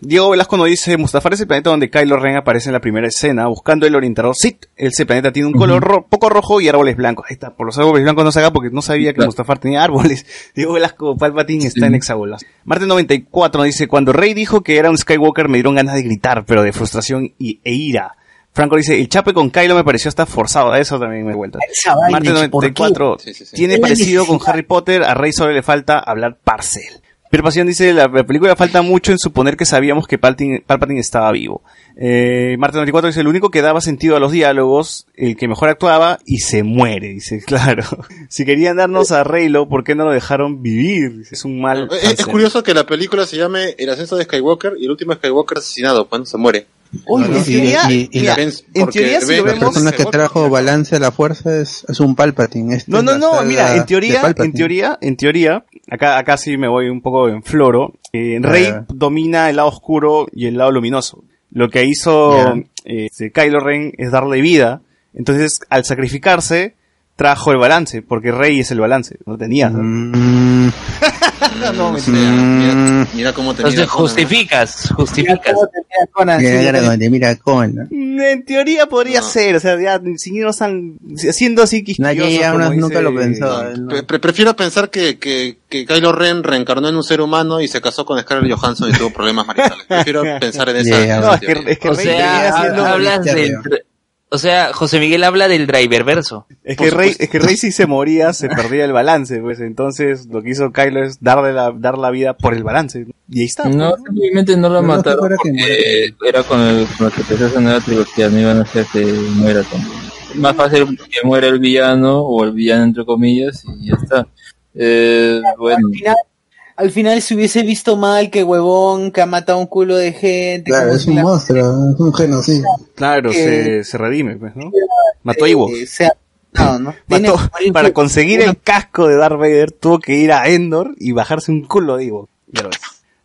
Diego Velasco nos dice, Mustafar es el planeta donde Kylo Ren aparece en la primera escena, buscando el orientador Sith. Ese planeta tiene un color ro- poco rojo y árboles blancos. Ahí está, por los árboles blancos no se haga porque no sabía que Claro. Mustafar tenía árboles. (laughs) Diego Velasco, Palpatine está en hexagolas. Marte 94 nos dice, cuando Rey dijo que era un Skywalker me dieron ganas de gritar, pero de frustración y, e ira. Franco dice, el chape con Kylo me pareció hasta forzado, a eso también me he vuelto. Esa vaina, Marte ¿por qué? 94 Sí, sí, sí. tiene parecido con. Harry Potter, a Rey solo le falta hablar parcel. Pero Pasión dice, la, la película falta mucho en suponer que sabíamos que Palpatine, Palpatine estaba vivo. Eh, Marte 94 dice, el único que daba sentido a los diálogos, el que mejor actuaba, y se muere. Dice, (laughs) claro. si querían darnos a Reylo, ¿por qué no lo dejaron vivir? Es un mal... Es, es fanservice. curioso que la película se llame El ascenso de Skywalker y el último Skywalker asesinado, cuando se muere. Oye, Claro, en y- teoría, y- y mira, la- en teoría si La persona que trajo balance a la fuerza es, es un Palpatine. No, no, no, mira, en teoría, en teoría, en teoría, acá, acá sí me voy un poco en floro, eh, Rey Ah. domina el lado oscuro y el lado luminoso. Lo que hizo eh, este, Kylo Ren es darle vida, entonces al sacrificarse trajo el balance, porque Rey es el balance, no tenía. ¿no? Mm, (laughs) no, Mira, mira, mira cómo te mira Conan, ¿no? justificas, justificas. ¿Cómo te mira Conan? Mira, mira, mira, mira Conan. Mm, En teoría podría No. ser, o sea, ya, si no están siendo así Nadie ya como uno nunca lo pensó. No, ¿no? pre- pre- prefiero pensar que, que, que Kylo Ren reencarnó en un ser humano y se casó con Scarlett Johansson y tuvo problemas maritales. Prefiero (laughs) pensar en esa, Yeah. en esa No, es que, teoría. es que O Rey sea, venía siendo- hablas misterio. del... O sea, José Miguel habla del driver verso. Es que, Rey, es que Rey si se moría, se perdía el balance, pues entonces lo que hizo Kylo es darle la, dar la vida por el balance. Y ahí está. No, pues, simplemente no Lo mataron que porque era con, el, con lo que empezó esa nueva trilogía, no iban a hacer que muera también. Más fácil que muera el villano, o el villano entre comillas, y ya está. Eh, bueno, Al final, al final se hubiese visto mal que huevón, que ha matado un culo de gente. Claro, como es si un la- monstruo, es un genocidio. Claro, que- se, se redime, pues, ¿no? Mató a Ivo. eh, sea- no, (laughs) ¿no? Tiene Mató, que morir para conseguir el casco de Darth Vader tuvo que ir a Endor y bajarse un culo de Ivo. Ya lo ves.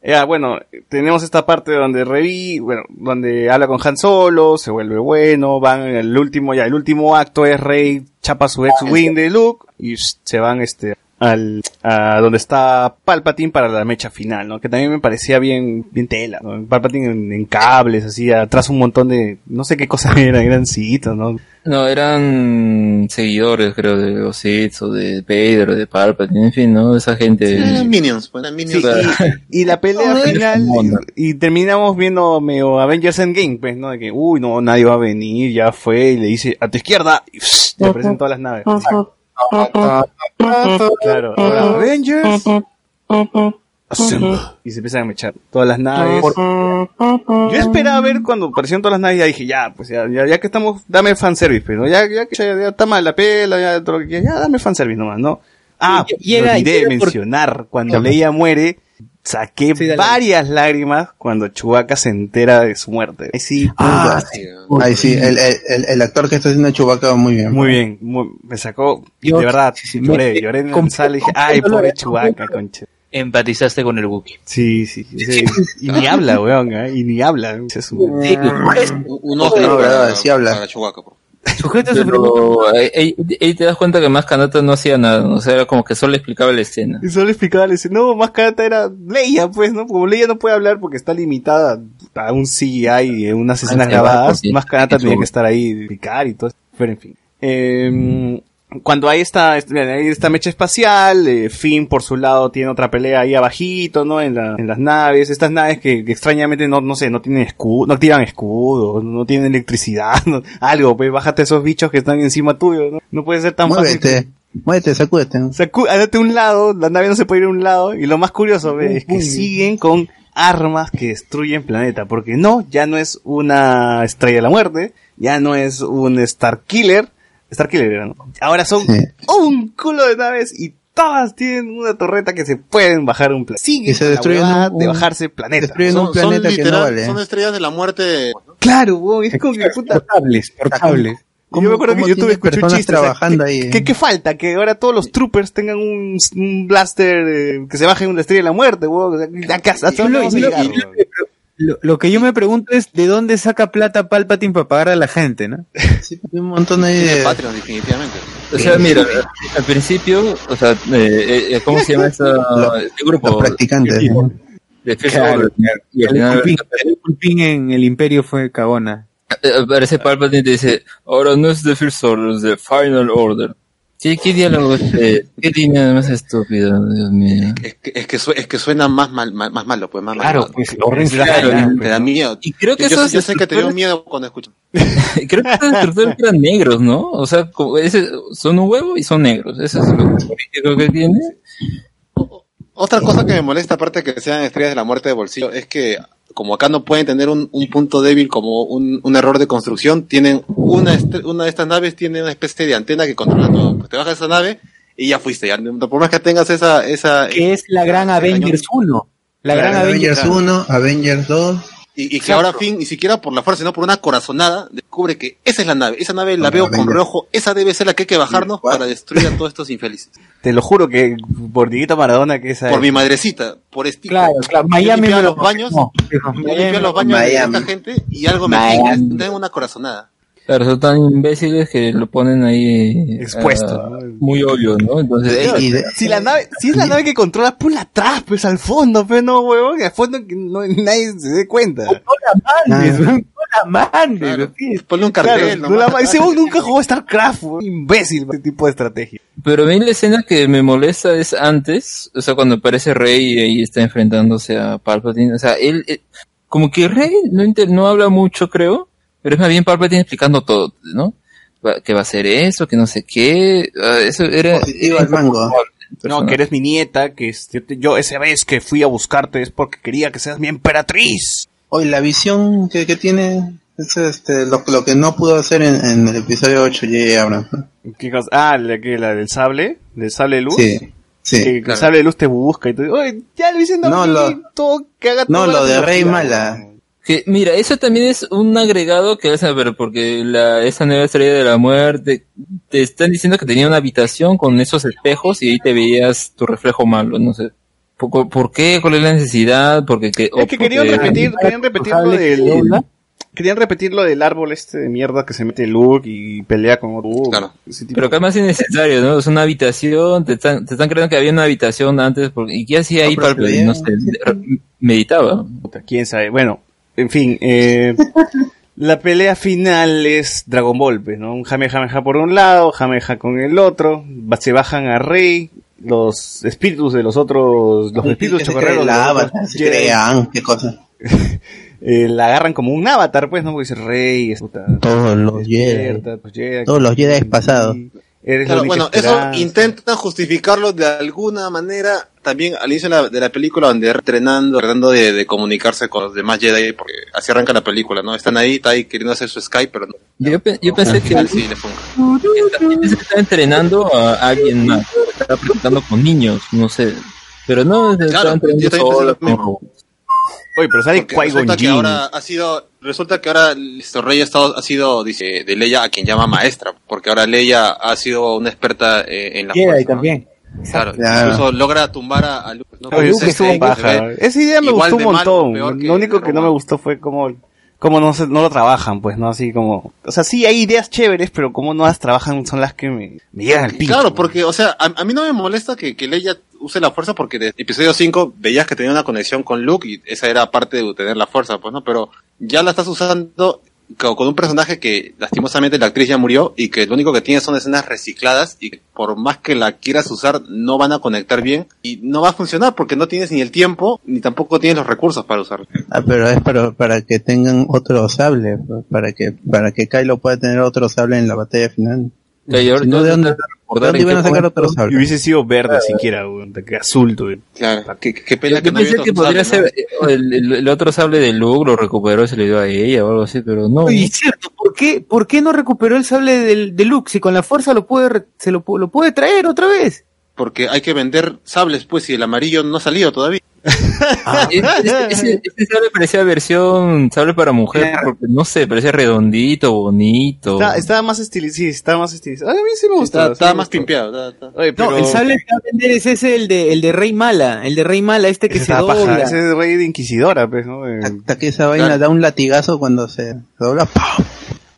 Ya, bueno, tenemos esta parte donde Revi, bueno, donde habla con Han Solo, se vuelve bueno, van el último, ya, el último acto es Rey chapa su ex-wing de Luke y se van este al a donde está Palpatine para la mecha final, ¿no? Que también me parecía bien bien tela, ¿no? Palpatine en, en cables, así atrás un montón de no sé qué cosas (laughs) eran, eran citos, ¿no? No, eran seguidores, creo, de los Sith o de Vader o de Palpatine, en fin, ¿no? Esa gente. Eran minions, pues, eran minions. Sí, y, y la pelea (laughs) final, y, y terminamos viendo medio Avengers Endgame, pues, ¿no? De que, uy, no, nadie va a venir, ya fue, y le dice, a tu izquierda, y pss, le aparecen todas las naves. Claro, ahora Avengers Assemble. Y se empiezan a mechar todas las naves. Yo esperaba ver cuando aparecieron todas las naves, ya dije, ya, pues ya, ya, ya que estamos, dame fanservice, ¿no? Ya, ya que ya, ya está mal la pela, ya todo lo que quieras, ya dame fanservice nomás, ¿no? Ah, Llega- me olvidé por- mencionar, cuando Leia muere, saqué varias lágrimas cuando Chewbacca se entera de su muerte. Ahí sí, Ah. Ahí sí, el, el, el- actor que está haciendo Chewbacca muy bien. Muy bien, muy- me sacó, Yo- de verdad, sí, sí, lloré, me- lloré en el y dije, ay, pobre Chewbacca, concha. Empatizaste con el Wookiee. Sí, sí, sí. Y ni habla, weón, ¿eh? y ni habla. Es un- Sí, Un No, verdad, sí habla. para Chewbacca, por Sujeto su Pero ahí, ahí- te das cuenta que más Kanata no hacía nada, o sea, era como que solo explicaba la escena. Y solo explicaba, le dice, no, más carata era Leia, pues, ¿no? Como Leia no puede hablar porque está limitada a un CGI y unas escenas sí, grabadas, más carata Sí, tenía que estar ahí, explicar y todo. Pero en fin. Eh, cuando hay esta, hay esta mecha espacial, eh, Finn por su lado tiene otra pelea ahí abajito, ¿no? En, la- en las naves, estas naves que, que extrañamente no, no sé, no tienen escudo, no activan escudo, no tienen electricidad, (laughs) no- algo, pues bájate esos bichos que están encima tuyo, ¿no? No puede ser tan fácil. Muévete, muévete, sacúdete. Sacu- hágate a un lado, la nave no se puede ir a un lado, y lo más curioso ve, es que siguen con armas que destruyen planeta, porque no, ya no es una estrella de la muerte, ya no es un Star Killer, Star Killer era, ¿no? Ahora son un culo de naves y todas tienen una torreta que se pueden bajar un planeta. Siguen Y se la destruyen un- de bajarse planeta. destruyen Son, un planeta son que literal- no vale. son estrellas de la muerte. Claro, es como que puta. Portables, portables. Yo me acuerdo que YouTube tiene escuché un personas chiste. o sea, trabajando ¿qué, ahí? ¿qué, qué falta? Que ahora todos los troopers tengan un, un blaster eh, que se baje en una estrella de la muerte, weón. O sea, ¿a qué- hasta Y dónde lo- vamos a y lo- llegar, y lo-? Lo, lo que yo me pregunto es de dónde saca plata Palpatine para pagar a la gente, ¿no? Sí, un montón ahí Tiene de... Patreon, definitivamente. O sea, mira, al principio, o sea, eh, eh, ¿cómo se llama esa, este grupo? Los practicantes. De, ¿no? de Claro. Y El culpín, el culpín en el imperio fue cagona. eh, aparece Palpatine y te dice, ahora no es The First Order, es The Final Order. ¿Qué, qué diálogo es este? ¿Qué línea más estúpida, Dios mío? Es que, es que, su- es que suena más, mal, más, más malo, pues más Claro, malo. pues horrible. Claro, Te- te da miedo. Y creo que yo, esos yo sé que te dio miedo cuando escuchas. (laughs) Creo que estos destructores eran negros, ¿no? O sea, como ese- son un huevo y son negros. Eso es lo político que tiene. Otra cosa que me molesta, aparte de que sean estrellas de la muerte de bolsillo, es que como acá no pueden tener un, un punto débil como un, un error de construcción, tienen una, una de estas naves tiene una especie de antena que controla todo. Pues te bajas esa nave y ya fuiste. Ya, por más que tengas esa... esa Que es la gran Avengers 1. La gran Avengers Avengers 1, Avengers 2. Y, y que ahora Finn, ni siquiera por la fuerza, sino por una corazonada, descubre que esa es la nave. Esa nave la veo con reojo. Esa debe ser la que hay que bajarnos para destruir a todos estos infelices. (laughs) Te lo juro que por Dieguito Maradona que esa Por es- mi madrecita, por este. Claro, claro. Miami me lo los baños, no, limpiaba los baños Miami. de esta gente y algo me Miami. tengo una corazonada. Claro, son tan imbéciles que lo ponen ahí Expuesto, ah, ¿no? muy obvio, ¿no? Entonces, Y de- Si la nave, si es la nave que controla, ponla atrás, pues al fondo, pero no, huevón, al fondo que no, nadie se dé cuenta. No la mandes, no la mandes. Claro. Ponle un Claro, cartel. no nomás. la- ese huevón nunca jugó StarCraft, imbécil, ese tipo de estrategia. Pero a mí la escena que me molesta es antes, o sea, cuando aparece Rey y ahí está enfrentándose a Palpatine. O sea, él, eh, como que Rey no, inter- no habla mucho, creo, pero es más bien Palpatine explicando todo, ¿no? Que va a hacer eso, que no sé qué. ah, Eso era. Positivo al mango. No, que eres mi nieta, que es- yo, te- yo esa vez que fui a buscarte es porque quería que seas mi emperatriz. Hoy la visión que, que tiene es este, lo, lo que no pudo hacer en, en el episodio 8 J.J. Abrams. ¿Qué cosa? Ah, la, que, la del sable, del sable de luz. Sí, sí. Que el claro. sable de luz te busca y tú, oye, ya lo dicen No, lo- todo, que haga No, lo de Rey Mala. Que, mira, eso también es un agregado que vas a ver, porque la, esa nueva estrella de la muerte, te están diciendo que tenía una habitación con esos espejos y ahí te veías tu reflejo malo, no sé. ¿Por, por qué? ¿Cuál es la necesidad? Porque que, Es que querían repetir, querían repetir lo del... Querían repetir lo del árbol este de mierda que se mete Luke y pelea con. Ese tipo Pero acá es más innecesario, ¿no? Es una habitación, te están, te están creyendo que había una habitación antes, porque, ¿y qué hacía ahí pero para no sé, meditaba? Puta, quién sabe. Bueno, en fin, eh, la pelea final es Dragon Ball, pues, ¿no? Un Jamejameja por un lado, Jameja con el otro, se bajan a Rey, los espíritus de los otros, los espíritus chocarreros los se crean, qué cosa. (laughs) eh, la agarran como un avatar, pues, ¿no? Porque dice Rey, es puta, Todos los Jedi. despierta, pues, Jedi, Todos los Jedi pasados. Eres Claro, bueno, eso intentan justificarlo de alguna manera también al inicio de la, de la película donde entrenando, tratando de, de comunicarse con los demás Jedi, porque así arranca la película, ¿no? Están ahí, está ahí queriendo hacer su Skype, pero no. Yo, pe- yo pensé que, Sí, le pongo. yo pensé que estaba entrenando a alguien más, estaba practicando con niños, no sé. Pero no, estaba Claro, entrenando yo también pensé solo lo mismo. Oye, pero sale Qui-Gon resulta que Jinn. ahora ha sido, resulta que ahora este Rey ha, estado, ha sido, dice, de Leia a quien llama maestra, porque ahora Leia ha sido una experta eh, en la fuerza, ¿no? también. Claro, Claro. incluso logra tumbar a, a Luke, ¿no? Esa estuvo se- paja. Esa idea me gustó un mal montón. Lo único que no me gustó fue como, como no, se- no lo trabajan, pues, ¿no? Así como... O sea, sí hay ideas chéveres, pero como no las trabajan son las que me, me llegan al pincho. Claro, porque, o sea, a, a mí no me molesta que, que Leia use la fuerza porque de episodio 5 veías que tenía una conexión con Luke y esa era parte de tener la fuerza, pues, ¿no? Pero ya la estás usando co- con un personaje que lastimosamente la actriz ya murió y que lo único que tiene son escenas recicladas y por más que la quieras usar no van a conectar bien y no va a funcionar porque no tienes ni el tiempo ni tampoco tienes los recursos para usarlo. Ah, pero es para, para que tengan otro sable, pues, para que para que Kylo pueda tener otro sable en la batalla final. Si no, ¿de dónde, ¿de dónde iban a sacar otro Y sable? hubiese sido verde siquiera, weón, de azul, tú. Claro, qué, qué pena Yo, que yo no pensé que podría sable, ser eh, el, el- el otro sable de Luke, lo recuperó y se le dio a ella o algo así, pero no. Es cierto, ¿por qué, ¿por qué no recuperó el sable del, de Luke si con la fuerza lo puede, se lo, lo puede traer otra vez? Porque hay que vender sables, pues, y el amarillo no ha salido todavía. (laughs) Ah, ese- ese- ese sable parecía versión sable para mujer, porque no sé, parecía redondito, bonito. Está- estaba más estilizado, sí, estaba más estilizado. A mí sí me gustó. Está- sí estaba me más gustó. pimpeado. está- está. Oye, pero... No, el sable que va a vender es ese, el de, el de Rey Mala, el de Rey Mala, este que Ese se estaba paja, dobla. ese es rey de inquisidora, pues, ¿no? Hasta que esa vaina Claro. da un latigazo cuando se dobla. ¡pam!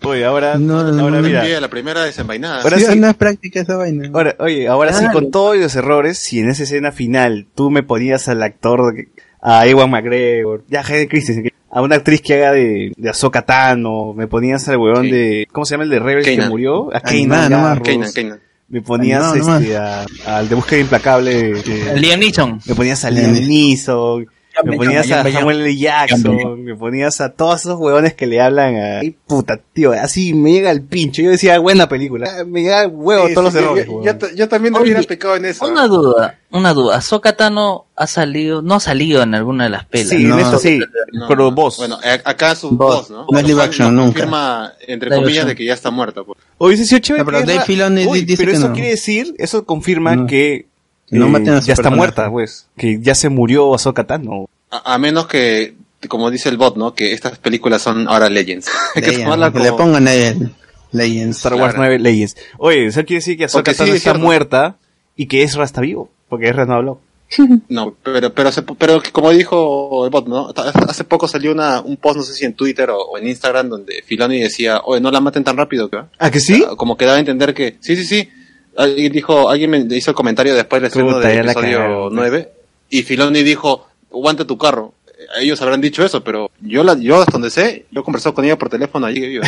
Oye, ahora, No, no, ahora no, mira, la primera desenvainada. Ahora Sí, sí. no es práctica esa vaina. ahora, oye, ahora sí con todos los errores, si en esa escena final tú me ponías al actor, a Ewan McGregor, ya Hayden Christensen, a una actriz que haga de, de Ahsoka Tano, me ponías al weón Kanan. de, ¿cómo se llama el de Rebels que Kanan. murió? A Ah, Kanan Jarrus. Kanan, Kanan. Me ponías Ah, no, no este, a- al de Búsqueda Implacable, eh, Liam Neeson. me ponías a Liam Liam Neeson, me ponías a Samuel L. Jackson, me ponías a todos esos huevones que le hablan a... Ay, puta, tío, así me llega el pincho. Yo decía, buena película. Me llega el huevo Sí, todos sí, los errores. yo- yo, ta- yo también no Oye, hubiera pecado en eso. Una duda, una duda. Ahsoka Tano ha salido, no ha salido en alguna de las pelas. Sí, No. en eso sí, No, pero vos. Bueno, acá su Vos. voz, ¿no? No es live action, nunca. confirma, entre Live comillas, action. de que ya está muerta. Pues. Hoy sí, chévere. No, pero Dave Filoni dice pero que eso no. quiere decir, eso confirma Que no eh, maten a su ya está muerta, pues. Que ya se murió Ahsoka Tano. A, a menos que, como dice el bot, ¿no? Que estas películas son ahora Legends. (laughs) Hay que le pongan Legends. Star Wars Claro. 9 Legends. Oye, eso quiere decir que Ahsoka sí, Tano es está cierto. muerta y que Ezra está vivo. Porque Ezra no habló. (laughs) No, pero, pero, se- pero como dijo el bot, ¿no? Hace poco salió una, un post, no sé si en Twitter o, o en Instagram, donde Filoni decía, oye, no la maten tan rápido, ¿qué? ¿Ah, que sí? Como que daba a entender que, sí, sí, sí. Alguien dijo, alguien me hizo el comentario después del estreno del episodio cagaron, pues. 9, y Filoni dijo, aguanta tu carro. Ellos habrán dicho eso, pero yo la, yo hasta donde sé, yo he conversado con ella por teléfono allí que vive.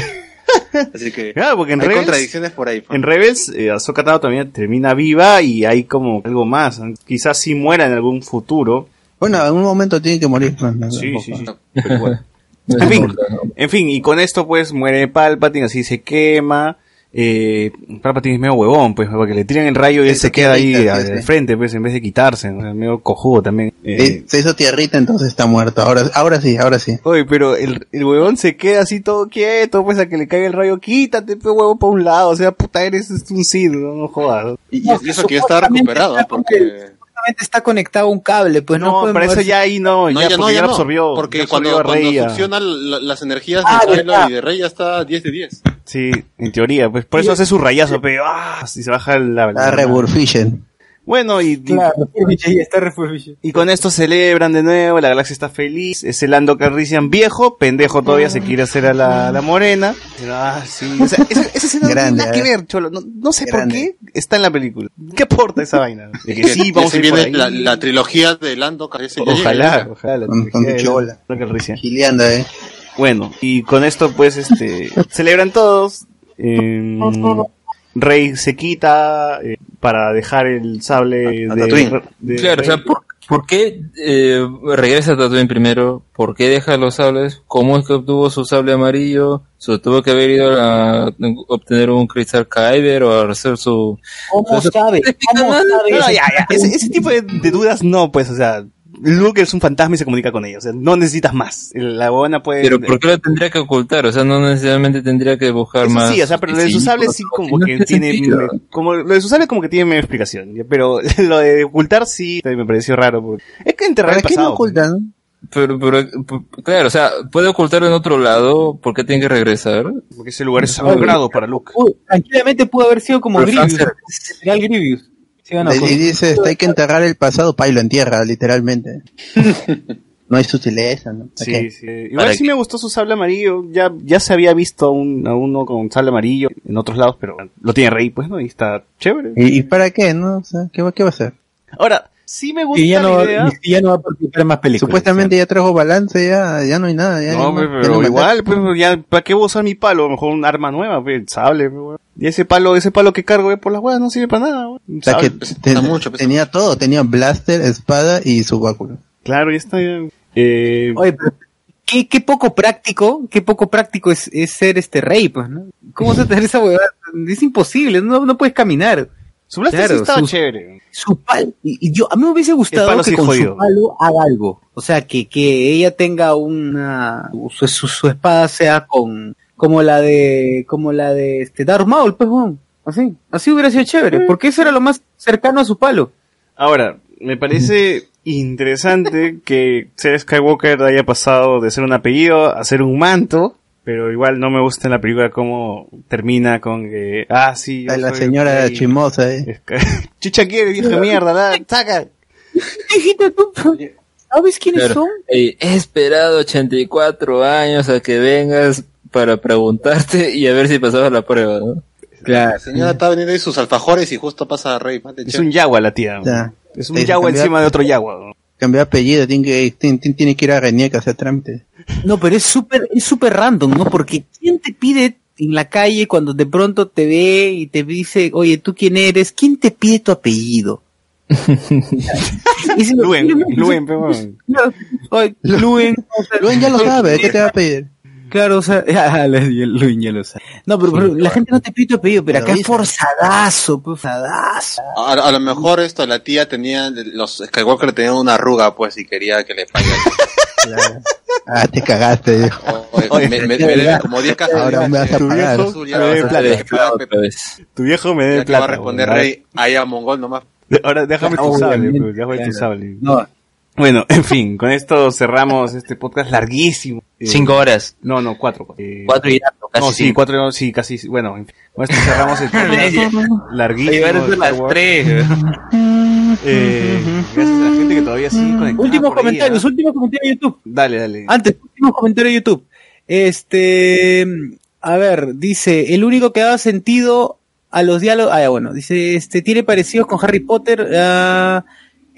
Así que Claro, porque en hay Rebels, contradicciones por ahí. pues. en Rebels eh, Ahsoka Tano también termina viva y hay como algo más. Quizás sí muera en algún futuro. Bueno, en algún momento tiene que morir. pues, Sí, sí, sí. (laughs) Pero bueno. En fin, en fin, y con esto pues muere Palpatine, así se quema. Eh, Palpatine es medio huevón, pues, porque le tiran el rayo y él Se se queda ahí al sí, sí. frente, pues, en vez de quitarse. ¿no? Es medio cojudo también. Eh, se hizo tierrita, entonces está muerto. Ahora, ahora sí, ahora sí. Oye, pero el, el huevón se queda así todo quieto, pues, a que le caiga el rayo. Quítate, pues, huevón, para un lado. O sea, puta, eres un Sith, no, no jodas. Y, y eso que ya está recuperado, porque... Supuestamente está conectado a un cable, pues no, No, para eso ya ahí no, No, ya, ya, porque no, ya ya absorbió. Porque ya cuando, absorbió cuando ya. succiona la- las energías Ah, de Kylo y de Rey ya está 10 de 10. Sí, en teoría, pues, por eso hace su rayazo, pero, ah, si se baja la... Está reburfishen. Bueno, y, y- Claro, Refurbished, ya está Refurbished. y con esto celebran de nuevo, la galaxia está feliz, es el Lando Calrissian viejo, pendejo todavía se quiere hacer a la, la morena. Ah, sí. O sea, esa, esa escena no tiene Grande, nada que eh. ver, cholo. No, no sé Grande. por qué está en la película. ¿Qué aporta esa vaina? (laughs) De que Que- sí, vamos a viene la, la trilogía de Lando Calrissian. ya Ojalá, ojalá. Con- con Eh, chola. Eh. Bueno, y con esto pues este celebran todos. eh, Rey se quita eh, para dejar el sable A de, Tatooine. de Claro, o sea, ¿por, por qué eh, regresa a Tatooine primero? ¿Por qué deja los sables? ¿Cómo es que obtuvo su sable amarillo? ¿Se tuvo que haber ido a obtener un cristal Kyber o a hacer su... ¿Cómo sabe? (laughs) ¿Cómo sabe? No, eso? ya, ya, Ese, ese tipo de, de dudas no, pues, o sea, Luke es un fantasma y se comunica con ella, o sea, no necesitas más. La buena puede... Pero ¿por qué lo tendría que ocultar? O sea, no necesariamente tendría que buscar Eso más... sí, o sea, pero lo de su sable sí como No que tiene, sentido. como lo de su sable como que tiene medio explicación, pero (laughs) lo de ocultar sí me pareció raro, porque es que enterrar ¿Para el qué pasado. no ocultan? Pero, pero, p- claro, o sea, puede ocultarlo en otro lado, ¿por qué tiene que regresar? Porque ese lugar es sagrado para Luke. Uy, tranquilamente pudo haber sido como Pero Grievous. Grievous. Sí, o no, Y con- dice, hay que enterrar el pasado, pa, y lo entierra, literalmente. (laughs) no hay sutileza, ¿no? Sí, Ok. sí. Igual ¿Para sí me gustó su sable amarillo. Ya, ya se había visto a, un- a uno con sable amarillo en otros lados, pero lo tiene Rey, pues, ¿no? Y está chévere. ¿Y, y para qué, no? O sea, ¿qué, va- ¿qué va a hacer? Ahora, sí me gusta Y ya no, la idea. y ya no va a participar en más películas. Supuestamente ya trajo balance, ya, ya no hay nada. Ya, No, pero, ya no hay igual, pues, ya, ¿para qué voy a usar mi palo? A lo mejor un arma nueva, pues, el sable, pues. Y ese palo, ese palo que cargo eh, por las huevas no sirve para nada, O sea, que mucho, tenía todo, tenía blaster, espada y su báculo. Claro, ya está. ya. Eh, Oye, pero qué, qué poco práctico, qué poco práctico es, es ser este rey, pues, ¿no? ¿Cómo se tener esa huevada? Es imposible, no, no puedes caminar. Su blaster claro, sí estaba su- chévere. Su palo, y, y yo, a mí me hubiese gustado que con jodido. su palo haga algo. O sea, que, que ella tenga una, su, su, su espada sea con, como la de, como la de este Darth Maul, pues, weón. Así, así hubiera sido chévere, porque eso era lo más cercano a su palo. Ahora, me parece interesante que ser Skywalker haya pasado de ser un apellido a ser un manto, pero igual no me gusta en la película cómo termina con que, ah, sí, yo la soy señora rey. chimosa, eh. (laughs) Chicha quiere, vieja mierda, da, (laughs) saca. Hijita, tú, ¿sabes quiénes Claro. son? He esperado 84 años a que vengas para preguntarte y a ver si pasabas la prueba, ¿no? Claro. La señora está vendiendo ahí sus alfajores y justo pasa a Rey. Mate, Es un yagua la tía. Ya. Es un yagua encima de otro yagua. ¿No? Cambió apellido, tiene que, tiene, que ir a Reniec a hacer trámite. No, pero es súper, es súper random, ¿no? Porque ¿quién te pide en la calle cuando de pronto te ve y te dice, oye, ¿tú quién eres? ¿Quién te pide tu apellido? (laughs) Luen, Luen, pero bueno. Claro, oye, Luen, Luen ya lo sabe, ¿qué te va a pedir? Claro, o sea, ah, la- Luen ya lo sabe. No, pero, pero la gente no te pide tu apellido, pero Pero acá es forzadazo, pues, forzadazo. A, a lo mejor esto, la tía tenía, los Skywalker tenían una arruga, pues, y quería que le paguen. (laughs) Claro. Ah, te cagaste, dijo. Oye, me, me- me deben como 10 cajas. Ahora me vas a Tu pagar. viejo Azul, ya me debe plata. Tu viejo me debe va a responder. Rey, ahí a Mongol nomás. Ahora déjame tu sable, pues, déjame tu claro. sable. No, Bueno, en fin, con esto cerramos este podcast larguísimo. Eh, Cinco horas. No, no, cuatro. Eh, Cuatro y tanto, casi no, sí, cinco. cuatro, sí, casi, bueno, en fin. Con esto cerramos el (laughs) podcast larguísimo. A las tres. Eh, gracias a la gente que todavía sigue conectada. últimos comentarios, ¿ah? últimos comentarios de YouTube. Dale, dale. Antes, último comentario de YouTube. Este, a ver, dice, el único que daba sentido a los diálogos, ah, bueno, dice, este, tiene parecidos con Harry Potter, ah,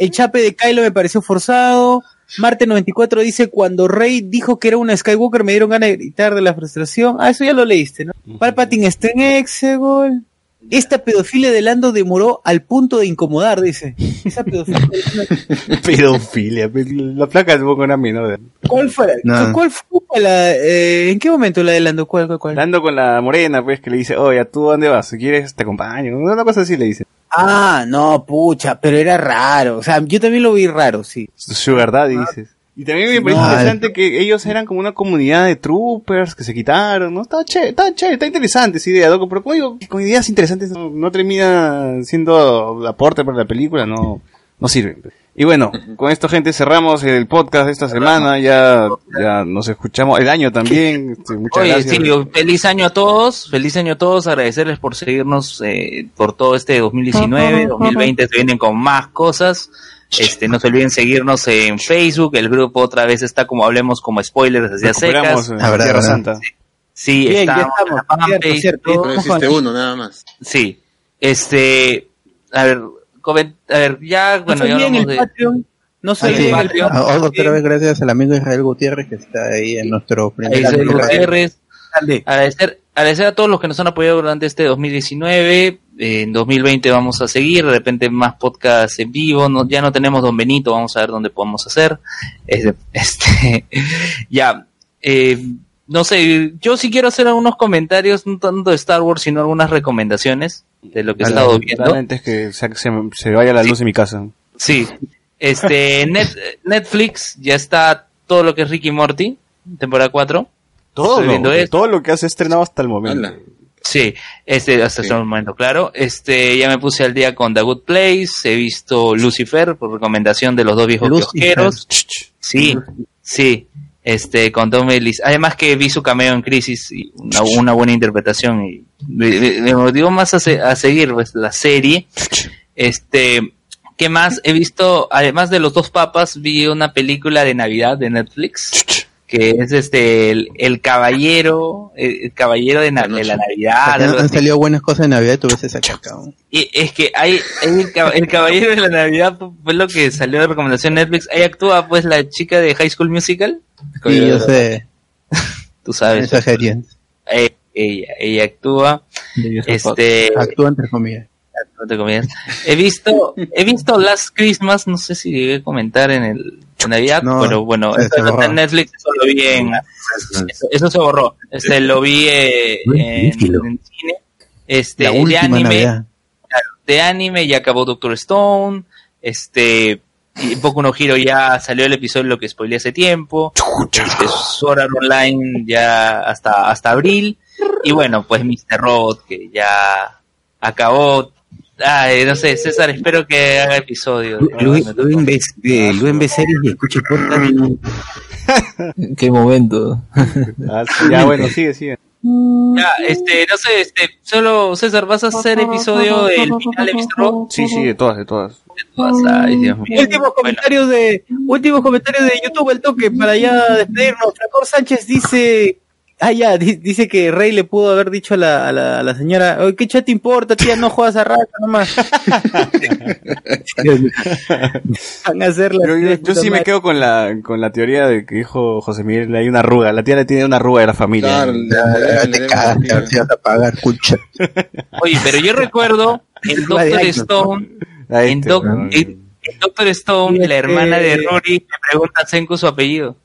el chape de Kylo me pareció forzado, Marte 94 dice, cuando Rey dijo que era una Skywalker me dieron ganas de gritar de la frustración, ah, eso ya lo leíste, ¿no? Palpatine está en Exegol, esta pedofilia de Lando demoró al punto de incomodar, dice. Esa pedofilia Lando- (laughs) Pedofilia. La placa es un poco una menor. ¿Cuál fue? la- No. ¿Cuál fue la, eh, ¿En qué momento la de Lando? ¿Cuál, cuál, cuál? Dando con la morena, pues, que le dice, oye, ¿tú dónde vas? Si quieres, te acompaño. Una cosa así le dice. Ah, no, pucha, pero era raro. O sea, yo también lo vi raro, sí. Sugar Daddy, dices. Y también me parece No, interesante que ellos eran como una comunidad de troopers que se quitaron, ¿no? Está chévere, está chévere, está interesante esa idea, loco. Pero como digo, con ideas interesantes no, no termina siendo aporte para la película, no, no sirve. Y bueno, con esto, gente, cerramos el podcast de esta semana. Ya, ya nos escuchamos el año también. Este, muchas Oye, gracias. sí, feliz año a todos, feliz año a todos, agradecerles por seguirnos eh, por todo este 2019, 2020 se vienen con más cosas. Este, no se olviden seguirnos en Facebook, el grupo otra vez está como hablemos como spoilers hacia secas. eh, Habrá, Tierra. Santa. Sí, Bien, está ya estamos, la cierto. Pero existe uno, nada más. Sí, este, a ver, a ver, ya, bueno, no hablamos el de... Patreon. No se Ah, sí. Ah, Otra vez gracias al amigo Israel Gutiérrez que está ahí en nuestro primer programa. Gutiérrez. Agradecer, agradecer a todos los que nos han apoyado durante este 2019. Eh, en 2020 vamos a seguir, de repente más podcasts en vivo. No, ya no tenemos Don Benito, vamos a ver dónde podemos hacer. Este, (laughs) este, ya, eh, no sé, yo sí quiero hacer algunos comentarios, no tanto de Star Wars, sino algunas recomendaciones de lo que he estado viendo. Antes que se, vaya la luz en mi casa. Sí. Este, (laughs) Net- Netflix ya está todo lo que es Ricky Morty, temporada 4. Todo Estoy lo, todo lo que has estrenado hasta el momento. Sí, este, hasta ese momento, claro. Este, ya me puse al día con The Good Place, he visto Lucifer por recomendación de los dos viejos Lucifer. Sí, sí, este, con Tom Ellis. Además que vi su cameo en Crisis y una, una buena interpretación y me, me- motivó más a, se- a seguir pues, la serie. Este, ¿qué más? He visto, además de los dos papas, vi una película de Navidad de Netflix que es este el, el caballero el, caballero de, na- de la Navidad Han, salido buenas cosas de Navidad, tú ves esa. Y es que hay, hay el, cab- el caballero de la Navidad fue lo que salió de recomendación en Netflix. Ahí actúa pues la chica de High School Musical. Sí, yo sé. Tú sabes. Esa. Eh, ella, ella actúa. Este, Actúa entre comillas. entre comillas. He visto, he visto Last Christmas, no sé si llegué a comentar en el en Navidad, No, pero bueno, se- eso se en Netflix, eso lo vi en, eso, eso se borró, este lo vi eh, en, en cine, este, La de anime, Navidad. de anime ya acabó Doctor Stone, este, y Boku no Hero ya salió el episodio lo que spoileé hace tiempo, este, Sword Art Online ya hasta, hasta abril, y bueno, pues Mr. Robot que ya acabó, ay, no sé, César, espero que haga episodio. Luis, eh, Luis series y escucha podcast. (laughs) Qué momento. Ah, sí, ya, bueno, sigue, sigue. Ya, este, no sé, este, solo César, ¿vas a hacer episodio del final de Mr. Robot? Sí, sí, de todas, de todas. Ay, Dios mío. Últimos comentarios de últimos comentarios de YouTube el toque para ya despedirnos. Flacor Sánchez dice Ah, ya, di- dice que Rey le pudo haber dicho a la, a la, a la señora, "Oye, ¿qué chat te importa, tía? No juegas a raza nomás. (laughs) Van a hacer la Yo, yo- yo sí me quedo con la, con la teoría de que dijo José Miguel, hay una arruga. La tía le tiene una arruga de la familia. Claro, te vas a pagar, cucha. Oye, pero yo recuerdo en (laughs) Doctor Stone, en, Doctor Stone, la hermana de Rory le pregunta a Senku su apellido.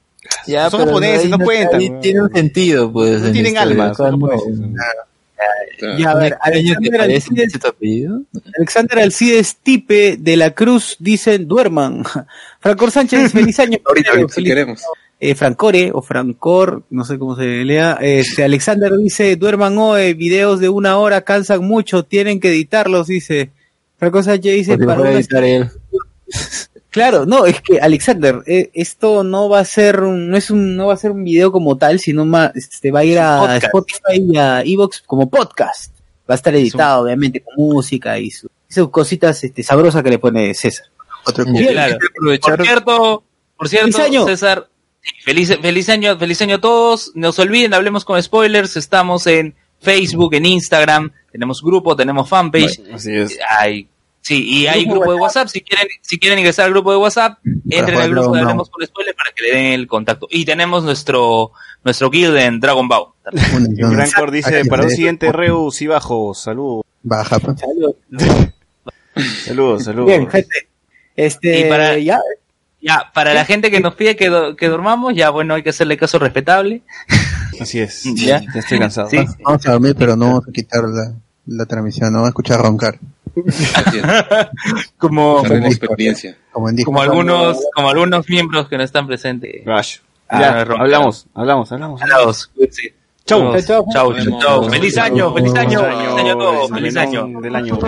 Ya, Son japoneses, ahí no cuentan, ahí tiene un sentido, pues. No en tienen historia. alma, son Cuando- Ya, a ver, Alexander Alcides. Alexander Tipe de la Cruz dicen duerman. (laughs) Francor Sánchez, feliz año. (laughs) Ahorita, queremos. eh, Francore o Francor, no sé cómo se lea. Este, Alexander dice, duerman hoy, videos de una hora cansan mucho, tienen que editarlos, dice. Francor Sánchez dice, para una-. (laughs) Claro, no, es que Alexander, eh, esto no va a ser un, no es un, no va a ser un video como tal, sino más, este, va a ir a podcast. Spotify y a Evox como podcast. Va a estar editado, obviamente, con música y su- y sus cositas, este, sabrosas que le pone César. Otro Claro. Por cierto, por cierto, Feliz año. César, feliz, feliz año, feliz año a todos. No se olviden, hablemos con spoilers. Estamos en Facebook, en Instagram, tenemos grupo, tenemos fanpage. Así es. Hay, sí, y hay Grupo grupo de WhatsApp. Si quieren, si quieren ingresar al grupo de WhatsApp, entren al grupo de. Hablemos con Spoilers para que le den el contacto. Y tenemos nuestro, nuestro guild en Dragon Ball. Y Gran Cor dice, para un te- siguiente Reu, sí bajo. Saludos. Baja, pues. Saludos, saludos. Bien, gente. Este, Y para- ya, Ya, para la gente que nos pide que, do- que dormamos, ya bueno, hay que hacerle caso respetable. Así es. Ya. Ya estoy cansado. Sí. Vamos a dormir, pero no vamos a quitar la, la transmisión, no vamos a escuchar roncar. (laughs) Como, la experiencia. Como como algunos, como algunos miembros que no están presentes. Gash. Ah, Ya, ronca. hablamos, hablamos, hablamos. Adiós, cuídense. Chau. Chau, chau, chau, chau. Feliz año, feliz año, feliz año a todos, feliz año. Del año.